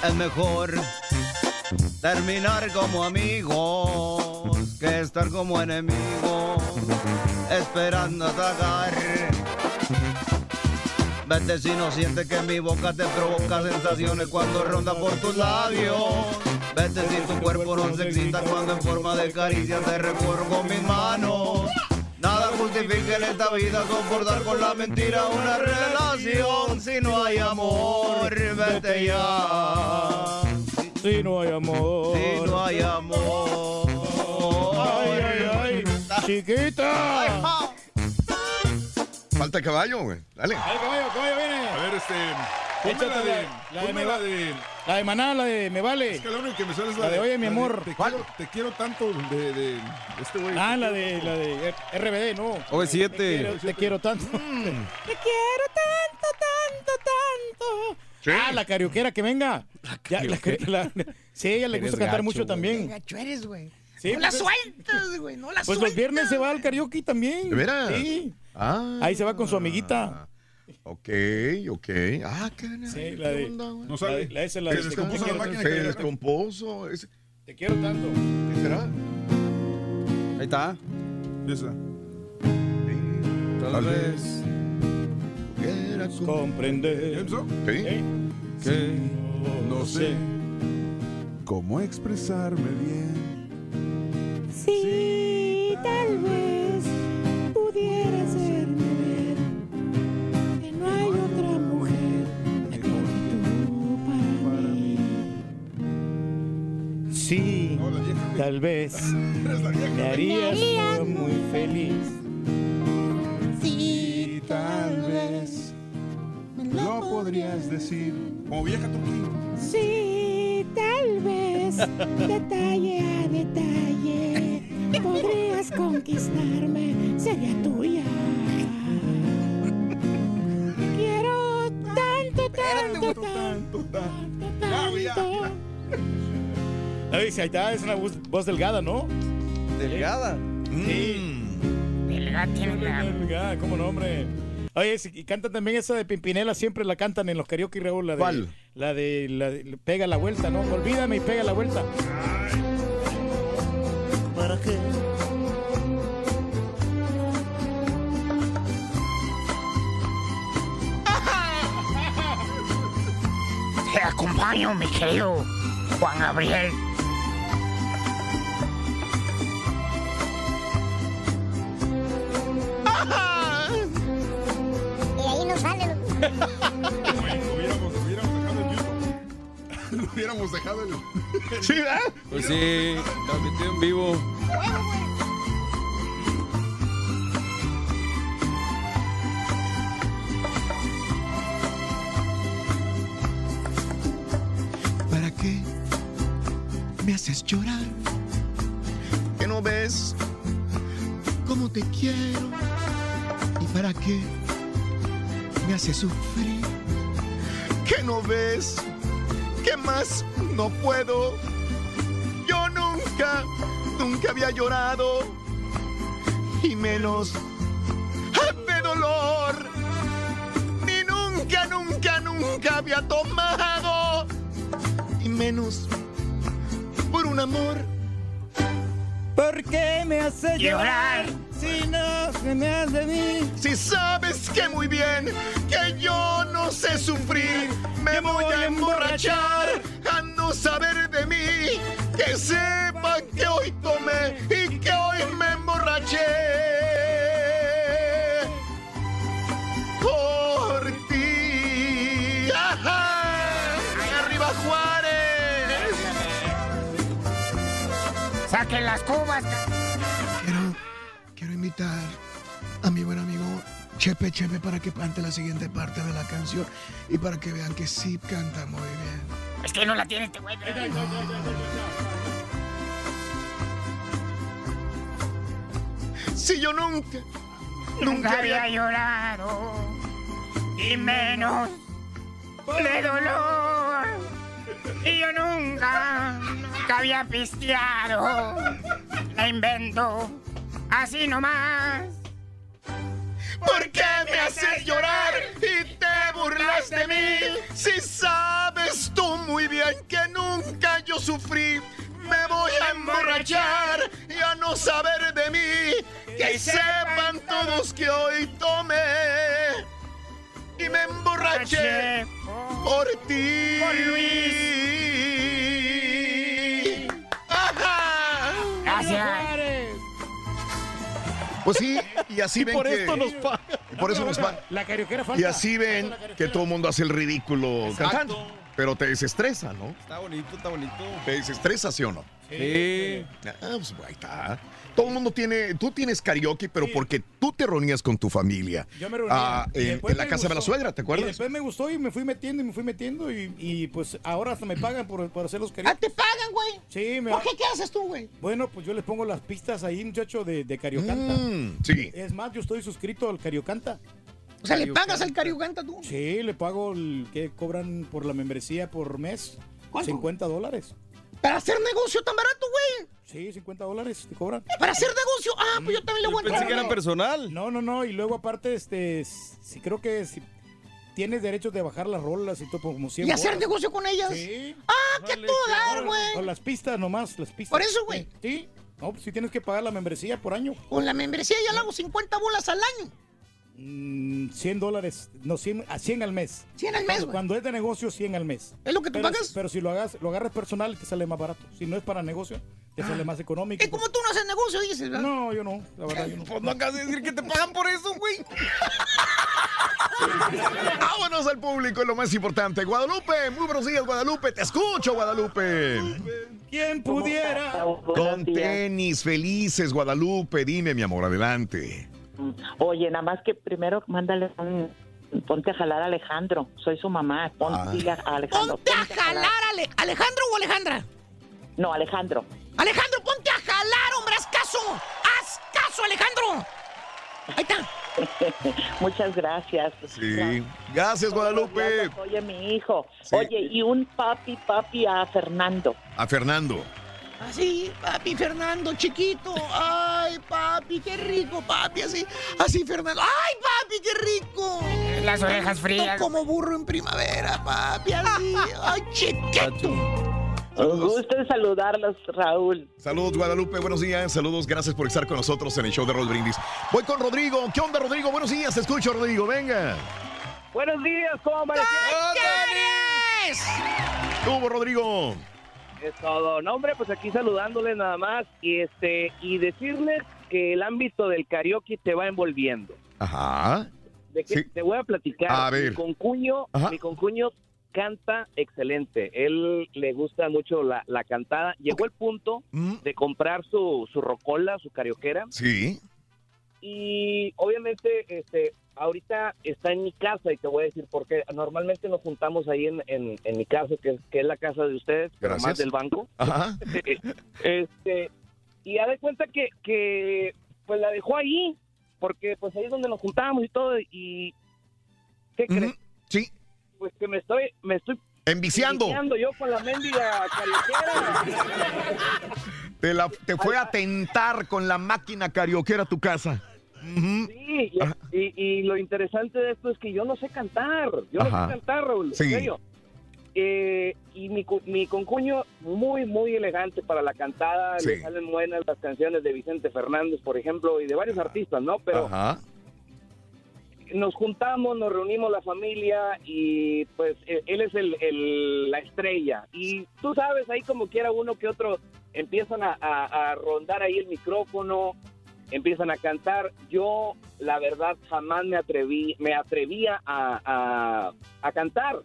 Es mejor terminar como amigos que estar como enemigos, esperando atacar. Vete si no sientes que mi boca te provoca sensaciones cuando ronda por tus labios. Vete si tu cuerpo no se excita cuando en forma de caricia te recorro con mis manos. Nada justifica en esta vida soportar con la mentira una relación si no hay amor. Vete ya. Si no hay amor. Si no hay amor. Ay, ay, ay. Chiquita. Falta caballo, güey. Dale. Ay, caballo, caballo viene. A ver, este. Échate la de. la de la de. La de Maná, la de Me Vale. Es que la única que me sale es La de Oye, mi amor. Te quiero, te quiero tanto de, de este güey. Ah, la de, la de RBD, no. OV7. Te quiero, te quiero tanto. Te quiero tanto, tanto, tanto. Sí. Ah, la carioquera que venga. Ya, la, la- sí, ella le gusta cantar gacho, mucho también. Gacho eres, güey. Sí, no la pues es- sueltas, güey. No la Pues los sueltas. viernes se va al karaoke también. ¿De veras? Sí. Ah. Ahí se va con su amiguita. Ok, ok. Ah, qué Sí, la de. No de- la esa es la Se de. descompuso la máquina Se que- descompuso. Te quiero tanto. ¿Qué será? Ahí está. Esa. Tal vez. Quiera Comprender. Sí. Que No sé. cómo expresarme bien. Sí, tal vez pudiera tal vez me harías muy feliz. Sí, tal vez lo podrías decir. Como vieja turquía. Sí, tal vez detalle a detalle podrías conquistarme, sería tuya. Quiero tanto, tanto, tanto, tanto, tanto. Ay, sí, ahí está, es una voz, voz delgada, ¿no? ¿Delgada? Sí. Delgada tiene la- Delgada, ¿cómo no, hombre? Oye, sí, y cantan también esa de Pimpinela, siempre la cantan en los karaoke, Raúl. La de, ¿Cuál? La de, la de- Pega la vuelta, ¿no? Olvídame y pega la vuelta. ¿Para qué? Te acompaño, mi querido Juan Gabriel. Sale. Lo hubiéramos dejado en Sí, ¿verdad? Pues sí, transmitido en vivo. ¿Para qué me haces llorar? ¿Que no ves cómo te quiero? ¿Y para qué me haces sufrir? ¿Que no ves que más no puedo? Yo nunca, nunca había llorado y menos de dolor. Ni nunca, nunca, nunca había tomado y menos por un amor. ¿Por qué me hace Llorar. Si no se me hace de mí. Si sabes que muy bien que yo no sé sufrir, me voy a emborrachar a no saber de mí. Que sepan que hoy tomé y que hoy me emborraché. Por ti. ¡Ajá! ¡Arriba Juárez! Saquen las cubas. Invitar a mi buen amigo Chepe Chepe para que cante la siguiente parte de la canción y para que vean que sí canta muy bien. Es que no la tiene este güey. Si yo nunca, Nunca había llorado. Y menos de dolor. Y yo nunca, nunca había pisteado. La invento así nomás. ¿Por qué me haces llorar y te burlas de mí? Si sabes tú muy bien que nunca yo sufrí, me voy a emborrachar y a no saber de mí. Que sepan todos que hoy tomé y me emborraché por ti. Por ¡Ajá! Gracias. Pues sí, y así Y ven por que... esto nos pagan. y por eso nos pagan. La carioquera falta. Y así ven que todo el mundo hace el ridículo Exacto. cantando. Pero te desestresa, ¿no? Está bonito, está bonito. ¿Te desestresa, sí o no? Sí. Ah, pues ahí está. Todo el mundo tiene, tú tienes karaoke, pero porque tú te reunías con tu familia. Yo me reunía. Ah, Y en, en la casa de la suegra, ¿te Y acuerdas? después me gustó y me fui metiendo y me fui metiendo y, y, pues ahora hasta me pagan por, por hacer los karaoke. ¿Te pagan, güey? Sí, me ¿Por qué? ¿Qué haces tú, güey? Bueno, pues yo les pongo las pistas ahí, muchacho, de, de Cariocanta. Mm, sí. Es más, yo estoy suscrito al Cariocanta. O sea, ¿le pagas al Cariocanta tú? Sí, le pago el que cobran por la membresía por mes. ¿Cuánto? 50 dólares. ¿Para hacer negocio tan barato, güey? Sí, 50 dólares te cobran. ¿Para hacer negocio? Ah, pues yo también le voy a Pensé que era personal. No, no, no. Y luego aparte, este, si creo que si tienes derecho de bajar las rolas y todo como siempre. ¿Y hacer negocio con ellas? Sí. Ah, qué todo dar, güey. las pistas nomás, las pistas. Por eso, güey. Sí. No, pues si tienes que pagar la membresía por año. Con la membresía ya le hago 50 bolas al año. Mm, 100 dólares, no, 100, a 100 al mes. 100 al mes, Cuando, güey. cuando es de negocio, 100 al mes. ¿Es lo que tú pero, pagas? Pero si lo, hagas, lo agarras personal, te sale más barato. Si no es para negocio, te sale más económico. Es como tú no haces negocio, dices, ¿verdad? No, yo no, la verdad, yo no. Pues no acabas de decir que te pagan por eso, güey. Vámonos al público, es lo más importante. Guadalupe, muy buenos días, Guadalupe. Te escucho, Guadalupe. ¿Quién pudiera? Con tenis, felices, Guadalupe. Dime, mi amor, adelante. Oye, nada más que primero mándale un... Ponte a jalar a Alejandro. Soy su mamá. Ponte Ah. a Alejandro. Ponte a jalar, Ale- ¿Alejandro o Alejandra? No, Alejandro. Alejandro, ponte a jalar, hombre, haz caso. Haz caso, Alejandro. Ahí está. Muchas gracias. Sí. Gracias, Guadalupe. Oye, mi hijo. Sí. Oye, y un papi, papi a Fernando. A Fernando. Así, papi Fernando, chiquito. Ay, papi, qué rico, papi. Así, así, Fernando. Ay, papi, qué rico. Las orejas frías. Como burro en primavera, papi. Así. Ay, chiquito. Un gusto en saludarlos, Raúl. Saludos, Guadalupe. Buenos días. Saludos. Gracias por estar con nosotros en el show de Roll Brindis. Voy con Rodrigo. ¿Qué onda, Rodrigo? Buenos días. Te escucho, Rodrigo. Venga. Buenos días, ¿cómo amanecieron? ¿Cómo, hubo, Rodrigo? Es todo. No, hombre, pues aquí saludándoles nada más y este y decirles que el ámbito del karaoke te va envolviendo. Ajá. De que te voy a platicar. A ver. Mi concuño, Ajá. mi concuño canta excelente. Él le gusta mucho la, la cantada. Llegó el punto de comprar su, su rocola, su carioquera. Sí. Y obviamente, este, ahorita está en mi casa y te voy a decir por qué. Normalmente nos juntamos ahí en, en, en mi casa, que es, que es la casa de ustedes, pero más del banco. Ajá. este, y ha de cuenta que, que pues la dejó ahí, porque pues ahí es donde nos juntamos y todo. Y ¿qué crees? Sí. Pues que me estoy, me estoy Enviciando. enviciando yo con la mendiga carioquera. Te, la, te fue a tentar con la máquina carioquera a tu casa. Ujú. Sí, y, y- y lo interesante de esto es que yo no sé cantar. Yo no sé cantar, Raúl. Sí. En serio. Eh, y mi, mi concuño, muy, muy elegante para la cantada. Sí. Le salen buenas las canciones de Vicente Fernández, por ejemplo, y de varios artistas, ¿no? Pero Ajá. nos juntamos, nos reunimos la familia y pues eh, él es el, el- la estrella. Y tú sabes, ahí como quiera uno que otro empiezan a, a- a rondar ahí el micrófono, empiezan a cantar. Yo, la verdad, jamás me atreví, me atrevía a, a- a cantar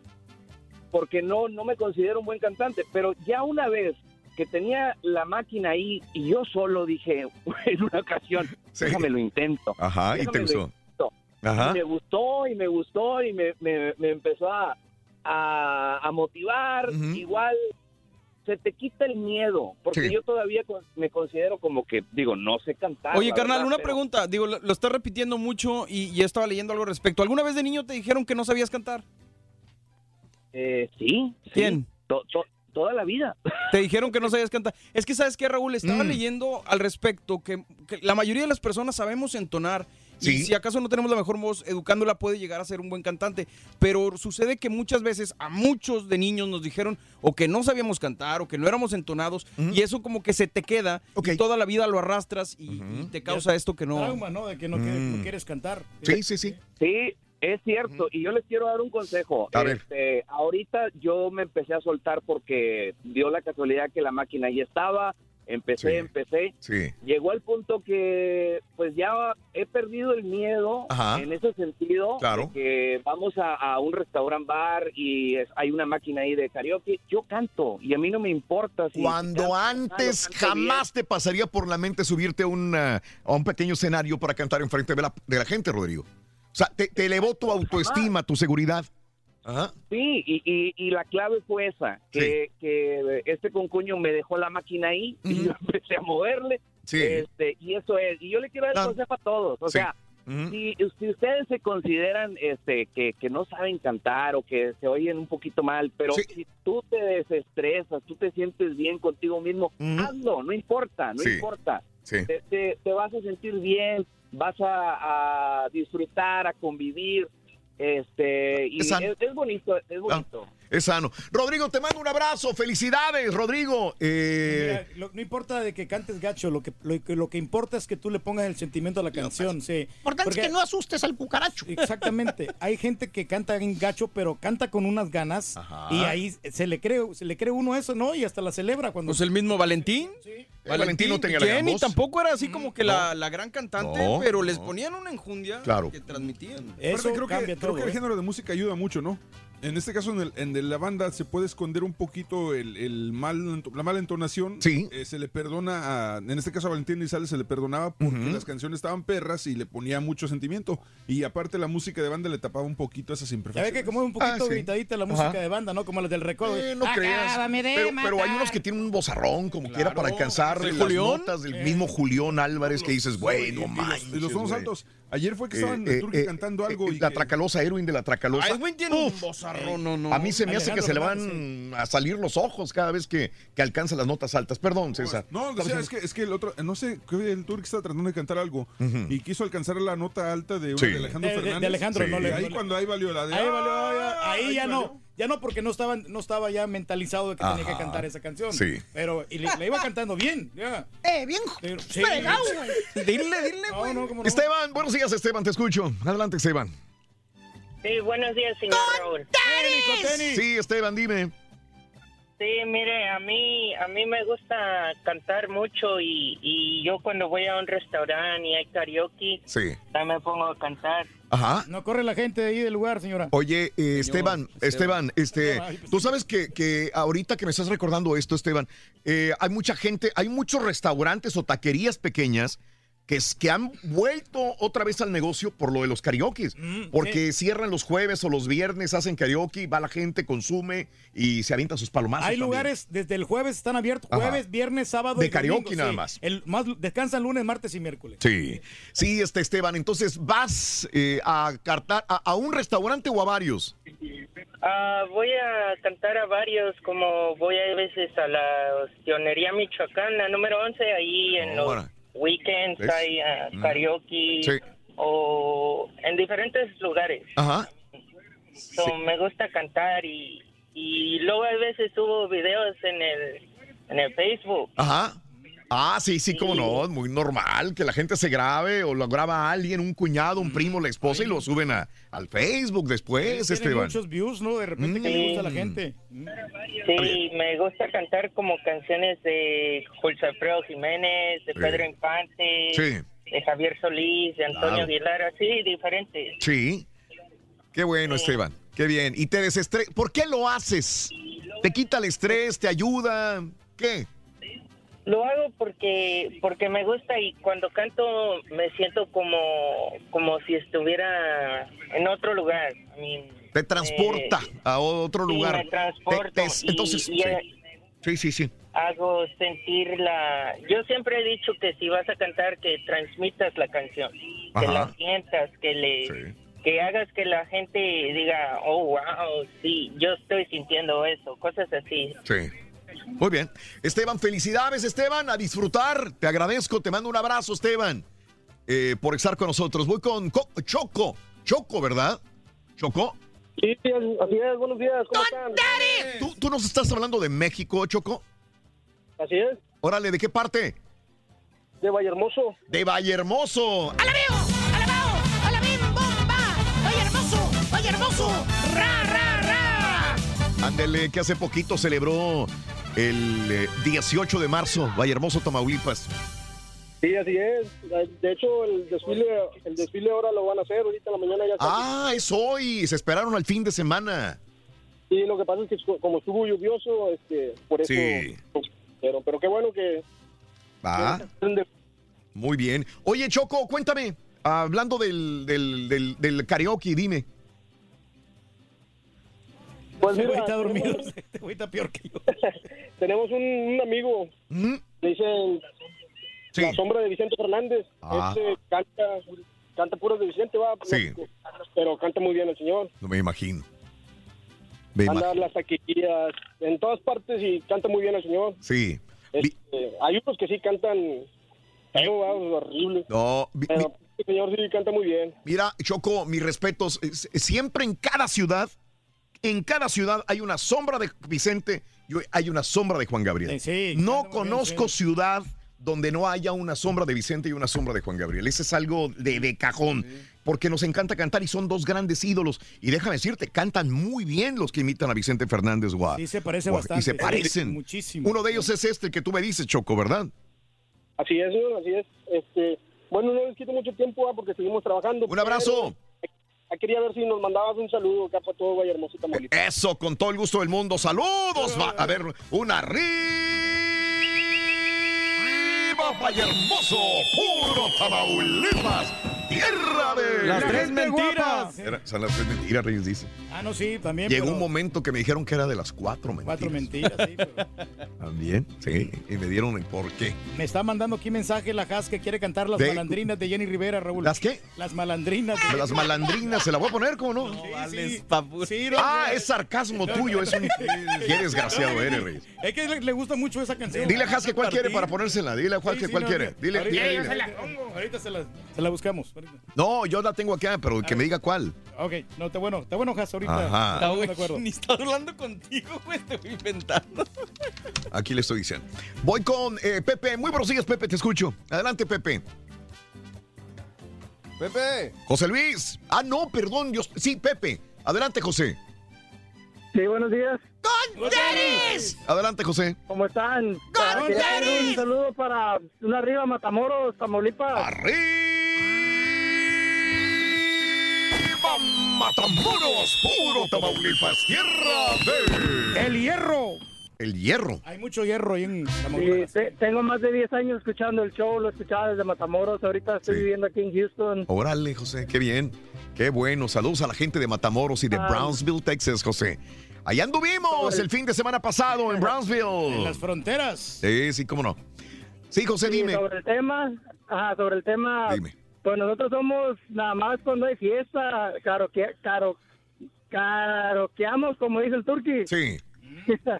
porque no, no me considero un buen cantante, pero ya una vez que tenía la máquina ahí y yo solo dije en una ocasión, déjame lo intento. Ajá, y te gustó. intento". Ajá. Y me gustó y me gustó y me, me- me empezó a, a- a motivar. Igual se te quita el miedo, porque Sí. yo todavía me considero como que, digo, no sé cantar. Oye, carnal, verdad, una pero- pregunta. Digo, lo, lo estás repitiendo mucho y ya estaba leyendo algo al respecto. ¿Alguna vez de niño te dijeron que no sabías cantar? Eh, sí. sí. ¿Quién? To- to- toda la vida. Te dijeron que no sabías cantar. Es que, ¿sabes qué, Raúl? Estaba leyendo al respecto que, que la mayoría de las personas sabemos entonar. Y si acaso no tenemos la mejor voz, educándola puede llegar a ser un buen cantante. Pero sucede que muchas veces a muchos de niños nos dijeron o que no sabíamos cantar o que no éramos entonados. Y eso como que se te queda y toda la vida lo arrastras y, y te causa esto que no... Trauma, ¿no? De que no, quieres, no Mm. quieres cantar. Sí, sí, sí. Sí, es cierto. Y yo les quiero dar un consejo. A ver. Este, ahorita yo me empecé a soltar porque dio la casualidad que la máquina ya estaba. Empecé, Sí. empecé. Sí. Llegó al punto que pues ya he perdido el miedo Ajá. en ese sentido. Claro. de que vamos a, a un restaurant bar y es- hay una máquina ahí de karaoke. Yo canto y a mí no me importa si Cuando canto antes bien. jamás te pasaría por la mente subirte a, una- a un pequeño escenario para cantar enfrente de la, de la gente, Rodrigo. O sea, te, te elevó tu autoestima, tu seguridad. Ajá. Sí, y, y- y la clave fue esa, que, que este concuño me dejó la máquina ahí y yo empecé a moverle. Sí. Este, y eso es, y yo le quiero dar el consejo a todos. O Sí. sea, si, si ustedes se consideran este, que, que no saben cantar o que se oyen un poquito mal, pero si tú te desestresas, tú te sientes bien contigo mismo, hazlo, no importa, no importa. Te, te- te vas a sentir bien, vas a, a disfrutar, a convivir. Este, y Es es, bonito, es bonito. Es sano. Rodrigo, te mando un abrazo. Felicidades, Rodrigo. Eh, Mira, lo- no importa de que cantes gacho, lo que, lo, que- lo que importa es que tú le pongas el sentimiento a la canción. Sí. Importante es Porque- que no asustes al cucaracho. Exactamente. Hay gente que canta en gacho, pero canta con unas ganas y ahí se le cree, se le cree uno eso, ¿no? Y hasta la celebra cuando. Pues el mismo Valentín. Valentín no tenía la gran voz. tampoco era así como que la, la gran cantante, No, pero les ponían una enjundia Claro. que transmitían. Aparte, creo que, creo que el ¿eh? género de música ayuda mucho, ¿no? En este caso, en, el- en de la banda se puede esconder un poquito el, el mal, la mala entonación. Sí. Eh, se le perdona, a- en este caso a Valentín Elizalde se le perdonaba porque las canciones estaban perras y le ponía mucho sentimiento. Y aparte la música de banda le tapaba un poquito esas Ya ve imperfecciones. que como es un poquito Ah, sí. gritadita la música Ajá. de banda, ¿no? Como las del recuerdo. Eh, no creas. Pero, pero hay unos que tienen un bozarrón como quiera para alcanzar ¿Sí, las Julión? notas del Eh. mismo Julión Álvarez que dices, güey, Y- no y los- manches. Y los tonos güey". altos. Ayer fue que estaban Eh, en Turquía eh, cantando algo. eh, y la que- Tracalosa, Erwin de la Tracalosa. Ay, güey, tiene un bozarrón, no, no. A mí se me hace que se le Fernández, van a salir los ojos cada vez que, que alcanza las notas altas. Perdón, César. No, o sea, es que, es que el otro, no sé, el Turk estaba tratando de cantar algo y quiso alcanzar la nota alta de, una Sí. de Alejandro De- de- de Fernández. Alejandro, no le- ahí cuando ahí valió la de. Ahí, valió, ¡Ah! ahí ya no. Ya no, porque no estaba, no estaba ya mentalizado de que tenía que cantar esa canción. Sí. Pero y le, le iba cantando bien. Ya. Eh, bien Pero- sí. fregado, güey. Dile, dile, No, no, cómo no. Esteban, buenos días, Esteban, te escucho. Adelante, Esteban. Sí, buenos días, señor Raúl. Sí, Esteban, dime. Sí, mire, a mí, a mí me gusta cantar mucho y, y yo cuando voy a un restaurante y hay karaoke, Sí. también me pongo a cantar. Ajá. No corre la gente de ahí del lugar, señora. Oye, eh, Esteban, Esteban, este, Ay, pues tú sabes que, que ahorita que me estás recordando esto, Esteban, eh, hay mucha gente, hay muchos restaurantes o taquerías pequeñas que, es- que han vuelto otra vez al negocio por lo de los karaoke, porque cierran los jueves o los viernes, hacen karaoke, va la gente, consume y se avientan sus palomazos. Hay también. lugares desde el jueves están abiertos, Ajá. jueves, viernes, sábado De y domingo, karaoke nada sí. más. El más descansan lunes, martes y miércoles. Sí, sí, este Esteban, entonces vas eh, a, cartar, a, a un restaurante o a varios. Ah, voy a cantar a varios, como voy a veces a la Tionería Michoacana, número 11, ahí en los. Weekends ¿Ves? hay ah, Mm. karaoke Sí. o en diferentes lugares. Ajá. So, Me gusta cantar y, y luego a veces subo videos en el, en el Facebook. Ajá. Ah, sí, sí, cómo no, es muy normal que la gente se grabe o lo graba alguien, un cuñado, un primo, la esposa y lo suben a, al Facebook después, Tiene Esteban. muchos views, ¿no? De repente que le gusta a la gente. Sí, me gusta cantar como canciones de Julio Alfredo Jiménez, de Sí. Pedro Infante, Sí. de Javier Solís, de Antonio Claro. Aguilar, así diferentes. Sí. Qué bueno, Esteban. Qué bien. Y te desestres. ¿Por qué lo haces? ¿Te quita el estrés? ¿Te ayuda? ¿Qué? Lo hago porque porque me gusta y cuando canto me siento como como si estuviera en otro lugar. I mean, Te transporta eh, a otro sí, lugar. me transporto Te- entonces, y, sí. sí, sí, sí. hago sentir la... Yo siempre he dicho que si vas a cantar, que transmitas la canción, que la sientas, que le... Que hagas que la gente diga, oh, wow, sí, yo estoy sintiendo eso, cosas así. Sí. Muy bien. Esteban, felicidades, Esteban, a disfrutar. Te agradezco, te mando un abrazo, Esteban, eh, por estar con nosotros. Voy con Co- Choco. Choco, ¿verdad? Choco. Sí, así es, buenos días, ¿cómo están? ¿Tú, tú nos estás hablando de México, Choco? Así es, Órale, ¿de qué parte? de Vallehermoso. De Vallehermoso. ¡Vaya hermoso! ¡Vaya hermoso! ¡Ra, ra, ra! Ándele, que hace poquito celebró el eh, 18 de marzo, Vallehermoso, Tamaulipas. Sí, así es. De hecho, el desfile, el desfile ahora lo van a hacer, ahorita en la mañana ya está. Ah, es hoy. Se esperaron al fin de semana. Sí, lo que pasa es que como estuvo lluvioso, este, por eso... Sí. Pero, pero qué bueno que... Va. Muy bien. Oye, Choco, cuéntame. Hablando del, del, del, del karaoke, dime. Pues Ese mira, está dormido. tenemos- Este güey está peor que yo. Tenemos un, un amigo, le dicen la sombra de Vicente Fernández. Ah. Este canta, canta puros de Vicente, va. Sí. Pero canta muy bien el señor. No me imagino. Me Anda las taquillas, en todas partes y canta muy bien el señor. Sí. Este, hay unos que sí cantan va, horrible. No, vi- Pero señor sí canta muy bien. Mira, Choco, mis respetos. es- Siempre en cada ciudad, en cada ciudad hay una sombra de Vicente y hay una sombra de Juan Gabriel. no conozco ciudad donde no haya una sombra de Vicente y una sombra de Juan Gabriel. Ese es algo de, de cajón, porque nos encanta cantar y son dos grandes ídolos. Y déjame decirte, cantan muy bien los que imitan a Vicente Fernández. Guau. Sí, se parece Guau, bastante. Y se parecen. Muchísimo. Uno de ellos es este que tú me dices, Choco, ¿verdad? Así es, señor, así es. Este, bueno, no les quito mucho tiempo ah, porque seguimos trabajando. Un abrazo. pero Quería ver si nos mandabas un saludo acá para todo Vallehermoso, Tamaulipas. Eso, con todo el gusto del mundo. Saludos. Va- a ver, una arriba, Hermoso, puro Tamaulipas, tierra de... Las tres mentiras. Era- son las tres mentiras, Reyes dice. Ah, no, sí, también. Llegó pero un momento que me dijeron que era de las cuatro mentiras. Cuatro mentiras, sí. pero- También, sí, y me dieron el por qué. Me está mandando aquí mensaje la Has que quiere cantar las De- malandrinas de Jenny Rivera, Raúl. ¿Las qué? Las malandrinas. de- Las malandrinas, ¿se la voy a poner, cómo no? sí. Sí, no, ah, no. es sarcasmo tuyo, es un... Qué desgraciado eres, Reyes. Es que le, le gusta mucho esa canción. Dile a Hasque cuál quiere para ponérsela, dile a Sí, sí, cuál no, quiere. Dile, Ahorita, dile, ahorita dile. se la pongo. Ahorita se la, se la buscamos. Ahorita. No, yo la tengo acá, pero que me diga cuál. Ok, no, está bueno, está bueno, Has, ahorita. Ajá. De acuerdo. Ni está hablando contigo, güey, te voy inventando. Aquí le estoy diciendo. Voy con eh, Pepe. Muy buenos días, Pepe, te escucho. Adelante, Pepe. Pepe. José Luis. Ah, no, perdón. Yo... Sí, Pepe. Adelante, José. Sí, buenos días. ¡Con Dennis! Adelante, José. ¿Cómo están? ¡Con Ah, Dennis! Un saludo para una arriba Matamoros, Tamaulipas. ¡Arriba Matamoros! ¡Puro Tamaulipas! ¡Tierra de... ¡El hierro! El hierro. Hay mucho hierro ahí en Sí, Tamaulipas. te- tengo más de 10 años escuchando el show, lo escuchaba desde Matamoros, ahorita estoy viviendo aquí en Houston. Órale, José, qué bien. Qué bueno. Saludos a la gente de Matamoros y de Ah. Brownsville, Texas, José. Allá anduvimos el fin de semana pasado en Brownsville. En las fronteras. Sí, sí, cómo no. Sí, José, Sí, dime. Sobre el tema, ajá, sobre el tema, Dime. Pues nosotros somos nada más cuando hay fiesta, caro que caro caroqueamos como dice el turqui. Sí.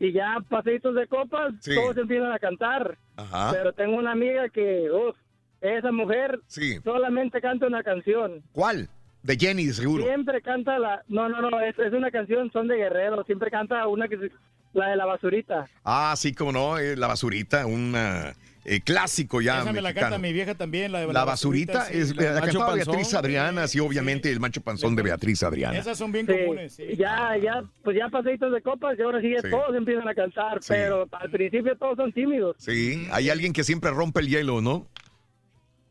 y ya paseitos de copas, Sí. todos empiezan a cantar. Ajá. Pero tengo una amiga que, uf, esa mujer Sí. solamente canta una canción. ¿Cuál? De Jenny, seguro. Siempre canta la, no, no, no, es, es una canción, son de guerrero, siempre canta una que se- la de la basurita. Ah, sí, cómo no. eh, la basurita, un clásico ya. Esa me la canta mi vieja también, la de La basurita sí, es la la, Macho cantaba Panzón. Beatriz Adriana, sí, obviamente el macho panzón de Beatriz Adriana. Esas son bien Sí, comunes. sí. Ya, ya, pues ya paseitos de copas y ahora sí, ya todos empiezan a cantar, Sí. pero al principio todos son tímidos. Sí, hay alguien que siempre rompe el hielo, ¿no?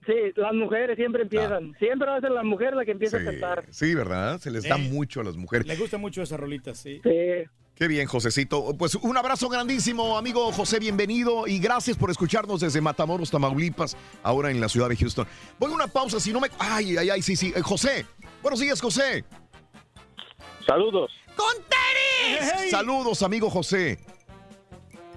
Sí, las mujeres siempre empiezan. Siempre va a ser la mujer la que empieza Ah. Sí, a cantar. sí, ¿verdad? Se les da Eh, mucho a las mujeres. Le gusta mucho esa rolita, sí. Sí. Qué bien, Josecito. Pues un abrazo grandísimo, amigo José, bienvenido y gracias por escucharnos desde Matamoros, Tamaulipas, ahora en la ciudad de Houston. Voy a una pausa, si no me... Ay, ay, ay, sí, sí. Eh, José, buenos días, José. Saludos. ¡Con tenis! Saludos, amigo José.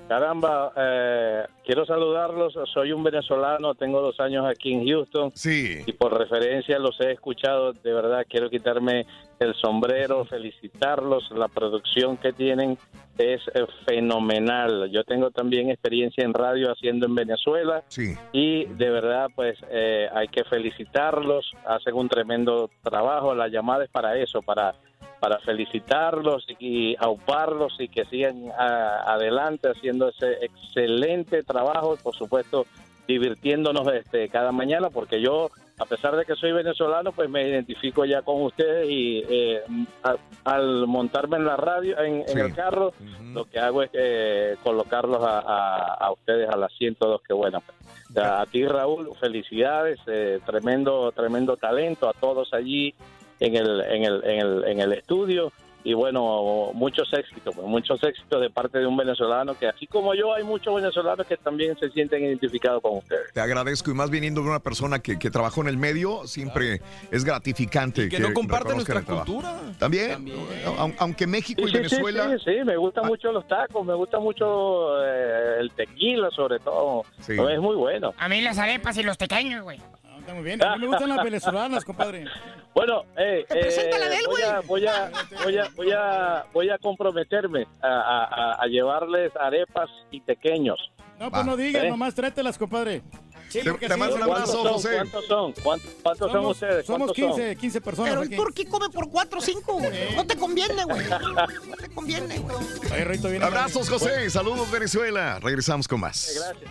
Caramba, eh, quiero saludarlos. Soy un venezolano, tengo dos años aquí en Houston. Sí. Y por referencia los he escuchado. De verdad, quiero quitarme el sombrero, felicitarlos. La producción que tienen es eh, fenomenal. Yo tengo también experiencia en radio haciendo en Venezuela. Sí. Y de verdad, pues eh, hay que felicitarlos. Hacen un tremendo trabajo. La llamada es para eso, para para felicitarlos y auparlos y que sigan ah, adelante haciendo ese excelente trabajo, por supuesto divirtiéndonos este cada mañana, porque yo a pesar de que soy venezolano, pues me identifico ya con ustedes y eh, a- al montarme en la radio, en, en el carro, lo que hago es eh, colocarlos a, a- a ustedes al asiento dos, que bueno. A, a ti Raúl, felicidades, eh, tremendo, tremendo talento, a todos allí en el, en el, en el, en el estudio y bueno, muchos éxitos, pues, muchos éxitos de parte de un venezolano que así como yo hay muchos venezolanos que también se sienten identificados con ustedes. Te agradezco y más viniendo de una persona que, que trabajó en el medio, siempre es gratificante. que no comparte nuestra cultura. También, aun- aunque México y Sí, sí, Venezuela... Ah. Sí, sí, me gustan mucho los tacos, me gusta mucho eh, el tequila sobre todo. Sí. Es muy bueno. A mí las arepas y los tequeños, güey. Está muy bien. A mí me gustan las venezolanas, compadre. Bueno, eh, eh, voy, a, voy, a, voy, a, voy, a, voy a comprometerme a, a- a- a llevarles arepas y pequeños. No, pues no digas, ¿Eh? nomás tráetelas, compadre. Sí, te, porque te sí. mando un abrazo, ¿Cuántos son? José. ¿Cuántos son? ¿Cuántos, cuántos son Somos, ustedes? somos ¿Cuántos 15, 15 personas Pero el aquí. turqui come por 4 o 5, güey. No te conviene, güey. No te conviene, güey. Oye, Rito, viene Abrazos, José. Saludos, Venezuela. Regresamos con más. Gracias.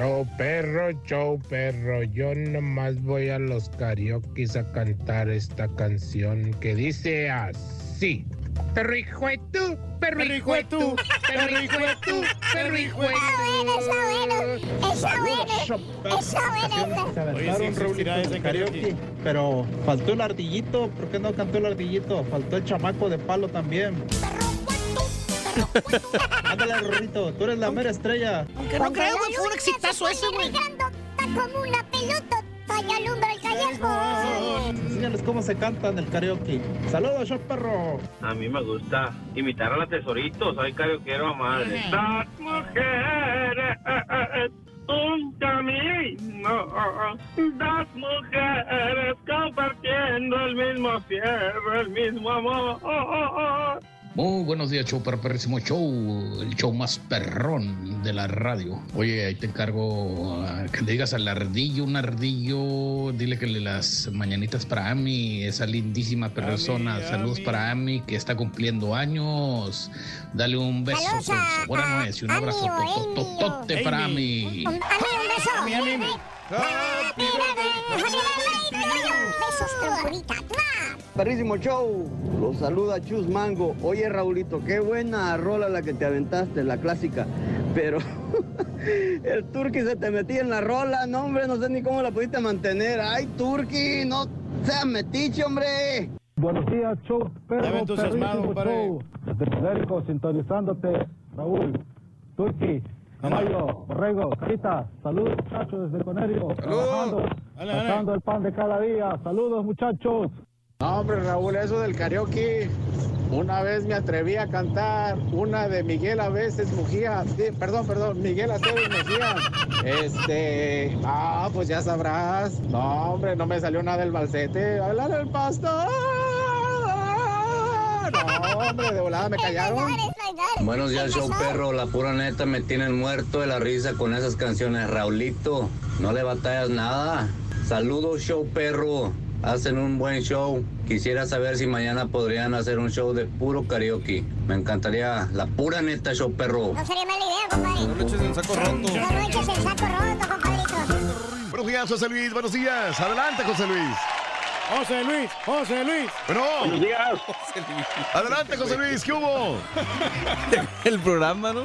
Show perro, show perro, yo nomás voy a los karaoke a cantar esta canción que dice así. Perro hijo de tú, perro hijo de tú, perro hijo de tú, perro hijo de tú. Está bueno, está bueno. Está bueno. Oye, sí existirá ese karaoke. Pero faltó el ardillito, ¿por qué no cantó el ardillito? Faltó el chamaco de palo también. Ándale, Rorrito, tú eres la mera estrella. Aunque no creo, güey, fue un exitazo ese, güey. Está como una pelota, Toño alumbra el callejón. Enséñales cómo se canta en el karaoke. Saludos, show perro. A mí me gusta imitar a la tesorito, soy karaokeero a madre. Las mujeres, un camino, dos mujeres compartiendo el mismo cielo, el mismo amor. Muy buenos días, show perrísimo show, el show más perrón de la radio. Oye, ahí te encargo ah, que le digas al ardillo, un ardillo, dile que le las mañanitas para Ami, esa lindísima persona. Ami, Saludos Ami. para Ami, que está cumpliendo años. Dale un beso Saludos con a- sabor a nuez y un abrazo Ami, totototote para Ami. Un- A mí un beso. Happy. Perrísimo show, los saluda Chus Mango. Oye Raulito, qué buena rola la que te aventaste, la clásica. Pero el Turqui se te metía en la rola, no hombre, no sé ni cómo la pudiste mantener. Ay, Turqui, no seas metiche, hombre. Buenos días, show perro, perrísimo show. Desde sintonizándote, Raúl, Turki, Mayo, Borrego, Carita, saludos muchachos desde Conerio, trabajando, Dale, dale. sacando el pan de cada día, saludos muchachos. No, hombre, Raúl, eso del karaoke. Una vez me atreví a cantar una de Miguel a veces Mujía. Sí, perdón, perdón, Miguel Aceves Mejía. Este. Ah, pues ya sabrás. No, hombre, no me salió nada del balsete. Hablar el pastor. No, hombre, de volada me callaron. Buenos días, show perro. La pura neta me tienen muerto de la risa con esas canciones. Raulito, no le batallas nada. Saludos, show perro. Hacen un buen show. Quisiera saber si mañana podrían hacer un show de puro karaoke. Me encantaría. La pura neta, show perro. No sería mala idea, compadre. No le eches en saco roto. No lo eches en saco roto, compadrito. Buenos días, José Luis. Buenos días. Adelante, José Luis. José Luis, José Luis. Bueno, Buenos días. adelante, José Luis. ¿Qué hubo? El programa, ¿no?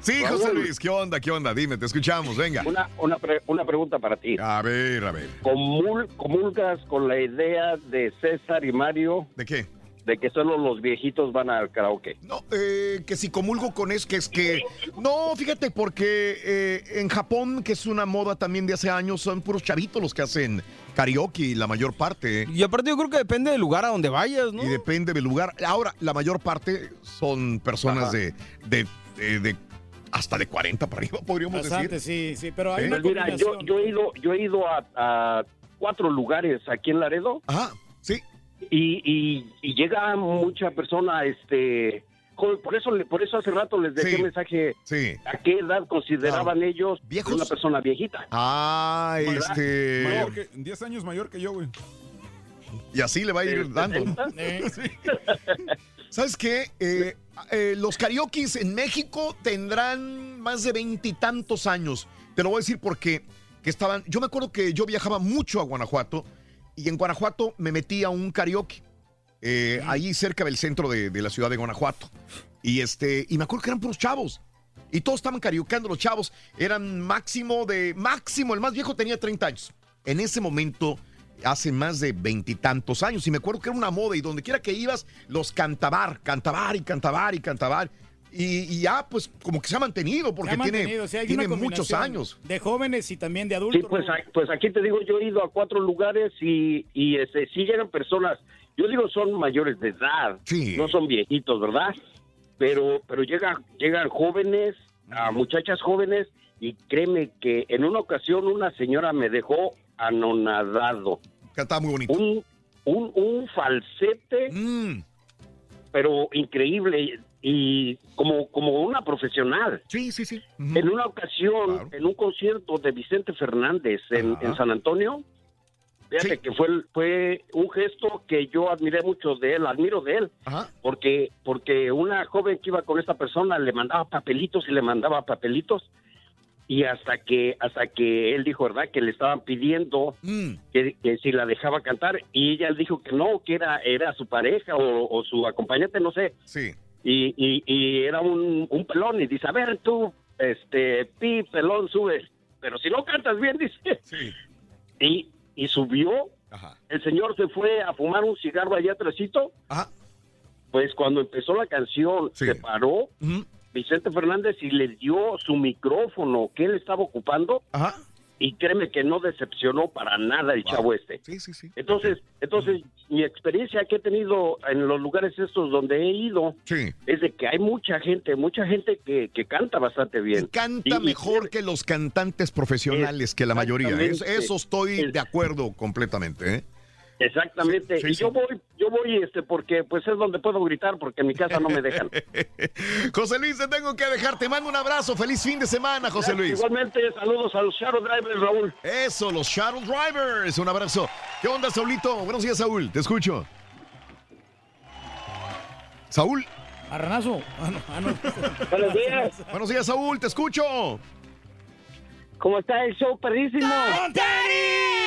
Sí, José Luis. ¿Qué onda? ¿Qué onda? Dime, te escuchamos. Venga. Una, una, pre- una pregunta para ti. A ver, a ver. ¿Comul- ¿Comulgas con la idea de César y Mario ¿De qué? De que solo los viejitos van al karaoke? No, eh, que si comulgo con eso, que es que... No, fíjate, porque eh, en Japón, que es una moda también de hace años, son puros chavitos los que hacen karaoke, la mayor parte. Y aparte yo creo que depende del lugar a donde vayas, ¿no? Y depende del lugar. Ahora, la mayor parte son personas de, de, de- de- hasta de 40 para arriba, podríamos Bastante, decir. sí, sí, pero hay una Pues mira, yo, yo he ido, yo he ido a, a cuatro lugares aquí en Laredo Ajá, sí. Y, y, y llega mucha persona, este, joven, por eso, le- por eso hace rato les dejé Sí. un mensaje. Sí. ¿A qué edad consideraban ellos ¿Viejos? una persona viejita? Ah, este... Mayor que- 10 años mayor que yo, güey. Y así le va a ir ¿De dando. 70? ¿Sabes qué? Eh, eh, los karaokes en México tendrán más de veintitantos años. Te lo voy a decir porque que estaban. Yo me acuerdo que yo viajaba mucho a Guanajuato y en Guanajuato me metí a un karaoke. eh, ahí cerca del centro de, de la ciudad de Guanajuato. Y este, y me acuerdo que eran puros chavos. Y todos estaban karaokeando los chavos. Eran máximo de. Máximo, el más viejo tenía 30 años. En ese momento hace más de veintitantos años. Y me acuerdo que era una moda y donde quiera que ibas, los cantabar, cantabar y cantabar y cantabar. Y, y ya pues como que se ha mantenido porque tiene, o sea, tiene muchos años. De jóvenes y también de adultos. Sí, pues, pues aquí te digo, yo he ido a cuatro lugares y, y este, sí llegan personas, yo digo son mayores de edad, no son viejitos, ¿verdad? Pero, pero llegan, llegan jóvenes, a muchachas jóvenes, y créeme que en una ocasión una señora me dejó anonadado. Cantaba muy bonito. Un, un, un falsete, Mm. pero increíble y como, como una profesional. Sí, sí, sí. En una ocasión, en un concierto de Vicente Fernández en, en San Antonio, fíjate que fue, fue un gesto que yo admiré mucho de él, admiro de él, porque, porque una joven que iba con esta persona le mandaba papelitos y le mandaba papelitos y hasta que hasta que él dijo verdad que le estaban pidiendo que, que si la dejaba cantar y ella dijo que no que era era su pareja o, o su acompañante no sé. Sí y, y, y era un, un pelón y dice a ver tú este pi pelón sube pero si no cantas bien dice. Y y subió. El señor se fue a fumar un cigarro allá atrásito. Pues cuando empezó la canción se paró. Vicente Fernández y le dio su micrófono que él estaba ocupando y créeme que no decepcionó para nada el chavo este. Sí, sí, sí. Entonces, entonces mi experiencia que he tenido en los lugares estos donde he ido es de que hay mucha gente, mucha gente que, que canta bastante bien. Canta Y- y- mejor que los cantantes profesionales, que la mayoría. Eso estoy de acuerdo completamente. ¿eh? Exactamente. y yo voy, yo voy este porque pues es donde puedo gritar porque en mi casa no me dejan. José Luis, te tengo que dejar. Te mando un abrazo. Feliz fin de semana, José Luis. Igualmente, saludos a los Shadow Drivers, Raúl. Eso, los Shuttle Drivers. Un abrazo. ¿Qué onda, Saulito? Buenos días, Saúl. Te escucho. Saúl. Arranazo. Ah, no, ah, no. Buenos días. Buenos días, Saúl. Te escucho. ¿Cómo está el show, perrísimo? ¡Al grano,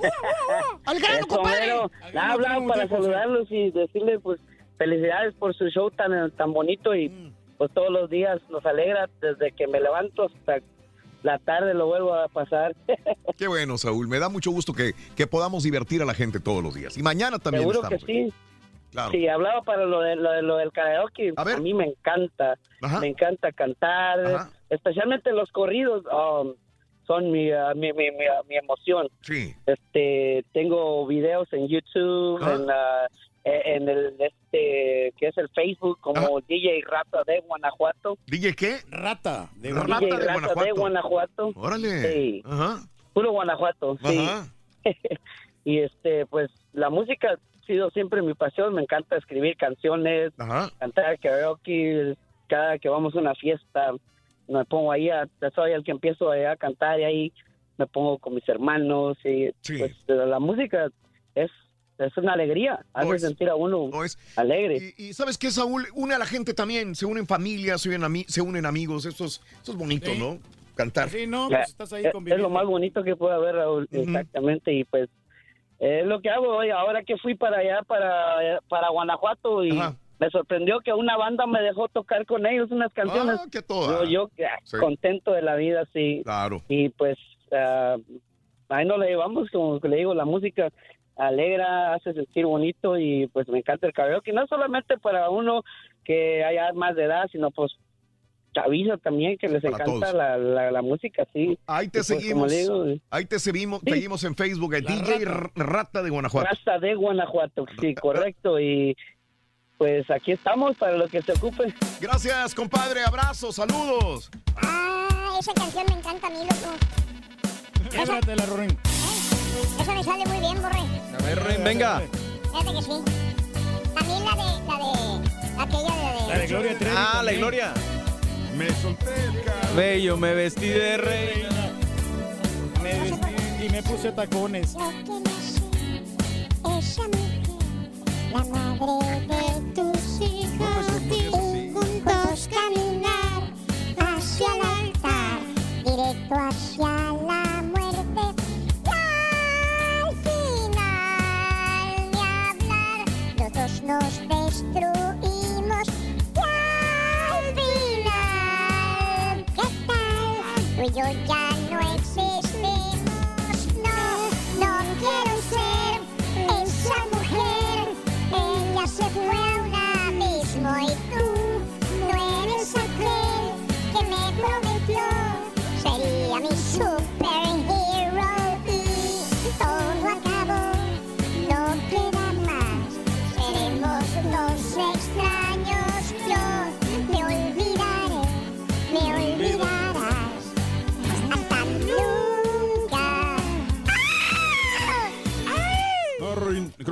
Mero. Al Le grano, hablaba tenemos para saludarlos y decirles, pues, felicidades por su show tan, tan bonito y, pues, todos los días nos alegra desde que me levanto hasta la tarde lo vuelvo a pasar. Qué bueno, Saúl. Me da mucho gusto que, que podamos divertir a la gente todos los días. Y mañana también Seguro que aquí. sí. Claro. Sí, hablaba para lo, de, lo, de- lo del karaoke. A, mí me encanta. Me encanta cantar, especialmente los corridos. um, son mi, ah, mi, mi, mi, mi emoción. Sí. Este, tengo videos en YouTube, en, ah, eh, en el este que es el Facebook como DJ Rata de Guanajuato. ¿DJ qué? Rata DJ de Rata, Guanajuato. de Guanajuato. Órale. Sí. Ajá. Puro Guanajuato, sí. Ajá. y este, pues la música ha sido siempre mi pasión. Me encanta escribir canciones, cantar karaoke. Cada que vamos a una fiesta, me pongo ahí, a, soy el que empiezo a, a cantar y ahí me pongo con mis hermanos. Y pues la música es, es una alegría, hace sentir a uno alegre. Y, y ¿sabes qué, Saúl? Une a la gente también. Se unen familias, se unen, ami- se unen amigos. Eso es, eso es bonito, Sí. ¿no? Cantar. Ya, es, es lo más bonito que puede haber, Raúl, exactamente, y pues es lo que hago hoy, ahora que fui para allá, para, para Guanajuato, y me sorprendió que una banda me dejó tocar con ellos unas canciones. Ah, que toda. Yo, yo, ah, Sí. contento de la vida, sí. Claro. Y pues ah, ahí no le llevamos, como le digo, la música alegra, hace sentir bonito y pues me encanta el karaoke, no solamente para uno que haya más de edad, sino pues chavizo también que les Para encanta la, la, la música, sí. Ahí te pues, seguimos. digo, Ahí te seguimos, seguimos en Facebook. El DJ Rata. Rata de Guanajuato. Raza de Guanajuato, sí, correcto. Y pues aquí estamos para lo que se ocupe. Gracias, compadre. Abrazos, saludos. Ah, esa canción me encanta a mí, loco. Québrate la Rorín. Esa me sale muy bien, Borre. A ver, Ren, venga. Fíjate que sí. También la de, la de, aquella de... La de Gloria Trevi Ah, la también. Gloria. Me solté el cabello. Bello, me vestí de reina. Me vestí y me puse tacones. Lo que no sé, esa mujer, la madre de tus hijos, y juntos caminar hacia el altar, directo hacia la muerte. Y al final, ni hablar, los dos nos destruimos. Y al final, ¿qué tal? Tú y yo ya cachorro.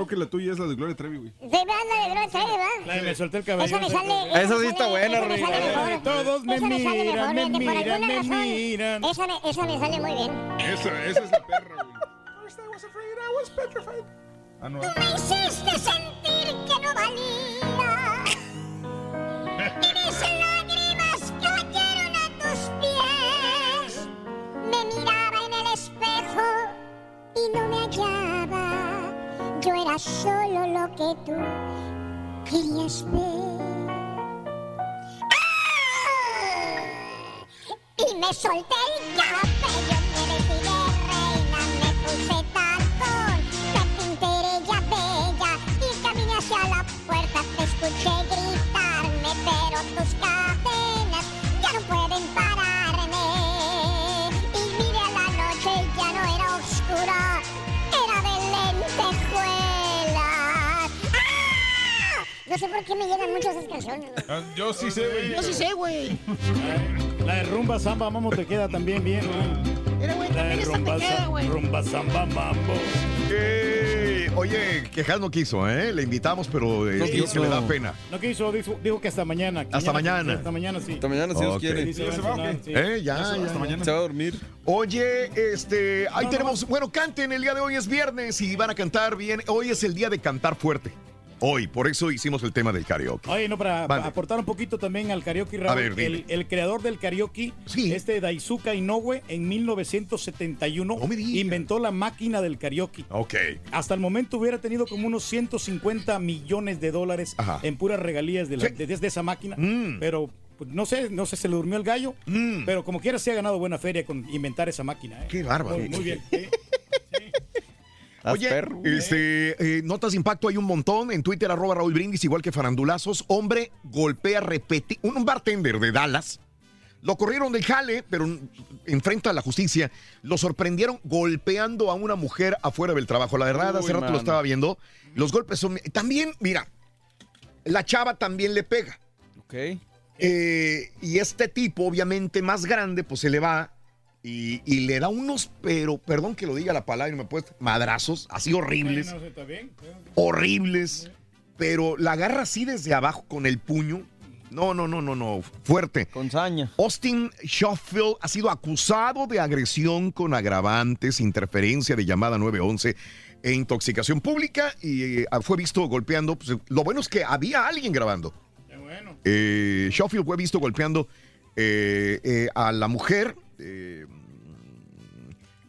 La tuya es la de Gloria Trevi, güey. Sí, vean la de Gloria Trevi, ¿va? La de me solté el cabello. Esa me sale. Esa sí está buena, mejor. Todos me miran, me miran, me miran. Esa me, esa me sale muy bien. Esa, esa es la perra, güey. Ah, no. Tú me hiciste sentir que no valía. Y mis lágrimas cayeron a tus pies. Me miraba en el espejo y no me hallaba. Era solo lo que tú querías ver. ¡Ah! Y me solté el cabello, No sé por qué me llegan mucho esas canciones. Ah, Yo sí sé, güey. Yo sí sé, güey. La de rumba samba mambo te queda también bien, güey. Mira, güey, La también de esta te rumba, queda, güey. rumba samba mambo. Eh, oye, Quejas no quiso, ¿eh? Le invitamos, pero eh, No dijo quiso. que le da pena. No quiso, dijo, dijo que hasta mañana. Hasta mañana. Sí, Hasta mañana, sí. Hasta mañana, si Dios Ok. quiere. Sí, se va a cenar, sí. Eh, ya, Eso, ya, hasta ya. mañana. Se va a dormir. Oye, este, ahí tenemos, bueno, canten, el día de hoy es viernes y van a cantar bien. Hoy es el día de cantar fuerte. Hoy, por eso hicimos el tema del karaoke. Oye, no, para aportar un poquito también al karaoke, Raúl, A ver, el, el creador del karaoke, este Daisuka Inoue, en 1971, inventó la máquina del karaoke. Ok. Hasta el momento hubiera tenido como unos 150 millones de dólares Ajá. en puras regalías de, la- de- desde esa máquina, Mm. pero pues, no sé, no sé, se le durmió el gallo, pero como quiera se ha ganado buena feria con inventar esa máquina. ¿eh? Qué bárbaro. Muy, muy bien. sí. Oye, este, eh, notas de impacto hay un montón. En Twitter, arroba Raúl Brindis, igual que farandulazos. Hombre golpea repeti un, bartender de Dallas. Lo corrieron del jale, pero enfrenta a la justicia. Lo sorprendieron golpeando a una mujer afuera del trabajo. La verdad, hace rato lo estaba viendo. Los golpes son... También, mira, la chava también le pega. Ok. Eh, y este tipo, obviamente más grande, pues se le va y, y le da unos, pero, perdón que lo diga la palabra, y no me puedes, madrazos, así horribles, Bueno, está bien. horribles, pero la agarra así desde abajo con el puño. No, no, no, no, no, fuerte. Con saña. Austin Schofield ha sido acusado de agresión con agravantes, interferencia de llamada 911 e intoxicación pública y eh, fue visto golpeando. pues, lo bueno es que había alguien grabando. Eh, Schofield fue visto golpeando eh, eh, a la mujer.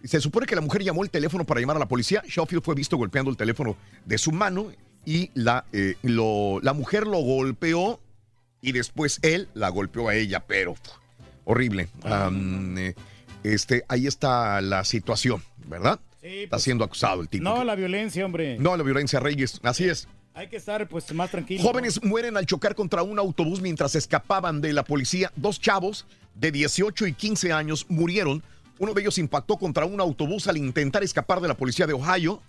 Eh, se supone que la mujer llamó el teléfono para llamar a la policía. Schofield fue visto golpeando el teléfono de su mano y la, eh, lo- la mujer lo golpeó y después él la golpeó a ella, pero horrible. Eh, este, ahí está la situación, ¿verdad? Sí, está pues, siendo acusado el tipo. No, la violencia, hombre. No, la violencia, Reyes. Así es. Hay que estar pues más tranquilo. Jóvenes mueren al chocar contra un autobús mientras escapaban de la policía. Dos chavos de 18 y 15 años murieron. Uno de ellos impactó contra un autobús al intentar escapar de la policía de Ohio.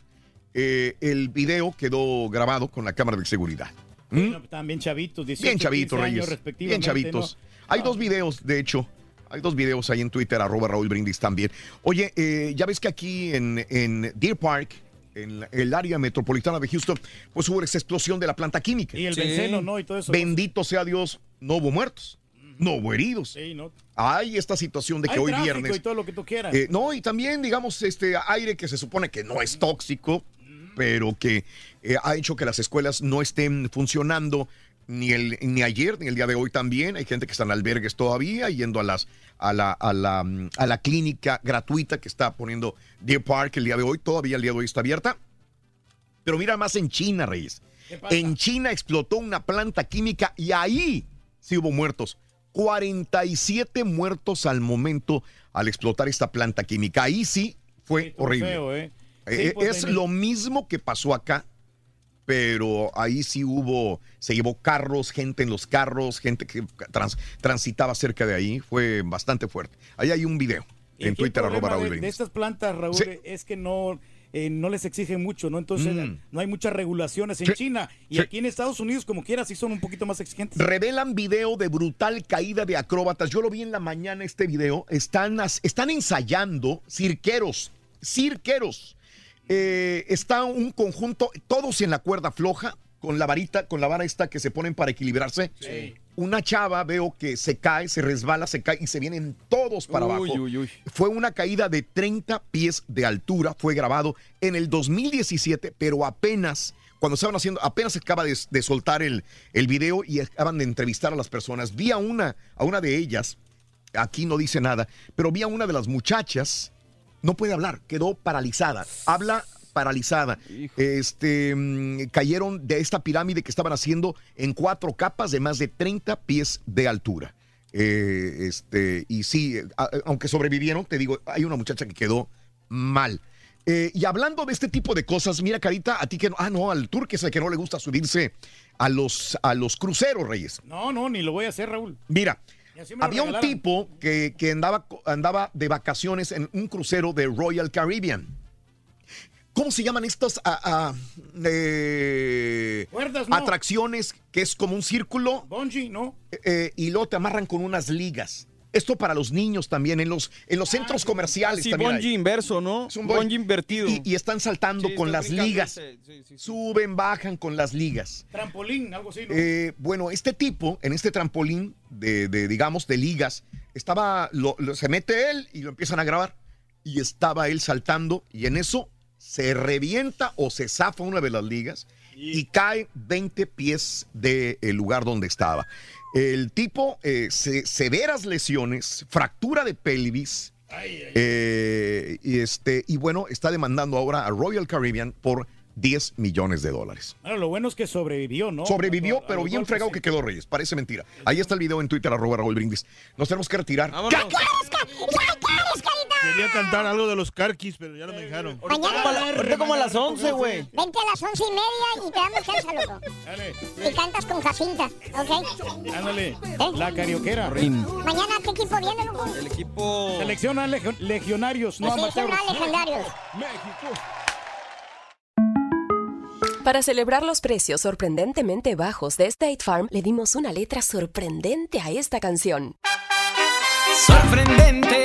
Eh, el video quedó grabado con la cámara de seguridad. ¿Mm? Bueno, también chavitos, 18, Bien chavitos, 15 años, Reyes. Bien chavitos. ¿no? Hay dos videos, de hecho. Hay dos videos ahí en Twitter, arroba Raúl Brindis también. Oye, eh, ya ves que aquí en, en Deer Park, en el área metropolitana de Houston, pues hubo esa explosión de la planta química. Y el benceno, ¿no? Y todo eso. Bendito sea Dios, no hubo muertos, no hubo heridos. Sí, ¿no? Hay esta situación de que Hay hoy viernes... y todo lo que tú quieras. Eh, no, y también, digamos, este aire que se supone que no es tóxico, pero que eh, ha hecho que las escuelas no estén funcionando ni, el, ni ayer ni el día de hoy también. Hay gente que está en albergues todavía, yendo a, las, a, la, a, la, a la clínica gratuita que está poniendo Deer Park el día de hoy. Todavía el día de hoy está abierta. Pero mira más en China, Reyes. En China explotó una planta química y ahí sí hubo muertos. 47 muertos al momento al explotar esta planta química. Ahí sí fue horrible. feo, ¿eh? Eh, Sí, pues, es lo mismo que pasó acá, pero ahí sí hubo, se llevó carros, gente en los carros, gente que trans- transitaba cerca de ahí. Fue bastante fuerte. Ahí hay un video en Twitter, arroba Raúl de, de estas plantas, Raúl, Sí. es que no, eh, no les exigen mucho, ¿no? Entonces Mm. no hay muchas regulaciones en Sí. China. Y Sí. aquí en Estados Unidos, como quiera, sí son un poquito más exigentes. Revelan video de brutal caída de acróbatas. Yo lo vi en la mañana este video. Están, están ensayando cirqueros, cirqueros. Eh, está un conjunto, todos en la cuerda floja, con la varita, con la vara esta que se ponen para equilibrarse. Una chava veo que se cae, se resbala, se cae y se vienen todos para Uy, abajo. uy, uy. Fue una caída de 30 pies de altura, fue grabado en el 2017, pero apenas, cuando estaban haciendo, apenas se acaba de, de soltar el, el video y acaban de entrevistar a las personas. Vi a una, a una de ellas, aquí no dice nada, pero vi a una de las muchachas, no puede hablar, quedó paralizada. Habla paralizada. Este mm, cayeron de esta pirámide que estaban haciendo en cuatro capas de más de 30 pies de altura. Eh, este, y sí, aunque sobrevivieron, te digo, hay una muchacha que quedó mal. Eh, y hablando de este tipo de cosas, mira, Carita, a ti que no, ah, no, al turque es el que no le gusta subirse a los, a los cruceros, Reyes. No, no, ni lo voy a hacer, Raúl. Mira, había un tipo que, que andaba, andaba de vacaciones en un crucero de Royal Caribbean. ¿Cómo se llaman estas ah, ah, eh, Cuerdas, ¿no? atracciones que es como un círculo? Bungee, ¿no? Eh, y luego te amarran con unas ligas. Esto para los niños también, en los, en los centros comerciales Sí, también hay. bungee inverso, ¿no? Es un bungee invertido. Y, y están saltando Sí, con las ligas. sí, sí, sí. Suben, bajan con las ligas. Trampolín, algo así, ¿no? Eh, bueno, este tipo, en este trampolín de, de, digamos, de ligas, estaba, lo- lo- se mete él y lo empiezan a grabar. Y estaba él saltando y en eso se revienta o se zafa una de las ligas y cae 20 pies del lugar donde estaba. El tipo, eh, se- severas lesiones, fractura de pelvis, eh, y, este, y bueno, está demandando ahora a Royal Caribbean por 10 millones de dólares. Bueno, lo bueno es que sobrevivió, ¿no? Sobrevivió, A- pero bien fregado sí. que quedó Reyes. Parece mentira. Ahí está el video en Twitter, arroba Raúl Brindis. Nos tenemos que retirar. Quería cantar algo de los carquis, pero ya no me dejaron. Ahorita como a las 11, güey. Vente a las once y media y te damos chance, loco. Y cantas con Jacinta, ¿ok? Ándale, la carioquera. Mañana, ¿qué equipo viene, loco? El equipo. Selecciona legio- legionarios, no amateurs. más legendarios. Para celebrar los precios sorprendentemente bajos de State Farm, le dimos una letra sorprendente a esta canción. Sorprendente,